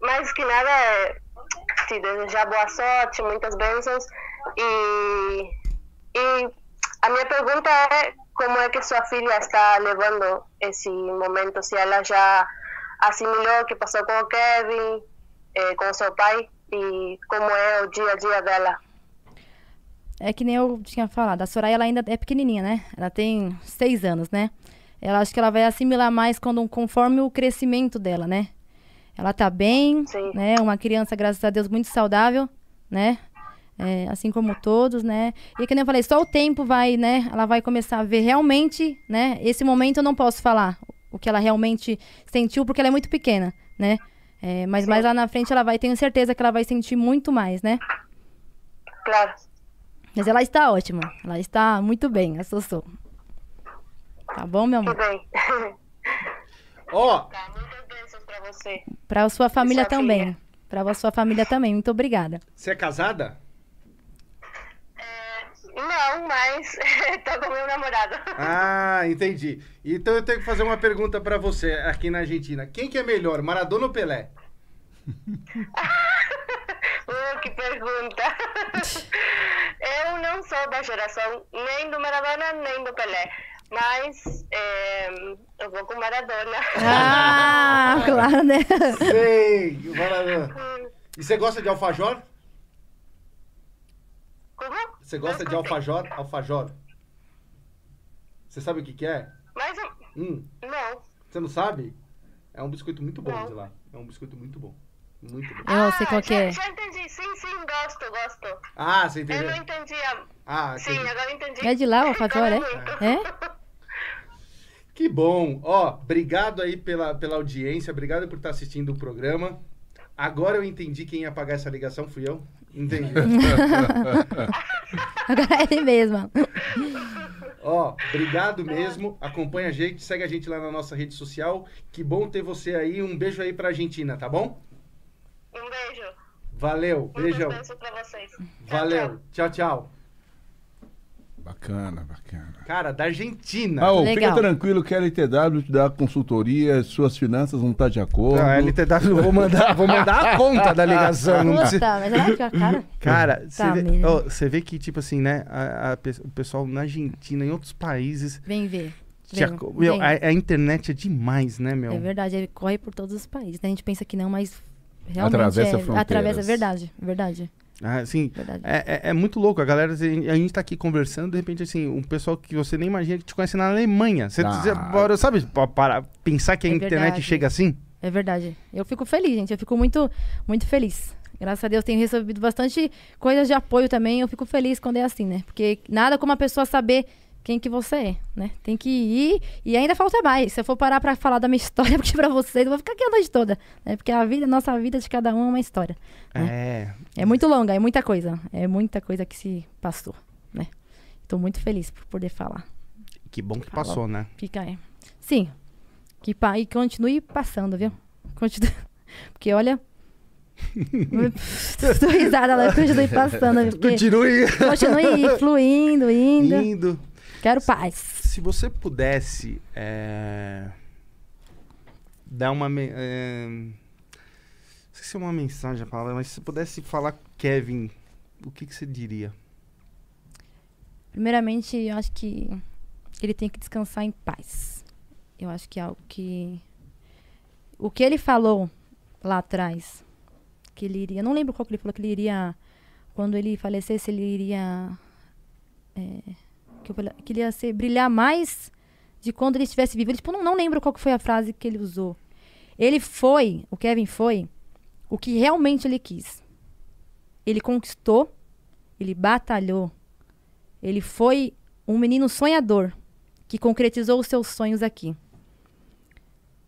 G: mais que nada, é te desejar boa sorte, muitas bênçãos. E, e a minha pergunta é como é que sua filha está levando esse momento, se ela já assimilou o que passou com o Kevin, eh, com o seu pai, e como é o dia a dia dela.
C: É que nem eu tinha falado, a Soraya ela ainda é pequenininha, né? Ela tem seis anos, né? Ela acho que ela vai assimilar mais quando conforme o crescimento dela, né? Ela tá bem,
G: Sim.
C: né? Uma criança, graças a Deus, muito saudável, né? É, assim como todos, né? E que nem eu falei, só o tempo vai, né? Ela vai começar a ver realmente, né? Esse momento eu não posso falar o que ela realmente sentiu, porque ela é muito pequena, né? É, mas mais lá na frente ela vai, tenho certeza que ela vai sentir muito mais, né?
G: Claro.
C: Mas ela está ótima. Ela está muito bem, a Sossô. Tá bom, meu
G: Tudo
C: amor?
G: bem.
A: Ó,
G: tá, muitas bênçãos pra você.
C: Pra sua família
G: sua
C: também.
G: filha.
C: Pra sua família também. Muito obrigada.
A: você é casada?
G: Não, mas tô com meu namorado.
A: Ah, entendi. Então eu tenho que fazer uma pergunta pra você aqui na Argentina. Quem que é melhor, Maradona ou Pelé?
G: Uh, que pergunta. Eu não sou da geração nem do Maradona nem do Pelé. Mas é, eu vou com Maradona.
C: Ah, claro, né?
A: Sei, Maradona.
G: Hum,
A: E você gosta de alfajor?
G: Como?
A: Você gosta de alfajor? Alfajor. Você sabe o que que é?
G: Mas eu-
A: Hum,
G: não.
A: você não sabe? É um biscoito muito bom
G: Não.
A: de lá. É um biscoito muito bom. Muito bom.
C: Eu sei qual
G: Ah,
C: que
G: já,
C: é.
G: já entendi. Sim, sim, gosto, gosto.
A: Ah, você
G: Eu
A: entendeu?
G: não entendia.
A: Ah,
G: Sim,
A: entendi.
G: agora entendi.
C: É de lá o alfajor, é? É?
A: Que bom. Ó, obrigado aí pela, pela audiência, obrigado por estar assistindo o programa. Agora eu entendi quem ia pagar essa ligação, fui eu. Entendi.
C: Agora é ele mesmo.
A: Ó, obrigado mesmo. Acompanha a gente, segue a gente lá na nossa rede social. Que bom ter você aí. Um beijo aí pra Argentina, tá bom?
G: Um beijo.
A: Valeu,
G: Um
A: beijão.
G: beijo pra vocês. Tchau,
A: Valeu. Tchau, tchau.
B: Bacana, bacana.
A: Cara, da Argentina.
B: Ah, ô, fica tranquilo que a LTW te dá consultoria, suas finanças não estão de acordo.
A: Não, a LTW, eu vou mandar, vou mandar a conta da ligação. Não precisa...
C: Puta, mas ela fica a cara.
A: Cara, você
C: Tá
A: vê, vê que, tipo assim, né? a- a o pessoal na Argentina, em outros países.
C: Vem ver. Vem,
A: meu,
C: vem.
A: a, a internet é demais, né, meu?
C: É verdade, ele corre por todos os países. né? A gente pensa que não, mas realmente
B: Atravessa
C: é,
B: fronteiras.
C: atravessa, é verdade, é verdade,
A: Ah, assim, é, é- é muito louco. A galera, assim, a gente tá aqui conversando, de repente, assim, um pessoal que você nem imagina que te conhece na Alemanha. Você,
B: Ah.
A: você bora, sabe, pa- para pensar que a
C: É
A: internet
C: verdade.
A: chega assim?
C: É verdade. Eu fico feliz, gente. Eu fico muito, muito feliz. Graças a Deus tenho recebido bastante coisas de apoio também. Eu fico feliz quando é assim, né? Porque nada como a pessoa saber quem que você é, né? Tem que ir e ainda falta mais. Se eu for parar pra falar da minha história aqui pra vocês, eu vou ficar aqui a noite toda, né? Porque a vida, nossa vida de cada um é uma história.
A: É.
C: É muito longa, é muita coisa. É muita coisa que se passou, né? Tô muito feliz por poder falar.
A: Que bom que
C: Fala.
A: passou, né?
C: Fica aí. Sim. Que pa e continue passando, viu? Continue. Porque olha. Tô risada lá, continue passando. Porque
A: Continue
C: continue fluindo, indo.
A: indo.
C: Quero paz.
A: Se você pudesse é, dar uma. é, não sei se é uma mensagem a palavra, mas se você pudesse falar com Kevin, o que, que você diria?
C: Primeiramente, eu acho que ele tem que descansar em paz. Eu acho que é algo que. O que ele falou lá atrás, que ele iria. Não lembro qual que ele falou, que ele iria. Quando ele falecesse, ele iria. é, que, eu que ele ia ser, brilhar mais de quando ele estivesse vivo. Ele, tipo, não, não lembro qual foi a frase que ele usou. Ele foi, o Kevin foi, o que realmente ele quis. Ele conquistou, ele batalhou, ele foi um menino sonhador que concretizou os seus sonhos aqui.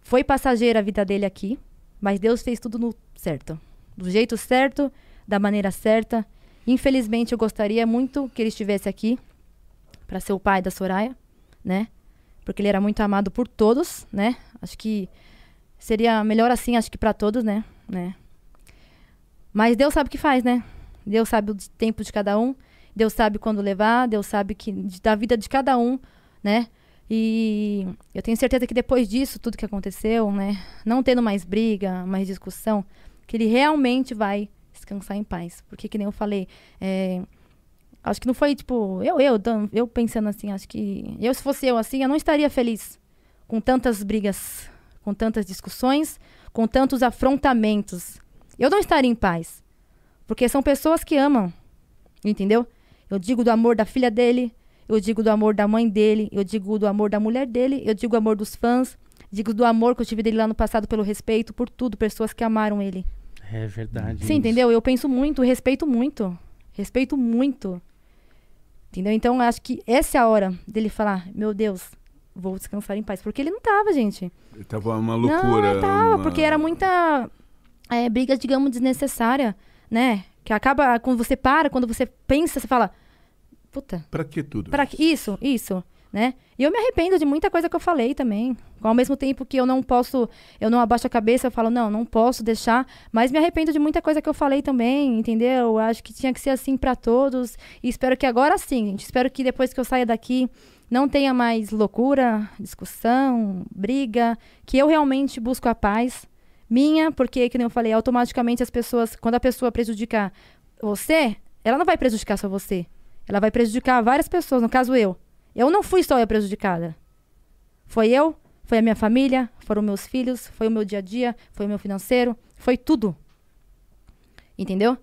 C: Foi passageira a vida dele aqui, mas Deus fez tudo no certo, do jeito certo, da maneira certa. Infelizmente, eu gostaria muito que ele estivesse aqui para ser o pai da Soraya, né? Porque ele era muito amado por todos, né? Acho que seria melhor assim, acho que para todos, né? né? Mas Deus sabe o que faz, né? Deus sabe o tempo de cada um. Deus sabe quando levar, Deus sabe que da vida de cada um, né? E eu tenho certeza que depois disso, tudo que aconteceu, né? Não tendo mais briga, mais discussão, que ele realmente vai descansar em paz. Porque, que nem eu falei, é, acho que não foi, tipo, eu, eu, eu pensando assim, acho que eu, se fosse eu assim, eu não estaria feliz com tantas brigas, com tantas discussões, com tantos afrontamentos. Eu não estaria em paz. Porque são pessoas que amam, entendeu? Eu digo do amor da filha dele, eu digo do amor da mãe dele, eu digo do amor da mulher dele, eu digo do amor dos fãs, digo do amor que eu tive dele lá no passado pelo respeito, por tudo, pessoas que amaram ele.
A: É verdade.
C: Sim, entendeu? Eu penso muito, respeito muito. Respeito muito. Entendeu? Então, acho que essa é a hora dele falar: Meu Deus, vou descansar em paz. Porque ele não tava, gente.
E: Ele Tava uma loucura.
C: Não, tava,
E: uma-
C: porque era muita é, briga, digamos, desnecessária, né? Que acaba, quando você para, quando você pensa, você fala: Puta,
E: Pra que tudo?
C: Pra que- isso, isso, né? E eu me arrependo de muita coisa que eu falei também. Ao mesmo tempo que eu não posso, eu não abaixo a cabeça, eu falo, não, não posso deixar, mas me arrependo de muita coisa que eu falei também, entendeu? Acho que tinha que ser assim pra todos. E espero que agora sim, gente. Espero que depois que eu saia daqui não tenha mais loucura, discussão, briga, que eu realmente busco a paz minha, porque, que nem eu falei, automaticamente as pessoas, quando a pessoa prejudica você, ela não vai prejudicar só você. Ela vai prejudicar várias pessoas, no caso eu. Eu não fui só eu prejudicada. Foi eu, foi a minha família, foram meus filhos, foi o meu dia a dia, foi o meu financeiro, foi tudo. Entendeu?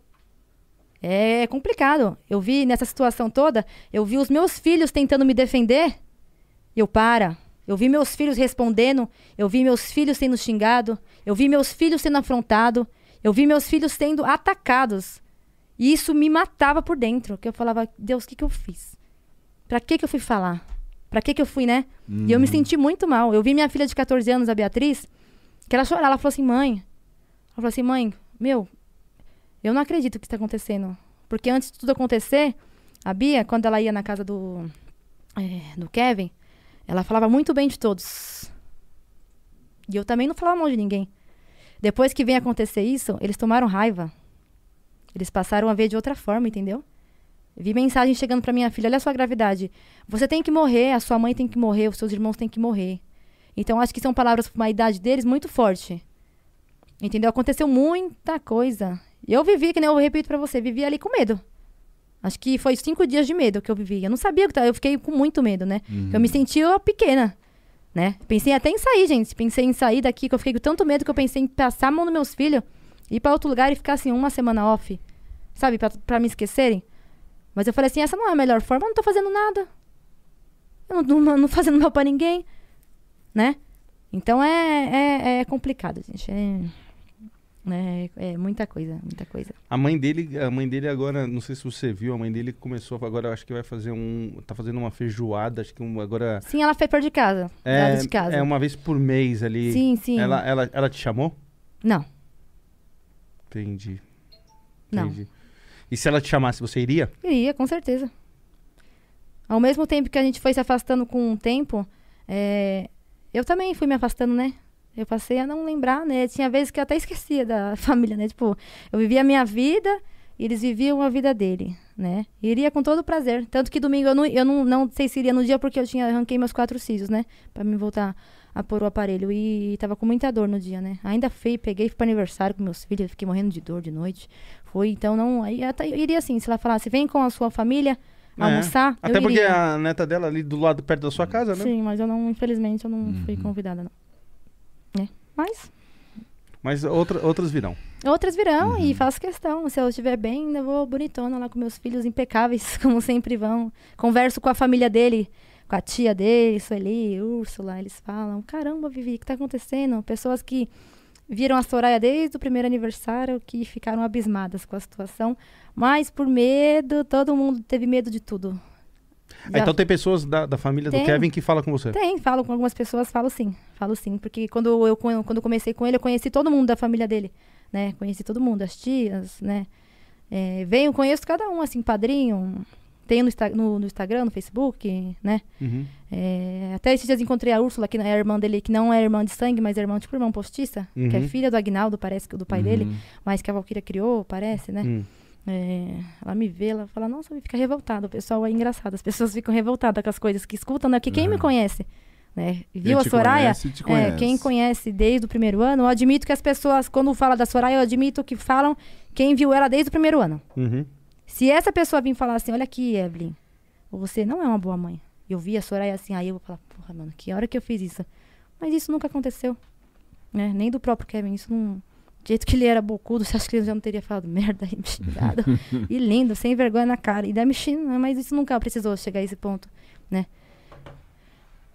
C: É complicado. Eu vi nessa situação toda, eu vi os meus filhos tentando me defender. Eu para. Eu vi meus filhos respondendo, eu vi meus filhos sendo xingados, eu vi meus filhos sendo afrontados, eu vi meus filhos sendo atacados. E isso me matava por dentro, que eu falava, Deus, o que, que eu fiz? Pra que, que eu fui falar? Pra que, que eu fui, né? E eu me senti muito mal. Eu vi minha filha de 14 anos, a Beatriz, que ela chorava, ela falou assim, mãe. Ela falou assim, mãe, meu, eu não acredito que isso tá acontecendo. Porque antes de tudo acontecer, a Bia, quando ela ia na casa do, é, do Kevin, ela falava muito bem de todos. E eu também não falava mal de ninguém. Depois que vem acontecer isso, eles tomaram raiva. Eles passaram a ver de outra forma, entendeu? Vi mensagem chegando pra minha filha: olha a sua gravidade. Você tem que morrer, a sua mãe tem que morrer, os seus irmãos têm que morrer. Então, acho que são palavras pra uma idade deles muito forte. Entendeu? Aconteceu muita coisa. Eu vivi, que nem eu repito pra você, vivi ali com medo. Acho que foi cinco dias de medo que eu vivi. Eu não sabia o que eu fiquei com muito medo, né? Eu me sentia pequena, né? Pensei até em sair, gente. Pensei em sair daqui, que eu fiquei com tanto medo que eu pensei em passar a mão nos meus filhos, ir pra outro lugar e ficar assim uma semana off, sabe? Pra me esquecerem. Mas eu falei assim, essa não é a melhor forma, eu não tô fazendo nada. Eu não, não, não fazendo mal pra ninguém, né? Então é, é, é complicado, gente. É, É, é muita coisa, muita coisa.
A: A mãe dele, a mãe dele agora, não sei se você viu, a mãe dele começou agora, eu acho que vai fazer um, tá fazendo uma feijoada, acho que um, agora
C: Sim, ela fez perto de casa.
A: é,
C: de casa.
A: é uma vez por mês ali.
C: Sim, sim.
A: Ela, ela, ela te chamou?
C: Não,
A: Entendi.
C: não.
A: E se ela te chamasse, você iria?
C: Iria, com certeza. Ao mesmo tempo que a gente foi se afastando com o tempo, é, eu também fui me afastando, né? Eu passei a não lembrar, né? Tinha vezes que eu até esquecia da família, né? Tipo, eu vivia a minha vida e eles viviam a vida dele, né? Iria com todo prazer. Tanto que domingo eu não, eu não, não sei se iria no dia porque eu tinha arranquei meus quatro sisos, né? Pra me voltar a pôr o aparelho. E tava com muita dor no dia, né? Ainda fui, peguei, fui pro aniversário com meus filhos, fiquei morrendo de dor de noite. Foi, então não. Aí até eu iria assim, se ela falasse, vem com a sua família
A: É.
C: almoçar. eu
A: Até porque
C: iria.
A: a neta dela ali do lado, perto da sua casa, né?
C: Sim, mas eu não, infelizmente, eu não
E: Uhum.
C: fui convidada, não. É. Mas
A: Mas outra, outras virão.
C: outras virão
A: Uhum.
C: e faço questão. Se eu estiver bem, ainda vou bonitona lá com meus filhos impecáveis, como sempre vão. Converso com a família dele, com a tia dele, Sueli, Úrsula. Eles falam: caramba, Vivi, o que tá acontecendo? Pessoas que viram a Soraya desde o primeiro aniversário, que ficaram abismadas com a situação. Mas por medo, todo mundo teve medo de tudo.
A: Ah, então tem pessoas da, da família do
C: Tem.
A: Kevin que falam com você.
C: Tem, falo com algumas pessoas, falo sim. Falo sim, porque quando eu quando comecei com ele, eu conheci todo mundo da família dele, né? Conheci todo mundo, as tias, né? É, venho, conheço cada um, assim, padrinho. Tenho no, no- no Instagram, no Facebook, né?
A: Uhum.
C: É, até esses dias encontrei a Úrsula, que é a irmã dele, que não é irmã de sangue, mas é irmã, tipo, irmã postiça, que é
A: Uhum.
C: filha do Agnaldo, parece que do pai dele,
E: Uhum.
C: mas que a Valkyria criou, parece, né?
A: Hum.
C: É, ela me vê, ela fala, nossa, fica revoltada. O pessoal é engraçado, as pessoas ficam revoltadas com as coisas que escutam, né? Porque quem me
E: Uhum.
C: conhece, né? Viu a Soraya?
E: conhece, te
C: É,
E: conhece.
C: quem conhece desde o primeiro ano, eu admito que as pessoas, quando fala da Soraya, eu admito que falam quem viu ela desde o primeiro ano.
A: Uhum.
C: Se essa pessoa vir falar assim, olha aqui, Evelyn, você não é uma boa mãe. Eu vi a Soraya assim, aí eu vou falar, porra, mano, que hora que eu fiz isso? Mas isso nunca aconteceu. Né? Nem do próprio Kevin, isso não... Do jeito que ele era bocudo, você acha que ele já não teria falado merda e xingado? e lindo, sem vergonha na cara. E daí me xinga, mas isso nunca precisou chegar a esse ponto, né?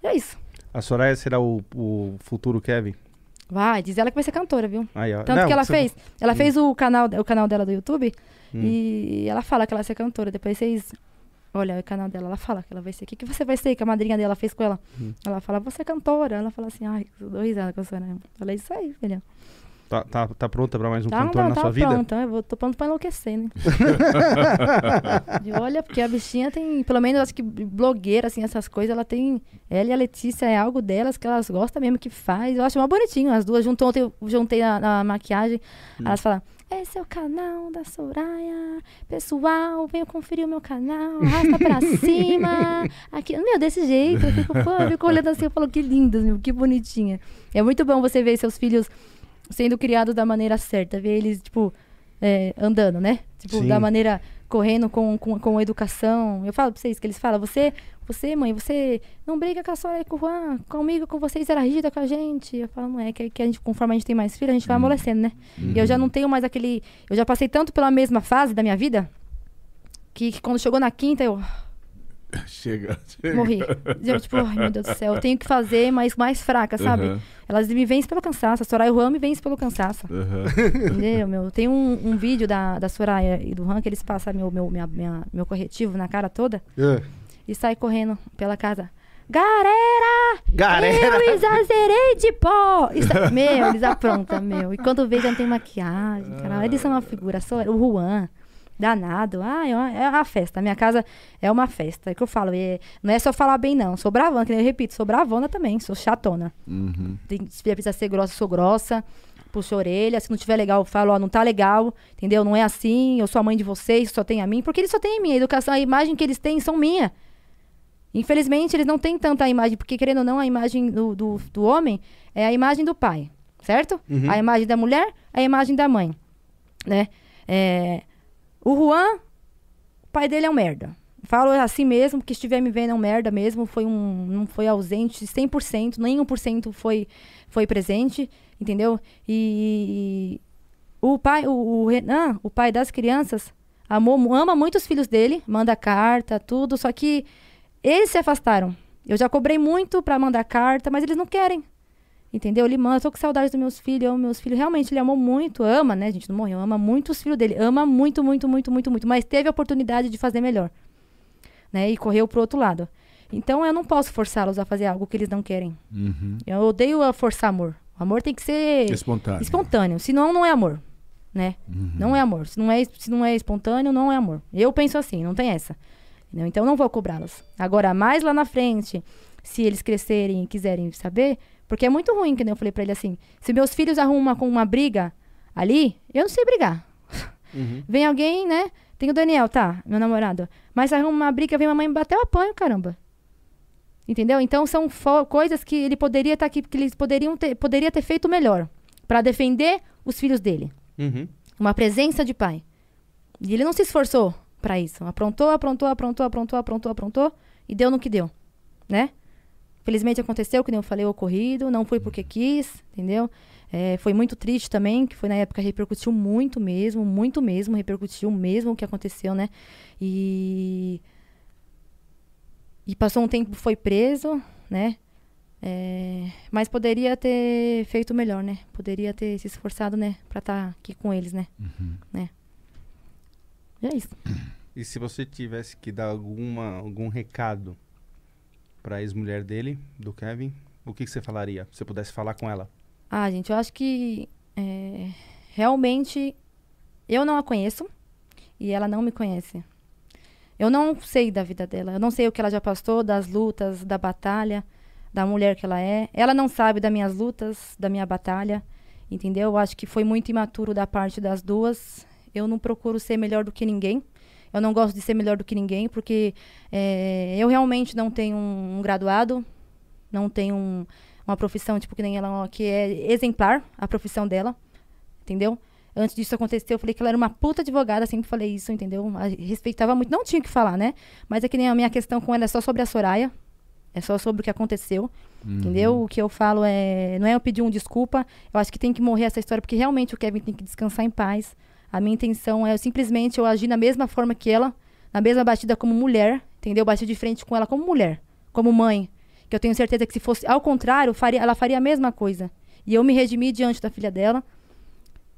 C: E é isso.
A: A Soraya será o, o futuro Kevin?
C: Vai, diz ela que vai ser cantora, viu?
A: Aí, ó.
C: Tanto
A: Não,
C: que ela
A: você-
C: fez. Ela fez o canal, o canal dela do YouTube
A: Hum.
C: e ela fala que ela vai ser cantora. Depois vocês. Olha o canal dela, ela fala que ela vai ser. O que, que você vai ser? Que a madrinha dela fez com ela.
A: Hum.
C: Ela fala, você é cantora. Ela fala assim, ai, eu dou risada com a Soraya. Falei, isso aí, filha.
A: Tá, tá, tá pronta pra mais um
C: Tá,
A: cantor
C: não,
A: na
C: tá
A: sua vida?
C: pronto. Eu vou, tô pronto pra enlouquecer, né? E olha, porque a bichinha tem, pelo menos acho que blogueira, assim, essas coisas, ela tem. Ela e a Letícia é algo delas que elas gostam mesmo que faz. Eu acho mó bonitinho. As duas juntou, ontem eu juntei na, na maquiagem.
A: Hum.
C: Elas falam. Esse é o canal da Soraya. Pessoal, venham conferir o meu canal. Arrasta pra cima. Aqui, meu, desse jeito. Eu fico, pô, eu fico olhando assim, eu falo, que lindas, meu, que bonitinha. É muito bom você ver seus filhos sendo criados da maneira certa. Ver eles, tipo, é, andando, né? Tipo,
A: Sim.
C: da maneira correndo com, com, com educação. Eu falo pra vocês que eles falam, você, você, mãe, você não briga com a Soraya e com o Juan, comigo, com vocês, era rígida com a gente. Eu falo, não é, que, que a gente, conforme a gente tem mais filhos, a gente vai amolecendo, né? E eu já não tenho mais aquele. Eu já passei tanto pela mesma fase da minha vida que, que quando chegou na quinta eu
E: Chega, chega.
C: morri. Eu, tipo, ai meu Deus do céu, eu tenho que fazer, mas mais fraca, sabe?
E: Aham,
C: Elas me vencem pelo cansaço. A Soraya e o Juan me vencem pelo cansaço.
E: aham.
C: Entendeu, meu? Tem um, um vídeo da, da Soraya e do Han que eles passam meu, meu, minha, minha- meu corretivo na cara toda
A: É.
C: e sai correndo pela casa. Galera!
A: Galera!
C: Eu exagerei de pó! É, meu, eles aprontam, meu. E quando vê, já não tem maquiagem, cara. Eles são uma figura. Só, o Juan, danado. Ah, é uma, é uma festa. A minha casa é uma festa. É o que eu falo. é- não é só falar bem, não. Sou bravona, que nem eu repito. Sou bravona também. Sou chatona.
E: Uhum.
C: Tem, se precisa ser grossa, eu sou grossa. Puxo a orelha. Se não tiver legal, eu falo, ó, não tá legal. Entendeu? Não é assim. Eu sou a mãe de vocês, só tem a mim. Porque eles só têm a minha. A educação, a imagem que eles têm são minha. Infelizmente, eles não têm tanta imagem. Porque, querendo ou não, a imagem do, do, do homem é a imagem do pai. Certo?
A: Uhum.
C: A imagem da mulher é a imagem da mãe. Né? É, o Juan, o pai dele é um merda. Falo assim mesmo, que estiver me vendo é um merda mesmo. Foi um, não foi ausente 100%, nem 1% foi, foi presente, entendeu? E o pai, o, o Renan, o pai das crianças, amou, ama muito os filhos dele, manda carta, tudo, só que eles se afastaram. Eu já cobrei muito pra mandar carta, mas eles não querem. Entendeu? Ele manda, tô com saudade dos meus filhos, eu amo meus filhos. Realmente, ele amou muito, ama, né? A gente não morreu, ama muito os filhos dele. Ama muito, muito, muito, muito, muito. Mas teve a oportunidade de fazer melhor. Né? E correu pro outro lado. Então, eu não posso forçá-los a fazer algo que eles não querem.
E: Uhum.
C: Eu odeio a forçar amor. O amor tem que ser
E: Espontâneo.
C: espontâneo. Senão, não é amor. Né?
E: Uhum.
C: Não é amor. Se não é, se não é espontâneo, não é amor. Eu penso assim, não tem essa. Entendeu? Então, não vou cobrá-los. Agora, mais lá na frente, se eles crescerem e quiserem saber, porque é muito ruim, que eu falei pra ele assim, se meus filhos arrumam com uma briga ali, eu não sei brigar.
A: Uhum.
C: Vem alguém, né? Tem o Daniel, tá, meu namorado. Mas arruma uma briga, vem mamãe me bater, eu apanho, caramba. Entendeu? Então são coisas que ele poderia estar aqui, que eles poderiam ter, poderia ter feito melhor pra defender os filhos dele.
A: Uhum.
C: Uma presença de pai. E ele não se esforçou pra isso. Aprontou, aprontou, aprontou, aprontou, aprontou, aprontou e deu no que deu, né? Felizmente aconteceu, que nem eu falei, o ocorrido, não foi porque quis, entendeu? É, foi muito triste também, que foi na época repercutiu muito mesmo, muito mesmo, repercutiu mesmo o que aconteceu, né? E e passou um tempo, foi preso, né? É, mas poderia ter feito melhor, né? Poderia ter se esforçado, né? Pra estar aqui com eles, né? né? E é isso.
A: E se você tivesse que dar alguma, algum recado pra ex-mulher dele, do Kevin, o que, que você falaria? Se você pudesse falar com ela.
C: Ah, gente, eu acho que é, realmente eu não a conheço e ela não me conhece. Eu não sei da vida dela. Eu não sei o que ela já passou, das lutas, da batalha, da mulher que ela é. Ela não sabe das minhas lutas, da minha batalha. Entendeu? Eu acho que foi muito imaturo da parte das duas. Eu não procuro ser melhor do que ninguém. Eu não gosto de ser melhor do que ninguém, porque é, eu realmente não tenho um, um graduado, não tenho um- uma profissão, tipo, que nem ela, que é exemplar, a profissão dela, entendeu? Antes disso acontecer, eu falei que ela era uma puta advogada, sempre falei isso, entendeu? A- Respeitava muito, não tinha o que falar, né? Mas é que nem a minha questão com ela é só sobre a Soraya, é só sobre o que aconteceu, entendeu? O que eu falo é, não é eu pedir um desculpa, eu acho que tem que morrer essa história, porque realmente o Kevin tem que descansar em paz. A minha intenção é simplesmente eu agir na mesma forma que ela, na mesma batida como mulher, entendeu? Bater de frente com ela como mulher, como mãe. Que eu tenho certeza que se fosse ao contrário, faria, ela faria a mesma coisa. E eu me redimi diante da filha dela.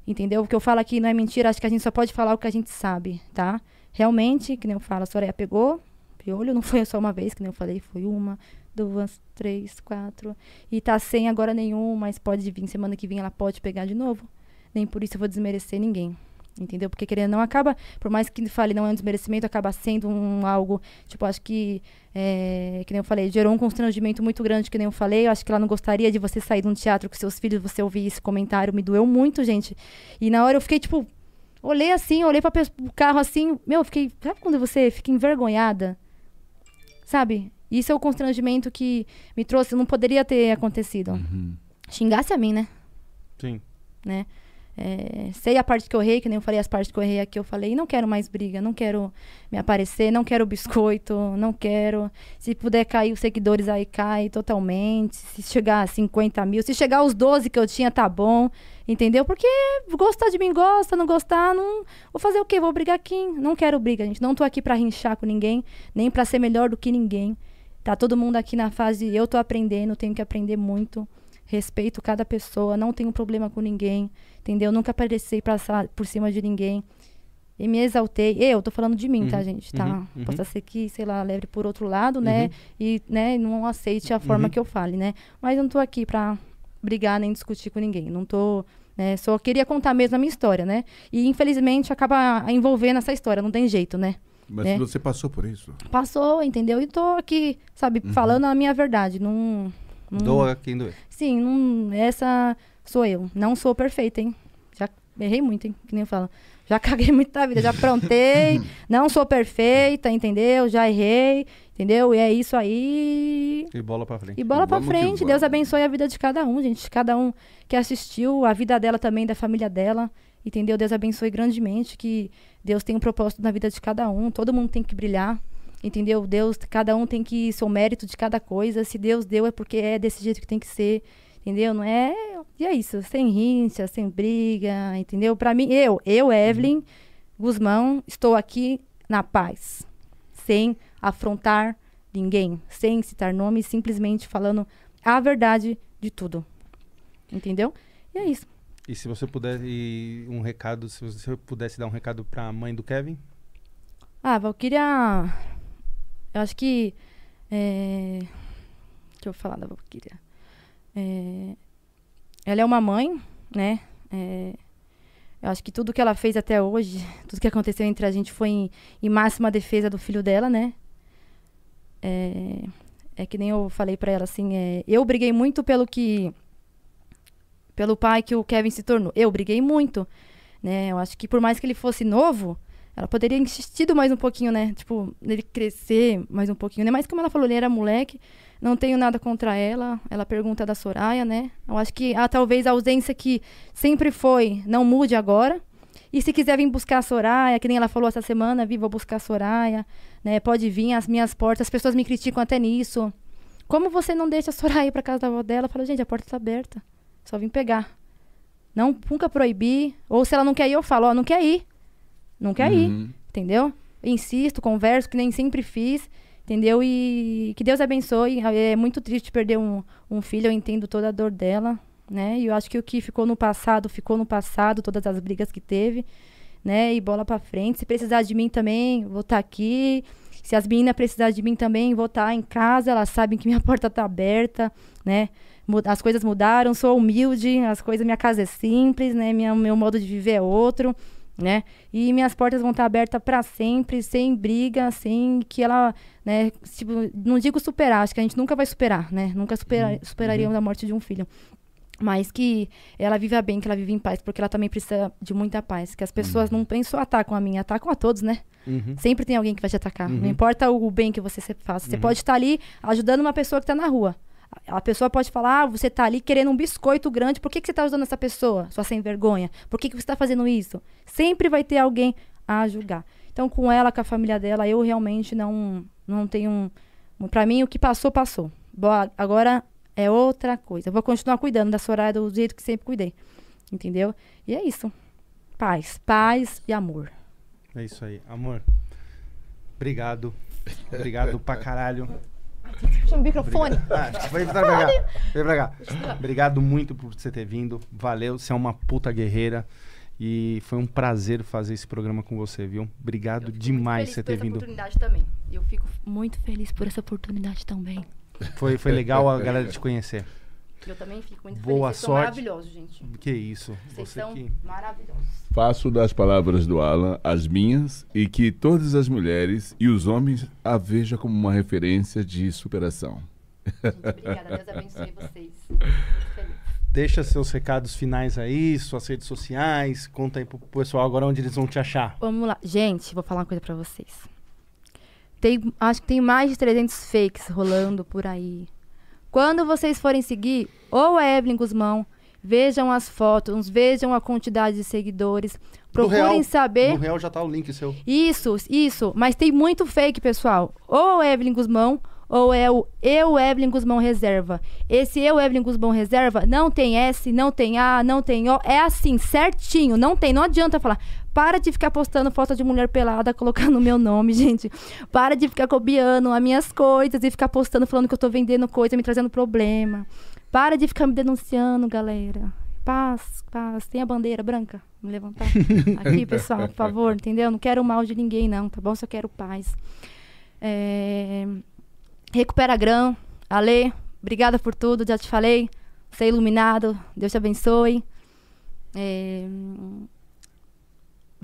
C: Entendeu? O que eu falo aqui não é mentira, acho que a gente só pode falar o que a gente sabe, tá? Realmente, que nem eu falo, a Soraya pegou, piolho, não foi só uma vez, que nem eu falei, foi uma, duas, três, quatro. E tá sem agora nenhum, mas pode vir, semana que vem ela pode pegar de novo. Nem por isso eu vou desmerecer ninguém. Entendeu? Porque querendo não acaba, por mais que fale não é um desmerecimento, acaba sendo um algo, tipo, acho que, é, que nem eu falei, gerou um constrangimento muito grande, que nem eu falei. Eu acho que ela não gostaria de você sair de um teatro com seus filhos, você ouvir esse comentário, me doeu muito, gente. E na hora eu fiquei, tipo, olhei assim, olhei para o carro assim, meu, eu fiquei, sabe quando você fica envergonhada? Sabe? Isso é o constrangimento que me trouxe, não poderia ter acontecido.
E: Uhum.
C: Xingasse a mim, né?
A: Sim.
C: né? É, sei a parte que eu errei, que nem eu falei as partes que eu errei aqui, eu falei, não quero mais briga, não quero me aparecer, não quero biscoito, não quero. Se puder cair os seguidores aí, cai totalmente. Se chegar a 50 mil, se chegar aos 12 que eu tinha, tá bom. Entendeu? Porque gostar de mim gosta, não gostar, não. Vou fazer o quê? Vou brigar aqui. Não quero briga, gente. Não tô aqui pra rinchar com ninguém, nem pra ser melhor do que ninguém. Tá todo mundo aqui na fase, eu tô aprendendo, tenho que aprender muito. Respeito cada pessoa, não tenho problema com ninguém, entendeu? Nunca apareci passar por cima de ninguém. E me exaltei. Eu tô falando de mim, tá,
A: Uhum,
C: gente? Tá?
A: uhum, uhum.
C: Possa ser que, sei lá, leve por outro lado, né? E, né, não aceite a forma
A: Uhum.
C: que eu fale, né? Mas eu não tô aqui pra brigar nem discutir com ninguém. Não tô. Né? Só queria contar mesmo a minha história, né? E infelizmente acaba envolvendo essa história, não tem jeito, né?
E: Mas
C: É.
E: você passou por isso.
C: Passou, entendeu? E tô aqui, sabe, falando a minha verdade. Não. Não
A: Doa quem doer.
C: Sim, não, essa sou eu. Não sou perfeita, hein? Já errei muito, hein? Que nem eu falo. Já caguei muito da vida, já aprontei. não sou perfeita, entendeu? Já errei, entendeu? E é isso aí.
A: E bola pra frente.
C: E bola pra
E: Vamos
C: frente. Deus abençoe a vida de cada um, gente. Cada um que assistiu, a vida dela também, da família dela. Entendeu? Deus abençoe grandemente. Que Deus tem um propósito na vida de cada um. Todo mundo tem que brilhar. Entendeu? Deus, cada um tem que ser o mérito de cada coisa. Se Deus deu, é porque é desse jeito que tem que ser. Entendeu? Não é. E é isso. Sem rincha, sem briga. Entendeu? Pra mim, eu, eu, Evelyn Guzmão, estou aqui na paz. Sem afrontar ninguém. Sem citar nomes, simplesmente falando a verdade de tudo. Entendeu? E é isso.
A: E se você puder, e um recado, se você pudesse dar um recado pra mãe do Kevin?
C: Ah, Valkyria. Eu acho que. É... Que eu falar da Valkyria? É, Ela é uma mãe, né? É, Eu acho que tudo que ela fez até hoje, tudo que aconteceu entre a gente foi em, em máxima defesa do filho dela, né? É, é que nem eu falei pra ela assim, é, eu briguei muito pelo que pelo pai que o Kevin se tornou. Eu briguei muito, né? Eu acho que por mais que ele fosse novo, ela poderia insistido mais um pouquinho, né? Tipo, ele crescer mais um pouquinho, né? Mas como ela falou, ele era moleque, não tenho nada contra ela. Ela pergunta da Soraya, né? Eu acho que ah, talvez a ausência que sempre foi não mude agora. E se quiser vir buscar a Soraya, que nem ela falou essa semana, vi, vou buscar a Soraya, né? Pode vir às minhas portas. As pessoas me criticam até nisso. Como você não deixa a Soraya ir pra casa da avó dela? Eu falo, gente, a porta tá aberta. Só vim pegar. Não, nunca proibir. Ou se ela não quer ir, eu falo, ó, não quer ir. Não quer ir,
E: Uhum.
C: entendeu? Eu insisto, converso, que nem sempre fiz, entendeu? E que Deus abençoe. É muito triste perder um, um filho, eu entendo toda a dor dela, né? E eu acho que o que ficou no passado, ficou no passado, todas as brigas que teve, né? E bola pra frente. Se precisar de mim também, vou estar aqui. Se as meninas precisarem de mim também, vou estar em casa. Elas sabem que minha porta tá aberta, né? As coisas mudaram, sou humilde, as coisas, minha casa é simples, né? Minha, meu modo de viver é outro, né? E minhas portas vão estar abertas para sempre, sem briga, sem que ela, né? Tipo, não digo superar, acho que a gente nunca vai superar, né? Nunca supera, superaríamos a morte de um filho. Mas que ela viva bem, que ela vive em paz, porque ela também precisa de muita paz. Que as pessoas não pensam atacam a mim, atacam a todos, né?
A: Uhum.
C: Sempre tem alguém que vai te atacar.
A: Uhum.
C: Não importa o bem que você faça. Você pode estar ali ajudando uma pessoa que está na rua. A pessoa pode falar, ah, você está ali querendo um biscoito grande, por que, que você está ajudando essa pessoa? Sua sem vergonha. Por que, que você está fazendo isso? Sempre vai ter alguém a julgar. Então, com ela, com a família dela, eu realmente não, não tenho... Um, para mim, o que passou, passou. Boa, agora é outra coisa. Eu vou continuar cuidando da Soraya do jeito que sempre cuidei. Entendeu? E é isso. Paz. Paz e amor.
A: É isso aí. Amor, obrigado. Obrigado pra caralho.
C: Puxa o microfone.
A: Ah, vem pra cá. Vem pra cá. Obrigado muito por você ter vindo. Valeu, você é uma puta guerreira. E foi um prazer fazer esse programa com você, viu? Obrigado demais você ter vindo.
C: oportunidade também. Eu fico muito feliz por essa oportunidade também.
A: Foi, foi legal a galera te conhecer.
C: Eu também fico muito
A: Boa
C: feliz. Vocês
A: sorte.
C: maravilhosos, gente.
A: Que isso.
C: Vocês
A: Você
C: são
A: que.
C: maravilhosos.
B: Faço das palavras do Alan as minhas e que todas as mulheres e os homens a vejam como uma referência de superação.
C: Gente, obrigada. Deus abençoe vocês. Muito feliz.
A: Deixa seus recados finais aí, suas redes sociais. Conta aí pro pessoal agora onde eles vão te achar.
C: Vamos lá. Gente, vou falar uma coisa pra vocês. Tem, acho que tem mais de 300 fakes rolando por aí. Quando vocês forem seguir, ou a Evelyn Guzmão, vejam as fotos, vejam a quantidade de seguidores. Procurem
A: real-
C: saber.
A: No real já tá o link seu.
C: Isso, isso. Mas tem muito fake, pessoal. Ou é Evelyn Guzmão, ou é o Eu Evelyn Guzmão Reserva. Esse Eu Evelyn Guzmão Reserva não tem S, não tem A, não tem O. É assim, certinho. Não tem, não adianta falar. Para de ficar postando foto de mulher pelada, colocando o meu nome, gente. Para de ficar copiando as minhas coisas e ficar postando, falando que eu tô vendendo coisa, me trazendo problema. Para de ficar me denunciando, galera. Paz, paz. Tem a bandeira branca? Me levantar. Aqui, pessoal, por favor, entendeu? Não quero mal de ninguém, não, tá bom? Só quero paz. É... Recupera Grão. Ale, obrigada por tudo, já te falei. Você é iluminado, Deus te abençoe. É...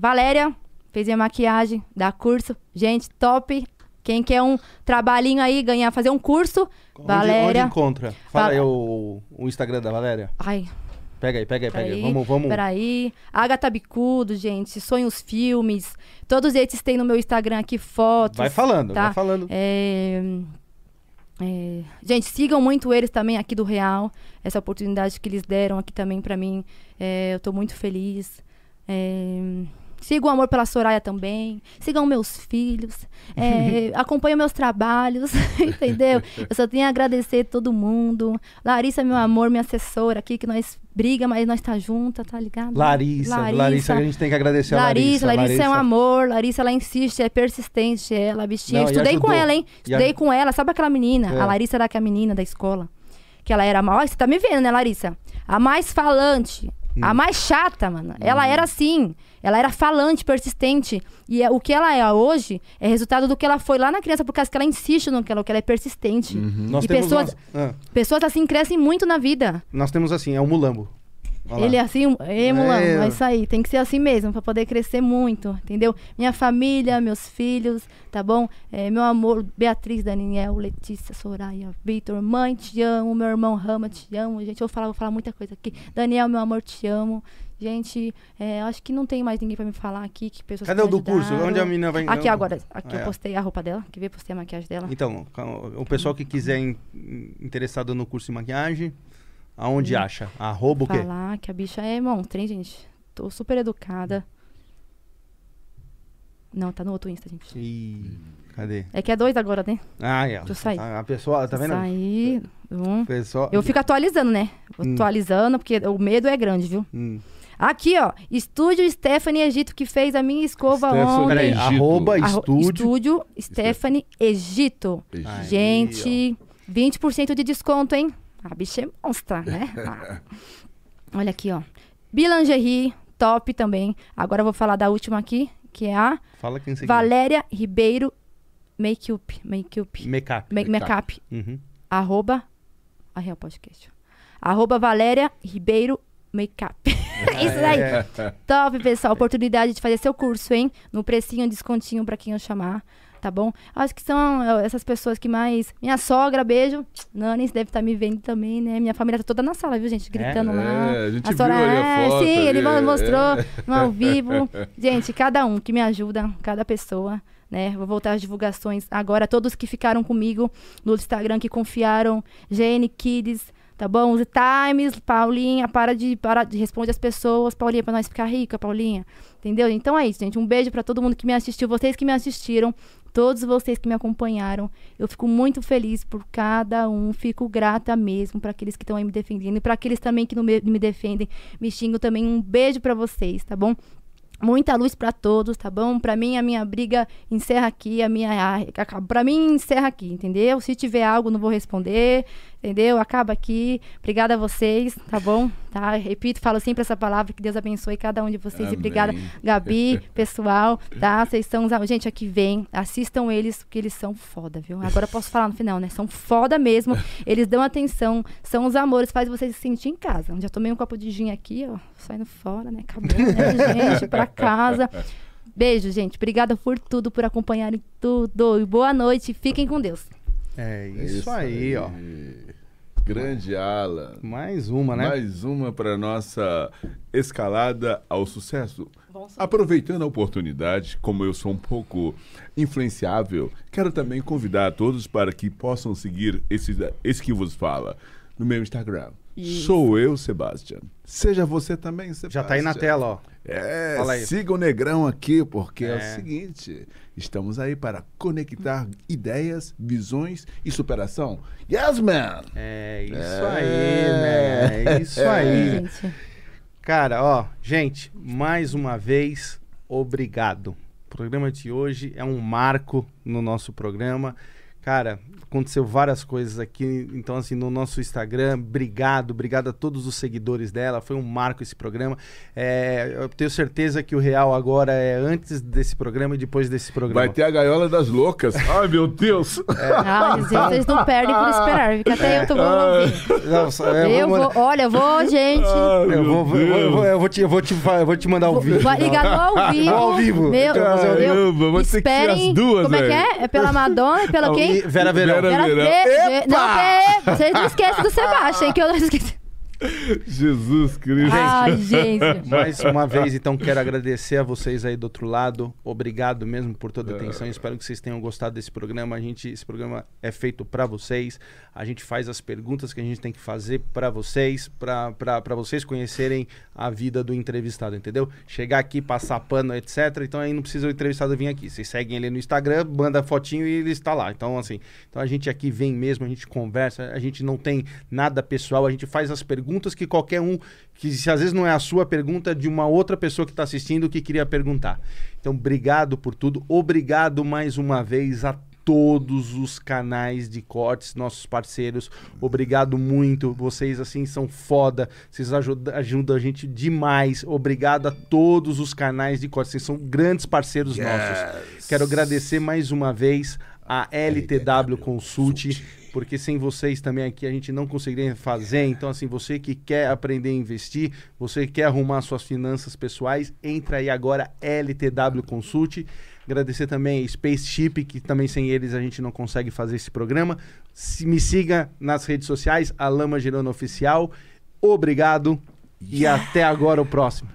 C: Valéria, fez minha maquiagem, dá curso. Gente, top. Quem quer um trabalhinho aí, ganhar, fazer um curso,
A: Onde,
C: Valéria.
A: onde encontra? Fala
C: Va-
A: aí o, o Instagram da Valéria.
C: Ai,
A: Pega aí, pega aí, pega aí. Vamos, vamos.
C: Peraí. Agatha Bicudo, gente. Sonhos Filmes. Todos esses têm no meu Instagram aqui fotos.
A: Vai falando,
C: tá?
A: vai falando.
C: É, é, gente, sigam muito eles também aqui do Real. Essa oportunidade que eles deram aqui também pra mim. É, eu tô muito feliz. É, sigam o amor pela Soraya também. Sigam meus filhos. É, acompanhem meus trabalhos. entendeu? Eu só tenho a agradecer todo mundo. Larissa, meu amor, minha assessora aqui, que nós briga, mas nós tá junta, tá ligado?
A: Larissa, Larissa, a gente tem que agradecer
C: Larissa,
A: a Larissa.
C: Larissa, é um amor. Larissa, ela insiste, é persistente, ela, bichinha.
A: Não,
C: Estudei com ela, hein? Estudei
A: aj-
C: com ela. Sabe aquela menina?
A: É.
C: A Larissa era é a menina da escola. que ela era mal. Você tá me vendo, né, Larissa? A mais falante, a mais chata, mano. Ela era assim. Ela era falante, persistente. E é- o que ela é hoje é resultado do que ela foi lá na criança, por causa que ela insiste no que ela, que ela é persistente.
A: Nós
C: E
A: temos
C: pessoas,
A: umas- ah,
C: pessoas assim crescem muito na vida.
A: nós temos assim, é o mulambo. Olha lá.
C: Ele é assim, um- é, Mulan,
A: É.
C: isso aí. Tem que ser assim mesmo, pra poder crescer muito, entendeu? Minha família, meus filhos, tá bom? É, meu amor, Beatriz, Daniel, Letícia, Soraya, Vitor, mãe, te amo. Meu irmão Rama, te amo. Gente, eu vou falar, vou falar muita coisa aqui. Daniel, meu amor, te amo. Gente, é, acho que não tem mais ninguém pra me falar aqui. Que pessoas
A: Cadê o do curso? Onde a menina vai...
C: Aqui
A: não-
C: agora. Aqui
A: É.
C: eu postei a roupa dela. Que veio, postei a maquiagem dela.
A: Então, o pessoal que quiser in- interessado no curso de maquiagem, aonde acha? Arroba o quê?
C: Falar que a bicha é monstro, hein, gente? Tô super educada. Não, tá no outro Insta, gente.
A: Ih, cadê?
C: É que é dois agora, né?
A: Ah, é.
C: Deixa eu sair.
A: A, a pessoa, tá vendo?
C: Sair. Um.
A: Pessoal...
C: Eu fico atualizando, né?
A: Hum.
C: Atualizando, porque o medo é grande, viu?
A: Hum.
C: Aqui, ó. Estúdio Stephanie Egito, que fez a minha escova
E: Stephanie
C: ontem.
A: Peraí,
E: Egito.
A: arroba
C: Arro-
A: estúdio.
C: Estúdio Stephanie Egito.
E: Egito.
A: Aí,
C: Gente, 20% de desconto, hein? A bicha é monstra, né? Ah. Olha aqui, ó. Bilangerie, top também. Agora eu vou falar da última aqui, que é a
A: Fala quem você
C: Valéria Ribeiro Makeup. Makeup.
A: Makeup.
C: Make Makeup.
A: Uhum.
C: Arroba. A Real Podcast. Arroba Valéria Ribeiro Makeup. Isso aí.
A: É.
C: Top, pessoal. Oportunidade de fazer seu curso, hein? No precinho, descontinho pra quem eu chamar. Tá bom? Acho que são é, essas pessoas que mais. Minha sogra, beijo. Nani, deve estar me vendo também, né? Minha família tá toda na sala, viu, gente? Gritando lá.
E: É, a gente
C: a senhora,
E: viu ali a
C: é,
E: foto
C: sim, ele
E: ali,
C: mostrou
E: é.
C: no ao vivo. Gente, cada um que me ajuda, cada pessoa, né? Vou voltar às divulgações agora. Todos que ficaram comigo no Instagram, que confiaram. Gene Kids, tá bom? Os Times, Paulinha, para de, para de responder as pessoas. Paulinha, pra nós ficar rica, Paulinha. Entendeu? Então é isso, gente. Um beijo pra todo mundo que me assistiu. Vocês que me assistiram. Todos vocês que me acompanharam. Eu fico muito feliz por cada um. Fico grata mesmo para aqueles que estão aí me defendendo. E para aqueles também que não me, me defendem, me xingam também. Um beijo para vocês, tá bom? Muita luz para todos, tá bom? Para mim, a minha briga encerra aqui, a minha. Para mim, encerra aqui, entendeu? Se tiver algo, não vou responder, entendeu? Acaba aqui. Obrigada a vocês, tá bom? Tá? Repito, falo sempre essa palavra, que Deus abençoe cada um de vocês. E
E: Amém.
C: obrigada, Gabi, pessoal, tá? Vocês são. os- Gente, aqui vem, assistam eles, porque eles são foda, viu? Agora eu posso falar no final, né? São foda mesmo. Eles dão atenção, são os amores, faz vocês se sentir em casa. Já tomei um copo de gin aqui, ó, saindo fora, né? Acabou, né, gente? Pra casa. Beijo, gente. Obrigada por tudo, por acompanharem tudo. E boa noite. Fiquem com Deus.
A: É
E: É
A: isso, aí, ó.
E: Grande Alan.
A: Mais uma, né?
E: Mais uma para nossa escalada ao sucesso. Aproveitando a oportunidade, como eu sou um pouco influenciável, quero também convidar a todos para que possam seguir esse, esse que vos fala no meu Instagram. Sou eu, Sebastian. Seja você também, Sebastian.
A: Já tá aí na tela, ó.
E: É,
A: Fala aí.
E: siga o Negrão aqui, porque é.
A: É.
E: o seguinte: estamos aí para conectar ideias, visões e superação. Yes, man!
A: É isso
E: É.
A: aí, né? É isso aí.
C: Gente.
A: Cara, ó, gente, mais uma vez, obrigado. O programa de hoje é um marco no nosso programa. Cara, aconteceu várias coisas aqui, então assim, no nosso Instagram, obrigado, obrigado a todos os seguidores dela, foi um marco esse programa. É, eu tenho certeza que o real agora é antes desse programa e depois desse programa.
E: Vai ter a gaiola das loucas. Ai, meu Deus!
C: Ah, gente, vocês não perdem por esperar, fica até eu tô vou ouvir.
A: Não, só- eu
C: Eu
A: vou,
C: vou, olha, eu vou, gente.
E: Ai,
A: eu vou, eu vou- eu vou- te, eu vou te, eu vou te mandar o vídeo.
C: Vai ligar no ao vivo.
A: Ao vivo.
C: Meu,
E: Caramba,
C: eu,
E: vou ter que as duas,
C: Como é que é? É pela Madonna e pela quem?
A: Vera Verão.
E: Vera-
C: Vera
E: Verão.
C: Ver- Não, é, vocês não esquecem do Sebastião, que eu não esqueci.
E: Jesus Cristo!
C: Ai, gente.
A: Mais uma vez, então, quero agradecer a vocês aí do outro lado. Obrigado mesmo por toda a atenção. Espero que vocês tenham gostado desse programa. A gente, esse programa é feito para vocês. A gente faz as perguntas que a gente tem que fazer para vocês, para vocês conhecerem a vida do entrevistado, entendeu? Chegar aqui, passar pano, etc. Então aí não precisa o entrevistado vir aqui. Vocês seguem ele no Instagram, manda fotinho e ele está lá. Então, assim, então a gente aqui vem mesmo, a gente conversa, a gente não tem nada pessoal, a gente faz as perguntas que qualquer um, que se às vezes não é a sua pergunta, de uma outra pessoa que está assistindo que queria perguntar. Então, obrigado por tudo. Obrigado mais uma vez a todos os canais de cortes, nossos parceiros. Obrigado muito. Vocês, assim, são foda. Vocês ajudam, ajudam a gente demais. Obrigado a todos os canais de cortes. Vocês são grandes parceiros nossos. Quero agradecer mais uma vez a LTW Consult, porque sem vocês também aqui a gente não conseguiria fazer. Então, assim, você que quer aprender a investir, você que quer arrumar suas finanças pessoais, entra aí agora, LTW Consult. Agradecer também a Spaceship, que também sem eles a gente não consegue fazer esse programa. Se, me siga nas redes sociais, Alama Girona Oficial. Obrigado e até agora o próximo.